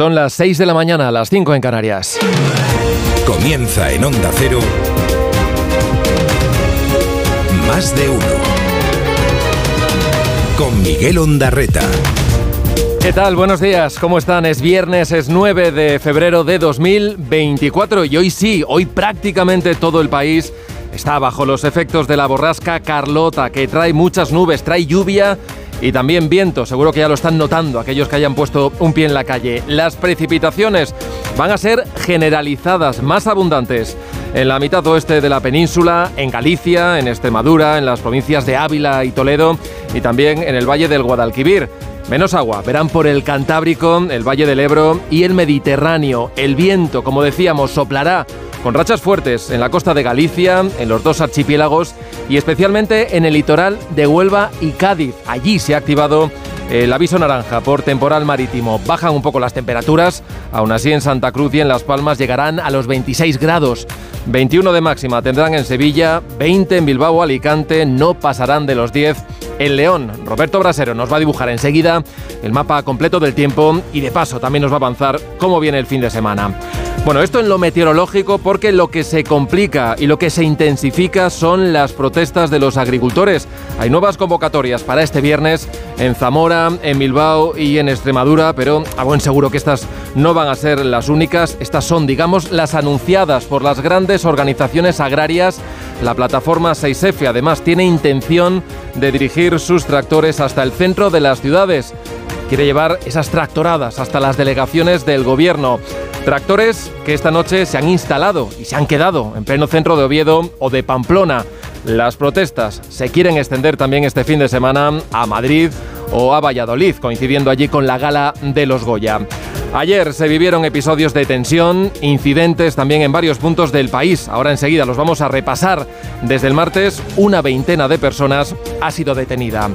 Son las 6 de la mañana, las 5 en Canarias. Comienza en Onda Cero. Más de uno. Con Miguel Ondarreta. ¿Qué tal? Buenos días, ¿cómo están? Es viernes, es 9 de febrero de 2024 y hoy sí, hoy prácticamente todo el país está bajo los efectos de la borrasca Carlota, que trae muchas nubes, trae lluvia y también viento. Seguro que ya lo están notando aquellos que hayan puesto un pie en la calle. Las precipitaciones van a ser generalizadas, más abundantes en la mitad oeste de la península, en Galicia, en Extremadura, en las provincias de Ávila y Toledo y también en el valle del Guadalquivir. Menos agua, verán por el Cantábrico, el Valle del Ebro y el Mediterráneo. El viento, como decíamos, soplará con rachas fuertes en la costa de Galicia, en los dos archipiélagos y especialmente en el litoral de Huelva y Cádiz. Allí se ha activado el aviso naranja por temporal marítimo. Bajan un poco las temperaturas, aún así en Santa Cruz y en Las Palmas llegarán a los 26 grados. 21 de máxima tendrán en Sevilla, 20 en Bilbao, Alicante, no pasarán de los 10 en León. Roberto Brasero nos va a dibujar enseguida el mapa completo del tiempo y de paso también nos va a avanzar cómo viene el fin de semana. Bueno, esto en lo meteorológico porque lo que se complica y lo que se intensifica son las protestas de los agricultores. Hay nuevas convocatorias para este viernes en Zamora, en Bilbao y en Extremadura, pero a buen seguro que estas no van a ser las únicas. Estas son, digamos, las anunciadas por las grandes organizaciones agrarias. La plataforma 6F además tiene intención de dirigir sus tractores hasta el centro de las ciudades quiere llevar esas tractoradas hasta las delegaciones del gobierno. Tractores que esta noche se han instalado y se han quedado en pleno centro de Oviedo o de Pamplona. Las protestas se quieren extender también este fin de semana a Madrid o a Valladolid, coincidiendo allí con la gala de los Goya. Ayer se vivieron episodios de tensión, incidentes también en varios puntos del país. Ahora enseguida los vamos a repasar. Desde el martes, una veintena de personas ha sido detenida.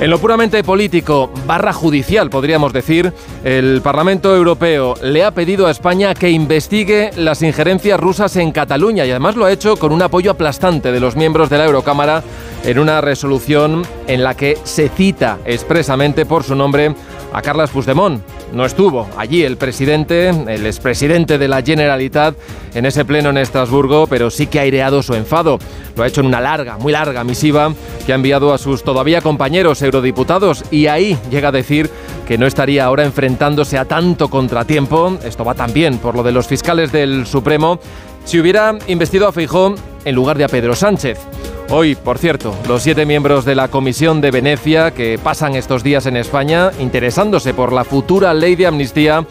En lo puramente político, barra judicial, podríamos decir, el Parlamento Europeo le ha pedido a España que investigue las injerencias rusas en Cataluña y además lo ha hecho con un apoyo aplastante de los miembros de la Eurocámara en una resolución en la que se cita expresamente por su nombre a Carles Puigdemont. No estuvo allí el presidente, el expresidente de la Generalitat, en ese pleno en Estrasburgo, pero sí que ha aireado su enfado. Lo ha hecho en una larga, muy larga misiva que ha enviado a sus todavía compañeros eurodiputados y ahí llega a decir que no estaría ahora enfrentándose a tanto contratiempo, esto va también por lo de los fiscales del Supremo, si hubiera investido a Feijó en lugar de a Pedro Sánchez. Hoy, por cierto, los siete miembros de la Comisión de Venecia que pasan estos días en España interesándose por la futura ley de amnistía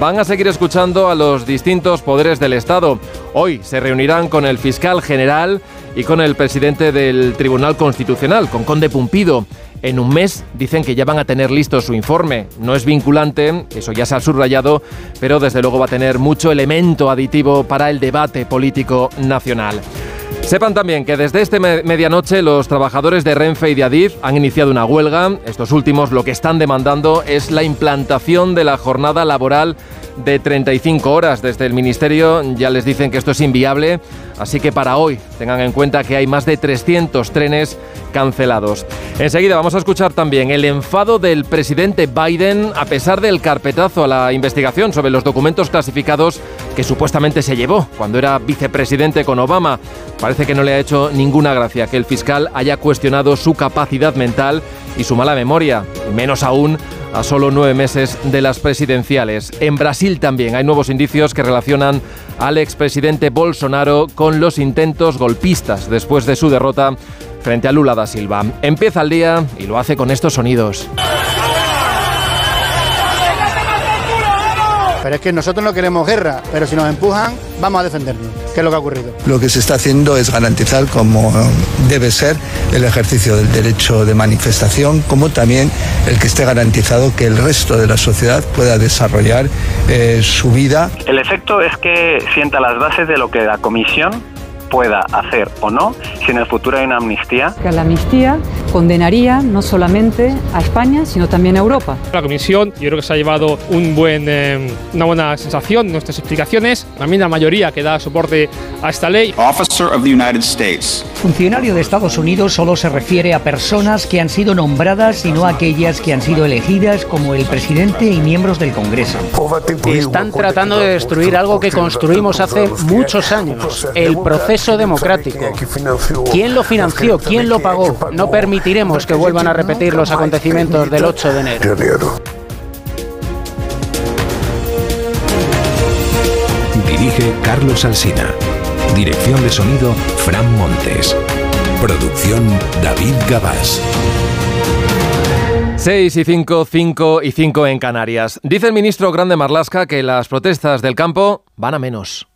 van a seguir escuchando a los distintos poderes del Estado. Hoy se reunirán con el fiscal general y con el presidente del Tribunal Constitucional, con Conde Pumpido. En un mes dicen que ya van a tener listo su informe. No es vinculante, eso ya se ha subrayado, pero desde luego va a tener mucho elemento aditivo para el debate político nacional. Sepan también que desde este medianoche los trabajadores de Renfe y de Adif han iniciado una huelga. Estos últimos lo que están demandando es la implantación de la jornada laboral de 35 horas. Desde el Ministerio ya les dicen que esto es inviable, así que para hoy tengan en cuenta que hay más de 300 trenes cancelados. Enseguida vamos a escuchar también el enfado del presidente Biden a pesar del carpetazo a la investigación sobre los documentos clasificados que supuestamente se llevó cuando era vicepresidente con Obama. Parece que no le ha hecho ninguna gracia que el fiscal haya cuestionado su capacidad mental y su mala memoria, menos aún a solo nueve meses de las presidenciales. En Brasil también hay nuevos indicios que relacionan al expresidente Bolsonaro con los intentos golpistas después de su derrota frente a Lula da Silva. Empieza el día y lo hace con estos sonidos. Pero es que nosotros no queremos guerra, pero si nos empujan, vamos a defendernos. ¿Qué es lo que ha ocurrido? Lo que se está haciendo es garantizar como debe ser el ejercicio del derecho de manifestación, como también el que esté garantizado que el resto de la sociedad pueda desarrollar eh, su vida. El efecto es que sienta las bases de lo que la comisión pueda hacer o no si en el futuro hay una amnistía. Que la amnistía condenaría no solamente a España, sino también a Europa. La Comisión yo creo que se ha llevado un buen, eh, una buena sensación nuestras explicaciones, también la mayoría que da soporte a esta ley. Officer of the United States. Funcionario de Estados Unidos solo se refiere a personas que han sido nombradas y no a aquellas que han sido elegidas como el presidente y miembros del Congreso. Están tratando de destruir algo que construimos hace muchos años, el proceso democrático. ¿Quién lo financió? ¿Quién lo pagó? No permitiremos que vuelvan a repetir los acontecimientos del 8 de enero. Dirige Carlos Alsina. Dirección de sonido Fran Montes. Producción David Gabás. 6 y 5, 5 y 5 en Canarias. Dice el ministro Grande Marlasca que las protestas del campo van a menos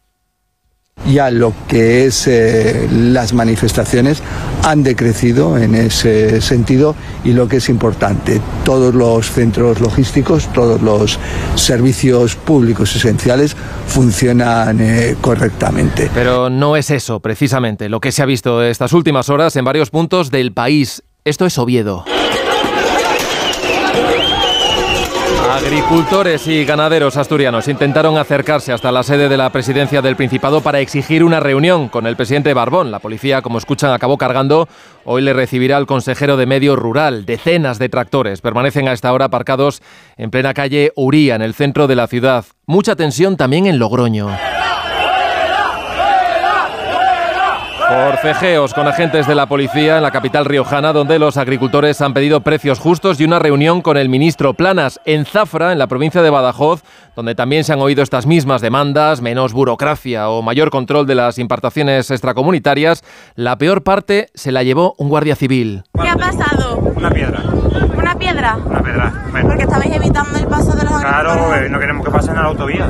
ya lo que es eh, las manifestaciones han decrecido en ese sentido y lo que es importante, todos los centros logísticos, todos los servicios públicos esenciales funcionan eh, correctamente. Pero no es eso precisamente lo que se ha visto estas últimas horas en varios puntos del país. Esto es Oviedo. Agricultores y ganaderos asturianos intentaron acercarse hasta la sede de la presidencia del Principado para exigir una reunión con el presidente Barbón. La policía, como escuchan, acabó cargando. Hoy le recibirá el consejero de Medio Rural. Decenas de tractores permanecen a esta hora aparcados en plena calle Uría, en el centro de la ciudad. Mucha tensión también en Logroño. Forcejeos con agentes de la policía en la capital riojana, donde los agricultores han pedido precios justos y una reunión con el ministro Planas en Zafra, en la provincia de Badajoz, donde también se han oído estas mismas demandas, menos burocracia o mayor control de las importaciones extracomunitarias. La peor parte se la llevó un guardia civil. ¿Qué ha pasado? Una piedra. ¿Una piedra? Una piedra. Porque estabais evitando el paso de los agricultores. Claro, no queremos que pasen a la autovía.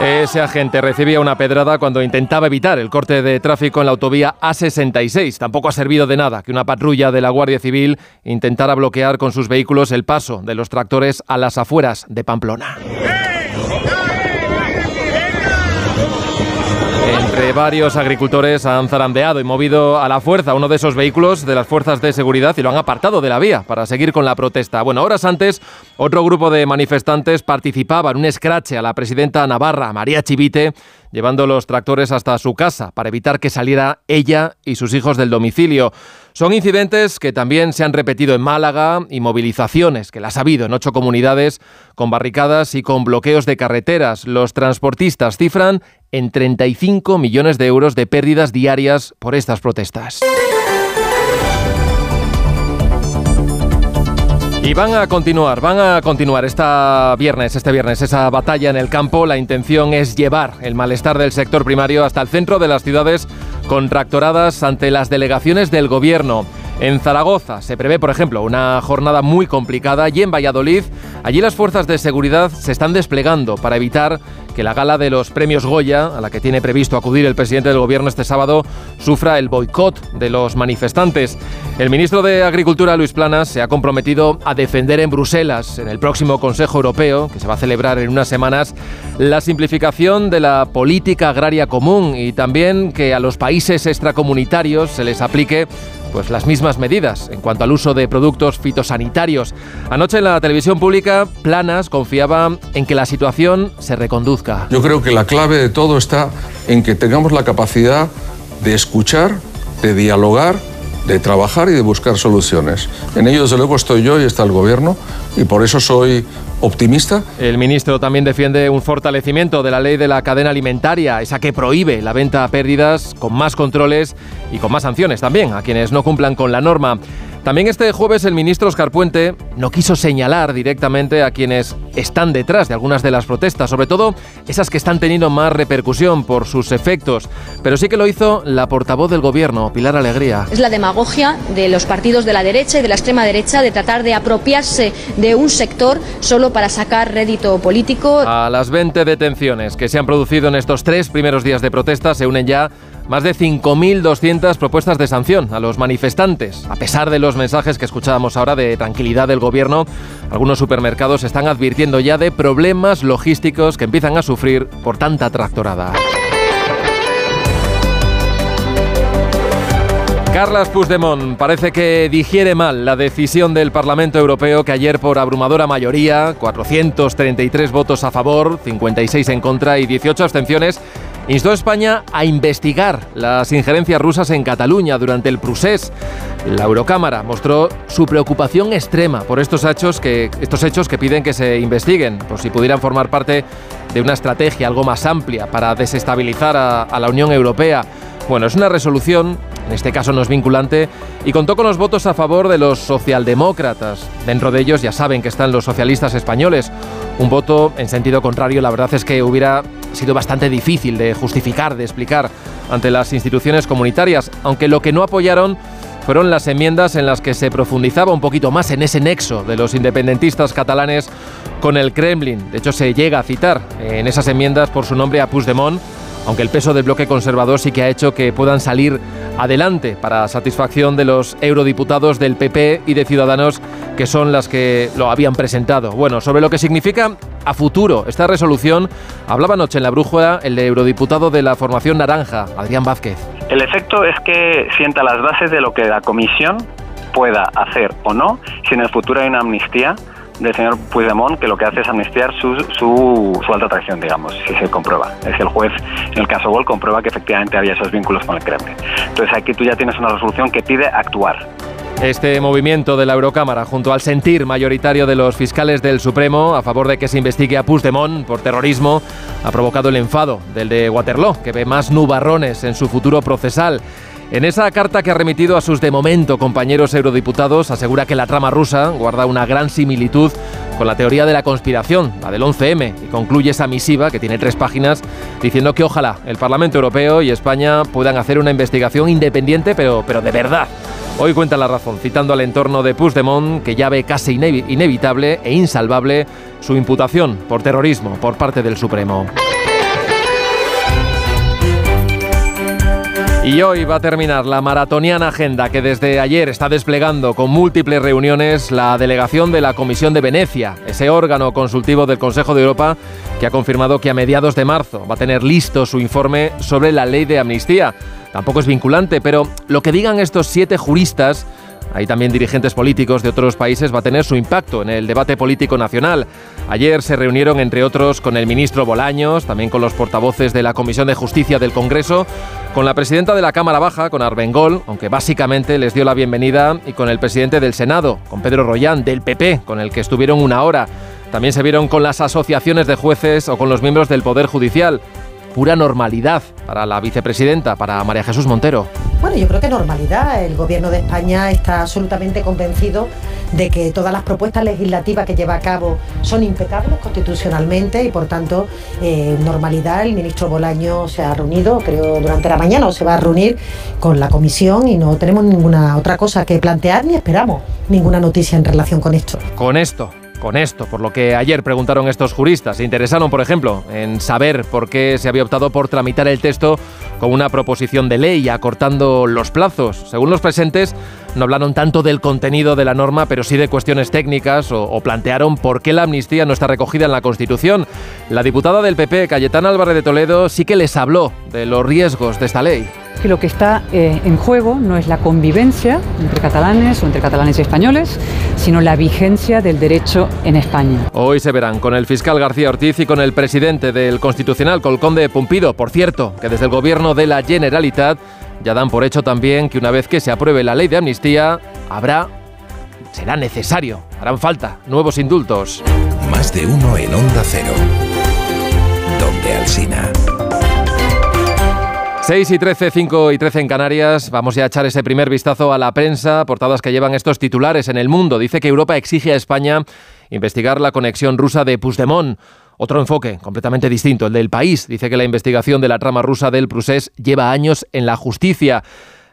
Ese agente recibía una pedrada cuando intentaba evitar el corte de tráfico en la autovía A66. Tampoco ha servido de nada que una patrulla de la Guardia Civil intentara bloquear con sus vehículos el paso de los tractores a las afueras de Pamplona. Entre varios agricultores han zarandeado y movido a la fuerza uno de esos vehículos de las fuerzas de seguridad y lo han apartado de la vía para seguir con la protesta. Bueno, horas antes, otro grupo de manifestantes participaba en un escrache a la presidenta Navarra, María Chivite, llevando los tractores hasta su casa para evitar que saliera ella y sus hijos del domicilio. Son incidentes que también se han repetido en Málaga y movilizaciones que las ha habido en ocho comunidades con barricadas y con bloqueos de carreteras. Los transportistas cifran en 35 millones de euros de pérdidas diarias por estas protestas. Y van a continuar, van a continuar esta viernes, este viernes, esa batalla en el campo. La intención es llevar el malestar del sector primario hasta el centro de las ciudades con tractoradas ante las delegaciones del gobierno. En Zaragoza se prevé, por ejemplo, una jornada muy complicada y en Valladolid, allí las fuerzas de seguridad se están desplegando para evitar que la gala de los premios Goya, a la que tiene previsto acudir el presidente del gobierno este sábado, sufra el boicot de los manifestantes. El ministro de Agricultura, Luis Planas, se ha comprometido a defender en Bruselas, en el próximo Consejo Europeo, que se va a celebrar en unas semanas, la simplificación de la política agraria común y también que a los países extracomunitarios se les aplique pues las mismas medidas en cuanto al uso de productos fitosanitarios. Anoche en la televisión pública, Planas confiaba en que la situación se reconduzca. Yo creo que la clave de todo está en que tengamos la capacidad de escuchar, de dialogar, de trabajar y de buscar soluciones. En ello, desde luego, estoy yo y está el Gobierno, y por eso soy optimista. El ministro también defiende un fortalecimiento de la ley de la cadena alimentaria, esa que prohíbe la venta a pérdidas, con más controles y con más sanciones también a quienes no cumplan con la norma. También este jueves el ministro Oscar Puente no quiso señalar directamente a quienes están detrás de algunas de las protestas, sobre todo esas que están teniendo más repercusión por sus efectos, pero sí que lo hizo la portavoz del gobierno, Pilar Alegría. Es la demagogia de los partidos de la derecha y de la extrema derecha de tratar de apropiarse de un sector solo para sacar rédito político. A las 20 detenciones que se han producido en estos tres primeros días de protesta se unen ya más de 5.200 propuestas de sanción a los manifestantes. A pesar de los mensajes que escuchábamos ahora de tranquilidad del gobierno, algunos supermercados están advirtiendo ya de problemas logísticos que empiezan a sufrir por tanta tractorada. Carlas Puigdemont parece que digiere mal la decisión del Parlamento Europeo que ayer por abrumadora mayoría, 433 votos a favor, 56 en contra y 18 abstenciones, instó a España a investigar las injerencias rusas en Cataluña durante el procés. La Eurocámara mostró su preocupación extrema por estos hechos que, estos hechos que piden que se investiguen, por si pudieran formar parte de una estrategia algo más amplia para desestabilizar a, a la Unión Europea. Bueno, es una resolución, en este caso no es vinculante, y contó con los votos a favor de los socialdemócratas. Dentro de ellos ya saben que están los socialistas españoles. Un voto en sentido contrario, la verdad es que hubiera sido bastante difícil de justificar, de explicar ante las instituciones comunitarias, aunque lo que no apoyaron fueron las enmiendas en las que se profundizaba un poquito más en ese nexo de los independentistas catalanes con el Kremlin. De hecho, se llega a citar en esas enmiendas por su nombre a Puigdemont, aunque el peso del bloque conservador sí que ha hecho que puedan salir adelante para satisfacción de los eurodiputados del PP y de Ciudadanos, que son las que lo habían presentado. Bueno, sobre lo que significa a futuro esta resolución, hablaba anoche en la brújula el eurodiputado de la formación naranja, Adrián Vázquez. El efecto es que sienta las bases de lo que la Comisión pueda hacer o no si en el futuro hay una amnistía del señor Puigdemont que lo que hace es amnistiar su, su, su, alta atracción, digamos, si se comprueba. Es que el juez, en el caso Gol, comprueba que efectivamente había esos vínculos con el Kremlin. Entonces aquí tú ya tienes una resolución que pide actuar. Este movimiento de la Eurocámara, junto al sentir mayoritario de los fiscales del Supremo a favor de que se investigue a Puigdemont por terrorismo, ha provocado el enfado del de Waterloo, que ve más nubarrones en su futuro procesal. En esa carta que ha remitido a sus de momento compañeros eurodiputados, asegura que la trama rusa guarda una gran similitud con la teoría de la conspiración, la del 11M, y concluye esa misiva, que tiene tres páginas, diciendo que ojalá el Parlamento Europeo y España puedan hacer una investigación independiente, pero, pero de verdad. Hoy cuenta la razón, citando al entorno de Puigdemont, que ya ve casi inevitable e insalvable su imputación por terrorismo por parte del Supremo. Y hoy va a terminar la maratoniana agenda que desde ayer está desplegando con múltiples reuniones la delegación de la Comisión de Venecia, ese órgano consultivo del Consejo de Europa que ha confirmado que a mediados de marzo va a tener listo su informe sobre la ley de amnistía. Tampoco es vinculante, pero lo que digan estos siete juristas hay también dirigentes políticos de otros países, va a tener su impacto en el debate político nacional. Ayer se reunieron, entre otros, con el ministro Bolaños, también con los portavoces de la Comisión de Justicia del Congreso, con la presidenta de la Cámara Baja, con Arbengol, aunque básicamente les dio la bienvenida, y con el presidente del Senado, con Pedro Rollán, del PP, con el que estuvieron una hora. También se vieron con las asociaciones de jueces o con los miembros del Poder Judicial pura normalidad para la vicepresidenta, para María Jesús Montero. Bueno, yo creo que normalidad. El gobierno de España está absolutamente convencido de que todas las propuestas legislativas que lleva a cabo son impecables constitucionalmente y por tanto eh, normalidad. El ministro Bolaño se ha reunido, creo, durante la mañana o se va a reunir con la comisión y no tenemos ninguna otra cosa que plantear ni esperamos ninguna noticia en relación con esto. Con esto con esto, por lo que ayer preguntaron estos juristas. Se interesaron, por ejemplo, en saber por qué se había optado por tramitar el texto con una proposición de ley, acortando los plazos. Según los presentes, no hablaron tanto del contenido de la norma, pero sí de cuestiones técnicas o, o, plantearon por qué la amnistía no está recogida en la Constitución. La diputada del PP, Cayetana Álvarez de Toledo, sí que les habló de los riesgos de esta ley que lo que está eh, en juego no es la convivencia entre catalanes o entre catalanes y españoles, sino la vigencia del derecho en España. Hoy se verán con el fiscal García Ortiz y con el presidente del Constitucional, Colconde Pumpido. Por cierto, que desde el gobierno de la Generalitat ya dan por hecho también que una vez que se apruebe la ley de amnistía, habrá, será necesario, harán falta nuevos indultos. Más de uno en Onda Cero. Donde Alsina. 6 y 13, 5 y 13 en Canarias. Vamos a echar ese primer vistazo a la prensa, portadas que llevan estos titulares en el mundo. Dice que Europa exige a España investigar la conexión rusa de Puigdemont. Otro enfoque completamente distinto, el del país. Dice que la investigación de la trama rusa del Prusés lleva años en la justicia.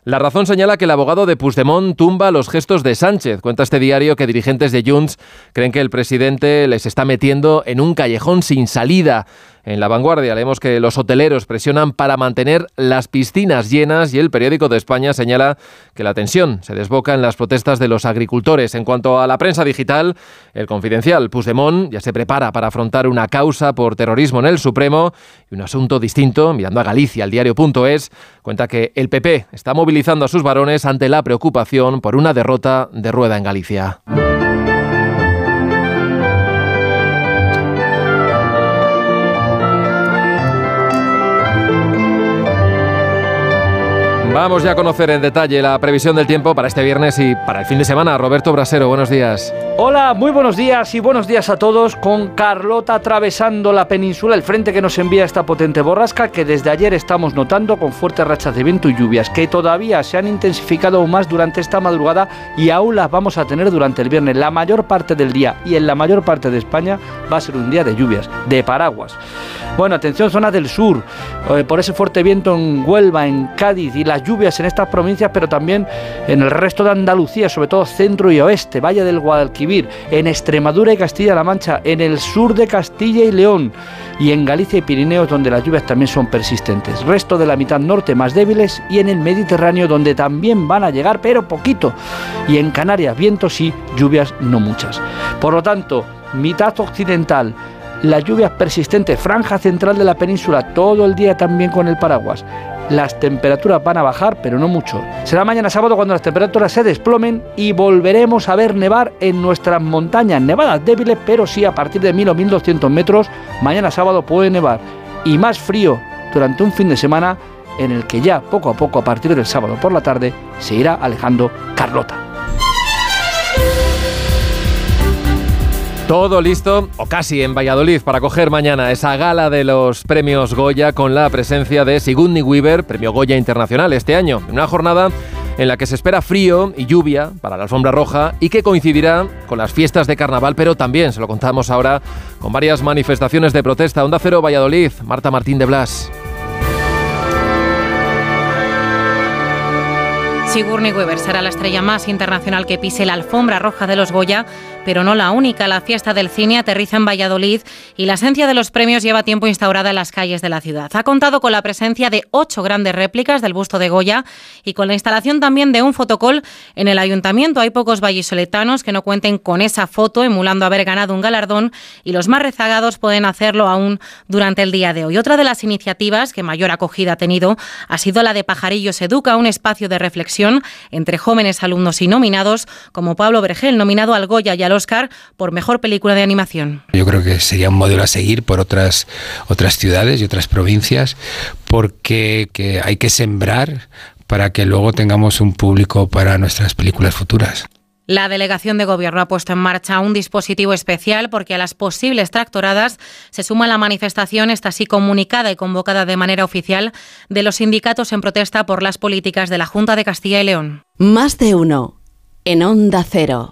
La razón señala que el abogado de Puigdemont tumba los gestos de Sánchez. Cuenta este diario que dirigentes de Junts creen que el presidente les está metiendo en un callejón sin salida. En la vanguardia leemos que los hoteleros presionan para mantener las piscinas llenas y el periódico de España señala que la tensión se desboca en las protestas de los agricultores. En cuanto a la prensa digital, el confidencial Puigdemont ya se prepara para afrontar una causa por terrorismo en el Supremo y un asunto distinto, mirando a Galicia, el diario.es, cuenta que el PP está movilizando a sus varones ante la preocupación por una derrota de rueda en Galicia. Vamos ya a conocer en detalle la previsión del tiempo para este viernes y para el fin de semana. Roberto Brasero, buenos días. Hola, muy buenos días y buenos días a todos con Carlota atravesando la península, el frente que nos envía esta potente borrasca que desde ayer estamos notando con fuertes rachas de viento y lluvias que todavía se han intensificado aún más durante esta madrugada y aún las vamos a tener durante el viernes. La mayor parte del día y en la mayor parte de España va a ser un día de lluvias, de paraguas. Bueno, atención zonas del sur, eh, por ese fuerte viento en Huelva, en Cádiz y las lluvias en estas provincias, pero también en el resto de Andalucía, sobre todo centro y oeste, Valle del Guadalquivir, en Extremadura y Castilla-La Mancha, en el sur de Castilla y León y en Galicia y Pirineos, donde las lluvias también son persistentes. Resto de la mitad norte más débiles y en el Mediterráneo, donde también van a llegar, pero poquito. Y en Canarias, vientos y lluvias no muchas. Por lo tanto, mitad occidental, las lluvias persistentes, franja central de la península, todo el día también con el paraguas las temperaturas van a bajar, pero no mucho. Será mañana sábado cuando las temperaturas se desplomen y volveremos a ver nevar en nuestras montañas. Nevadas débiles, pero sí a partir de 1000 o 1200 metros. Mañana sábado puede nevar. Y más frío durante un fin de semana en el que ya poco a poco, a partir del sábado por la tarde, se irá alejando Carlota. Todo listo, o casi en Valladolid, para coger mañana esa gala de los premios Goya con la presencia de Sigourney Weaver, premio Goya Internacional este año. Una jornada en la que se espera frío y lluvia para la alfombra roja y que coincidirá con las fiestas de carnaval, pero también, se lo contamos ahora, con varias manifestaciones de protesta. Onda Cero Valladolid, Marta Martín de Blas. Sigourney Weaver será la estrella más internacional que pise la alfombra roja de los Goya, pero no la única. La fiesta del cine aterriza en Valladolid y la esencia de los premios lleva tiempo instaurada en las calles de la ciudad. Ha contado con la presencia de ocho grandes réplicas del busto de Goya y con la instalación también de un fotocol en el ayuntamiento. Hay pocos vallisoletanos que no cuenten con esa foto emulando haber ganado un galardón y los más rezagados pueden hacerlo aún durante el día de hoy. Otra de las iniciativas que mayor acogida ha tenido ha sido la de Pajarillos Educa, un espacio de reflexión entre jóvenes alumnos y nominados, como Pablo Vergel, nominado al Goya y al Oscar por Mejor Película de Animación. Yo creo que sería un modelo a seguir por otras, otras ciudades y otras provincias, porque que hay que sembrar para que luego tengamos un público para nuestras películas futuras. La delegación de gobierno ha puesto en marcha un dispositivo especial porque a las posibles tractoradas se suma la manifestación, esta así comunicada y convocada de manera oficial, de los sindicatos en protesta por las políticas de la Junta de Castilla y León. Más de uno. En Onda Cero.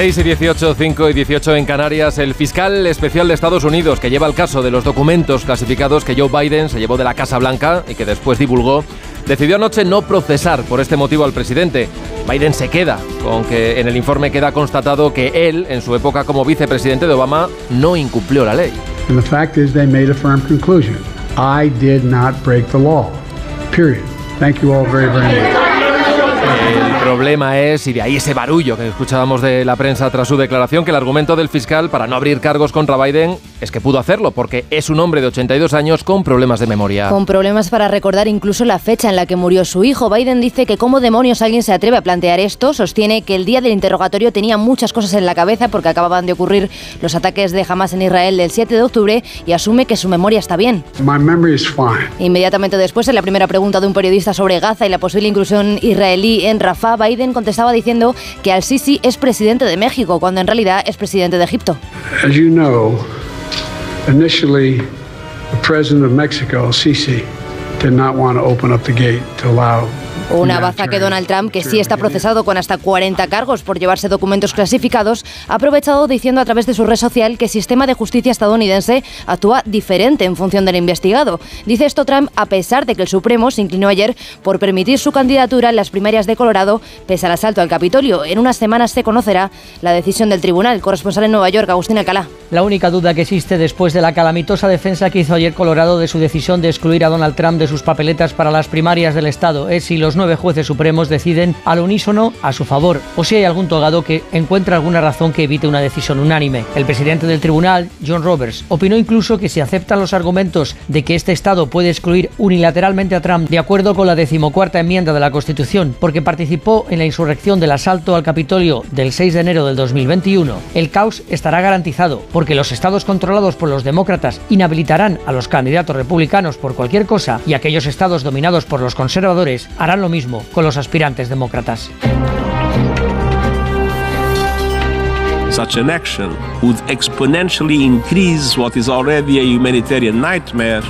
6 y 18, 5 y 18 en Canarias, el fiscal especial de Estados Unidos que lleva el caso de los documentos clasificados que Joe Biden se llevó de la Casa Blanca y que después divulgó, decidió anoche no procesar por este motivo al presidente. Biden se queda con que en el informe queda constatado que él, en su época como vicepresidente de Obama, no incumplió la ley. The fact is they made a firm conclusion. I did not break the law. Period. Thank you all very, very much. El problema es, y de ahí ese barullo que escuchábamos de la prensa tras su declaración, que el argumento del fiscal para no abrir cargos contra Biden es que pudo hacerlo porque es un hombre de 82 años con problemas de memoria. Con problemas para recordar incluso la fecha en la que murió su hijo. Biden dice que cómo demonios alguien se atreve a plantear esto. Sostiene que el día del interrogatorio tenía muchas cosas en la cabeza porque acababan de ocurrir los ataques de Hamas en Israel del 7 de octubre y asume que su memoria está bien. My memory is fine. Inmediatamente después, en la primera pregunta de un periodista sobre Gaza y la posible inclusión israelí en Rafah, Biden contestaba diciendo que al-Sisi es presidente de México, cuando en realidad es presidente de Egipto. As you know, initially, the president of Mexico, Sisi, did not want to open up the gate to allow Una baza que Donald Trump, que sí está procesado con hasta 40 cargos por llevarse documentos clasificados, ha aprovechado diciendo a través de su red social que el sistema de justicia estadounidense actúa diferente en función del investigado. Dice esto Trump a pesar de que el Supremo se inclinó ayer por permitir su candidatura en las primarias de Colorado pese al asalto al Capitolio. En unas semanas se conocerá la decisión del tribunal. Corresponsal en Nueva York, Agustín Alcalá. La única duda que existe después de la calamitosa defensa que hizo ayer Colorado de su decisión de excluir a Donald Trump de sus papeletas para las primarias del Estado es si los nueve jueces supremos deciden al unísono a su favor o si hay algún togado que encuentra alguna razón que evite una decisión unánime. El presidente del tribunal, John Roberts, opinó incluso que si aceptan los argumentos de que este Estado puede excluir unilateralmente a Trump de acuerdo con la decimocuarta enmienda de la Constitución porque participó en la insurrección del asalto al Capitolio del 6 de enero del 2021, el caos estará garantizado porque los estados controlados por los demócratas inhabilitarán a los candidatos republicanos por cualquier cosa y aquellos estados dominados por los conservadores harán lo mismo con los aspirantes demócratas. Such an action would exponentially increase what is already a humanitarian nightmare.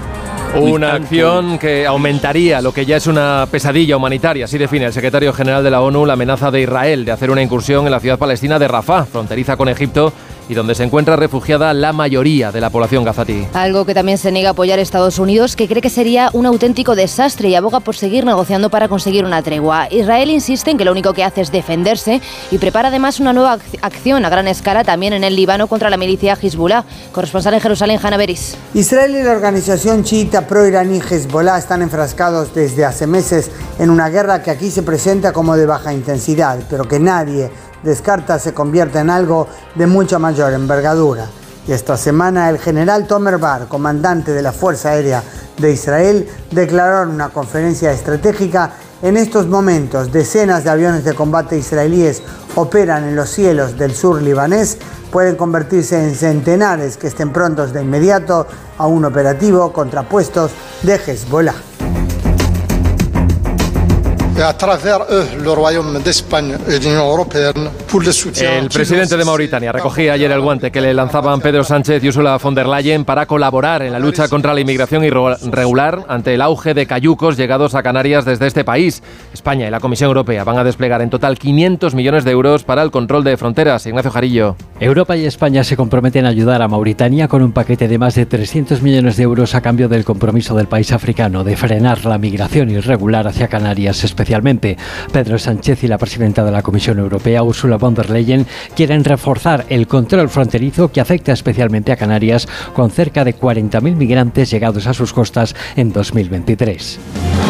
Una acción que aumentaría lo que ya es una pesadilla humanitaria, así define el secretario general de la ONU la amenaza de Israel de hacer una incursión en la ciudad palestina de Rafah, fronteriza con Egipto y donde se encuentra refugiada la mayoría de la población gazatí. Algo que también se niega a apoyar Estados Unidos, que cree que sería un auténtico desastre y aboga por seguir negociando para conseguir una tregua. Israel insiste en que lo único que hace es defenderse y prepara además una nueva ac- acción a gran escala también en el Líbano contra la milicia Hezbollah. Corresponsal en Jerusalén, Hanna Beris. Israel y la organización chiita pro-iraní Hezbollah están enfrascados desde hace meses en una guerra que aquí se presenta como de baja intensidad, pero que nadie descarta se convierta en algo de mucha mayor envergadura. Y esta semana el general Tomer Bar, comandante de la Fuerza Aérea de Israel, declaró en una conferencia estratégica en estos momentos decenas de aviones de combate israelíes operan en los cielos del sur libanés, pueden convertirse en centenares que estén prontos de inmediato a un operativo contra puestos de Hezbollah. El presidente de Mauritania recogía ayer el guante que le lanzaban Pedro Sánchez y Ursula von der Leyen para colaborar en la lucha contra la inmigración irregular ante el auge de cayucos llegados a Canarias desde este país. España y la Comisión Europea van a desplegar en total 500 millones de euros para el control de fronteras. Ignacio Jarillo. Europa y España se comprometen a ayudar a Mauritania con un paquete de más de 300 millones de euros a cambio del compromiso del país africano de frenar la migración irregular hacia Canarias especialmente. Pedro Sánchez y la presidenta de la Comisión Europea, Ursula von der Leyen, quieren reforzar el control fronterizo que afecta especialmente a Canarias con cerca de 40.000 migrantes llegados a sus costas en 2023.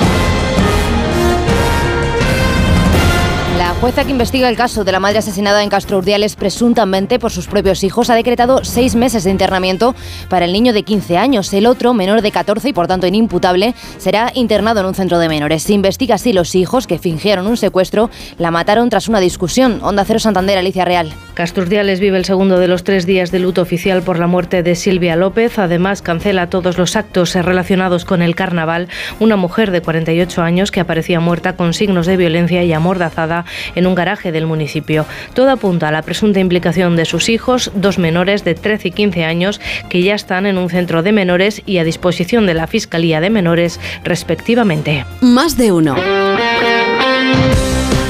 Jueza que investiga el caso de la madre asesinada en Castro Urdiales presuntamente por sus propios hijos ha decretado seis meses de internamiento para el niño de 15 años. El otro, menor de 14 y por tanto inimputable, será internado en un centro de menores. Se investiga si los hijos que fingieron un secuestro la mataron tras una discusión. Onda Cero Santander, Alicia Real. Casturdiales vive el segundo de los tres días de luto oficial por la muerte de Silvia López. Además, cancela todos los actos relacionados con el carnaval. Una mujer de 48 años que aparecía muerta con signos de violencia y amordazada en un garaje del municipio. Todo apunta a la presunta implicación de sus hijos, dos menores de 13 y 15 años, que ya están en un centro de menores y a disposición de la Fiscalía de Menores, respectivamente. Más de uno.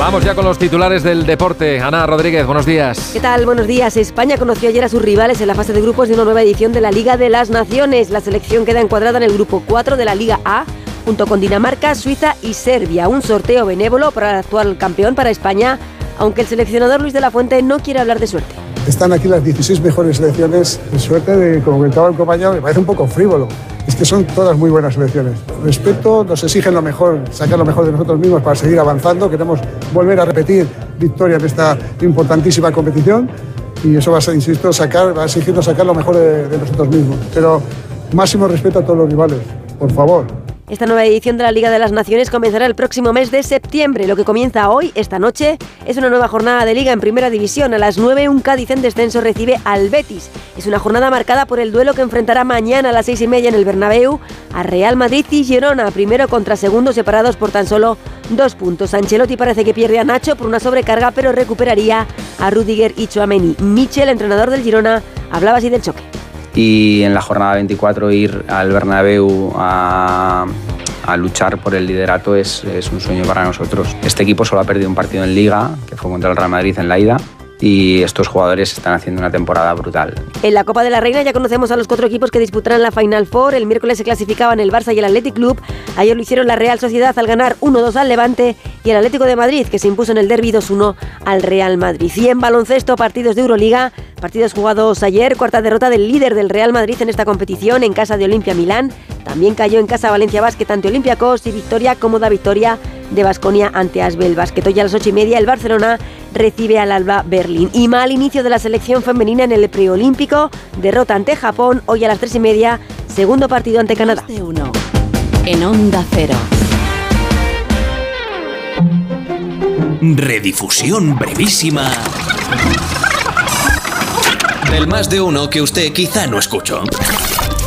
Vamos ya con los titulares del deporte. Ana Rodríguez, buenos días. ¿Qué tal? Buenos días. España conoció ayer a sus rivales en la fase de grupos de una nueva edición de la Liga de las Naciones. La selección queda encuadrada en el grupo 4 de la Liga A junto con Dinamarca, Suiza y Serbia. Un sorteo benévolo para el actual campeón para España, aunque el seleccionador Luis de la Fuente no quiere hablar de suerte. Están aquí las 16 mejores selecciones. De suerte, de, como comentaba el compañero, me parece un poco frívolo. Es que son todas muy buenas selecciones. Respeto, nos exigen lo mejor, sacar lo mejor de nosotros mismos para seguir avanzando. Queremos volver a repetir victoria en esta importantísima competición. y eso va a ser, insisto, sacar, va a exigirnos sacar lo mejor de, de nosotros mismos. Pero máximo respeto a todos los rivales, por favor. Esta nueva edición de la Liga de las Naciones comenzará el próximo mes de septiembre. Lo que comienza hoy, esta noche, es una nueva jornada de Liga en Primera División. A las 9, un Cádiz en descenso recibe al Betis. Es una jornada marcada por el duelo que enfrentará mañana a las 6 y media en el Bernabéu a Real Madrid y Girona, primero contra segundo, separados por tan solo dos puntos. Ancelotti parece que pierde a Nacho por una sobrecarga, pero recuperaría a Rudiger y Chouameni. Michel, entrenador del Girona, hablaba así del choque y en la jornada 24 ir al Bernabéu a, a luchar por el liderato es, es, un sueño para nosotros. Este equipo solo ha perdido un partido en liga, que fue contra el Real Madrid en la ida, y estos jugadores están haciendo una temporada brutal. En la Copa de la Reina ya conocemos a los cuatro equipos que disputarán la Final Four. El miércoles se clasificaban el Barça y el Athletic Club. Ayer lo hicieron la Real Sociedad al ganar 1-2 al Levante y el Atlético de Madrid que se impuso en el derby 2-1 al Real Madrid. Y en baloncesto, partidos de Euroliga, partidos jugados ayer, cuarta derrota del líder del Real Madrid en esta competición en casa de Olimpia Milán. También cayó en casa Valencia Basket ante Olympiacos y victoria cómoda victoria de Basconia ante Asbel Basket. Hoy a las 8 y media el Barcelona recibe al Alba Berlín. Y mal inicio de la selección femenina en el preolímpico. Derrota ante Japón. Hoy a las 3 y media, segundo partido ante Canadá. En Onda Cero. Redifusión brevísima. Del más de uno que usted quizá no escuchó.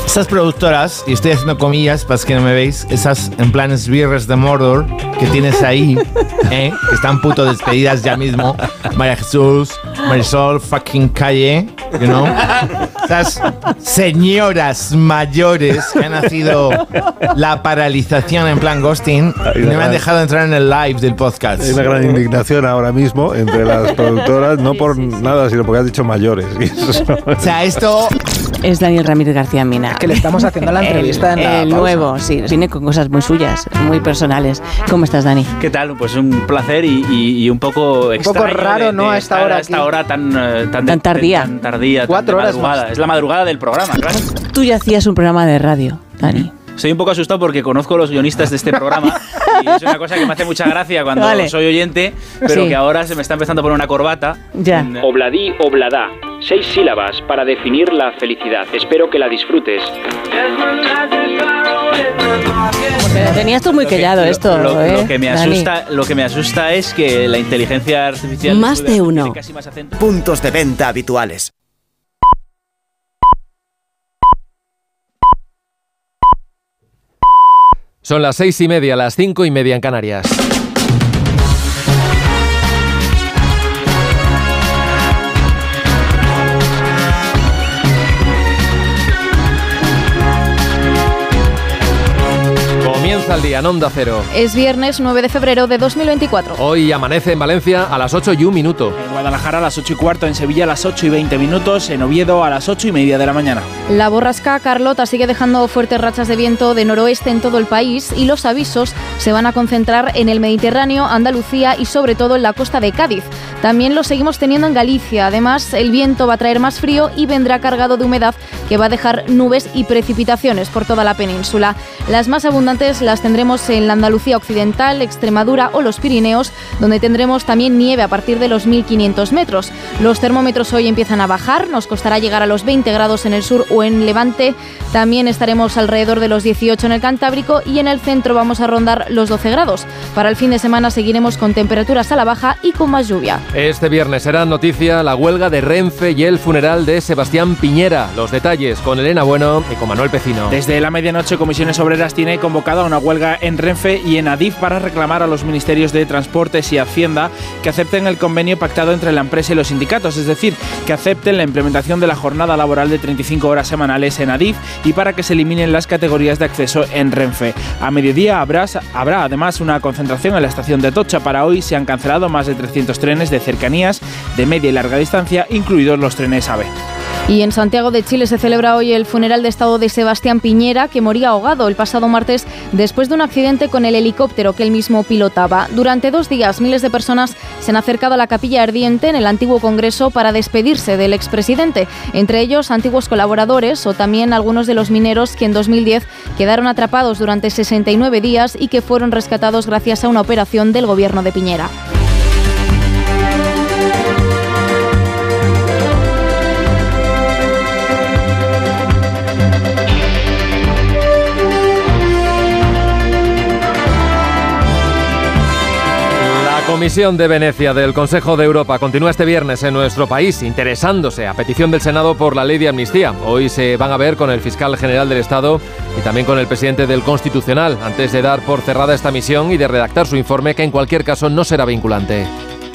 Estas productoras, y estoy haciendo comillas para que no me veis, esas en planes birres de Mordor que tienes ahí, ¿eh? que están puto despedidas ya mismo. María Jesús, Marisol, fucking Calle, you know. Esas señoras mayores que han nacido la paralización en plan ghosting y no me han dejado entrar en el live del podcast. Hay una gran indignación ahora mismo entre las productoras, no por nada, sino porque has dicho mayores. O sea, esto es Daniel Ramírez García Mina. Que le estamos haciendo la entrevista el, en la El pausa. nuevo, sí. Viene con cosas muy suyas, muy personales. ¿Cómo estás, Dani? ¿Qué tal? Pues un placer y, y- y un poco Un poco extraño raro, de- ¿no? de A esta hora A esta aquí. hora tan, eh, tan, Tan tardía. Tan tardía. Cuatro tan de horas más. Es la madrugada del programa, claro. Tú ya hacías un programa de radio, Dani. Estoy un poco asustado porque conozco a los guionistas de este programa y es una cosa que me hace mucha gracia cuando Vale. soy oyente, pero Sí. que ahora se me está empezando a poner una corbata. Ya. Obladí, oblada. Seis sílabas para definir la felicidad. Espero que la disfrutes. Tenías tú muy callado esto, Lo, ¿eh? lo que me asusta, lo que me asusta es que la inteligencia artificial Más de uno. casi más acento. Puntos de venta habituales. Son las seis y media, las cinco y media en Canarias. Comienza el día en Onda Cero. Es viernes 9 de febrero de 2024. Hoy amanece en Valencia a las 8 y un minuto. En Guadalajara a las 8 y cuarto, en Sevilla a las 8 y 20 minutos, en Oviedo a las 8 y media de la mañana. La borrasca Carlota sigue dejando fuertes rachas de viento de noroeste en todo el país y los avisos se van a concentrar en el Mediterráneo, Andalucía y sobre todo en la costa de Cádiz. También lo seguimos teniendo en Galicia. Además, el viento va a traer más frío y vendrá cargado de humedad que va a dejar nubes y precipitaciones por toda la península. Las más abundantes las tendremos en la Andalucía occidental, Extremadura o los Pirineos, donde tendremos también nieve a partir de los 1500 metros. Los termómetros hoy empiezan a bajar, nos costará llegar a los 20 grados en el sur o en Levante. También estaremos alrededor de los 18 en el Cantábrico y en el centro vamos a rondar los 12 grados. Para el fin de semana seguiremos con temperaturas a la baja y con más lluvia. Este viernes será noticia la huelga de Renfe y el funeral de Sebastián Piñera. Los detalles con Elena Bueno y con Manuel Pecino. Desde la medianoche, Comisiones Obreras tiene convocada una huelga en Renfe y en Adif para reclamar a los ministerios de Transportes y Hacienda que acepten el convenio pactado entre la empresa y los sindicatos, es decir, que acepten la implementación de la jornada laboral de 35 horas semanales en Adif y para que se eliminen las categorías de acceso en Renfe. A mediodía habrá, habrá además una concentración en la estación de Atocha. Para hoy se han cancelado más de 300 trenes de cercanías de media y larga distancia, incluidos los trenes AVE. Y en Santiago de Chile se celebra hoy el funeral de estado de Sebastián Piñera, que moría ahogado el pasado martes después de un accidente con el helicóptero que él mismo pilotaba. Durante dos días, miles de personas se han acercado a la capilla ardiente en el antiguo Congreso para despedirse del expresidente, entre ellos antiguos colaboradores o también algunos de los mineros que en 2010 quedaron atrapados durante 69 días y que fueron rescatados gracias a una operación del gobierno de Piñera. Comisión de Venecia del Consejo de Europa continúa este viernes en nuestro país interesándose a petición del Senado por la ley de amnistía. Hoy se van a ver con el fiscal general del Estado y también con el presidente del Constitucional antes de dar por cerrada esta misión y de redactar su informe que en cualquier caso no será vinculante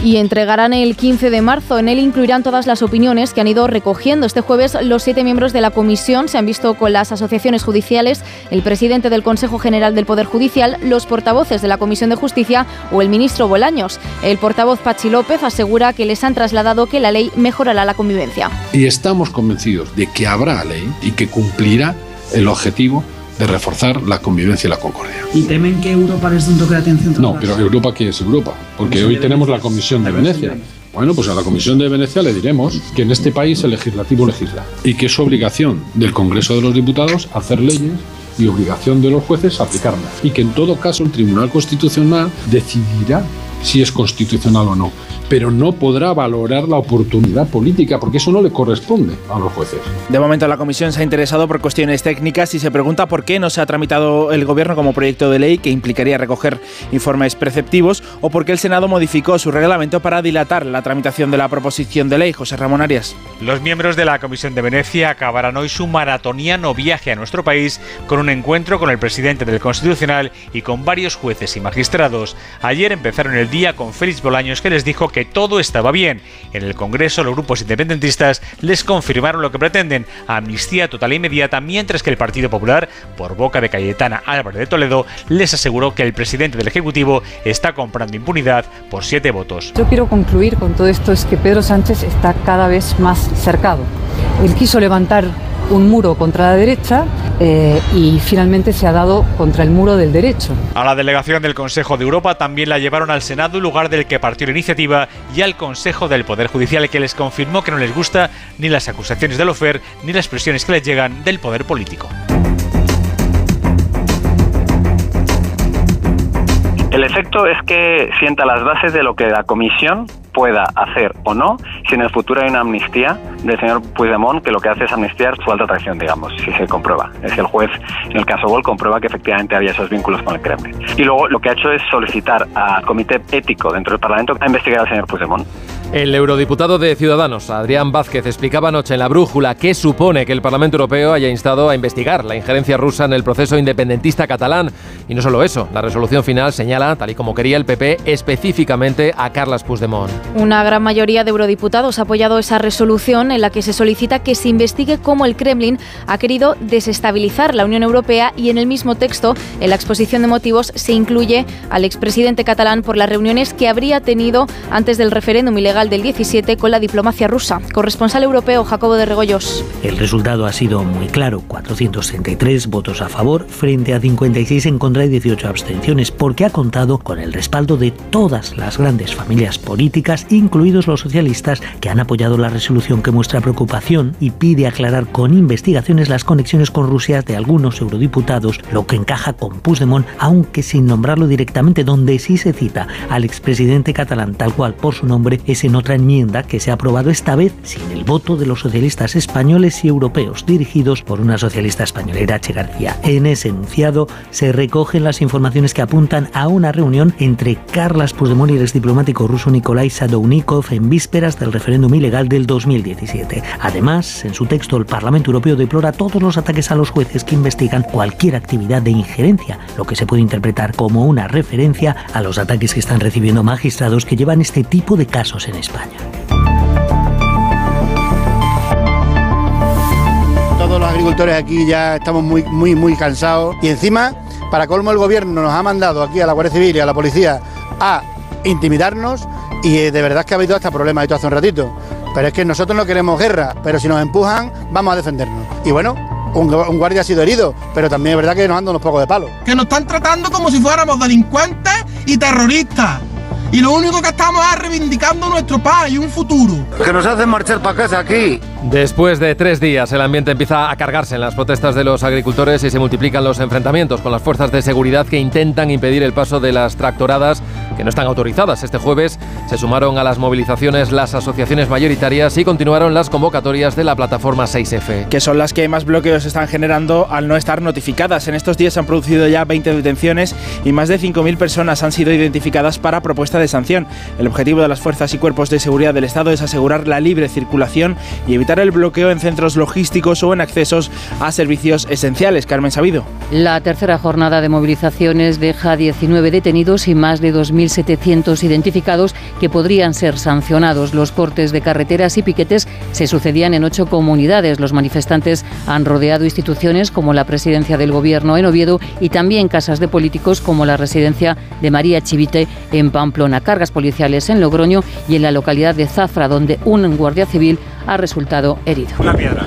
y entregarán el 15 de marzo. En él incluirán todas las opiniones que han ido recogiendo. Este jueves los siete miembros de la comisión se han visto con las asociaciones judiciales, el presidente del Consejo General del Poder Judicial, los portavoces de la Comisión de Justicia o el ministro Bolaños. El portavoz Pachi López asegura que les han trasladado que la ley mejorará la convivencia. Y estamos convencidos de que habrá ley y que cumplirá el objetivo de reforzar la convivencia y la concordia. ¿Y temen que Europa les dé un toque de atención? No, pero Europa, ¿qué es Europa? Porque hoy tenemos la Comisión de Venecia. Bueno, pues a la Comisión de Venecia le diremos que en este país el legislativo legisla y que es obligación del Congreso de los Diputados hacer leyes y obligación de los jueces aplicarlas. Y que en todo caso el Tribunal Constitucional decidirá si es constitucional o no pero no podrá valorar la oportunidad política, porque eso no le corresponde a los jueces. De momento la comisión se ha interesado por cuestiones técnicas y se pregunta por qué no se ha tramitado el gobierno como proyecto de ley que implicaría recoger informes preceptivos o por qué el Senado modificó su reglamento para dilatar la tramitación de la proposición de ley. José Ramón Arias. Los miembros de la Comisión de Venecia acabarán hoy su maratoniano viaje a nuestro país con un encuentro con el presidente del Constitucional y con varios jueces y magistrados. Ayer empezaron el día con Félix Bolaños que les dijo que todo estaba bien. En el Congreso los grupos independentistas les confirmaron lo que pretenden, amnistía total e inmediata, mientras que el Partido Popular, por boca de Cayetana Álvarez de Toledo, les aseguró que el presidente del Ejecutivo está comprando impunidad por siete votos. Yo quiero concluir con todo esto es que Pedro Sánchez está cada vez más cercado. Él quiso levantar un muro contra la derecha eh, y finalmente se ha dado contra el muro del derecho. A la delegación del Consejo de Europa también la llevaron al Senado, lugar del que partió la iniciativa, y al Consejo del Poder Judicial, que les confirmó que no les gusta ni las acusaciones del OFER ni las presiones que les llegan del poder político. El efecto es que sienta las bases de lo que la Comisión pueda hacer o no si en el futuro hay una amnistía del señor Puigdemont que lo que hace es amnistiar su alta traición, digamos, si se comprueba. Es el juez, en el caso Gol, comprueba que efectivamente había esos vínculos con el Kremlin. Y luego lo que ha hecho es solicitar al comité ético dentro del Parlamento a investigar al señor Puigdemont. El eurodiputado de Ciudadanos, Adrián Vázquez, explicaba anoche en la brújula qué supone que el Parlamento Europeo haya instado a investigar la injerencia rusa en el proceso independentista catalán. Y no solo eso, la resolución final señala, tal y como quería el PP, específicamente a Carles Puigdemont. Una gran mayoría de eurodiputados ha apoyado esa resolución en la que se solicita que se investigue cómo el Kremlin ha querido desestabilizar la Unión Europea y en el mismo texto, en la exposición de motivos, se incluye al expresidente catalán por las reuniones que habría tenido antes del referéndum ilegal del 17 con la diplomacia rusa. Corresponsal europeo Jacobo de Regoyos. El resultado ha sido muy claro, 433 votos a favor frente a 56 en contra y 18 abstenciones, porque ha contado con el respaldo de todas las grandes familias políticas incluidos los socialistas, que han apoyado la resolución que muestra preocupación y pide aclarar con investigaciones las conexiones con Rusia de algunos eurodiputados, lo que encaja con Puigdemont, aunque sin nombrarlo directamente, donde sí se cita al expresidente catalán tal cual por su nombre, es en otra enmienda que se ha aprobado esta vez sin el voto de los socialistas españoles y europeos, dirigidos por una socialista española, Irache García. En ese enunciado se recogen las informaciones que apuntan a una reunión entre Carlas Puigdemont y el exdiplomático ruso Nikolai Sadounikov en vísperas del referéndum ilegal del 2017. Además, en su texto, el Parlamento Europeo deplora todos los ataques a los jueces que investigan cualquier actividad de injerencia, lo que se puede interpretar como una referencia a los ataques que están recibiendo magistrados que llevan este tipo de casos en España. Todos los agricultores aquí ya estamos muy, muy, muy cansados y encima, para colmo, el gobierno nos ha mandado aquí a la Guardia Civil y a la policía a intimidarnos y eh, de verdad que ha habido hasta problemas esto hace un ratito. Pero es que nosotros no queremos guerra, pero si nos empujan, vamos a defendernos. Y bueno, un, guardia ha sido herido, pero también es verdad que nos andan unos pocos de palo. Que nos están tratando como si fuéramos delincuentes y terroristas. Y lo único que estamos es reivindicando nuestro paz y un futuro. Que nos hacen marchar para casa aquí. Después de tres días, el ambiente empieza a cargarse en las protestas de los agricultores y se multiplican los enfrentamientos con las fuerzas de seguridad que intentan impedir el paso de las tractoradas que no están autorizadas. Este jueves Se sumaron a las movilizaciones las asociaciones mayoritarias y continuaron las convocatorias de la plataforma 6F. Que son las que más bloqueos están generando al no estar notificadas. En estos días se han producido ya 20 detenciones y más de 5.000 personas han sido identificadas para propuesta de sanción. El objetivo de las fuerzas y cuerpos de seguridad del Estado es asegurar la libre circulación y evitar el bloqueo en centros logísticos o en accesos a servicios esenciales. Carmen Sabido. La tercera jornada de movilizaciones deja 19 detenidos y más de 2.700 identificados que podrían ser sancionados. Los cortes de carreteras y piquetes se sucedían en ocho comunidades. Los manifestantes han rodeado instituciones como la presidencia del gobierno en Oviedo y también casas de políticos como la residencia de María Chivite en Pamplona. Cargas policiales en Logroño y en la localidad de Zafra, donde un guardia civil ha resultado herido. Una piedra.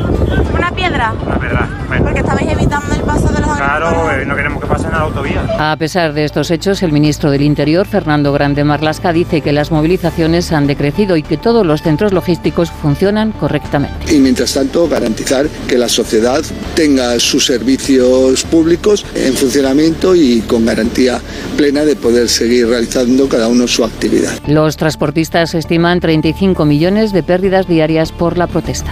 ¿Una piedra? Una piedra. Porque estabais evitando el paso de los Claro, eh, no queremos que pasen a la autovía. A pesar de estos hechos, el ministro del Interior, Fernando Grande Marlasca, dice que las movilizaciones han decrecido y que todos los centros logísticos funcionan correctamente. Y mientras tanto, garantizar que la sociedad tenga sus servicios públicos en funcionamiento y con garantía plena de poder seguir realizando cada uno su actividad. Los transportistas estiman 35 millones de pérdidas diarias por la protesta.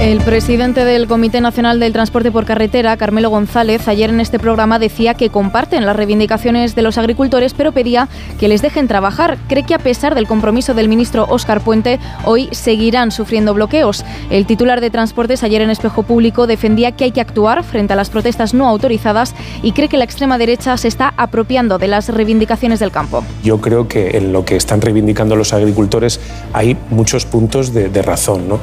El presidente del Comité Nacional del Transporte por Carretera, Carmelo González, ayer en este programa decía que comparten las reivindicaciones de los agricultores, pero pedía que les dejen trabajar. Cree que a pesar del compromiso del ministro Óscar Puente, hoy seguirán sufriendo bloqueos. El titular de Transportes ayer en Espejo Público defendía que hay que actuar frente a las protestas no autorizadas y cree que la extrema derecha se está apropiando de las reivindicaciones del campo. Yo creo que en lo que están reivindicando los agricultores hay muchos puntos de, de razón, ¿no?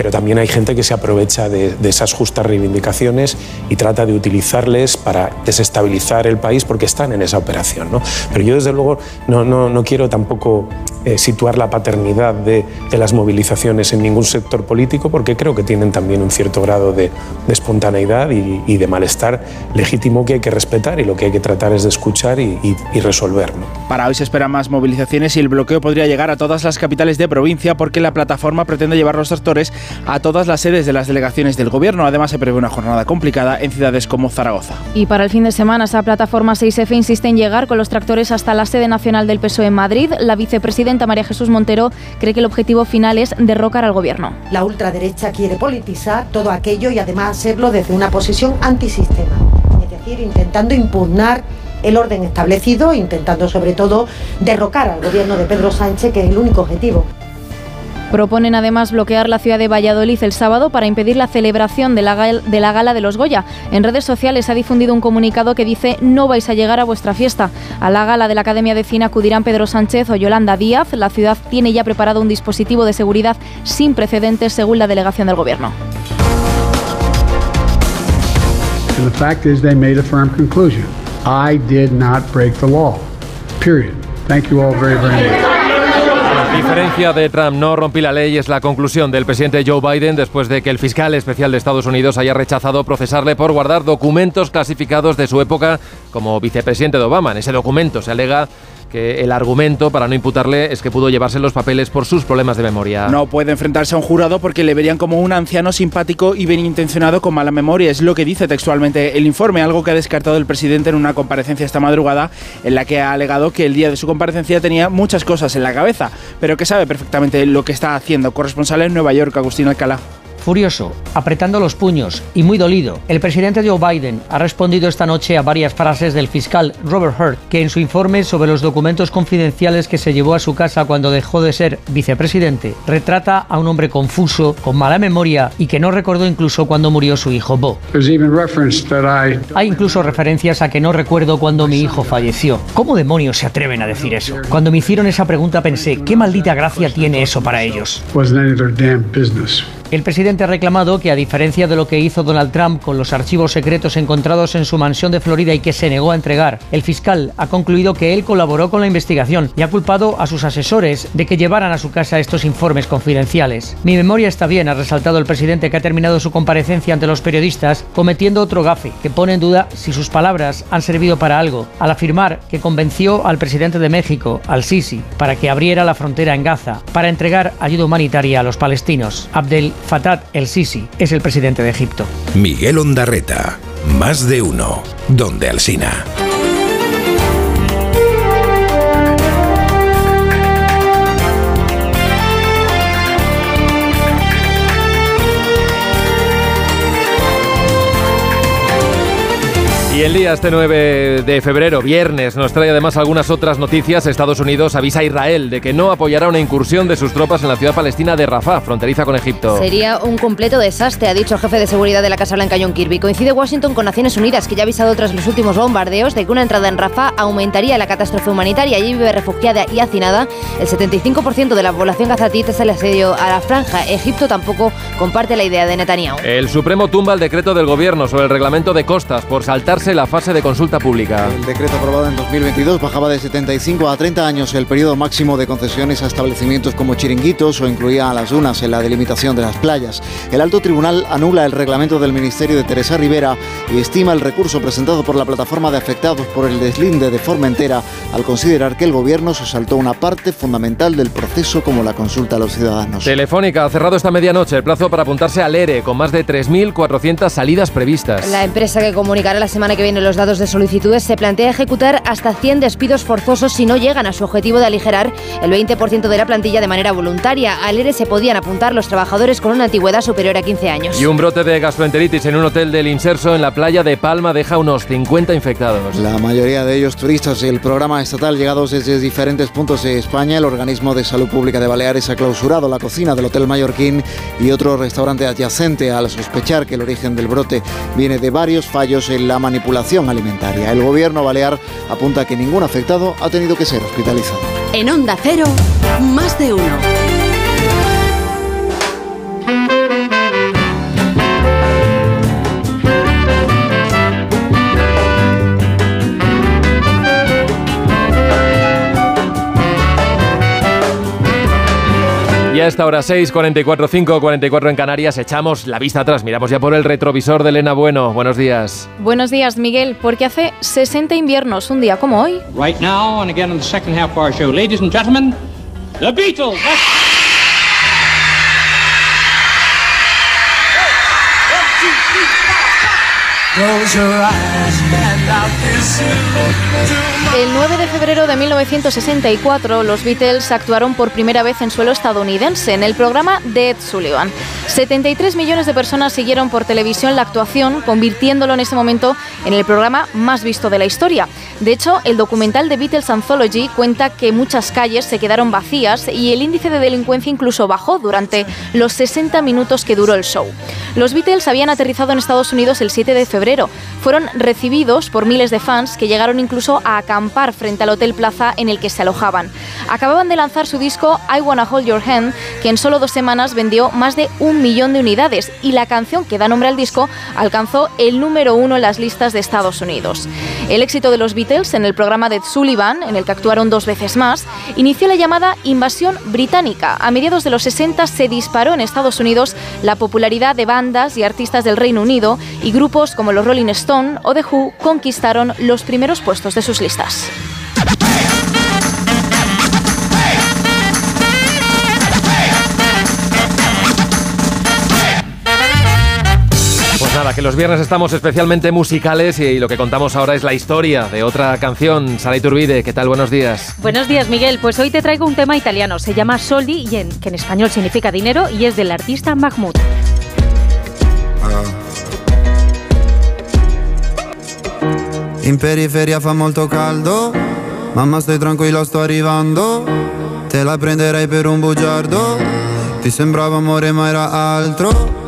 Pero también hay gente que se aprovecha de, esas justas reivindicaciones y trata de utilizarles para desestabilizar el país porque están en esa operación. ¿no? Pero yo desde luego no, no, no quiero tampoco eh, situar la paternidad de, de, las movilizaciones en ningún sector político porque creo que tienen también un cierto grado de, de espontaneidad y, de malestar legítimo que hay que respetar y lo que hay que tratar es de escuchar y, y, y resolver. Para hoy se esperan más movilizaciones y el bloqueo podría llegar a todas las capitales de provincia porque la plataforma pretende llevar los tractores a todas las sedes de las delegaciones del gobierno. Además, se prevé una jornada complicada en ciudades como Zaragoza. Y para el fin de semana, esa plataforma 6F insiste en llegar con los tractores hasta la sede nacional del PSOE en Madrid. La vicepresidenta María Jesús Montero cree que el objetivo final es derrocar al gobierno. La ultraderecha quiere politizar todo aquello y además hacerlo desde una posición antisistema, es decir, intentando impugnar el orden establecido, intentando sobre todo derrocar al gobierno de Pedro Sánchez, que es el único objetivo. Proponen además bloquear la ciudad de Valladolid el sábado para impedir la celebración de la, gala de los Goya. En redes sociales ha difundido un comunicado que dice no vais a llegar a vuestra fiesta. A la gala de la Academia de Cine acudirán Pedro Sánchez o Yolanda Díaz. La ciudad tiene ya preparado un dispositivo de seguridad sin precedentes según la delegación del gobierno. And the fact is they made a firm conclusion. I did not break the law. Period. Thank you all very, very much. Diferencia de Trump no rompí la ley es la conclusión del presidente Joe Biden después de que el fiscal especial de Estados Unidos haya rechazado procesarle por guardar documentos clasificados de su época como vicepresidente de Obama. En ese documento se alega que el argumento para no imputarle es que pudo llevarse los papeles por sus problemas de memoria. No puede enfrentarse a un jurado porque le verían como un anciano simpático y bien intencionado con mala memoria. Es lo que dice textualmente el informe, algo que ha descartado el presidente en una comparecencia esta madrugada en la que ha alegado que el día de su comparecencia tenía muchas cosas en la cabeza, pero que sabe perfectamente lo que está haciendo. Corresponsal en Nueva York, Agustín Alcalá. Furioso, apretando los puños y muy dolido, el presidente Joe Biden ha respondido esta noche a varias frases del fiscal Robert Hurt, que en su informe sobre los documentos confidenciales que se llevó a su casa cuando dejó de ser vicepresidente, retrata a un hombre confuso, con mala memoria y que no recordó incluso cuando murió su hijo Bo. Hay incluso referencias a que no recuerdo cuando mi hijo falleció. ¿Cómo demonios se atreven a decir eso? Cuando me hicieron esa pregunta pensé, ¿qué maldita gracia tiene eso para ellos? El presidente ha reclamado que, a diferencia de lo que hizo Donald Trump con los archivos secretos encontrados en su mansión de Florida y que se negó a entregar, el fiscal ha concluido que él colaboró con la investigación y ha culpado a sus asesores de que llevaran a su casa estos informes confidenciales. Mi memoria está bien, ha resaltado el presidente que ha terminado su comparecencia ante los periodistas cometiendo otro gafe que pone en duda si sus palabras han servido para algo, al afirmar que convenció al presidente de México, al Sisi, para que abriera la frontera en Gaza, para entregar ayuda humanitaria a los palestinos. Abdel Fattah el-Sisi es el presidente de Egipto. Miguel Ondarreta, más de uno, donde Alsina. Y el día este 9 de febrero, viernes, nos trae además algunas otras noticias. Estados Unidos avisa a Israel de que no apoyará una incursión de sus tropas en la ciudad palestina de Rafah, fronteriza con Egipto. Sería un completo desastre, ha dicho el jefe de seguridad de la Casa Blanca John Kirby. Coincide Washington con Naciones Unidas, que ya ha avisado tras los últimos bombardeos de que una entrada en Rafah aumentaría la catástrofe humanitaria. Allí vive refugiada y hacinada el 75% de la población gazatí tras el asedio a la franja. Egipto tampoco comparte la idea de Netanyahu. El Supremo tumba el decreto del gobierno sobre el reglamento de costas por saltarse la fase de consulta pública. El decreto aprobado en 2022 bajaba de 75 a 30 años el periodo máximo de concesiones a establecimientos como chiringuitos o incluía a las dunas en la delimitación de las playas. El alto tribunal anula el reglamento del Ministerio de Teresa Rivera y estima el recurso presentado por la plataforma de afectados por el deslinde de Formentera al considerar que el gobierno se saltó una parte fundamental del proceso como la consulta a los ciudadanos. Telefónica ha cerrado esta medianoche el plazo para apuntarse al ERE con más de 3.400 salidas previstas. La empresa que comunicará la semana que viene los datos de solicitudes se plantea ejecutar hasta 100 despidos forzosos si no llegan a su objetivo de aligerar el 20% de la plantilla de manera voluntaria. Al ERE se podían apuntar los trabajadores con una antigüedad superior a 15 años. Y un brote de gastroenteritis en un hotel del Inserso en la playa de Palma deja unos 50 infectados. La mayoría de ellos turistas. El programa estatal llegados desde diferentes puntos de España, el organismo de salud pública de Baleares ha clausurado la cocina del Hotel Mallorquín y otro restaurante adyacente al sospechar que el origen del brote viene de varios fallos en la manipulación alimentaria. El gobierno balear apunta que ningún afectado ha tenido que ser hospitalizado. En Onda Cero, más de uno. Y a esta hora 6, 44, 5, 44 en Canarias, echamos la vista atrás, miramos ya por el retrovisor de Elena Bueno. Buenos días. Buenos días, Miguel, porque hace 60 inviernos, un día como hoy. Right now, and again in the second half of our show, ladies and gentlemen, the Beatles. Close your eyes El 9 de febrero de 1964, los Beatles actuaron por primera vez en suelo estadounidense en el programa de Ed Sullivan. 73 millones de personas siguieron por televisión la actuación, convirtiéndolo en ese momento en el programa más visto de la historia. De hecho, el documental de Beatles Anthology cuenta que muchas calles se quedaron vacías y el índice de delincuencia incluso bajó durante los 60 minutos que duró el show. Los Beatles habían aterrizado en Estados Unidos el 7 de febrero. Fueron recibidos por miles de fans que llegaron incluso a acampar frente al Hotel Plaza en el que se alojaban. Acababan de lanzar su disco I Wanna Hold Your Hand, que en solo dos semanas vendió más de un millón de unidades y la canción que da nombre al disco alcanzó el número uno en las listas de Estados Unidos. El éxito de los Beatles en el programa de Sullivan, en el que actuaron dos veces más, inició la llamada invasión británica. A mediados de los 60 se disparó en Estados Unidos la popularidad de bandas y artistas del Reino Unido y grupos como los Rolling Stone o The Who conquistaron los primeros puestos de sus listas. Nada, que los viernes estamos especialmente musicales y lo que contamos ahora es la historia de otra canción. Sara Iturbide, ¿qué tal? Buenos días. Buenos días, Miguel. Pues hoy te traigo un tema italiano. Se llama Soldi, y en, que en español significa dinero, y es del artista Mahmoud. In periferia fa molto caldo, mamma stai tranquilla sto arrivando, te la prenderei per un bugiardo, ti sembrava amore ma era altro,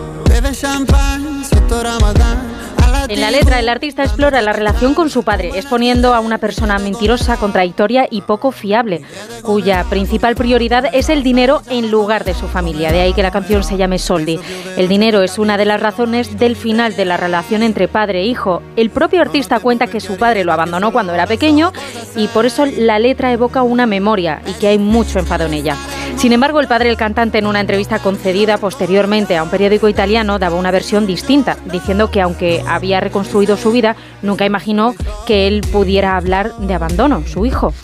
En la letra, el artista explora la relación con su padre, exponiendo a una persona mentirosa, contradictoria y poco fiable, cuya principal prioridad es el dinero en lugar de su familia. De ahí que la canción se llame Soldi. El dinero es una de las razones del final de la relación entre padre e hijo. El propio artista cuenta que su padre lo abandonó cuando era pequeño y por eso la letra evoca una memoria y que hay mucho enfado en ella. Sin embargo, el padre del cantante en una entrevista concedida posteriormente a un periódico italiano daba una versión distinta, diciendo que aunque había reconstruido su vida, nunca imaginó que él pudiera hablar de abandono, su hijo.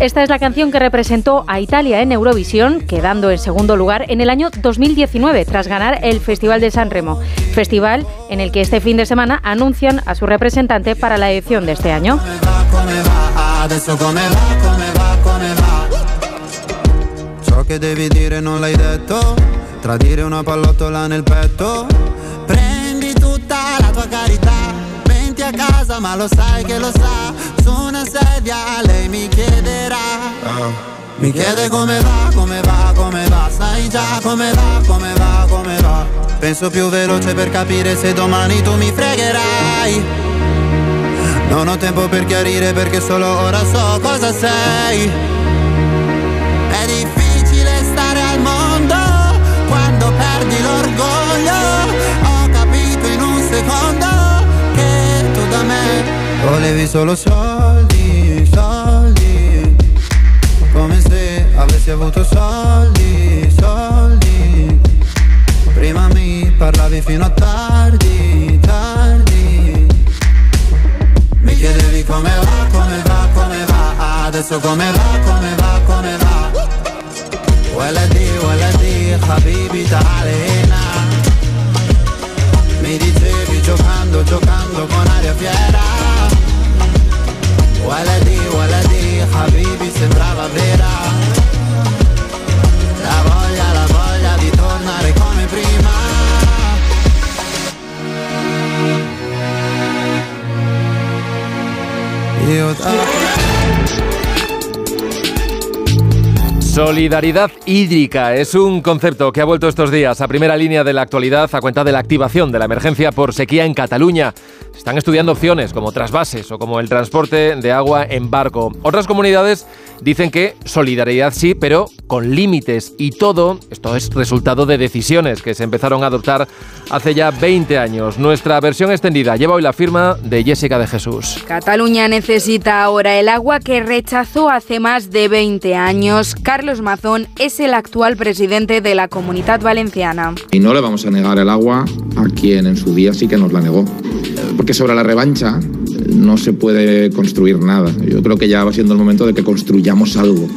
Esta es la canción que representó a Italia en Eurovisión, quedando en segundo lugar en el año 2019, tras ganar el Festival de San Remo, festival en el que este fin de semana anuncian a su representante para la edición de este año. Che devi dire non l'hai detto, tradire una pallottola nel petto. Prendi tutta la tua carità, menti a casa ma lo sai che lo sa. Su una sedia lei mi chiederà. Mi chiede come va, come va, come va. Sai già come va, come va, come va. Penso più veloce per capire se domani tu mi fregherai. Non ho tempo per chiarire perché solo ora so cosa sei secondo che tu da me volevi solo soldi, soldi Come se avessi avuto soldi, soldi Prima mi parlavi fino a tardi, tardi Mi chiedevi come va, come va, come va Adesso come va, come va, come va ولدي ولدي حبيبي تعال giocando, giocando con aria fiera. Waladi, waladi, habibi sembrava vera. La voglia, la voglia di tornare come prima. Io Solidaridad hídrica es un concepto que ha vuelto estos días a primera línea de la actualidad a cuenta de la activación de la emergencia por sequía en Cataluña. Están estudiando opciones como trasvases o como el transporte de agua en barco. Otras comunidades dicen que solidaridad sí, pero con límites. Y todo esto es resultado de decisiones que se empezaron a adoptar hace ya 20 años. Nuestra versión extendida lleva hoy la firma de Jessica de Jesús. Cataluña necesita ahora el agua que rechazó hace más de 20 años. Carlos Mazón es el actual presidente de la Comunidad Valenciana. Y no le vamos a negar el agua a quien en su día sí que nos la negó. Porque sobre la revancha no se puede construir nada. Yo creo que ya va siendo el momento de que construyamos algo.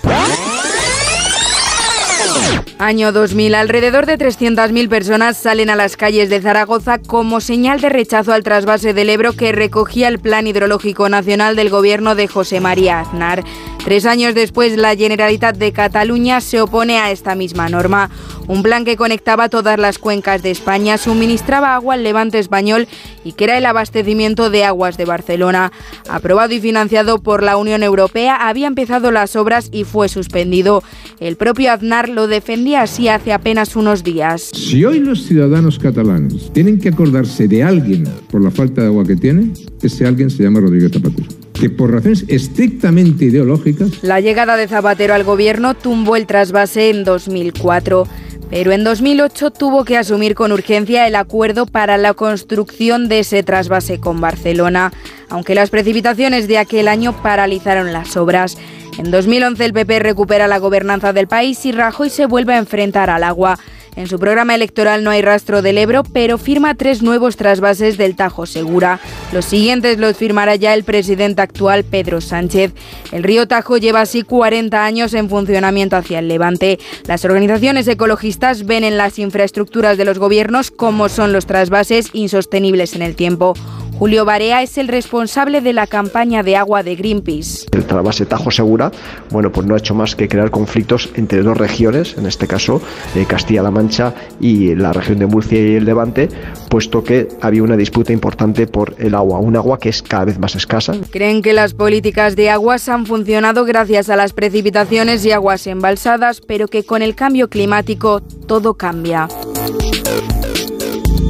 Año 2000. Alrededor de 300.000 personas salen a las calles de Zaragoza como señal de rechazo al trasvase del Ebro que recogía el Plan Hidrológico Nacional del gobierno de José María Aznar. Tres años después, la Generalitat de Cataluña se opone a esta misma norma. Un plan que conectaba todas las cuencas de España, suministraba agua al levante español y que era el abastecimiento de aguas de Barcelona. Aprobado y financiado por la Unión Europea, había empezado las obras y fue suspendido. El propio Aznar lo defendía así hace apenas unos días. Si hoy los ciudadanos catalanes tienen que acordarse de alguien por la falta de agua que tiene, ese alguien se llama Rodríguez Zapatero que por razones estrictamente ideológicas... La llegada de Zapatero al gobierno tumbó el trasvase en 2004. Pero en 2008 tuvo que asumir con urgencia el acuerdo para la construcción de ese trasvase con Barcelona, aunque las precipitaciones de aquel año paralizaron las obras. En 2011 el PP recupera la gobernanza del país y Rajoy se vuelve a enfrentar al agua. En su programa electoral no hay rastro del Ebro, pero firma tres nuevos trasvases del Tajo Segura. Los siguientes los firmará ya el presidente actual, Pedro Sánchez. El río Tajo lleva así 40 años en funcionamiento hacia el levante. Las organizaciones ecologistas ven en las infraestructuras de los gobiernos como son los trasvases insostenibles en el tiempo. Julio Barea es el responsable de la campaña de agua de Greenpeace. El trasvase Tajo Segura, bueno, pues no ha hecho más que crear conflictos entre dos regiones, en este caso eh, Castilla-La Mancha y la región de Murcia y el Levante, puesto que había una disputa importante por el agua, un agua que es cada vez más escasa. Creen que las políticas de aguas han funcionado gracias a las precipitaciones y aguas embalsadas, pero que con el cambio climático todo cambia.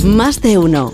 Más de uno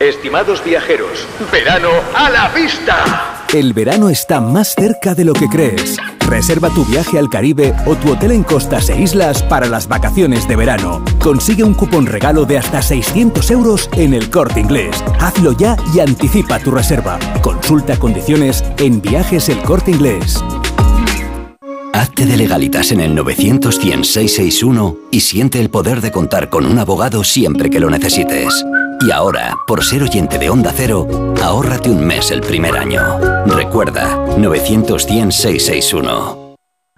Estimados viajeros, verano a la vista. El verano está más cerca de lo que crees. Reserva tu viaje al Caribe o tu hotel en costas e islas para las vacaciones de verano. Consigue un cupón regalo de hasta 600 euros en el corte inglés. Hazlo ya y anticipa tu reserva. Consulta condiciones en viajes el corte inglés. Hazte de legalitas en el 900 100 661 y siente el poder de contar con un abogado siempre que lo necesites. Y ahora, por ser oyente de Onda Cero, ahórrate un mes el primer año. Recuerda, 900 100 661.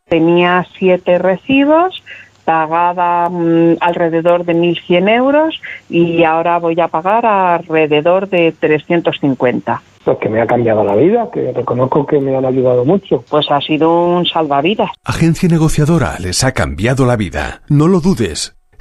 Tenía siete recibos, pagaba mm, alrededor de 1.100 euros y ahora voy a pagar alrededor de 350. Pues que me ha cambiado la vida, que reconozco que me han ayudado mucho. Pues ha sido un salvavidas. Agencia negociadora les ha cambiado la vida. No lo dudes.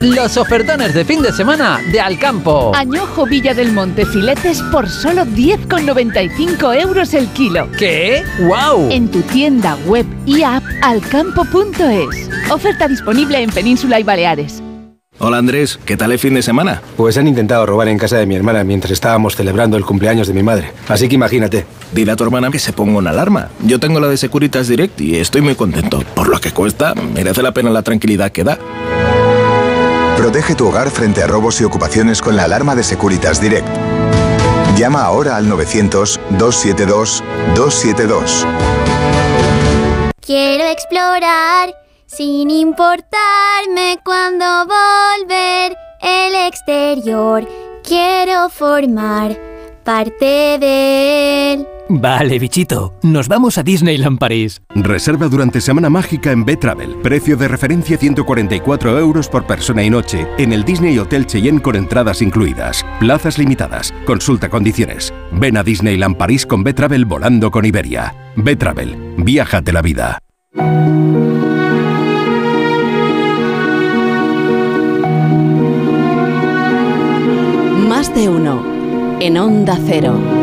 Los ofertones de fin de semana de Alcampo. Añojo Villa del Monte filetes por solo 10,95 euros el kilo. ¿Qué? ¡Wow! En tu tienda web y app alcampo.es. Oferta disponible en Península y Baleares. Hola Andrés, ¿qué tal el fin de semana? Pues han intentado robar en casa de mi hermana mientras estábamos celebrando el cumpleaños de mi madre. Así que imagínate. Dile a tu hermana que se ponga una alarma. Yo tengo la de Securitas Direct y estoy muy contento. Por lo que cuesta, merece la pena la tranquilidad que da. Protege tu hogar frente a robos y ocupaciones con la alarma de Securitas Direct. Llama ahora al 900-272-272. Quiero explorar sin importarme cuando volver el exterior. Quiero formar parte de él. Vale, bichito, nos vamos a Disneyland París. Reserva durante Semana Mágica en B-Travel. Precio de referencia 144 euros por persona y noche en el Disney Hotel Cheyenne con entradas incluidas. Plazas limitadas. Consulta condiciones. Ven a Disneyland París con B-Travel volando con Iberia. B-Travel. Viájate la vida. Más de uno. En Onda Cero.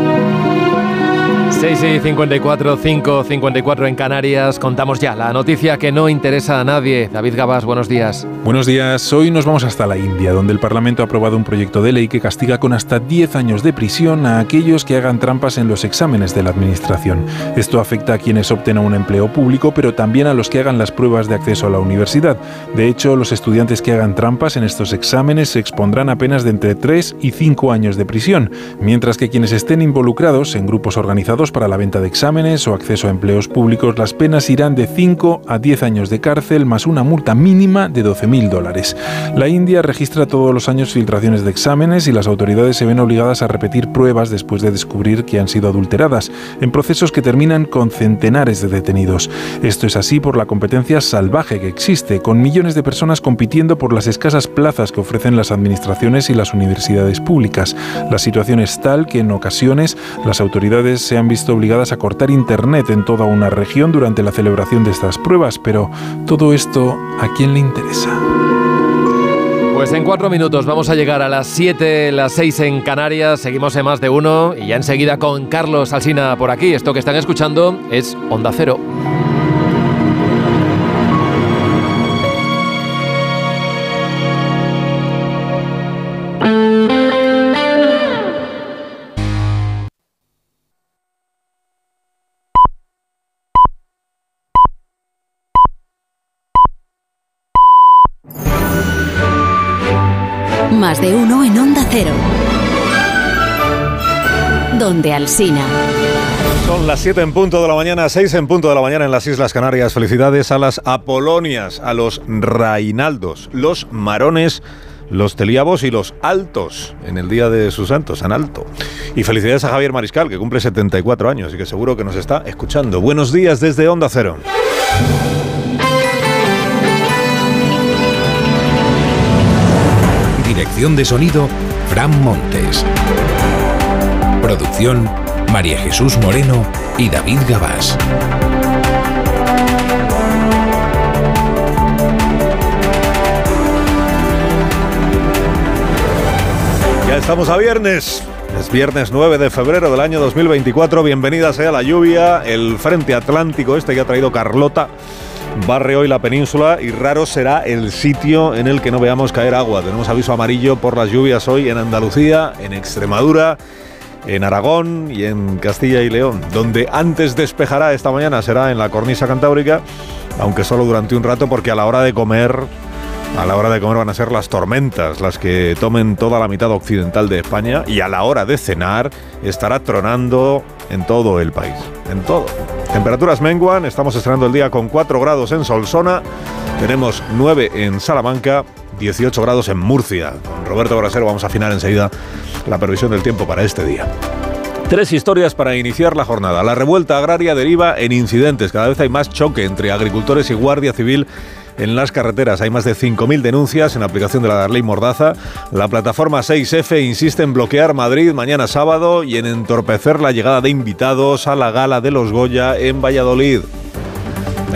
6 y 54, 5, 54 en Canarias. Contamos ya la noticia que no interesa a nadie. David Gabás, buenos días. Buenos días. Hoy nos vamos hasta la India, donde el Parlamento ha aprobado un proyecto de ley que castiga con hasta 10 años de prisión a aquellos que hagan trampas en los exámenes de la Administración. Esto afecta a quienes opten a un empleo público, pero también a los que hagan las pruebas de acceso a la universidad. De hecho, los estudiantes que hagan trampas en estos exámenes se expondrán a penas de entre 3 y 5 años de prisión, mientras que quienes estén involucrados en grupos organizados para la venta de exámenes o acceso a empleos públicos, las penas irán de 5 a 10 años de cárcel más una multa mínima de 12.000 dólares. La India registra todos los años filtraciones de exámenes y las autoridades se ven obligadas a repetir pruebas después de descubrir que han sido adulteradas, en procesos que terminan con centenares de detenidos. Esto es así por la competencia salvaje que existe, con millones de personas compitiendo por las escasas plazas que ofrecen las administraciones y las universidades públicas. La situación es tal que en ocasiones las autoridades se han visto obligadas a cortar internet en toda una región durante la celebración de estas pruebas, pero todo esto, ¿a quién le interesa? Pues en cuatro minutos vamos a llegar a las 7, las 6 en Canarias. Seguimos en más de uno y ya enseguida con Carlos Alsina por aquí. Esto que están escuchando es Onda Cero. Donde Alsina. Son las 7 en punto de la mañana, 6 en punto de la mañana en las Islas Canarias. Felicidades a las Apolonias, a los Rainaldos, los Marones, los Teliabos y los Altos en el Día de sus Santos, San Alto. Y felicidades a Javier Mariscal, que cumple 74 años y que seguro que nos está escuchando. Buenos días desde Onda Cero. Dirección de sonido, Fran Montes. Producción, María Jesús Moreno y David Gabás. Ya estamos a viernes. Es viernes 9 de febrero del año 2024. Bienvenida sea la lluvia. El frente atlántico este que ha traído Carlota barre hoy la península y raro será el sitio en el que no veamos caer agua. Tenemos aviso amarillo por las lluvias hoy en Andalucía, en Extremadura, en Aragón y en Castilla y León. Donde antes despejará esta mañana será en la cornisa cantábrica, aunque solo durante un rato porque a la hora de comer a la hora de comer van a ser las tormentas las que tomen toda la mitad occidental de España y a la hora de cenar estará tronando en todo el país, en todo. Temperaturas menguan, estamos estrenando el día con 4 grados en Solsona, tenemos 9 en Salamanca, 18 grados en Murcia. Con Roberto Brasero vamos a afinar enseguida la previsión del tiempo para este día. Tres historias para iniciar la jornada. La revuelta agraria deriva en incidentes. Cada vez hay más choque entre agricultores y Guardia Civil en las carreteras. Hay más de 5.000 denuncias en aplicación de la ley Mordaza. La plataforma 6F insiste en bloquear Madrid mañana sábado y en entorpecer la llegada de invitados a la gala de los Goya en Valladolid.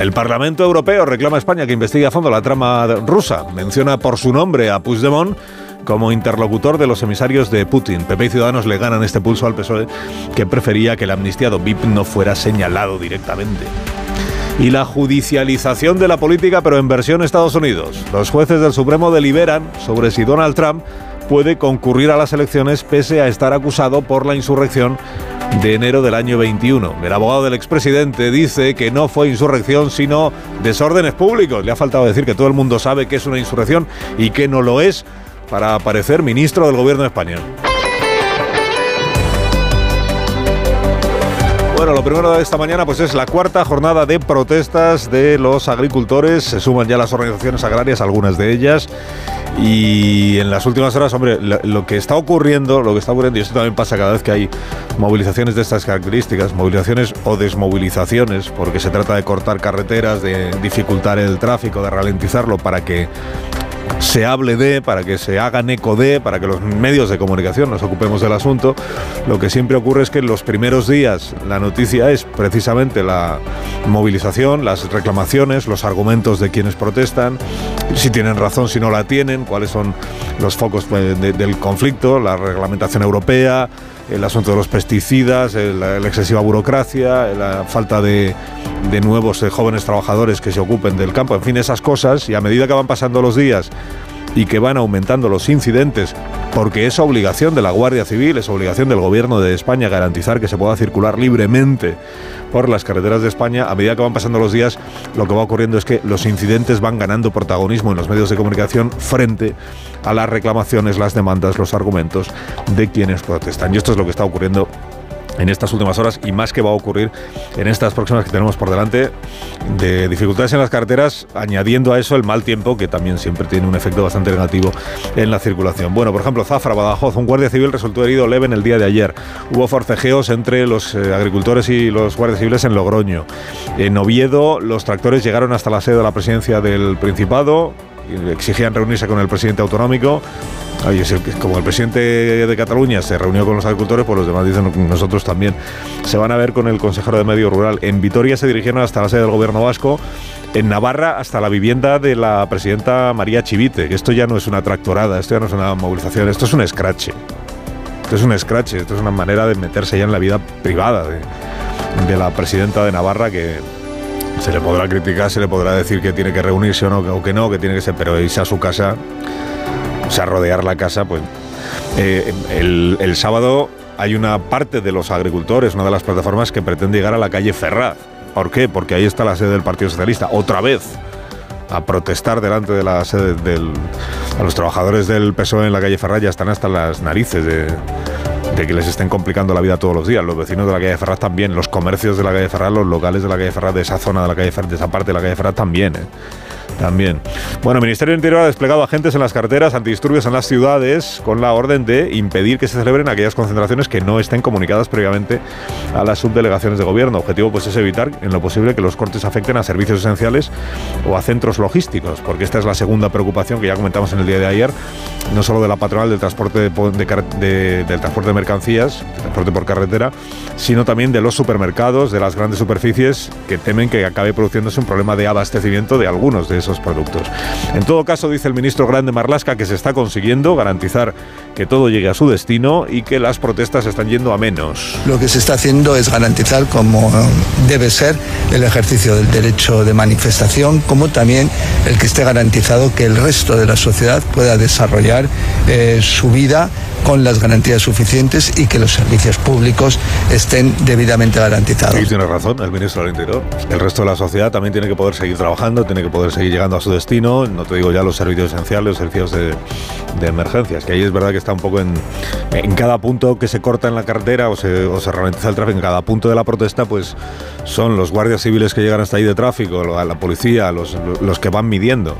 El Parlamento Europeo reclama a España que investigue a fondo la trama rusa. Menciona por su nombre a Puigdemont como interlocutor de los emisarios de Putin. PP y Ciudadanos le ganan este pulso al PSOE, que prefería que el amnistiado VIP no fuera señalado directamente y la judicialización de la política, pero en versión Estados Unidos. Los jueces del Supremo deliberan sobre si Donald Trump puede concurrir a las elecciones pese a estar acusado por la insurrección de enero del año 21. El abogado del expresidente dice que no fue insurrección, sino desórdenes públicos. Le ha faltado decir que todo el mundo sabe que es una insurrección y que no lo es para aparecer ministro del gobierno español. Bueno, lo primero de esta mañana pues es la cuarta jornada de protestas de los agricultores. Se suman ya las organizaciones agrarias, algunas de ellas. Y en las últimas horas, hombre, lo, que está ocurriendo, lo que está ocurriendo, y esto también pasa cada vez que hay movilizaciones de estas características, movilizaciones o desmovilizaciones, porque se trata de cortar carreteras, de dificultar el tráfico, de ralentizarlo para que se hable de, para que se hagan eco de, para que los medios de comunicación nos ocupemos del asunto. Lo que siempre ocurre es que en los primeros días la noticia es precisamente la movilización, las reclamaciones, los argumentos de quienes protestan, si tienen razón, si no la tienen, cuáles son los focos pues, del conflicto, la reglamentación europea, el asunto de los pesticidas, la, excesiva burocracia, la falta de, nuevos eh, jóvenes trabajadores que se ocupen del campo, en fin, esas cosas, y a medida que van pasando los días y que van aumentando los incidentes, porque es obligación de la Guardia Civil, es obligación del Gobierno de España garantizar que se pueda circular libremente por las carreteras de España, a medida que van pasando los días, lo que va ocurriendo es que los incidentes van ganando protagonismo en los medios de comunicación frente a las reclamaciones, las demandas, los argumentos de quienes protestan. Y esto es lo que está ocurriendo en estas últimas horas y más que va a ocurrir en estas próximas que tenemos por delante de dificultades en las carreteras, añadiendo a eso el mal tiempo que también siempre tiene un efecto bastante negativo en la circulación. Bueno, por ejemplo, Zafra, Badajoz, un guardia civil resultó herido leve en el día de ayer. Hubo forcejeos entre los eh, agricultores y los guardias civiles en Logroño. En Oviedo, los tractores llegaron hasta la sede de la presidencia del Principado, exigían reunirse con el presidente autonómico como el presidente de Cataluña se reunió con los agricultores, pues los demás dicen nosotros también. Se van a ver con el consejero de Medio Rural. En Vitoria se dirigieron hasta la sede del gobierno vasco. En Navarra hasta la vivienda de la presidenta María Chivite, esto ya no es una tractorada, esto ya no es una movilización, esto es un scratch. Esto es un scratch, esto es una manera de meterse ya en la vida privada de la presidenta de Navarra que, se le podrá criticar, se le podrá decir que tiene que reunirse o, no, o que no, que tiene que ser, pero irse a su casa o sea, rodear la casa, pues eh, el, sábado hay una parte de los agricultores, una de las plataformas que pretende llegar a la calle Ferraz. ¿Por qué? Porque ahí está la sede del Partido Socialista, otra vez, a protestar delante de la sede del... A los trabajadores del PSOE en la calle Ferraz ya están hasta las narices de, que les estén complicando la vida todos los días. Los vecinos de la calle Ferraz también, los comercios de la calle Ferraz, los locales de la calle Ferraz, de esa zona de la calle Ferraz, de esa parte de la calle Ferraz también. ¿eh? También. Bueno, el Ministerio del Interior ha desplegado agentes en las carreteras antidisturbios en las ciudades con la orden de impedir que se celebren aquellas concentraciones que no estén comunicadas previamente a las subdelegaciones de gobierno. Objetivo pues, es evitar en lo posible que los cortes afecten a servicios esenciales o a centros logísticos, porque esta es la segunda preocupación que ya comentamos en el día de ayer, no solo de la patronal del transporte de, del transporte de mercancías, transporte por carretera, sino también de los supermercados, de las grandes superficies que temen que acabe produciéndose un problema de abastecimiento de algunos de esos productos. En todo caso, dice el ministro Grande Marlasca que se está consiguiendo garantizar que todo llegue a su destino y que las protestas están yendo a menos. Lo que se está haciendo es garantizar como debe ser el ejercicio del derecho de manifestación, como también el que esté garantizado que el resto de la sociedad pueda desarrollar eh, su vida con las garantías suficientes y que los servicios públicos estén debidamente garantizados. Sí, tiene razón el ministro del Interior. El resto de la sociedad también tiene que poder seguir trabajando, tiene que poder seguir llegando a su destino. No te digo ya los servicios esenciales, los servicios de, emergencias, que ahí es verdad que está un poco en, en cada punto que se corta en la carretera o se, o ralentiza el tráfico, en cada punto de la protesta, pues son los guardias civiles que llegan hasta ahí de tráfico, la, la policía, los, los que van midiendo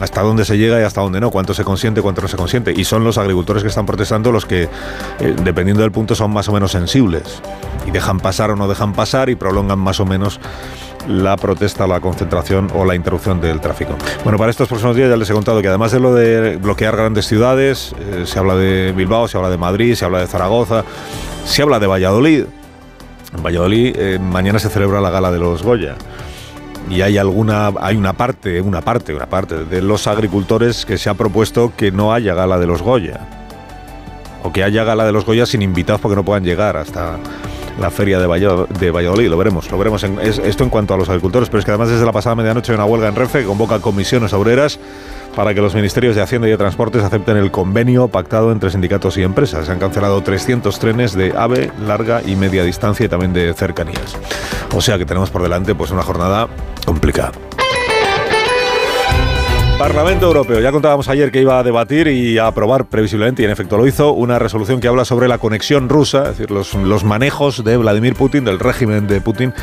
hasta dónde se llega y hasta dónde no, cuánto se consiente, cuánto no se consiente. Y son los agricultores que están protestando los que, eh, dependiendo del punto, son más o menos sensibles. Y dejan pasar o no dejan pasar y prolongan más o menos la protesta, la concentración o la interrupción del tráfico. Bueno, para estos próximos días ya les he contado que además de lo de bloquear grandes ciudades, eh, se habla de Bilbao, se habla de Madrid, se habla de Zaragoza, se habla de Valladolid. En Valladolid eh, mañana se celebra la gala de los Goya y hay alguna hay una parte una parte una parte de los agricultores que se ha propuesto que no haya gala de los Goya. O que haya gala de los Goya sin invitados porque no puedan llegar hasta la feria de Valladolid, lo veremos lo veremos esto en cuanto a los agricultores pero es que además desde la pasada medianoche hay una huelga en Renfe que convoca comisiones obreras para que los ministerios de Hacienda y de Transportes acepten el convenio pactado entre sindicatos y empresas. Se han cancelado 300 trenes de AVE, larga y media distancia y también de cercanías. O sea que tenemos por delante pues una jornada complicada. Parlamento Europeo. Ya contábamos ayer que iba a debatir y a aprobar previsiblemente, y en efecto lo hizo, una resolución que habla sobre la conexión rusa, es decir, los, manejos de Vladimir Putin, del régimen de Putin,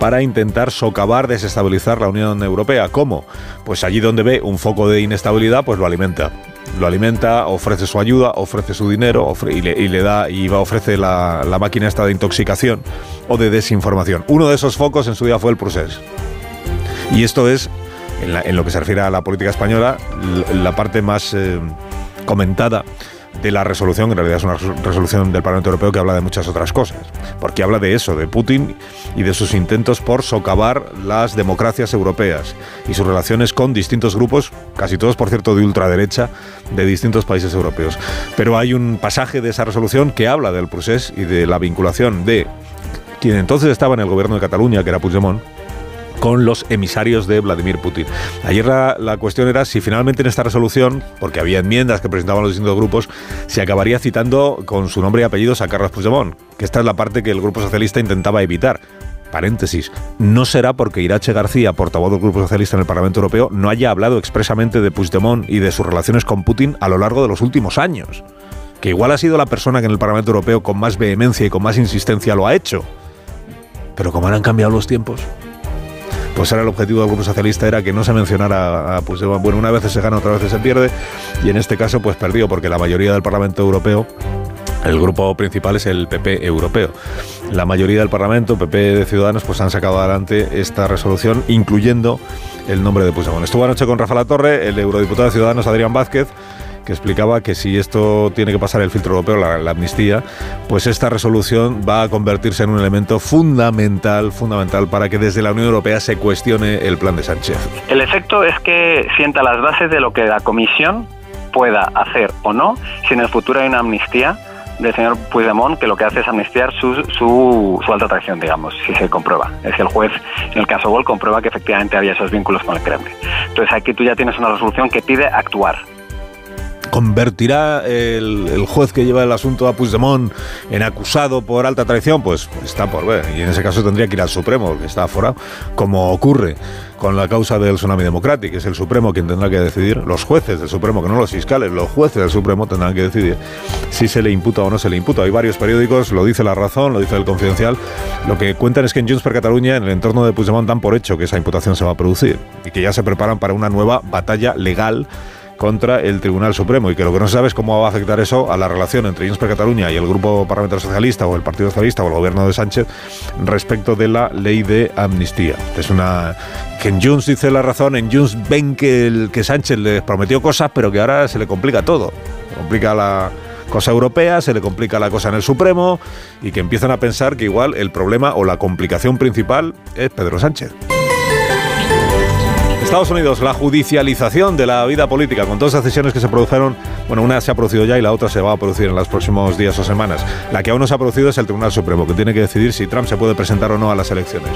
para intentar socavar, desestabilizar la Unión Europea. ¿Cómo? Pues allí donde ve un foco de inestabilidad, pues lo alimenta. Lo alimenta, ofrece su ayuda, ofrece su dinero ofre y, le, y, le, da y va, ofrece la, la máquina esta de intoxicación o de desinformación. Uno de esos focos en su día fue el Prusés. Y esto es en, la, en, lo que se refiere a la política española, la parte más eh, comentada de la resolución, en realidad es una resolución del Parlamento Europeo que habla de muchas otras cosas, porque habla de eso, de Putin y de sus intentos por socavar las democracias europeas y sus relaciones con distintos grupos, casi todos por cierto de ultraderecha, de distintos países europeos. Pero hay un pasaje de esa resolución que habla del procés y de la vinculación de quien entonces estaba en el gobierno de Cataluña, que era Puigdemont, con los emisarios de Vladimir Putin. Ayer la, cuestión era si finalmente en esta resolución, porque había enmiendas que presentaban los distintos grupos, se acabaría citando con su nombre y apellidos a Carlos Puigdemont, que esta es la parte que el Grupo Socialista intentaba evitar. Paréntesis, no será porque Irache García, portavoz del Grupo Socialista en el Parlamento Europeo, no haya hablado expresamente de Puigdemont y de sus relaciones con Putin a lo largo de los últimos años. Que igual ha sido la persona que en el Parlamento Europeo con más vehemencia y con más insistencia lo ha hecho. Pero como han cambiado los tiempos, pues era el objetivo del Grupo Socialista era que no se mencionara a Puigdemont. Bueno, una vez se gana, otra vez se pierde, y en este caso pues perdió, porque la mayoría del Parlamento Europeo el grupo principal es el PP europeo. La mayoría del Parlamento, PP de Ciudadanos, pues han sacado adelante esta resolución, incluyendo el nombre de Puigdemont. Estuvo anoche con Rafa Latorre, el eurodiputado de Ciudadanos Adrián Vázquez, que explicaba que si esto tiene que pasar el filtro europeo, la, amnistía, pues esta resolución va a convertirse en un elemento fundamental, fundamental para que desde la Unión Europea se cuestione el plan de Sánchez. El efecto es que sienta las bases de lo que la Comisión pueda hacer o no si en el futuro hay una amnistía del señor Puigdemont que lo que hace es amnistiar su, su, su, alta atracción, digamos, si se comprueba. Es que el juez, en el caso Gol, comprueba que efectivamente había esos vínculos con el Kremlin. Entonces aquí tú ya tienes una resolución que pide actuar convertirá el, juez que lleva el asunto a Puigdemont en acusado por alta traición, pues está por ver. Y en ese caso tendría que ir al Supremo, que está aforado, como ocurre con la causa del tsunami democrático, es el Supremo quien tendrá que decidir, los jueces del Supremo, que no los fiscales, los jueces del Supremo tendrán que decidir si se le imputa o no se le imputa. Hay varios periódicos, lo dice La Razón, lo dice El Confidencial, lo que cuentan es que en Junts per Cataluña, en el entorno de Puigdemont, dan por hecho que esa imputación se va a producir y que ya se preparan para una nueva batalla legal contra el Tribunal Supremo y que lo que no se sabe es cómo va a afectar eso a la relación entre Junts per Cataluña y el Grupo Parlamentario Socialista o el Partido Socialista o el Gobierno de Sánchez respecto de la ley de amnistía. Es una que en Junts dice la razón, en Junts ven que, el, que Sánchez les prometió cosas pero que ahora se le complica todo. Se complica la cosa europea, se le complica la cosa en el Supremo y que empiezan a pensar que igual el problema o la complicación principal es Pedro Sánchez. Estados Unidos, la judicialización de la vida política, con todas las decisiones que se produjeron, bueno, una se ha producido ya y la otra se va a producir en los próximos días o semanas. La que aún no se ha producido es el Tribunal Supremo, que tiene que decidir si Trump se puede presentar o no a las elecciones.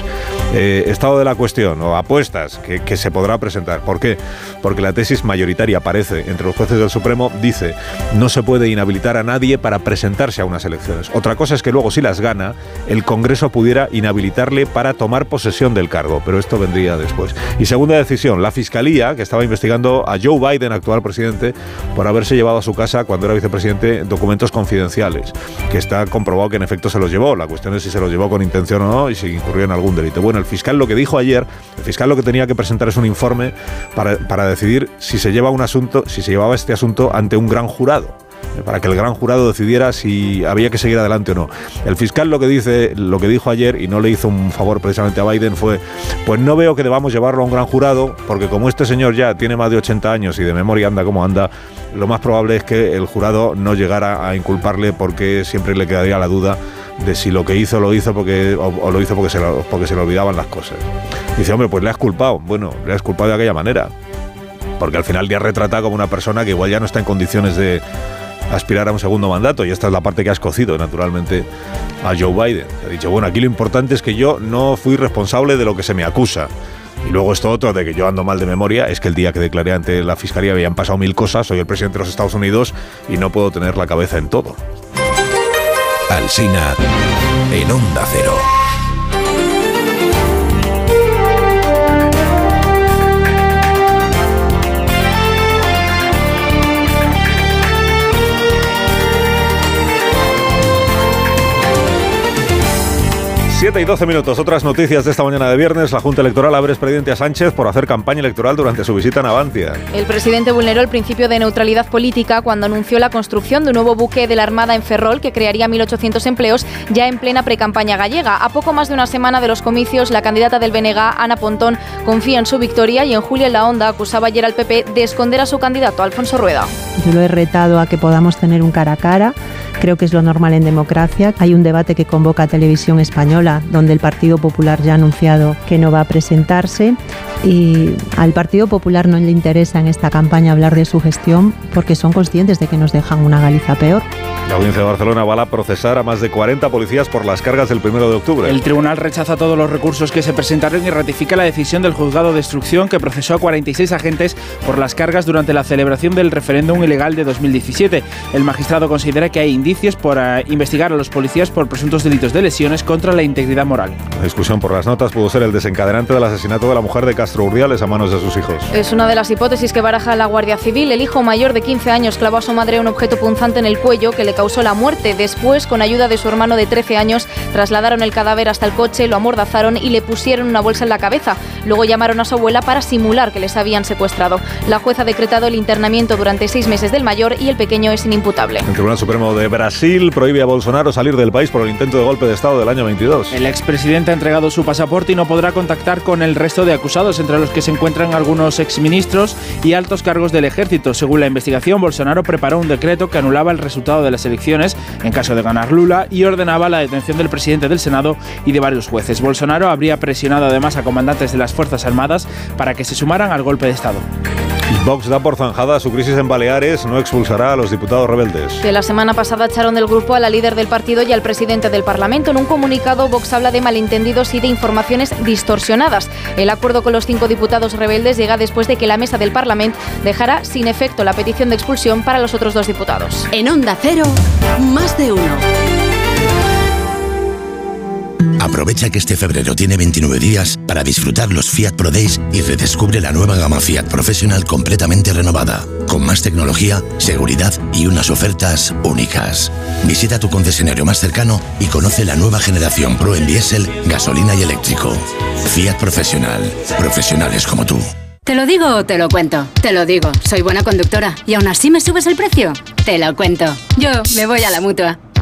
Eh, estado de la cuestión, o apuestas, que, se podrá presentar. ¿Por qué? Porque la tesis mayoritaria aparece entre los jueces del Supremo, dice, no se puede inhabilitar a nadie para presentarse a unas elecciones. Otra cosa es que luego, si las gana, el Congreso pudiera inhabilitarle para tomar posesión del cargo, pero esto vendría después. Y segunda decisión, la Fiscalía, que estaba investigando a Joe Biden, actual presidente, por haberse llevado a su casa cuando era vicepresidente documentos confidenciales, que está comprobado que en efecto se los llevó. La cuestión es si se los llevó con intención o no y si incurrió en algún delito. Bueno, el fiscal lo que dijo ayer, el fiscal lo que tenía que presentar es un informe para, para decidir si se lleva un asunto, si se llevaba este asunto ante un gran jurado para que el gran jurado decidiera si había que seguir adelante o no. El fiscal lo que dice, lo que dijo ayer y no le hizo un favor precisamente a Biden fue, pues no veo que debamos llevarlo a un gran jurado, porque como este señor ya tiene más de 80 años y de memoria anda como anda, lo más probable es que el jurado no llegara a inculparle porque siempre le quedaría la duda de si lo que hizo lo hizo porque o, lo hizo porque se, porque se le olvidaban las cosas. Dice, hombre, pues le has culpado. Bueno, le has culpado de aquella manera. Porque al final le has retratado como una persona que igual ya no está en condiciones de, aspirar a un segundo mandato. Y esta es la parte que ha escocido, naturalmente, a Joe Biden. Ha dicho, bueno, aquí lo importante es que yo no fui responsable de lo que se me acusa. Y luego esto otro de que yo ando mal de memoria es que el día que declaré ante la fiscalía habían pasado mil cosas, soy el presidente de los Estados Unidos y no puedo tener la cabeza en todo. Alsina en Onda Cero. 7 y 12 minutos. Otras noticias de esta mañana de viernes. La Junta Electoral abre expediente a Sánchez por hacer campaña electoral durante su visita a Navantia. El presidente vulneró el principio de neutralidad política cuando anunció la construcción de un nuevo buque de la Armada en Ferrol que crearía 1.800 empleos ya en plena precampaña gallega. A poco más de una semana de los comicios, la candidata del BNG, Ana Pontón, confía en su victoria y en Julia en la Onda acusaba ayer al PP de esconder a su candidato, Alfonso Rueda. Yo lo he retado a que podamos tener un cara a cara. Creo que es lo normal en democracia. Hay un debate que convoca a Televisión Española, donde el Partido Popular ya ha anunciado que no va a presentarse. Y al Partido Popular no le interesa en esta campaña hablar de su gestión porque son conscientes de que nos dejan una Galiza peor. La audiencia de Barcelona va a procesar a más de 40 policías por las cargas del 1 de octubre. El tribunal rechaza todos los recursos que se presentaron y ratifica la decisión del juzgado de instrucción que procesó a 46 agentes por las cargas durante la celebración del referéndum ilegal de 2017. El magistrado considera que hay indicios por uh, investigar a los policías por presuntos delitos de lesiones contra la integridad moral. La discusión por las notas pudo ser el desencadenante del asesinato de la mujer de Castro Urdiales a manos de sus hijos. Es una de las hipótesis que baraja la Guardia Civil. El hijo mayor de 15 años clavó a su madre un objeto punzante en el cuello que le causó la muerte. Después, con ayuda de su hermano de 13 años, trasladaron el cadáver hasta el coche, lo amordazaron y le pusieron una bolsa en la cabeza. Luego llamaron a su abuela para simular que les habían secuestrado. La jueza ha decretado el internamiento durante seis meses del mayor y el pequeño es inimputable. El Tribunal Supremo de Brasil prohíbe a Bolsonaro salir del país por el intento de golpe de Estado del año 22. El expresidente ha entregado su pasaporte y no podrá contactar con el resto de acusados, entre los que se encuentran algunos exministros y altos cargos del ejército. Según la investigación, Bolsonaro preparó un decreto que anulaba el resultado de las elecciones en caso de ganar Lula y ordenaba la detención del presidente del Senado y de varios jueces. Bolsonaro habría presionado además a comandantes de las Fuerzas Armadas para que se sumaran al golpe de Estado. Vox da por zanjada su crisis en Baleares, no expulsará a los diputados rebeldes. Que la semana pasada echaron del grupo a la líder del partido y al presidente del Parlamento. En un comunicado, Vox habla de malentendidos y de informaciones distorsionadas. El acuerdo con los cinco diputados rebeldes llega después de que la mesa del Parlamento dejara sin efecto la petición de expulsión para los otros dos diputados. En Onda Cero, más de uno. Aprovecha que este febrero tiene 29 días para disfrutar los Fiat Pro Days y redescubre la nueva gama Fiat Professional completamente renovada, con más tecnología, seguridad y unas ofertas únicas. Visita tu concesionario más cercano y conoce la nueva generación Pro en diésel, gasolina y eléctrico. Fiat Professional, profesionales como tú. ¿Te lo digo o te lo cuento? Te lo digo, soy buena conductora. ¿Y aún así me subes el precio? Te lo cuento. Yo me voy a la mutua.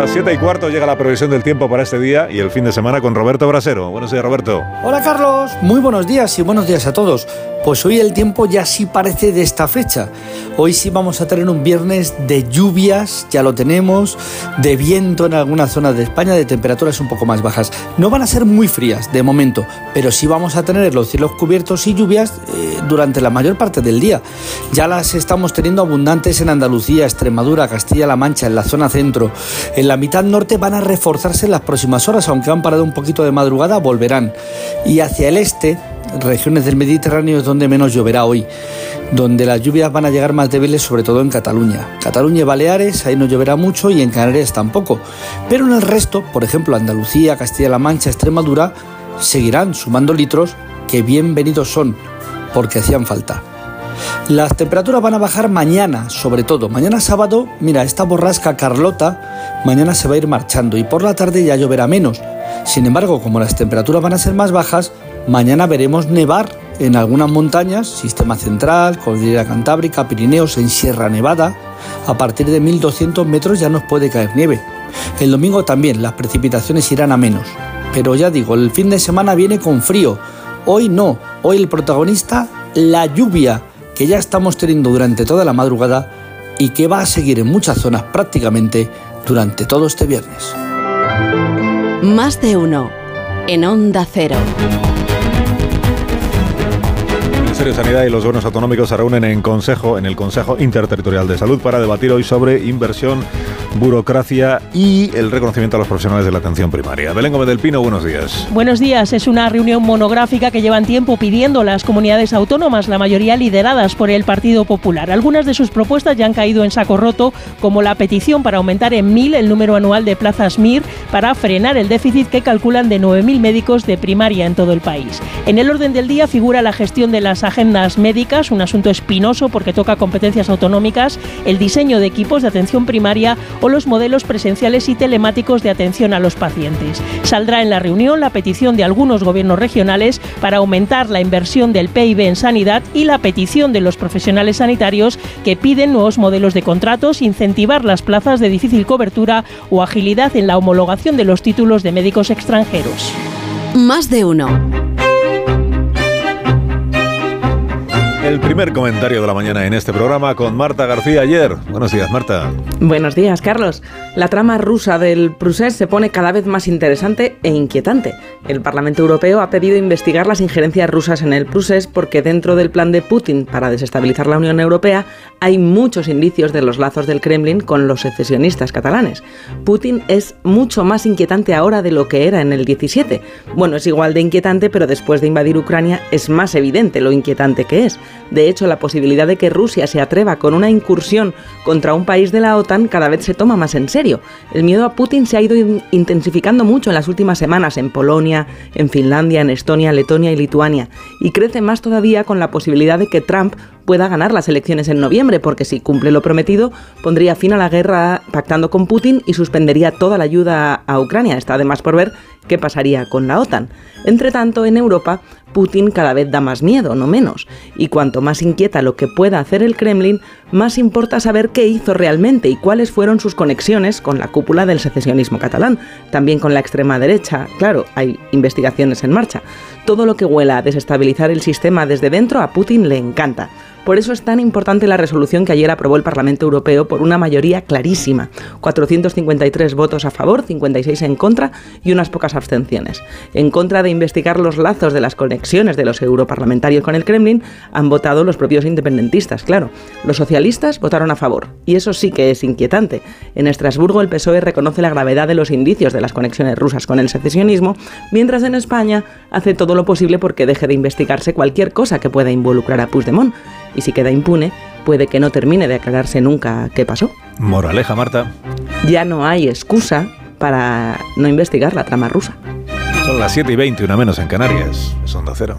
las 7 y cuarto llega la previsión del tiempo para este día y el fin de semana con Roberto Brasero. Buenos días, Roberto. Hola, Carlos. Muy buenos días y buenos días a todos. Pues hoy el tiempo ya sí parece de esta fecha. Hoy sí vamos a tener un viernes de lluvias, ya lo tenemos, de viento en algunas zonas de España, de temperaturas un poco más bajas. No van a ser muy frías de momento, pero sí vamos a tener los cielos cubiertos y lluvias eh, durante la mayor parte del día. Ya las estamos teniendo abundantes en Andalucía, Extremadura, Castilla-La Mancha, en la zona centro. En la mitad norte van a reforzarse en las próximas horas, aunque han parado un poquito de madrugada, volverán. Y hacia el este, regiones del Mediterráneo es donde menos lloverá hoy, donde las lluvias van a llegar más débiles, sobre todo en Cataluña. Cataluña y Baleares, ahí no lloverá mucho y en Canarias tampoco. Pero en el resto, por ejemplo, Andalucía, Castilla-La Mancha, Extremadura, seguirán sumando litros que bienvenidos son, porque hacían falta. Las temperaturas van a bajar mañana, sobre todo. Mañana sábado, mira, esta borrasca Carlota, mañana se va a ir marchando y por la tarde ya lloverá menos. Sin embargo, como las temperaturas van a ser más bajas, mañana veremos nevar en algunas montañas, Sistema Central, Cordillera Cantábrica, Pirineos, en Sierra Nevada. A partir de 1200 metros ya nos puede caer nieve. El domingo también las precipitaciones irán a menos. Pero ya digo, el fin de semana viene con frío. Hoy no, hoy el protagonista, la lluvia que ya estamos teniendo durante toda la madrugada y que va a seguir en muchas zonas prácticamente durante todo este viernes. Más de uno en Onda Cero. El Ministerio de Sanidad y los gobiernos autonómicos se reúnen en consejo, en el Consejo Interterritorial de Salud para debatir hoy sobre inversión, burocracia y el reconocimiento a los profesionales de la atención primaria. Belén Gómez del Pino, buenos días. Buenos días. Es una reunión monográfica que llevan tiempo pidiendo las comunidades autónomas, la mayoría lideradas por el Partido Popular. Algunas de sus propuestas ya han caído en saco roto, como la petición para aumentar en mil el número anual de plazas MIR para frenar el déficit que calculan de 9.000 médicos de primaria en todo el país. En el orden del día figura la gestión de las agendas médicas, un asunto espinoso porque toca competencias autonómicas, el diseño de equipos de atención primaria o los modelos presenciales y telemáticos de atención a los pacientes. Saldrá en la reunión la petición de algunos gobiernos regionales para aumentar la inversión del PIB en sanidad y la petición de los profesionales sanitarios que piden nuevos modelos de contratos, incentivar las plazas de difícil cobertura o agilidad en la homologación de los títulos de médicos extranjeros. Más de uno. El primer comentario de la mañana en este programa con Marta García ayer. Buenos días, Marta. Buenos días, Carlos. La trama rusa del Prusés se pone cada vez más interesante e inquietante. El Parlamento Europeo ha pedido investigar las injerencias rusas en el Prusés porque dentro del plan de Putin para desestabilizar la Unión Europea hay muchos indicios de los lazos del Kremlin con los secesionistas catalanes. Putin es mucho más inquietante ahora de lo que era en el 17. Bueno, es igual de inquietante, pero después de invadir Ucrania es más evidente lo inquietante que es. De hecho, la posibilidad de que Rusia se atreva con una incursión contra un país de la OTAN cada vez se toma más en serio. El miedo a Putin se ha ido intensificando mucho en las últimas semanas en Polonia, en Finlandia, en Estonia, Letonia y Lituania, y crece más todavía con la posibilidad de que Trump pueda ganar las elecciones en noviembre, porque si cumple lo prometido, pondría fin a la guerra pactando con Putin y suspendería toda la ayuda a Ucrania. Está además por ver qué pasaría con la OTAN. Entre tanto, en Europa, Putin cada vez da más miedo, no menos. Y cuanto más inquieta lo que pueda hacer el Kremlin, más importa saber qué hizo realmente y cuáles fueron sus conexiones con la cúpula del secesionismo catalán, también con la extrema derecha. Claro, hay investigaciones en marcha. Todo lo que huela a desestabilizar el sistema desde dentro a Putin le encanta. Por eso es tan importante la resolución que ayer aprobó el Parlamento Europeo por una mayoría clarísima, 453 votos a favor, 56 en contra y unas pocas abstenciones. En contra de investigar los lazos de las conexiones de los europarlamentarios con el Kremlin, han votado los propios independentistas, claro. Los socialistas votaron a favor, y eso sí que es inquietante. En Estrasburgo el PSOE reconoce la gravedad de los indicios de las conexiones rusas con el secesionismo, mientras en España hace todo lo posible porque deje de investigarse cualquier cosa que pueda involucrar a Puigdemont y si queda impune, puede que no termine de aclararse nunca qué pasó. Moraleja, Marta. Ya no hay excusa para no investigar la trama rusa. Son las 7 y 20, una menos en Canarias. Es onda cero.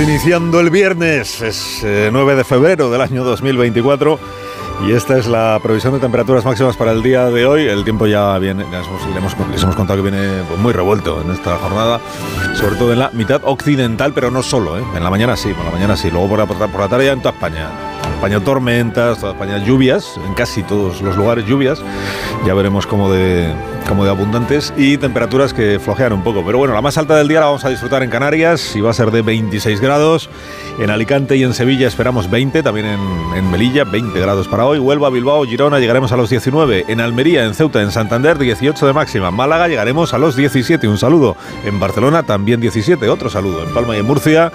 Iniciando el viernes, es eh, 9 de febrero del año 2024 y esta es la previsión de temperaturas máximas para el día de hoy. El tiempo ya viene, ya les hemos, contado que viene pues, muy revuelto en esta jornada, sobre todo en la mitad occidental, pero no solo, ¿eh? en la mañana sí, por la mañana sí, luego por la- por la tarde ya en toda España. España tormentas, toda España lluvias, en casi todos los lugares lluvias, ya veremos cómo de, cómo de abundantes y temperaturas que flojean un poco. Pero bueno, la más alta del día la vamos a disfrutar en Canarias y va a ser de 26 grados. En Alicante y en Sevilla esperamos 20, también en, en Melilla 20 grados para hoy. Huelva, Bilbao, Girona llegaremos a los 19. En Almería, en Ceuta, en Santander 18 de máxima. Málaga llegaremos a los 17, un saludo. En Barcelona también 17, otro saludo. En Palma y en Murcia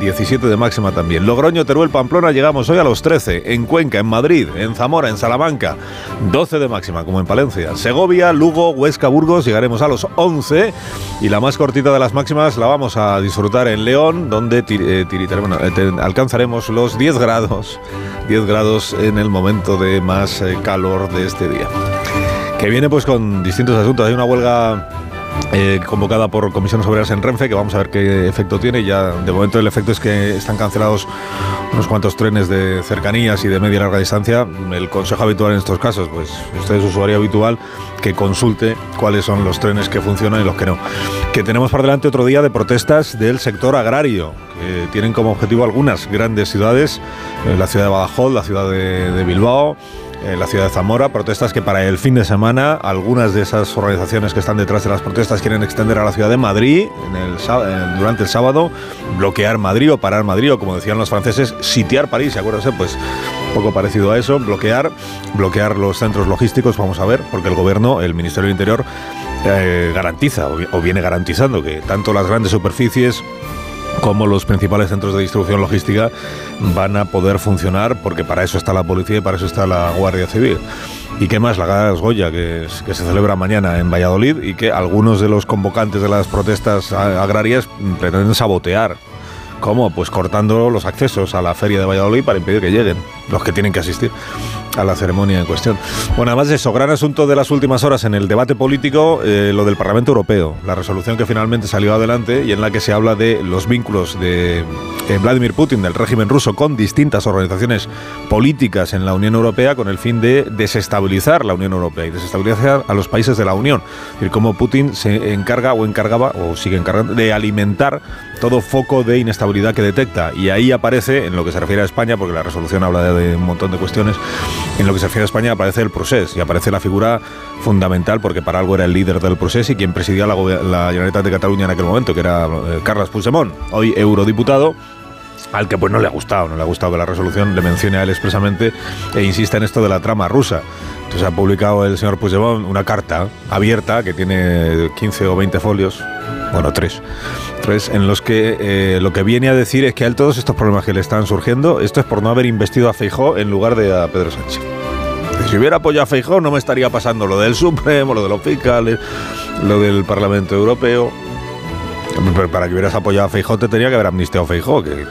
17 de máxima también. Logroño, Teruel, Pamplona llegamos hoy a los 13. En Cuenca, en Madrid, en Zamora, en Salamanca 12 de máxima como en Palencia. Segovia, Lugo, Huesca, Burgos llegaremos a los 11. Y la más cortita de las máximas la vamos a disfrutar en León, donde eh, eh, alcanzaremos los 10 grados. 10 grados en el momento de más eh, calor de este día. Que viene pues con distintos asuntos. Hay una huelga eh, convocada por comisiones obreras en Renfe, que vamos a ver qué efecto tiene. Ya de momento el efecto es que están cancelados unos cuantos trenes de cercanías y de media y larga distancia. El consejo habitual en estos casos, pues usted es usuario habitual, que consulte cuáles son los trenes que funcionan y los que no. Que tenemos por delante otro día de protestas del sector agrario, que tienen como objetivo algunas grandes ciudades, eh, la ciudad de Badajoz, la ciudad de, de Bilbao, en la ciudad de Zamora, protestas que para el fin de semana algunas de esas organizaciones que están detrás de las protestas quieren extender a la ciudad de Madrid durante el sábado, bloquear Madrid o parar Madrid o como decían los franceses, sitiar París, acuérdense, pues poco parecido a eso, bloquear, bloquear los centros logísticos, vamos a ver, porque el gobierno, el Ministerio del Interior eh, garantiza o viene garantizando que tanto las grandes superficies como los principales centros de distribución logística van a poder funcionar porque para eso está la policía y para eso está la Guardia Civil. ¿Y qué más? La Gala de Goya, que, se celebra mañana en Valladolid y que algunos de los convocantes de las protestas agrarias pretenden sabotear. ¿Cómo? Pues cortando los accesos a la feria de Valladolid para impedir que lleguen los que tienen que asistir a la ceremonia en cuestión. Bueno, además de eso, gran asunto de las últimas horas en el debate político, eh, lo del Parlamento Europeo, la resolución que finalmente salió adelante y en la que se habla de los vínculos de eh, Vladimir Putin, del régimen ruso, con distintas organizaciones políticas en la Unión Europea con el fin de desestabilizar la Unión Europea y desestabilizar a los países de la Unión. Es decir, cómo Putin se encarga o encargaba o sigue encargando de alimentar todo foco de inestabilidad que detecta. Y ahí aparece, en lo que se refiere a España, porque la resolución habla de, de un montón de cuestiones, en lo que se refiere a España aparece el procés y aparece la figura fundamental, porque para algo era el líder del procés y quien presidía la, la de Cataluña en aquel momento, que era eh, Carles Puigdemont, hoy eurodiputado al que pues no le ha gustado, no le ha gustado la resolución le mencione a él expresamente e insista en esto de la trama rusa. Entonces ha publicado el señor Puigdemont una carta abierta que tiene 15 o 20 folios, bueno, tres, tres, en los que eh, lo que viene a decir es que a él todos estos problemas que le están surgiendo, esto es por no haber investido a Feijó en lugar de a Pedro Sánchez. Si hubiera apoyado a Feijó no me estaría pasando lo del Supremo, lo de los fiscales, lo del Parlamento Europeo. Pero para que hubieras apoyado a Feijó te tenía que haber amnistiado a Feijó, que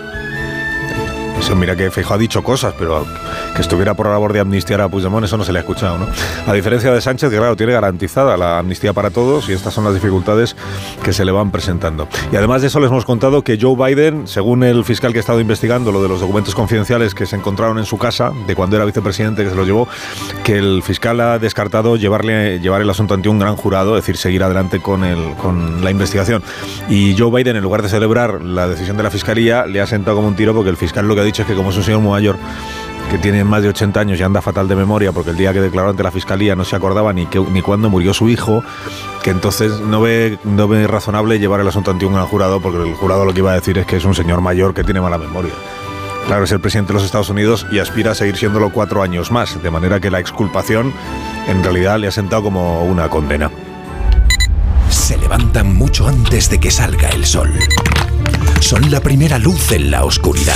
eso, mira que Feijóo ha dicho cosas, pero que estuviera por la labor de amnistiar a Puigdemont, eso no se le ha escuchado, ¿no? A diferencia de Sánchez, que claro, tiene garantizada la amnistía para todos y estas son las dificultades que se le van presentando. Y además de eso les hemos contado que Joe Biden, según el fiscal que ha estado investigando lo de los documentos confidenciales que se encontraron en su casa, de cuando era vicepresidente que se los llevó, que el fiscal ha descartado llevarle, llevar el asunto ante un gran jurado, es decir, seguir adelante con, el, con la investigación. Y Joe Biden, en lugar de celebrar la decisión de la fiscalía, le ha sentado como un tiro porque el fiscal lo que ha dicho es que como es un señor mayor, que tiene más de 80 años y anda fatal de memoria porque el día que declaró ante la fiscalía no se acordaba ni, que, ni cuándo murió su hijo, que entonces no ve, no ve razonable llevar el asunto ante un jurado porque el jurado lo que iba a decir es que es un señor mayor que tiene mala memoria. Claro, es el presidente de los Estados Unidos y aspira a seguir siéndolo cuatro años más, de manera que la exculpación en realidad le ha sentado como una condena. Se levantan mucho antes de que salga el sol. Son la primera luz en la oscuridad.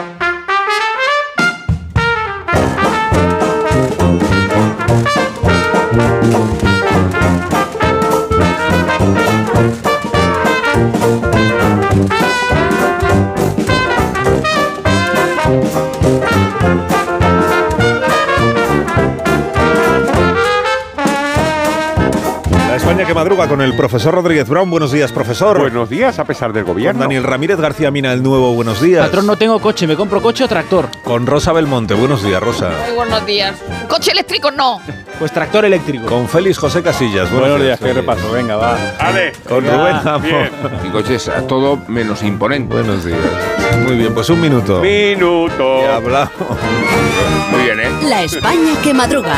España que madruga con el profesor Rodríguez Brown. Buenos días, profesor. Buenos días, a pesar del Con gobierno. Daniel Ramírez García Mina, el nuevo. Buenos días. Patrón, no tengo coche, me compro coche o tractor. Con Rosa Belmonte. Buenos días, Rosa. Muy buenos días. Coche eléctrico no. Pues tractor eléctrico. Con Félix José Casillas. Buenos días, qué repaso. Venga, va. Vale. Con Rubén Amor. Mi coche es a todo menos imponente. Buenos días. Muy bien, pues un minuto. Minuto. Ya hablamos. Muy bien, ¿eh? La España que madruga.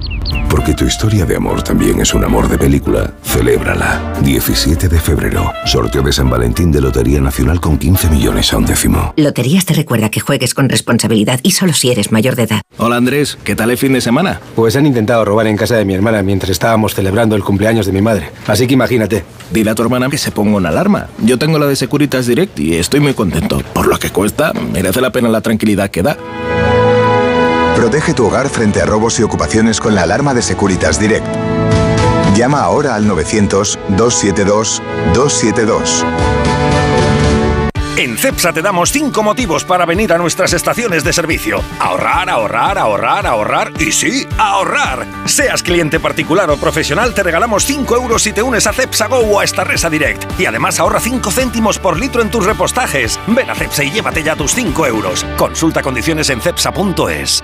Porque tu historia de amor también es un amor de película. Celébrala. 17 de febrero. Sorteo de San Valentín de Lotería Nacional con 15 millones a un décimo. Loterías te recuerda que juegues con responsabilidad y solo si eres mayor de edad. Hola Andrés, ¿qué tal el fin de semana? Pues han intentado robar en casa de mi hermana mientras estábamos celebrando el cumpleaños de mi madre. Así que imagínate. Dile a tu hermana que se ponga una alarma. Yo tengo la de Securitas Direct y estoy muy contento. Por lo que cuesta, merece la pena la tranquilidad que da. Protege tu hogar frente a robos y ocupaciones con la alarma de Securitas Direct. Llama ahora al 900-272-272. En CEPSA te damos 5 motivos para venir a nuestras estaciones de servicio. Ahorrar, ahorrar, ahorrar, ahorrar y sí, ahorrar. Seas cliente particular o profesional, te regalamos 5 euros si te unes a CEPSA Go o a Estarresa Direct. Y además ahorra 5 céntimos por litro en tus repostajes. Ven a CEPSA y llévate ya tus 5 euros. Consulta condiciones en cepsa.es.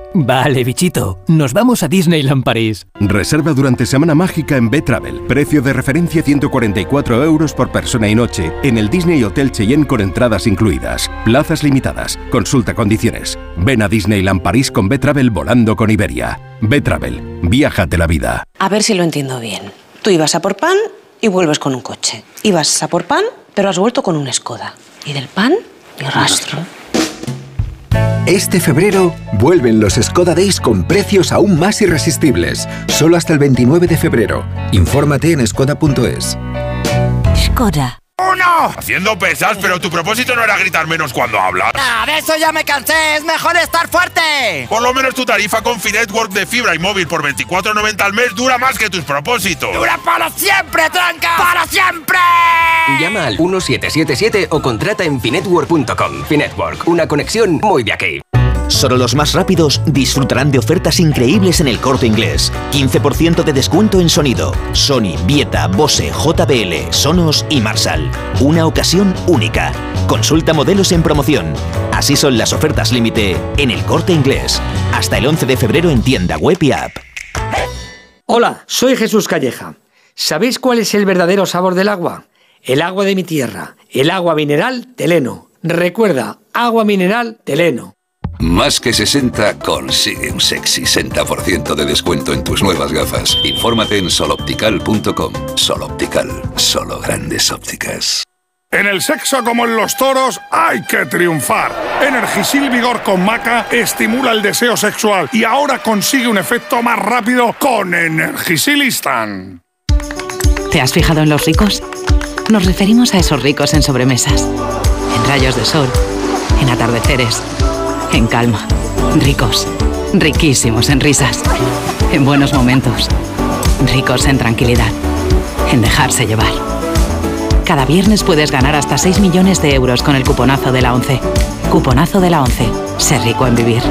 Vale, bichito, nos vamos a Disneyland París. Reserva durante Semana Mágica en B-Travel. Precio de referencia 144 euros por persona y noche en el Disney Hotel Cheyenne con entradas incluidas. Plazas limitadas. Consulta condiciones. Ven a Disneyland París con B-Travel volando con Iberia. B-Travel. Viájate la vida. A ver si lo entiendo bien. Tú ibas a por pan y vuelves con un coche. Ibas a por pan, pero has vuelto con una Skoda. Y del pan, ni rastro. Este febrero vuelven los Skoda Days con precios aún más irresistibles. Solo hasta el 29 de febrero. Infórmate en skoda.es. Skoda. ¡Uno! Haciendo pesas, pero tu propósito no era gritar menos cuando hablas. Ah, de eso ya me cansé. Es mejor estar fuerte. Por lo menos tu tarifa con Finetwork de fibra y móvil por 24.90 al mes dura más que tus propósitos. ¡Dura para siempre, tranca! ¡Para siempre! Llama al 1777 o contrata en finetwork.com. Finetwork, una conexión muy de aquí. Solo los más rápidos disfrutarán de ofertas increíbles en el corte inglés. 15% de descuento en sonido. Sony, Vieta, Bose, JBL, Sonos y Marshall. Una ocasión única. Consulta modelos en promoción. Así son las ofertas límite en el corte inglés. Hasta el 11 de febrero en tienda web y app. Hola, soy Jesús Calleja. ¿Sabéis cuál es el verdadero sabor del agua? El agua de mi tierra, el agua mineral Teleno. Recuerda, agua mineral Teleno. Más que 60 consigue un sexy 60% de descuento en tus nuevas gafas. Infórmate en soloptical.com. Soloptical, solo grandes ópticas. En el sexo como en los toros hay que triunfar. Energisil Vigor con Maca estimula el deseo sexual y ahora consigue un efecto más rápido con Energisilistan. ¿Te has fijado en los ricos? Nos referimos a esos ricos en sobremesas, en rayos de sol, en atardeceres, en calma. Ricos, riquísimos en risas, en buenos momentos, ricos en tranquilidad, en dejarse llevar. Cada viernes puedes ganar hasta 6 millones de euros con el cuponazo de la 11. Cuponazo de la 11. Ser rico en vivir.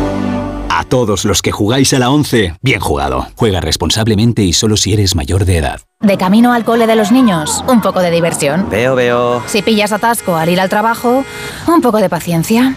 A todos los que jugáis a la 11, bien jugado. Juega responsablemente y solo si eres mayor de edad. De camino al cole de los niños, un poco de diversión. Veo, veo. Si pillas atasco al ir al trabajo, un poco de paciencia.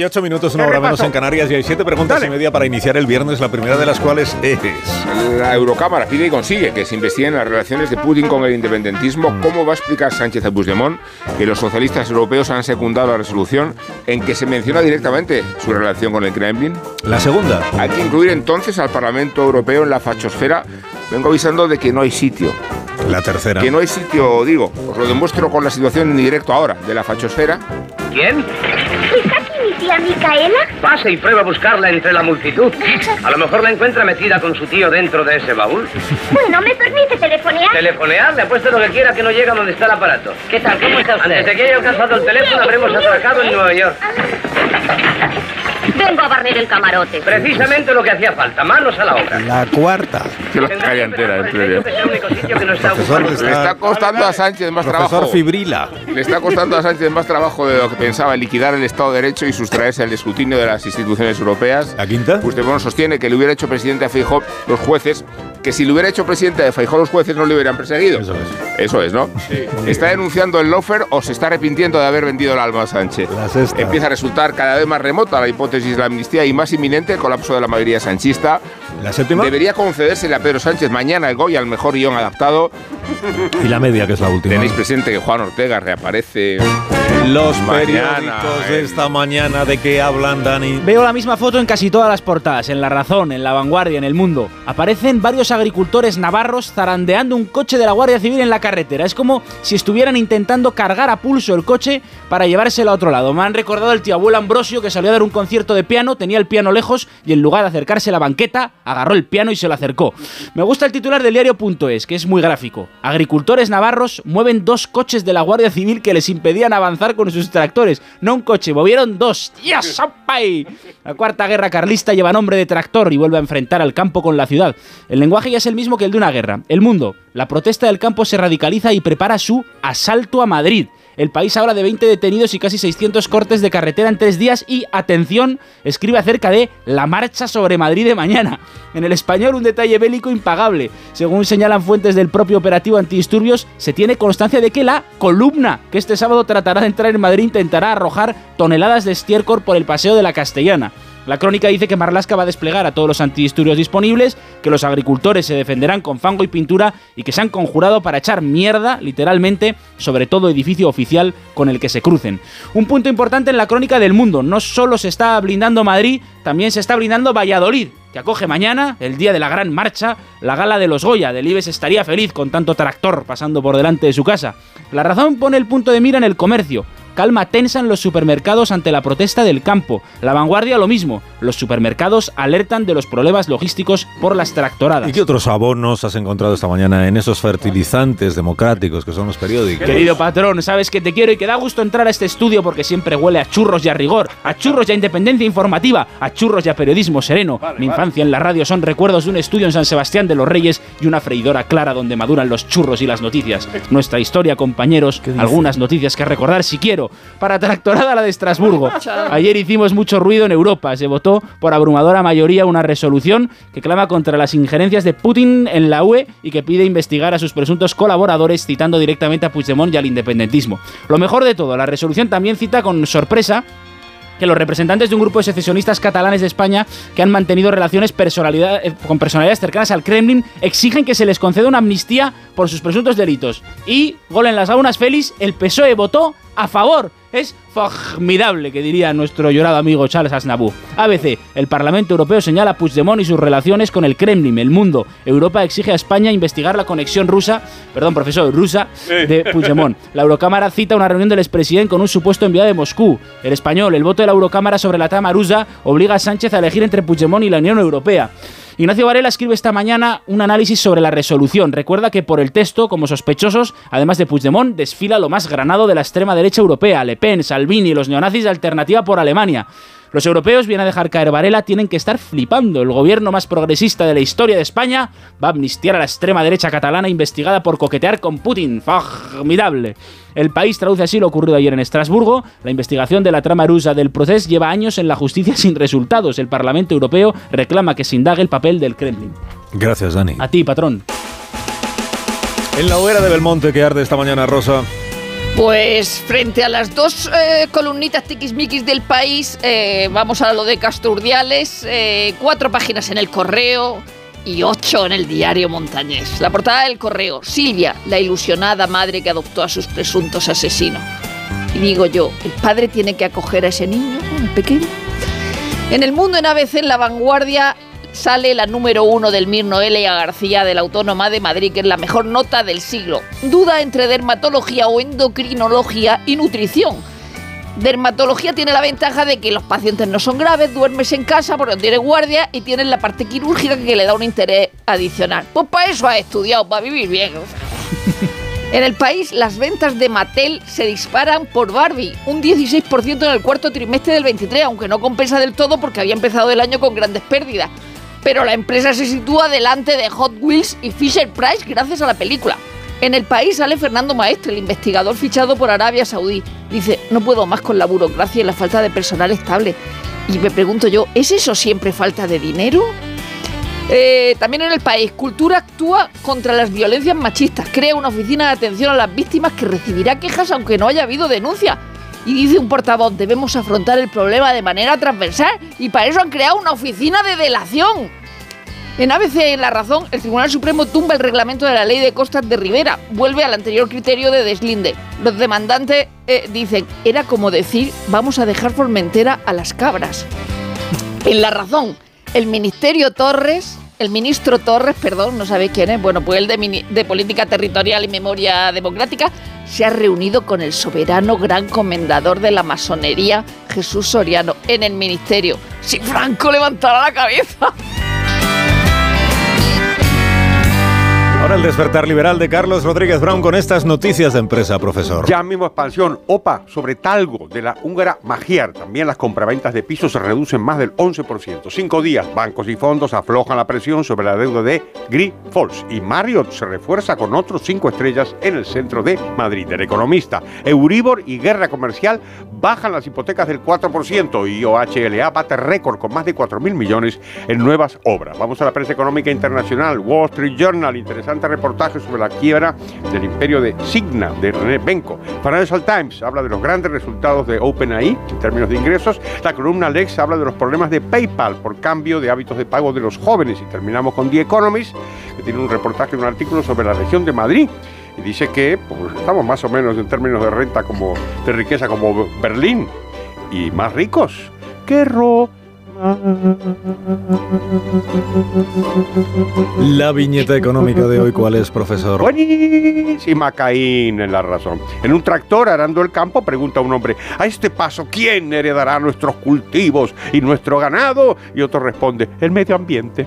18 minutos, una ¿Qué hora menos en Canarias y hay siete preguntas y media para iniciar el viernes, la primera de las cuales es... La Eurocámara pide y consigue que se investiguen las relaciones de Putin con el independentismo. ¿Cómo va a explicar Sánchez a Puigdemont que los socialistas europeos han secundado la resolución en que se menciona directamente su relación con el Kremlin? La segunda. Hay que incluir entonces al Parlamento Europeo en la fachosfera. Vengo avisando de que no hay sitio. La tercera. Que no hay sitio, digo. Os lo demuestro con la situación en directo ahora de la fachosfera. ¿Quién? ¿Está aquí mi tía Micaela? Pase y prueba a buscarla entre la multitud. A lo mejor la encuentra metida con su tío dentro de ese baúl. Bueno, ¿me permite telefonear? Telefonear, le apuesto lo que quiera que no llega donde está el aparato. ¿Qué tal? ¿Cómo está usted? Antes de que haya alcanzado el teléfono, habremos atracado en Nueva York. Vengo a barrer el camarote. Precisamente lo que hacía falta. Manos a la obra. La cuarta. Que la calle entera, en serio. Es el único sitio que no está Profesor, Le está costando a Sánchez más Profesor trabajo. Fibrila. Le está costando a Sánchez más trabajo de lo que pensaba liquidar el Estado de Derecho y sustraerse al escrutinio de las instituciones europeas. ¿La quinta? Puigdemont sostiene que le hubiera hecho presidente a Feijóo los jueces, que si le hubiera hecho presidente de Feijóo los jueces no le hubieran perseguido. Eso es. Eso es, ¿no? ¿Está denunciando el lofer o se está arrepintiendo de haber vendido el alma a Sánchez? La sexta. Empieza a resultar cada vez más remota la hipótesis de la amnistía y más inminente el colapso de la mayoría sanchista. La séptima. Debería concedérsele a Pedro Sánchez mañana el Goya al mejor guion adaptado. Y la media, que es la última. Tenéis presente que Juan Ortega reaparece Los mañana. periódicos de eh. esta mañana de qué hablan, Dani. Veo la misma foto en casi todas las portadas, en La Razón, en La Vanguardia, en El Mundo. Aparecen varios agricultores navarros zarandeando un coche de la Guardia Civil en la carretera. Es como si estuvieran intentando cargar a pulso el coche para llevárselo a otro lado. Me han recordado el tío abuelo Ambrosio que salió a dar un concierto de piano, tenía el piano lejos y en lugar de acercarse a la banqueta, agarró el piano y se lo acercó. Me gusta el titular del diario.es, que es muy gráfico. Agricultores navarros mueven dos coches de la Guardia Civil que les impedían avanzar con sus tractores. No un coche, movieron dos. ¡Dios, ¡Opay! La cuarta guerra carlista lleva nombre de tractor y vuelve a enfrentar al campo con la ciudad. El lenguaje ya es el mismo que el de una guerra. El mundo. La protesta del campo se radicaliza y prepara su asalto a Madrid. El país habla de 20 detenidos y casi 600 cortes de carretera en tres días y, atención, escribe acerca de la marcha sobre Madrid de mañana. En el español un detalle bélico impagable. Según señalan fuentes del propio operativo antidisturbios, se tiene constancia de que la columna que este sábado tratará de entrar en Madrid intentará arrojar toneladas de estiércol por el paseo de la Castellana. La crónica dice que Marlaska va a desplegar a todos los antidisturbios disponibles, que los agricultores se defenderán con fango y pintura y que se han conjurado para echar mierda, literalmente, sobre todo edificio oficial con el que se crucen. Un punto importante en la crónica del mundo, no solo se está blindando Madrid, también se está blindando Valladolid, que acoge mañana, el día de la gran marcha, la gala de los Goya. Delibes estaría feliz con tanto tractor pasando por delante de su casa. La razón pone el punto de mira en el comercio. Calma tensa en los supermercados ante la protesta del campo. La vanguardia lo mismo. Los supermercados alertan de los problemas logísticos por las tractoradas. ¿Y qué otros abonos has encontrado esta mañana en esos fertilizantes democráticos que son los periódicos? Querido patrón, sabes que te quiero y que da gusto entrar a este estudio porque siempre huele a churros y a rigor, a churros y a independencia informativa, a churros y a periodismo sereno. Mi infancia en la radio son recuerdos de un estudio en San Sebastián de los Reyes y una freidora clara donde maduran los churros y las noticias. Nuestra historia, compañeros, algunas noticias que recordar si quiero para tractorada la de Estrasburgo. Ayer hicimos mucho ruido en Europa. Se votó por abrumadora mayoría una resolución que clama contra las injerencias de Putin en la UE y que pide investigar a sus presuntos colaboradores citando directamente a Puigdemont y al independentismo. Lo mejor de todo, la resolución también cita con sorpresa que los representantes de un grupo de secesionistas catalanes de España que han mantenido relaciones eh, con personalidades cercanas al Kremlin exigen que se les conceda una amnistía por sus presuntos delitos. Y, gol en las aunas, Félix, el PSOE votó a favor es formidable, que diría nuestro llorado amigo Charles Aznavour. ABC, el Parlamento Europeo señala a Puigdemont y sus relaciones con el Kremlin. El mundo, Europa exige a España investigar la conexión rusa, perdón, profesor, rusa, de Puigdemont. La Eurocámara cita una reunión del expresidente con un supuesto enviado de Moscú. El español, el voto de la Eurocámara sobre la trama rusa obliga a Sánchez a elegir entre Puigdemont y la Unión Europea. Ignacio Varela escribe esta mañana un análisis sobre la resolución. Recuerda que por el texto, como sospechosos, además de Puigdemont, desfila lo más granado de la extrema derecha europea, Le Pen, Salvini, los neonazis de Alternativa por Alemania. Los europeos, vienen a dejar caer Varela, tienen que estar flipando. El gobierno más progresista de la historia de España va a amnistiar a la extrema derecha catalana investigada por coquetear con Putin. Formidable. El país traduce así lo ocurrido ayer en Estrasburgo. La investigación de la trama rusa del proceso lleva años en la justicia sin resultados. El Parlamento Europeo reclama que se indague el papel del Kremlin. Gracias, Dani. A ti, patrón. En la hoguera de Belmonte que arde esta mañana, Rosa. Pues frente a las dos eh, columnitas tiquismiquis del país, eh, vamos a lo de Casturdiales, eh, cuatro páginas en el correo y ocho en el diario montañés. La portada del correo, Silvia, la ilusionada madre que adoptó a sus presuntos asesinos. Y digo yo, ¿el padre tiene que acoger a ese niño, pequeño? En el mundo en ABC, en la vanguardia, sale la número uno del Mir Noelia García de la Autónoma de Madrid, que es la mejor nota del siglo. Duda entre dermatología o endocrinología y nutrición. Dermatología tiene la ventaja de que los pacientes no son graves, duermes en casa porque no tienes guardia y tienes la parte quirúrgica que le da un interés adicional. Pues para eso ha estudiado, para vivir bien. En el país, las ventas de Mattel se disparan por Barbie, un 16% en el cuarto trimestre del 23, aunque no compensa del todo porque había empezado el año con grandes pérdidas pero la empresa se sitúa delante de Hot Wheels y Fisher Price gracias a la película. En el país sale Fernando Maestre, el investigador fichado por Arabia Saudí. Dice, no puedo más con la burocracia y la falta de personal estable. Y me pregunto yo, ¿es eso siempre falta de dinero? Eh, también en el país, Cultura actúa contra las violencias machistas. Crea una oficina de atención a las víctimas que recibirá quejas aunque no haya habido denuncia. Y dice un portavoz, debemos afrontar el problema de manera transversal y para eso han creado una oficina de delación. En ABC en La Razón, el Tribunal Supremo tumba el reglamento de la ley de costas de Rivera, vuelve al anterior criterio de deslinde. Los demandantes eh, dicen, era como decir, vamos a dejar Formentera a las cabras. En La Razón, el Ministerio Torres el ministro Torres, perdón, no sabéis quién es, bueno, pues el de, de, Política Territorial y Memoria Democrática, se ha reunido con el soberano gran comendador de la masonería, Jesús Soriano, en el ministerio. Si Franco levantara la cabeza. Ahora el despertar liberal de Carlos Rodríguez Brown con estas noticias de empresa, profesor. Ya mismo expansión, OPA sobre Talgo de la húngara Magiar. También las compraventas de pisos se reducen más del 11%. Cinco días, bancos y fondos aflojan la presión sobre la deuda de Falls Y Marriott se refuerza con otros cinco estrellas en el centro de Madrid. El economista, Euribor y guerra comercial bajan las hipotecas del 4% y OHLA bate récord con más de 4.000 millones en nuevas obras. Vamos a la prensa económica internacional. Wall Street Journal, interesante interesante reportaje sobre la quiebra del imperio de Signa, de René Benko. Financial Times habla de los grandes resultados de OpenAI en términos de ingresos. La columna Lex habla de los problemas de PayPal por cambio de hábitos de pago de los jóvenes. Y terminamos con The Economist, que tiene un reportaje, un artículo sobre la región de Madrid y dice que pues, estamos más o menos en términos de renta como de riqueza como Berlín y más ricos que Roma. La viñeta económica de hoy, ¿cuál es, profesor? Buenísima, Caín en la razón. En un tractor arando el campo pregunta un hombre, a este paso, ¿quién heredará nuestros cultivos y nuestro ganado? Y otro responde, el medio ambiente.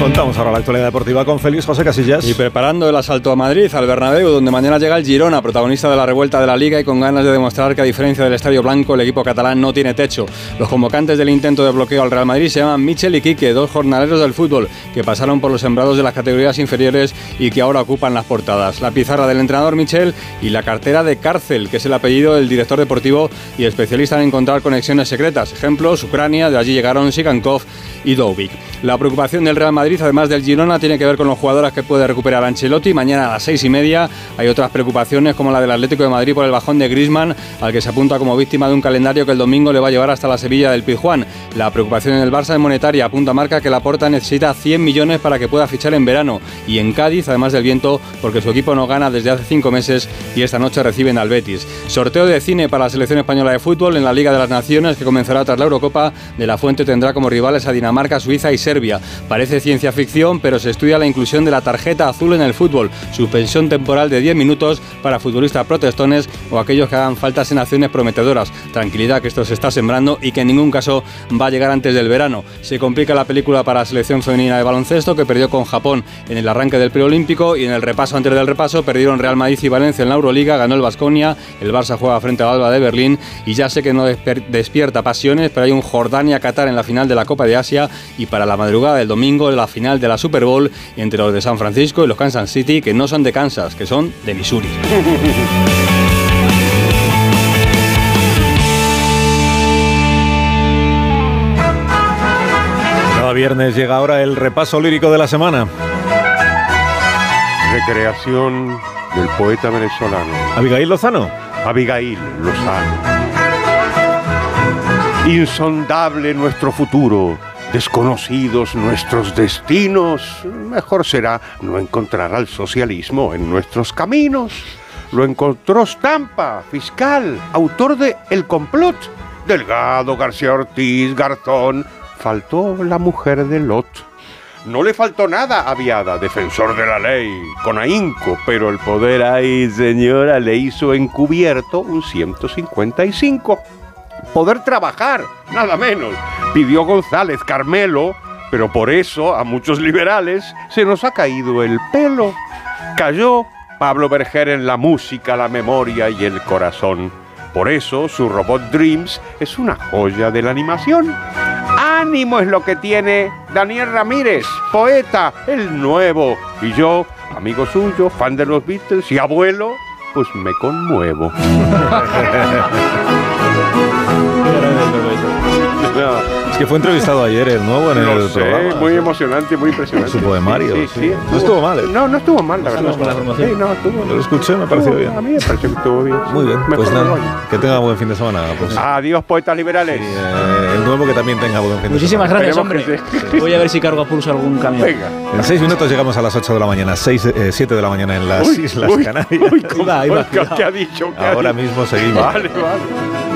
Contamos ahora la actualidad deportiva con Félix José Casillas. Y preparando el asalto a Madrid, al Bernabéu, donde mañana llega el Girona, protagonista de la revuelta de la Liga y con ganas de demostrar que a diferencia del Estadio Blanco, el equipo catalán no tiene techo. Los convocantes del intento de bloqueo al Real Madrid se llaman Michel y Quique, dos jornaleros del fútbol que pasaron por los sembrados de las categorías inferiores y que ahora ocupan las portadas. La pizarra del entrenador Michel y la cartera de cárcel, que es el apellido del director deportivo y especialista en encontrar conexiones secretas. Ejemplos, Ucrania, de allí llegaron Sigankov y Dovik. La preocupación del Real Madrid, además del Girona, tiene que ver con los jugadores que puede recuperar Ancelotti. Mañana a las seis y media hay otras preocupaciones como la del Atlético de Madrid por el bajón de Grisman, al que se apunta como víctima de un calendario que el domingo le va a llevar hasta la Sevilla del Pizjuán. La preocupación en el Barça es monetaria, apunta marca que la Porta necesita 100 millones para que pueda fichar en verano. Y en Cádiz, además del viento, porque su equipo no gana desde hace cinco meses y esta noche reciben al Betis. Sorteo de cine para la selección española de fútbol en la Liga de las Naciones que comenzará tras la Eurocopa. De la Fuente tendrá como rivales a Dinamarca, Suiza y Serbia. Parece ciencia ficción, pero se estudia la inclusión de la tarjeta azul en el fútbol, suspensión temporal de 10 minutos para futbolistas protestones o aquellos que hagan faltas en acciones prometedoras. Tranquilidad que esto se está sembrando y que en ningún caso va a llegar antes del verano. Se complica la película para la selección femenina de baloncesto que perdió con Japón en el arranque del preolímpico y en el repaso antes del repaso perdieron Real Madrid y Valencia en la Euroliga, ganó el Vasconia, el Barça juega frente al Alba de Berlín y ya sé que no despierta pasiones, pero hay un Jordania-Qatar en la final de la Copa de Asia y para la madrugada del domingo la final de la Super Bowl entre los de San Francisco y los Kansas City, que no son de Kansas, que son de Missouri. Cada viernes llega ahora el repaso lírico de la semana. Recreación del poeta venezolano. Abigail Lozano. Abigail Lozano. Insondable nuestro futuro, desconocidos nuestros destinos, mejor será no encontrar al socialismo en nuestros caminos. Lo encontró Stampa, fiscal, autor de El complot. Delgado, García Ortiz, Garzón. Faltó la mujer de Lot. No le faltó nada a Viada, defensor de la ley, con ahínco, pero el poder ahí, señora, le hizo encubierto un 155 poder trabajar, nada menos. Pidió González Carmelo, pero por eso a muchos liberales se nos ha caído el pelo. Cayó Pablo Berger en la música, la memoria y el corazón. Por eso su robot Dreams es una joya de la animación. Ánimo es lo que tiene Daniel Ramírez, poeta, el nuevo. Y yo, amigo suyo, fan de los Beatles y abuelo, pues me conmuevo. Es que fue entrevistado ayer el nuevo en Lo el sé, programa. muy emocionante, muy impresionante. Su poemario, Sí, sí. sí, No estuvo mal, ¿eh? No, no estuvo mal, la verdad. estuvo mal la formación. Sí, no, estuvo Lo escuché, me pareció estuvo- bien. A mí me pareció que estuvo bien. Muy bien, Mejor pues nada, que tenga buen fin de semana. Pues. Adiós, poetas liberales. Eh, el nuevo que también tenga buen fin de Muchísimas semana. gracias, hombre. Voy a ver si cargo a pulso algún camión. Venga. En seis minutos llegamos a las 8 de la mañana, 6, 7 de la mañana en las Uy, Islas uy, Canarias. uy, ¿qué- ha dicho? ¿Qué ha Ahora mismo seguimos. Vale, vale.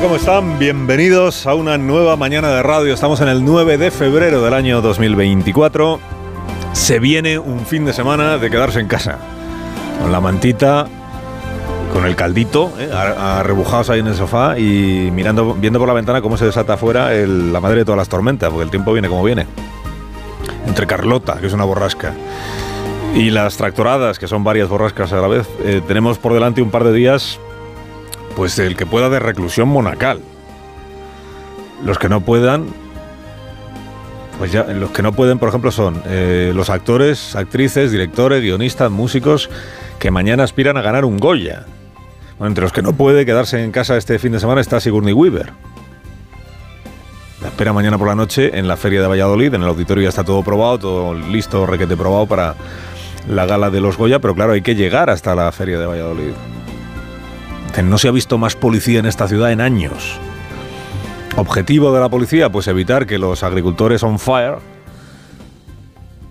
¿Cómo están? Bienvenidos a una nueva mañana de radio. Estamos en el 9 de febrero del año 2024. Se viene un fin de semana de quedarse en casa. Con la mantita con el caldito, ¿eh? arrebujados ahí en el sofá y mirando, viendo por la ventana cómo se desata afuera el- la madre de todas las tormentas, porque el tiempo viene como viene. Entre Carlota, que es una borrasca, y las tractoradas, que son varias borrascas a la vez, eh, tenemos por delante un par de días, pues el que pueda de reclusión monacal. Los que no puedan, pues ya, los que no pueden, por ejemplo, son eh, los actores, actrices, directores, guionistas, músicos que mañana aspiran a ganar un Goya. Bueno, entre los que no puede quedarse en casa este fin de semana está Sigourney Weaver. La espera mañana por la noche en la Feria de Valladolid. En el auditorio ya está todo probado, todo listo, requete probado para la gala de los Goya, pero claro, hay que llegar hasta la Feria de Valladolid. No se ha visto más policía en esta ciudad en años. Objetivo de la policía, pues evitar que los agricultores on fire,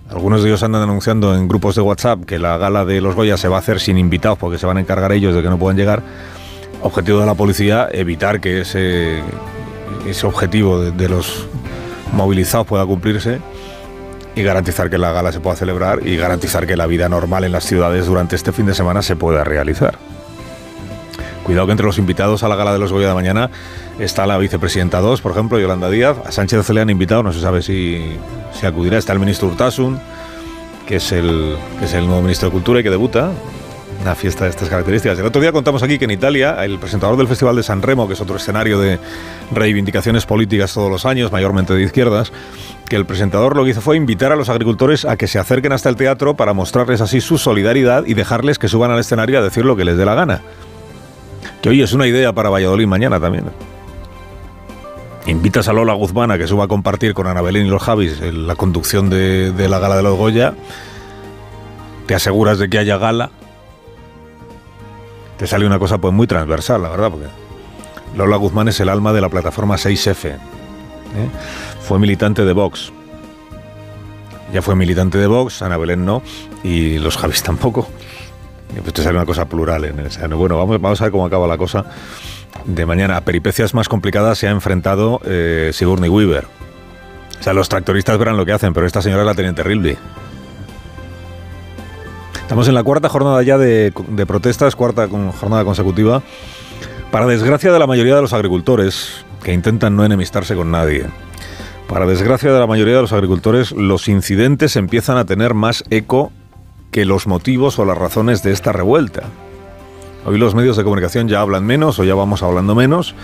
algunos de ellos andan anunciando en grupos de WhatsApp que la gala de los Goya se va a hacer sin invitados porque se van a encargar ellos de que no puedan llegar. Objetivo de la policía, evitar que ese, ese objetivo de los movilizados pueda cumplirse y garantizar que la gala se pueda celebrar y garantizar que la vida normal en las ciudades durante este fin de semana se pueda realizar. Cuidado que entre los invitados a la gala de los Goya de mañana está la vicepresidenta 2, por ejemplo, Yolanda Díaz. A Sánchez se le han invitado, no se sabe si, si acudirá. Está el ministro Urtasun, que es, el, que es el nuevo ministro de Cultura y que debuta. Una fiesta de estas características. El otro día contamos aquí que en Italia, el presentador del Festival de San Remo, que es otro escenario de reivindicaciones políticas todos los años, mayormente de izquierdas, que el presentador lo que hizo fue invitar a los agricultores a que se acerquen hasta el teatro para mostrarles así su solidaridad y dejarles que suban al escenario a decir lo que les dé la gana. Que hoy es una idea para Valladolid mañana también. Invitas a Lola Guzmán a que suba a compartir con Ana Belén y los Javis en la conducción de, de la gala de los Goya. Te aseguras de que haya gala. Te sale una cosa pues muy transversal, la verdad, porque Lola Guzmán es el alma de la plataforma 6F. ¿eh? Fue militante de Vox. Ya fue militante de Vox, Ana Belén no, y los Javis tampoco. Te sale una cosa plural en el seno. Bueno, vamos, a ver cómo acaba la cosa de mañana. A peripecias más complicadas se ha enfrentado eh, Sigourney Weaver. O sea, los tractoristas verán lo que hacen, pero esta señora la tiene terrible. Estamos en la cuarta jornada ya de, protestas, cuarta jornada consecutiva, para desgracia de la mayoría de los agricultores, que intentan no enemistarse con nadie. Para desgracia de la mayoría de los agricultores, los incidentes empiezan a tener más eco que los motivos o las razones de esta revuelta. Hoy los medios de comunicación ya hablan menos o ya vamos hablando menos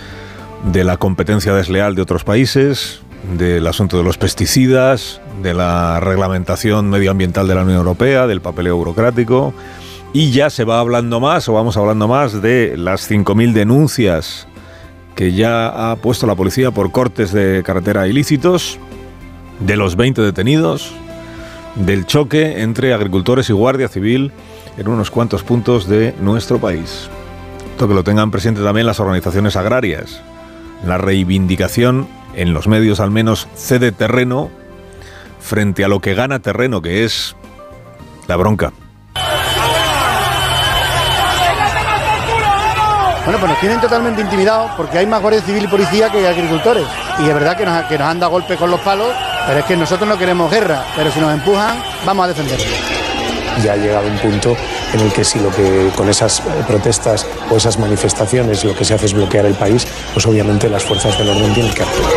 de la competencia desleal de otros países, del asunto de los pesticidas, de la reglamentación medioambiental de la Unión Europea, del papeleo burocrático, y ya se va hablando más o vamos hablando más de las 5.000 denuncias que ya ha puesto la policía por cortes de carretera ilícitos, de los 20 detenidos, del choque entre agricultores y Guardia Civil en unos cuantos puntos de nuestro país. Esto que lo tengan presente también las organizaciones agrarias. La reivindicación, en los medios al menos, cede terreno frente a lo que gana terreno, que es la bronca. Bueno, pues nos tienen totalmente intimidados porque hay más guardia civil y policía que agricultores. Y es verdad que nos, que nos han dado golpes con los palos, pero es que nosotros no queremos guerra. Pero si nos empujan, vamos a defenderlo. Ya ha llegado un punto en el que si lo que con esas eh, protestas o esas manifestaciones lo que se hace es bloquear el país, pues obviamente las fuerzas del orden tienen que actuar.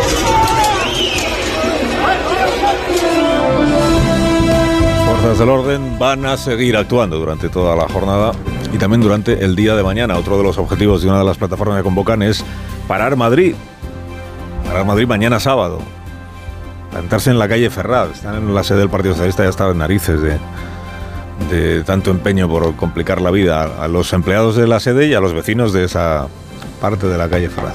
fuerzas del orden van a seguir actuando durante toda la jornada y también durante el día de mañana. Otro de los objetivos de una de las plataformas que convocan es parar Madrid. Parar Madrid mañana sábado. Plantarse en la calle Ferraz. Están en la sede del Partido Socialista, ya estaban narices de, de tanto empeño por complicar la vida a los empleados de la sede y a los vecinos de esa parte de la calle Ferraz.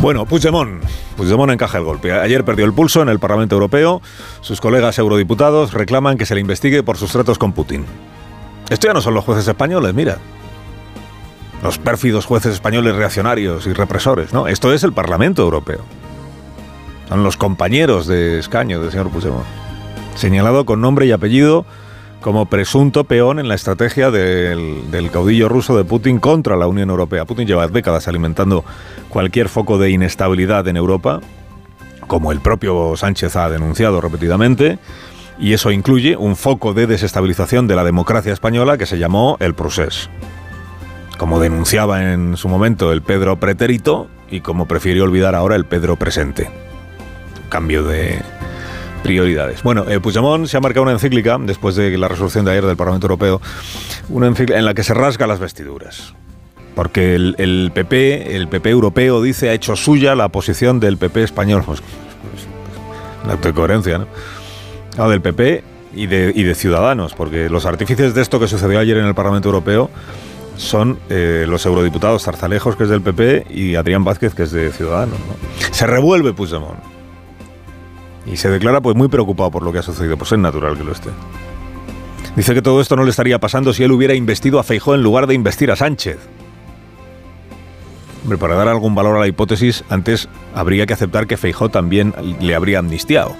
Bueno, Puigdemont. Puigdemont encaja el golpe. Ayer perdió el pulso en el Parlamento Europeo. Sus colegas eurodiputados reclaman que se le investigue por sus tratos con Putin. Esto ya no son los jueces españoles, mira. Los pérfidos jueces españoles reaccionarios y represores, ¿no? Esto es el Parlamento Europeo. Son los compañeros de escaño del señor Puigdemont. Señalado con nombre y apellido como presunto peón en la estrategia del, caudillo ruso de Putin contra la Unión Europea. Putin lleva décadas alimentando cualquier foco de inestabilidad en Europa, como el propio Sánchez ha denunciado repetidamente, y eso incluye un foco de desestabilización de la democracia española que se llamó el procés. como denunciaba en su momento el Pedro pretérito y como prefirió olvidar ahora el Pedro presente. Cambio de prioridades. Bueno, eh, Puigdemont se ha marcado una encíclica después de la resolución de ayer del Parlamento Europeo, una encíclica en la que se rasga las vestiduras. Porque el, el PP, el PP europeo dice, ha hecho suya la posición del PP español. Pues, pues, una de coherencia, ¿no? Ah, del PP y de, y de Ciudadanos, porque los artífices de esto que sucedió ayer en el Parlamento Europeo son eh, los eurodiputados Zarzalejos, que es del PP, y Adrián Vázquez, que es de Ciudadanos. ¿no? Se revuelve Puigdemont. Y se declara pues muy preocupado por lo que ha sucedido. Pues es natural que lo esté. Dice que todo esto no le estaría pasando si él hubiera investido a Feijó en lugar de investir a Sánchez. Hombre, para dar algún valor a la hipótesis, antes habría que aceptar que Feijó también le habría amnistiado.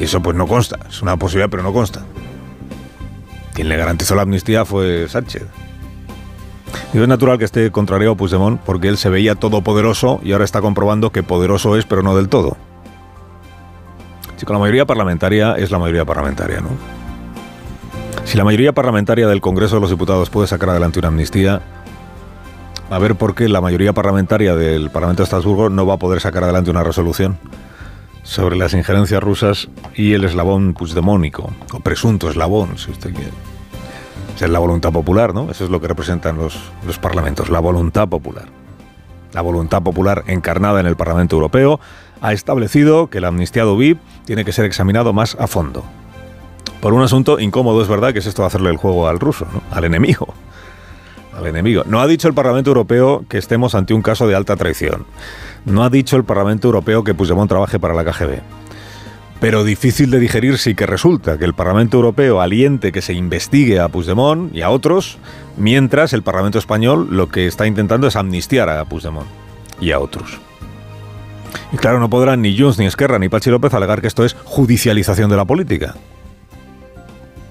Y eso pues no consta. Es una posibilidad, pero no consta. Quien le garantizó la amnistía fue Sánchez. Y es natural que esté contrariado Puigdemont porque él se veía todopoderoso y ahora está comprobando que poderoso es, pero no del todo. Si la mayoría parlamentaria es la mayoría parlamentaria, ¿no? Si la mayoría parlamentaria del Congreso de los Diputados puede sacar adelante una amnistía, a ver por qué la mayoría parlamentaria del Parlamento de Estrasburgo no va a poder sacar adelante una resolución sobre las injerencias rusas y el eslabón puigdemónico, o presunto eslabón, si usted quiere. Es la voluntad popular, ¿no? Eso es lo que representan los, los parlamentos, la voluntad popular. La voluntad popular encarnada en el Parlamento Europeo ha establecido que el amnistiado VIP tiene que ser examinado más a fondo. Por un asunto incómodo, es verdad, que es esto de hacerle el juego al ruso, ¿no? al enemigo. Al enemigo. No ha dicho el Parlamento Europeo que estemos ante un caso de alta traición. No ha dicho el Parlamento Europeo que Puigdemont trabaje para la KGB. Pero difícil de digerir sí que resulta que el Parlamento Europeo aliente que se investigue a Puigdemont y a otros, mientras el Parlamento Español lo que está intentando es amnistiar a Puigdemont y a otros. Y claro, no podrán ni Junts, ni Esquerra, ni Pachi López alegar que esto es judicialización de la política.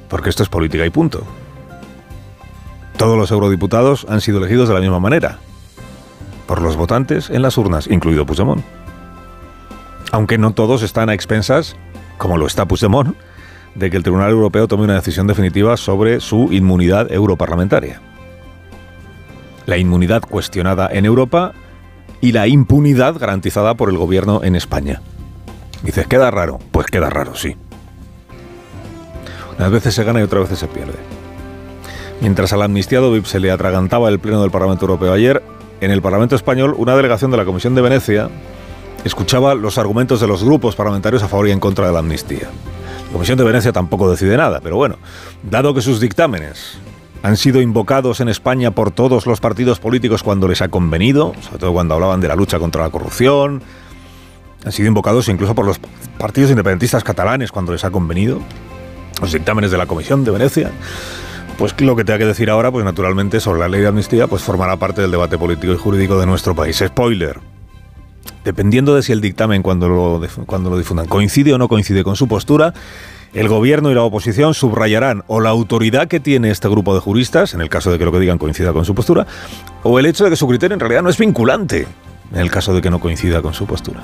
Porque esto es política y punto. Todos los eurodiputados han sido elegidos de la misma manera. Por los votantes en las urnas, incluido Puigdemont. Aunque no todos están a expensas, como lo está Puigdemont, de que el Tribunal Europeo tome una decisión definitiva sobre su inmunidad europarlamentaria. La inmunidad cuestionada en Europa y la impunidad garantizada por el gobierno en España. Dices, ¿queda raro? Pues queda raro, sí. Unas veces se gana y otras veces se pierde. Mientras al amnistiado VIP se le atragantaba el Pleno del Parlamento Europeo ayer, en el Parlamento Español una delegación de la Comisión de Venecia escuchaba los argumentos de los grupos parlamentarios a favor y en contra de la amnistía. La Comisión de Venecia tampoco decide nada, pero bueno, dado que sus dictámenes han sido invocados en España por todos los partidos políticos cuando les ha convenido, sobre todo cuando hablaban de la lucha contra la corrupción, han sido invocados incluso por los partidos independentistas catalanes cuando les ha convenido, los dictámenes de la Comisión de Venecia. Pues lo que tenga que decir ahora, pues naturalmente sobre la ley de amnistía, pues formará parte del debate político y jurídico de nuestro país. Spoiler. Dependiendo de si el dictamen cuando lo, cuando lo difundan coincide o no coincide con su postura, el gobierno y la oposición subrayarán o la autoridad que tiene este grupo de juristas, en el caso de que lo que digan coincida con su postura, o el hecho de que su criterio en realidad no es vinculante, en el caso de que no coincida con su postura.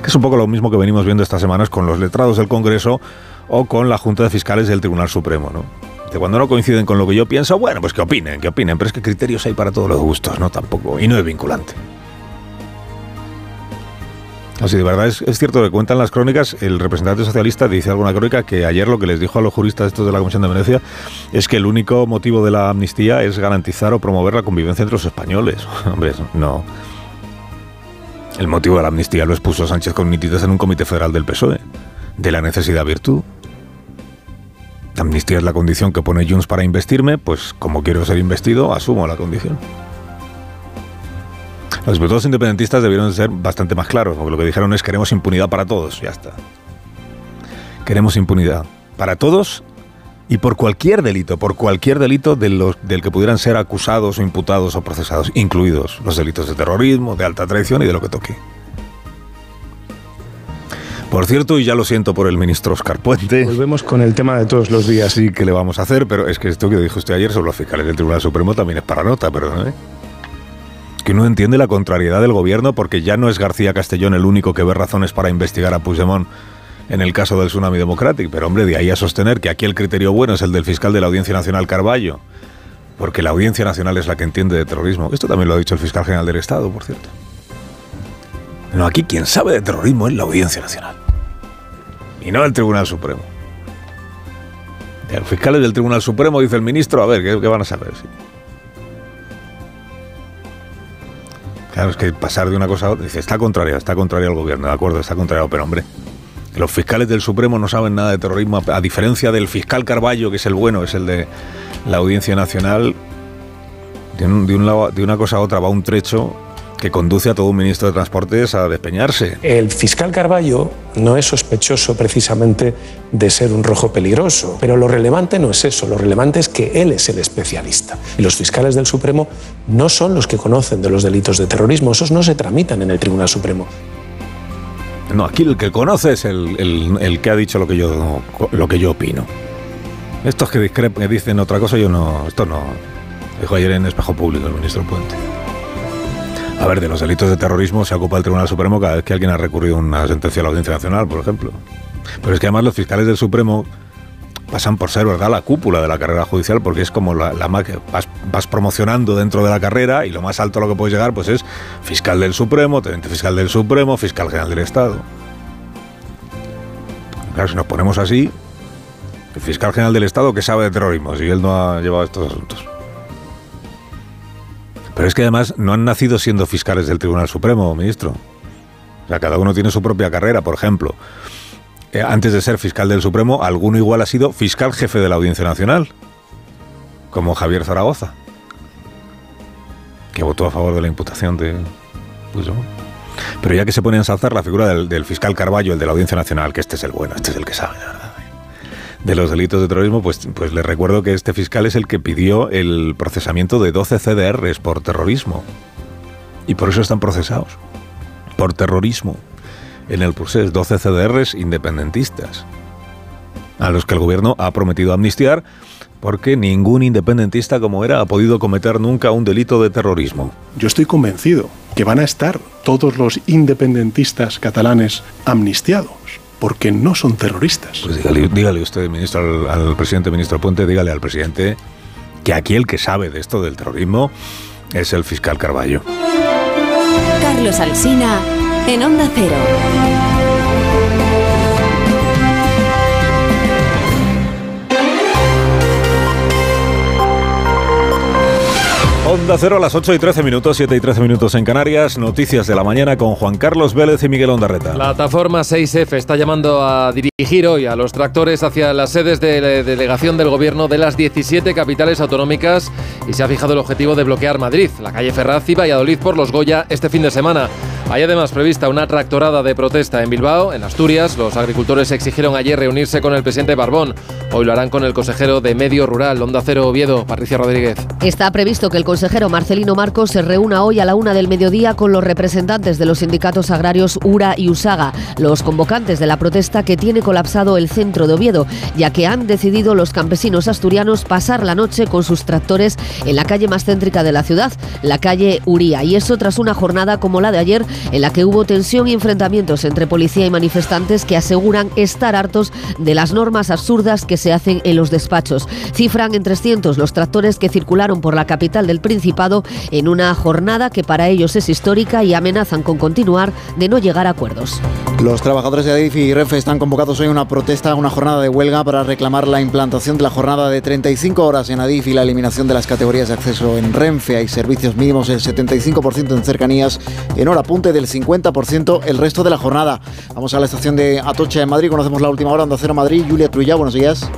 Que es un poco lo mismo que venimos viendo estas semanas con los letrados del Congreso o con la Junta de Fiscales del Tribunal Supremo, ¿no? De cuando no coinciden con lo que yo pienso, bueno, pues que opinen, que opinen, pero es que criterios hay para todos los gustos, ¿no? Tampoco, y no es vinculante. Así de verdad es, cierto que cuentan las crónicas, el representante socialista dice alguna crónica que ayer lo que les dijo a los juristas estos de la Comisión de Venecia es que el único motivo de la amnistía es garantizar o promover la convivencia entre los españoles. Hombre, no. El motivo de la amnistía lo expuso Sánchez con nitidez en un comité federal del PSOE. De la necesidad virtud. Amnistía es la condición que pone Junts para investirme, pues como quiero ser investido, asumo la condición. Los diputados independentistas debieron ser bastante más claros, porque lo que dijeron es queremos impunidad para todos, ya está. Queremos impunidad para todos y por cualquier delito, por cualquier delito de los, del que pudieran ser acusados o imputados o procesados, incluidos los delitos de terrorismo, de alta traición y de lo que toque. Por cierto, y ya lo siento por el ministro Oscar Puente. Volvemos con el tema de todos los días. Sí, que le vamos a hacer, pero es que esto que dijo usted ayer sobre los fiscales del Tribunal Supremo también es para nota, perdón, ¿eh? Que uno entiende la contrariedad del gobierno porque ya no es García Castellón el único que ve razones para investigar a Puigdemont en el caso del Tsunami Democratic, pero hombre, de ahí a sostener que aquí el criterio bueno es el del fiscal de la Audiencia Nacional Carballo, porque la Audiencia Nacional es la que entiende de terrorismo. Esto también lo ha dicho el fiscal general del Estado, por cierto. No, aquí quien sabe de terrorismo es la Audiencia Nacional. Y no el Tribunal Supremo. Los fiscales del Tribunal Supremo, dice el ministro, a ver, ¿qué, qué van a saber? Sí. Claro, es que pasar de una cosa a otra, dice, está contraria, está contraria al gobierno, de acuerdo, está contraria, pero hombre, los fiscales del Supremo no saben nada de terrorismo, a diferencia del fiscal Carballo, que es el bueno, es el de la Audiencia Nacional, de, de un lado- de una cosa a otra va un trecho que conduce a todo un ministro de Transportes a despeñarse. El fiscal Carballo no es sospechoso precisamente de ser un rojo peligroso, pero lo relevante no es eso, lo relevante es que él es el especialista. Y los fiscales del Supremo no son los que conocen de los delitos de terrorismo, esos no se tramitan en el Tribunal Supremo. No, aquí el que conoce es el, el- el que ha dicho lo que yo lo que yo opino. Estos que dicen otra cosa, yo no. Esto no. Dijo ayer en Espejo Público el ministro Puente. A ver, de los delitos de terrorismo se ocupa el Tribunal Supremo cada vez que alguien ha recurrido una sentencia de la Audiencia Nacional, por ejemplo. Pero es que además los fiscales del Supremo pasan por ser, ¿verdad?, la cúpula de la carrera judicial, porque es como la, ma- que vas, vas promocionando dentro de la carrera y lo más alto a lo que puedes llegar pues es fiscal del Supremo, teniente fiscal del Supremo, fiscal general del Estado. Claro, si nos ponemos así, el fiscal general del Estado que sabe de terrorismo, si él no ha llevado estos asuntos. Pero es que además no han nacido siendo fiscales del Tribunal Supremo, ministro. O sea, cada uno tiene su propia carrera, por ejemplo. Eh, antes de ser fiscal del Supremo, alguno igual ha sido fiscal jefe de la Audiencia Nacional, como Javier Zaragoza, que votó a favor de la imputación de Puigdemont. Pero ya que se pone a ensalzar la figura del, fiscal Carballo, el de la Audiencia Nacional, que este es el bueno, este es el que sabe, de los delitos de terrorismo, pues, pues les recuerdo que este fiscal es el que pidió el procesamiento de 12 CDRs por terrorismo. Y por eso están procesados. Por terrorismo. En el proceso 12 CDRs independentistas. A los que el gobierno ha prometido amnistiar porque ningún independentista como era ha podido cometer nunca un delito de terrorismo. Yo estoy convencido que van a estar todos los independentistas catalanes amnistiados, porque no son terroristas. Pues dígale, dígale usted, ministro, al, al presidente, ministro Puente, dígale al presidente que aquí el que sabe de esto del terrorismo es el fiscal Carballo. Carlos Alsina en Onda Cero. Onda Cero a las 8 y 13 minutos, 7 y 13 minutos en Canarias. Noticias de la mañana con Juan Carlos Vélez y Miguel Ondarreta. La plataforma 6F está llamando a dirigir hoy a los tractores hacia las sedes de delegación del gobierno de las 17 capitales autonómicas y se ha fijado el objetivo de bloquear Madrid, la calle Ferraz y Valladolid por los Goya este fin de semana. Hay además prevista una tractorada de protesta en Bilbao, en Asturias. Los agricultores exigieron ayer reunirse con el presidente Barbón. Hoy lo harán con el consejero de Medio Rural, Onda Cero Oviedo, Patricia Rodríguez. Está previsto que el consejero Marcelino Marcos se reúna hoy a la una del mediodía con los representantes de los sindicatos agrarios URA y USAGA, los convocantes de la protesta que tiene colapsado el centro de Oviedo, ya que han decidido los campesinos asturianos pasar la noche con sus tractores en la calle más céntrica de la ciudad, la calle Uría. Y eso tras una jornada como la de ayer, en la que hubo tensión y enfrentamientos entre policía y manifestantes que aseguran estar hartos de las normas absurdas que se hacen en los despachos. Cifran en 300 los tractores que circularon por la capital del Principado en una jornada que para ellos es histórica y amenazan con continuar de no llegar a acuerdos. Los trabajadores de Adif y Renfe están convocados hoy a una protesta, una jornada de huelga para reclamar la implantación de la jornada de 35 horas en Adif y la eliminación de las categorías de acceso en Renfe. Hay servicios mínimos del 75% en cercanías, en hora punte del 50% el resto de la jornada. Vamos a la estación de Atocha en Madrid, conocemos la última hora, Onda Cero Madrid. Julia Trulla, buenos días.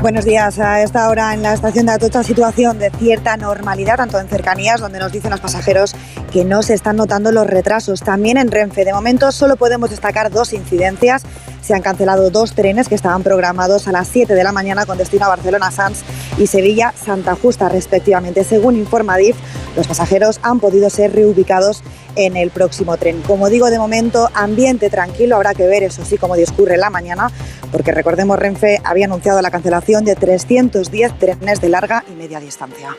Buenos días. A esta hora en la estación de Atocha, situación de cierta normalidad, tanto en cercanías, donde nos dicen los pasajeros que no se están notando los retrasos. También en Renfe. De momento solo podemos destacar dos incidencias. Se han cancelado dos trenes que estaban programados a las 7 de la mañana con destino a Barcelona Sanz y Sevilla Santa Justa, respectivamente. Según informa DIF, los pasajeros han podido ser reubicados en el próximo tren. Como digo, de momento, ambiente tranquilo. Habrá que ver, eso sí, cómo discurre la mañana, porque recordemos, Renfe había anunciado la cancelación de 310 trenes de larga y media distancia.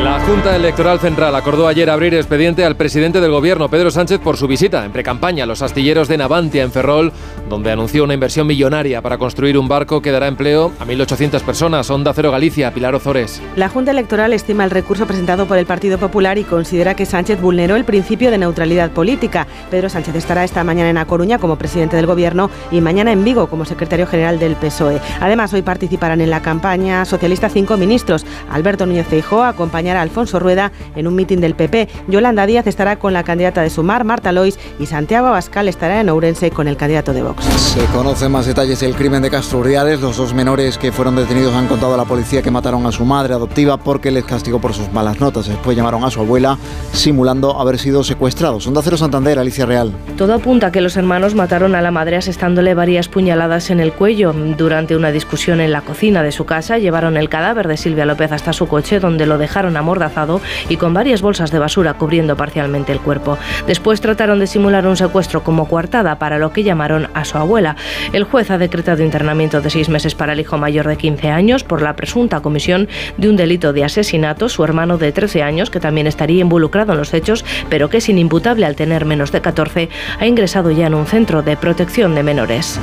La Junta Electoral Central acordó ayer abrir expediente al presidente del gobierno, Pedro Sánchez, por su visita en precampaña a los astilleros de Navantia, en Ferrol, donde anunció una inversión millonaria para construir un barco que dará empleo a 1.800 personas. Onda Cero Galicia, Pilar Ozores. La Junta Electoral estima el recurso presentado por el Partido Popular y considera que Sánchez vulneró el principio de neutralidad política. Pedro Sánchez estará esta mañana en A Coruña como presidente del gobierno y mañana en Vigo como secretario general del PSOE. Además, hoy participarán en la campaña socialista cinco ministros. Alberto Núñez Feijóo acompañará a Alfonso Rueda en un mitin del PP. Yolanda Díaz estará con la candidata de Sumar, Marta Lois, y Santiago Abascal estará en Ourense con el candidato de Vox. Se conocen más detalles del crimen de Castro Urdiales. Los dos menores que fueron detenidos han contado a la policía que mataron a su madre adoptiva porque les castigó por sus malas notas. Después llamaron a su abuela simulando haber sido secuestrados. Onda Cero Santander, Alicia Real. Todo apunta a que los hermanos mataron a la madre asestándole varias puñaladas en el cuello. Durante una discusión en la cocina de su casa, llevaron el cadáver de Silvia López hasta su coche, donde lo dejaron amordazado y con varias bolsas de basura cubriendo parcialmente el cuerpo. Después trataron de simular un secuestro como coartada para lo que llamaron a su abuela. El juez ha decretado internamiento de seis meses para el hijo mayor de 15 años por la presunta comisión de un delito de asesinato. Su hermano de 13 años, que también estaría involucrado en los hechos, pero que es inimputable al tener menos de 14, ha ingresado ya en un centro de protección de menores.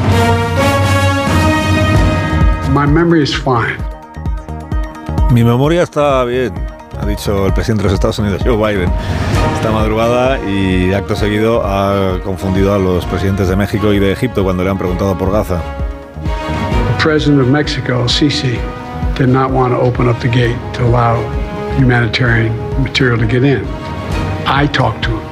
My memory is fine. Mi memoria está bien, ha dicho el presidente de los Estados Unidos, Joe Biden, esta madrugada y acto seguido ha confundido a los presidentes de México y de Egipto cuando le han preguntado por Gaza. The president of Mexico, Sisi, did not want to open up the gate to allow humanitarian material to get in. I talked to him.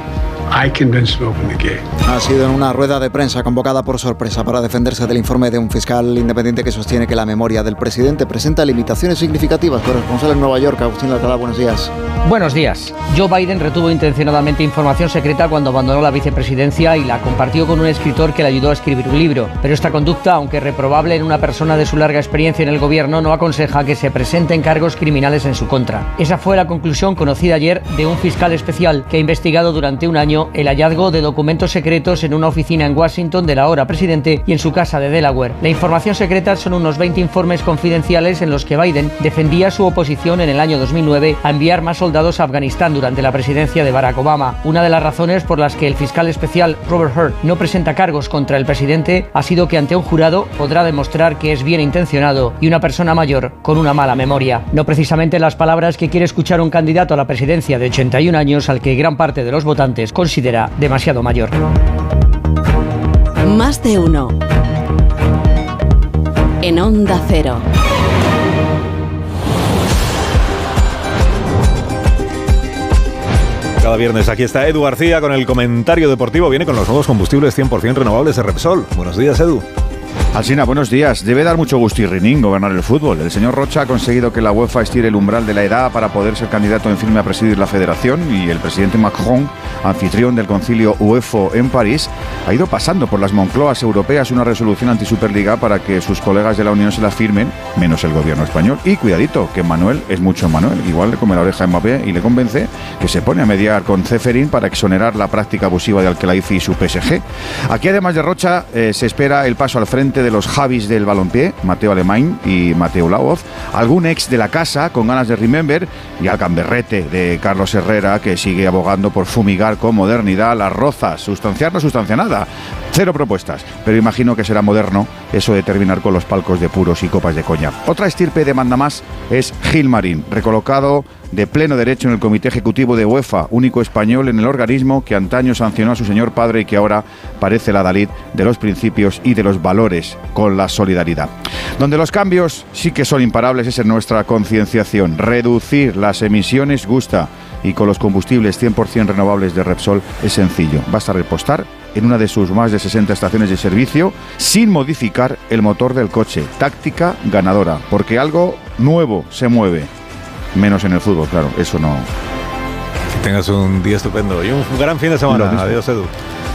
I convinced him to open the gate. Ha sido en una rueda de prensa convocada por sorpresa para defenderse del informe de un fiscal independiente que sostiene que la memoria del presidente presenta limitaciones significativas. Corresponsal en Nueva York, Agustín Alcalá, buenos días. Buenos días. Joe Biden retuvo intencionadamente información secreta cuando abandonó la vicepresidencia y la compartió con un escritor que le ayudó a escribir un libro. Pero esta conducta, aunque reprobable en una persona de su larga experiencia en el gobierno, no aconseja que se presenten cargos criminales en su contra. Esa fue la conclusión conocida ayer de un fiscal especial que ha investigado durante un año el hallazgo de documentos secretos en una oficina en Washington del ahora presidente y en su casa de Delaware. La información secreta son unos 20 informes confidenciales en los que Biden defendía su oposición en el año 2009 a enviar más soldados a Afganistán durante la presidencia de Barack Obama. Una de las razones por las que el fiscal especial Robert Hurt no presenta cargos contra el presidente ha sido que ante un jurado podrá demostrar que es bien intencionado y una persona mayor con una mala memoria. No precisamente las palabras que quiere escuchar un candidato a la presidencia de 81 años al que gran parte de los votantes considera demasiado mayor. Más de uno. En Onda Cero. Cada viernes aquí está Edu García con el comentario deportivo. Viene con los nuevos combustibles 100% renovables de Repsol. Buenos días, Edu. Alsina, buenos días. Debe dar mucho gusto y rinín gobernar el fútbol. El señor Rocha ha conseguido que la UEFA estire el umbral de la edad para poder ser candidato en firme a presidir la federación y el presidente Macron, anfitrión del concilio UEFO en París, ha ido pasando por las Moncloas europeas una resolución anti-Superliga para que sus colegas de la Unión se la firmen, menos el gobierno español. Y cuidadito, que Manuel es mucho Manuel. Igual le come la oreja a Mbappé y le convence que se pone a mediar con Ceferín para exonerar la práctica abusiva de Alkelaifi y su PSG. Aquí, además de Rocha, eh, se espera el paso al frente de los Javis del balompié, Mateo Alemán y Mateo Lauoz, algún ex de la casa con ganas de remember y al camberrete de Carlos Herrera que sigue abogando por fumigar con modernidad las rozas, sustanciar no sustancia nada. Cero propuestas, pero imagino que será moderno eso de terminar con los palcos de puros y copas de coña. Otra estirpe demanda más es Gil Marín, recolocado de pleno derecho en el Comité Ejecutivo de UEFA, único español en el organismo que antaño sancionó a su señor padre y que ahora parece la Dalit de los principios y de los valores con la solidaridad. Donde los cambios sí que son imparables es en nuestra concienciación. Reducir las emisiones gusta y con los combustibles 100% renovables de Repsol es sencillo. Basta repostar en una de sus más de 60 estaciones de servicio sin modificar el motor del coche. Táctica ganadora, porque algo nuevo se mueve. Menos en el fútbol, claro, eso no. Que tengas un día estupendo y un gran fin de semana. Adiós, Edu.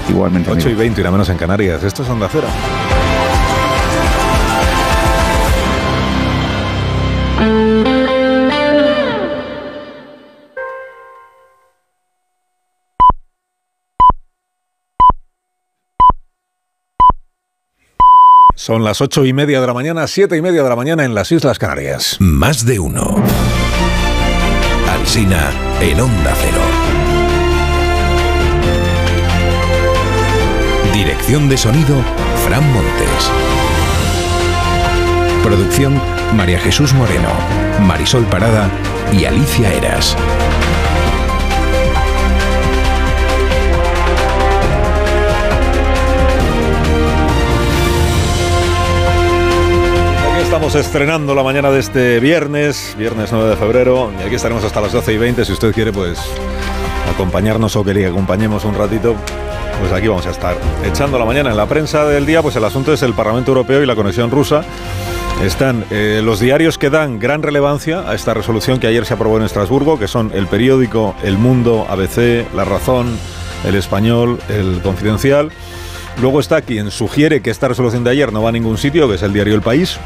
Igualmente. 8 y amigo. 20 y la menos en Canarias. Esto es Onda Cero. Son las ocho y media de la mañana, siete y media de la mañana en las Islas Canarias. Más de uno. Alsina en Cero. Dirección de sonido, Fran Montes. Producción, María Jesús Moreno, Marisol Parada y Alicia Eras. Estamos estrenando la mañana de este viernes, viernes 9 de febrero, y aquí estaremos hasta las 12 y 20. Si usted quiere, pues acompañarnos o que le acompañemos un ratito, pues aquí vamos a estar. Echando la mañana en la prensa del día, pues el asunto es el Parlamento Europeo y la conexión rusa. Están eh, los diarios que dan gran relevancia a esta resolución que ayer se aprobó en Estrasburgo, que son el periódico El Mundo, ABC, La Razón, El Español, El Confidencial. Luego está quien sugiere que esta resolución de ayer no va a ningún sitio, que es el diario El País.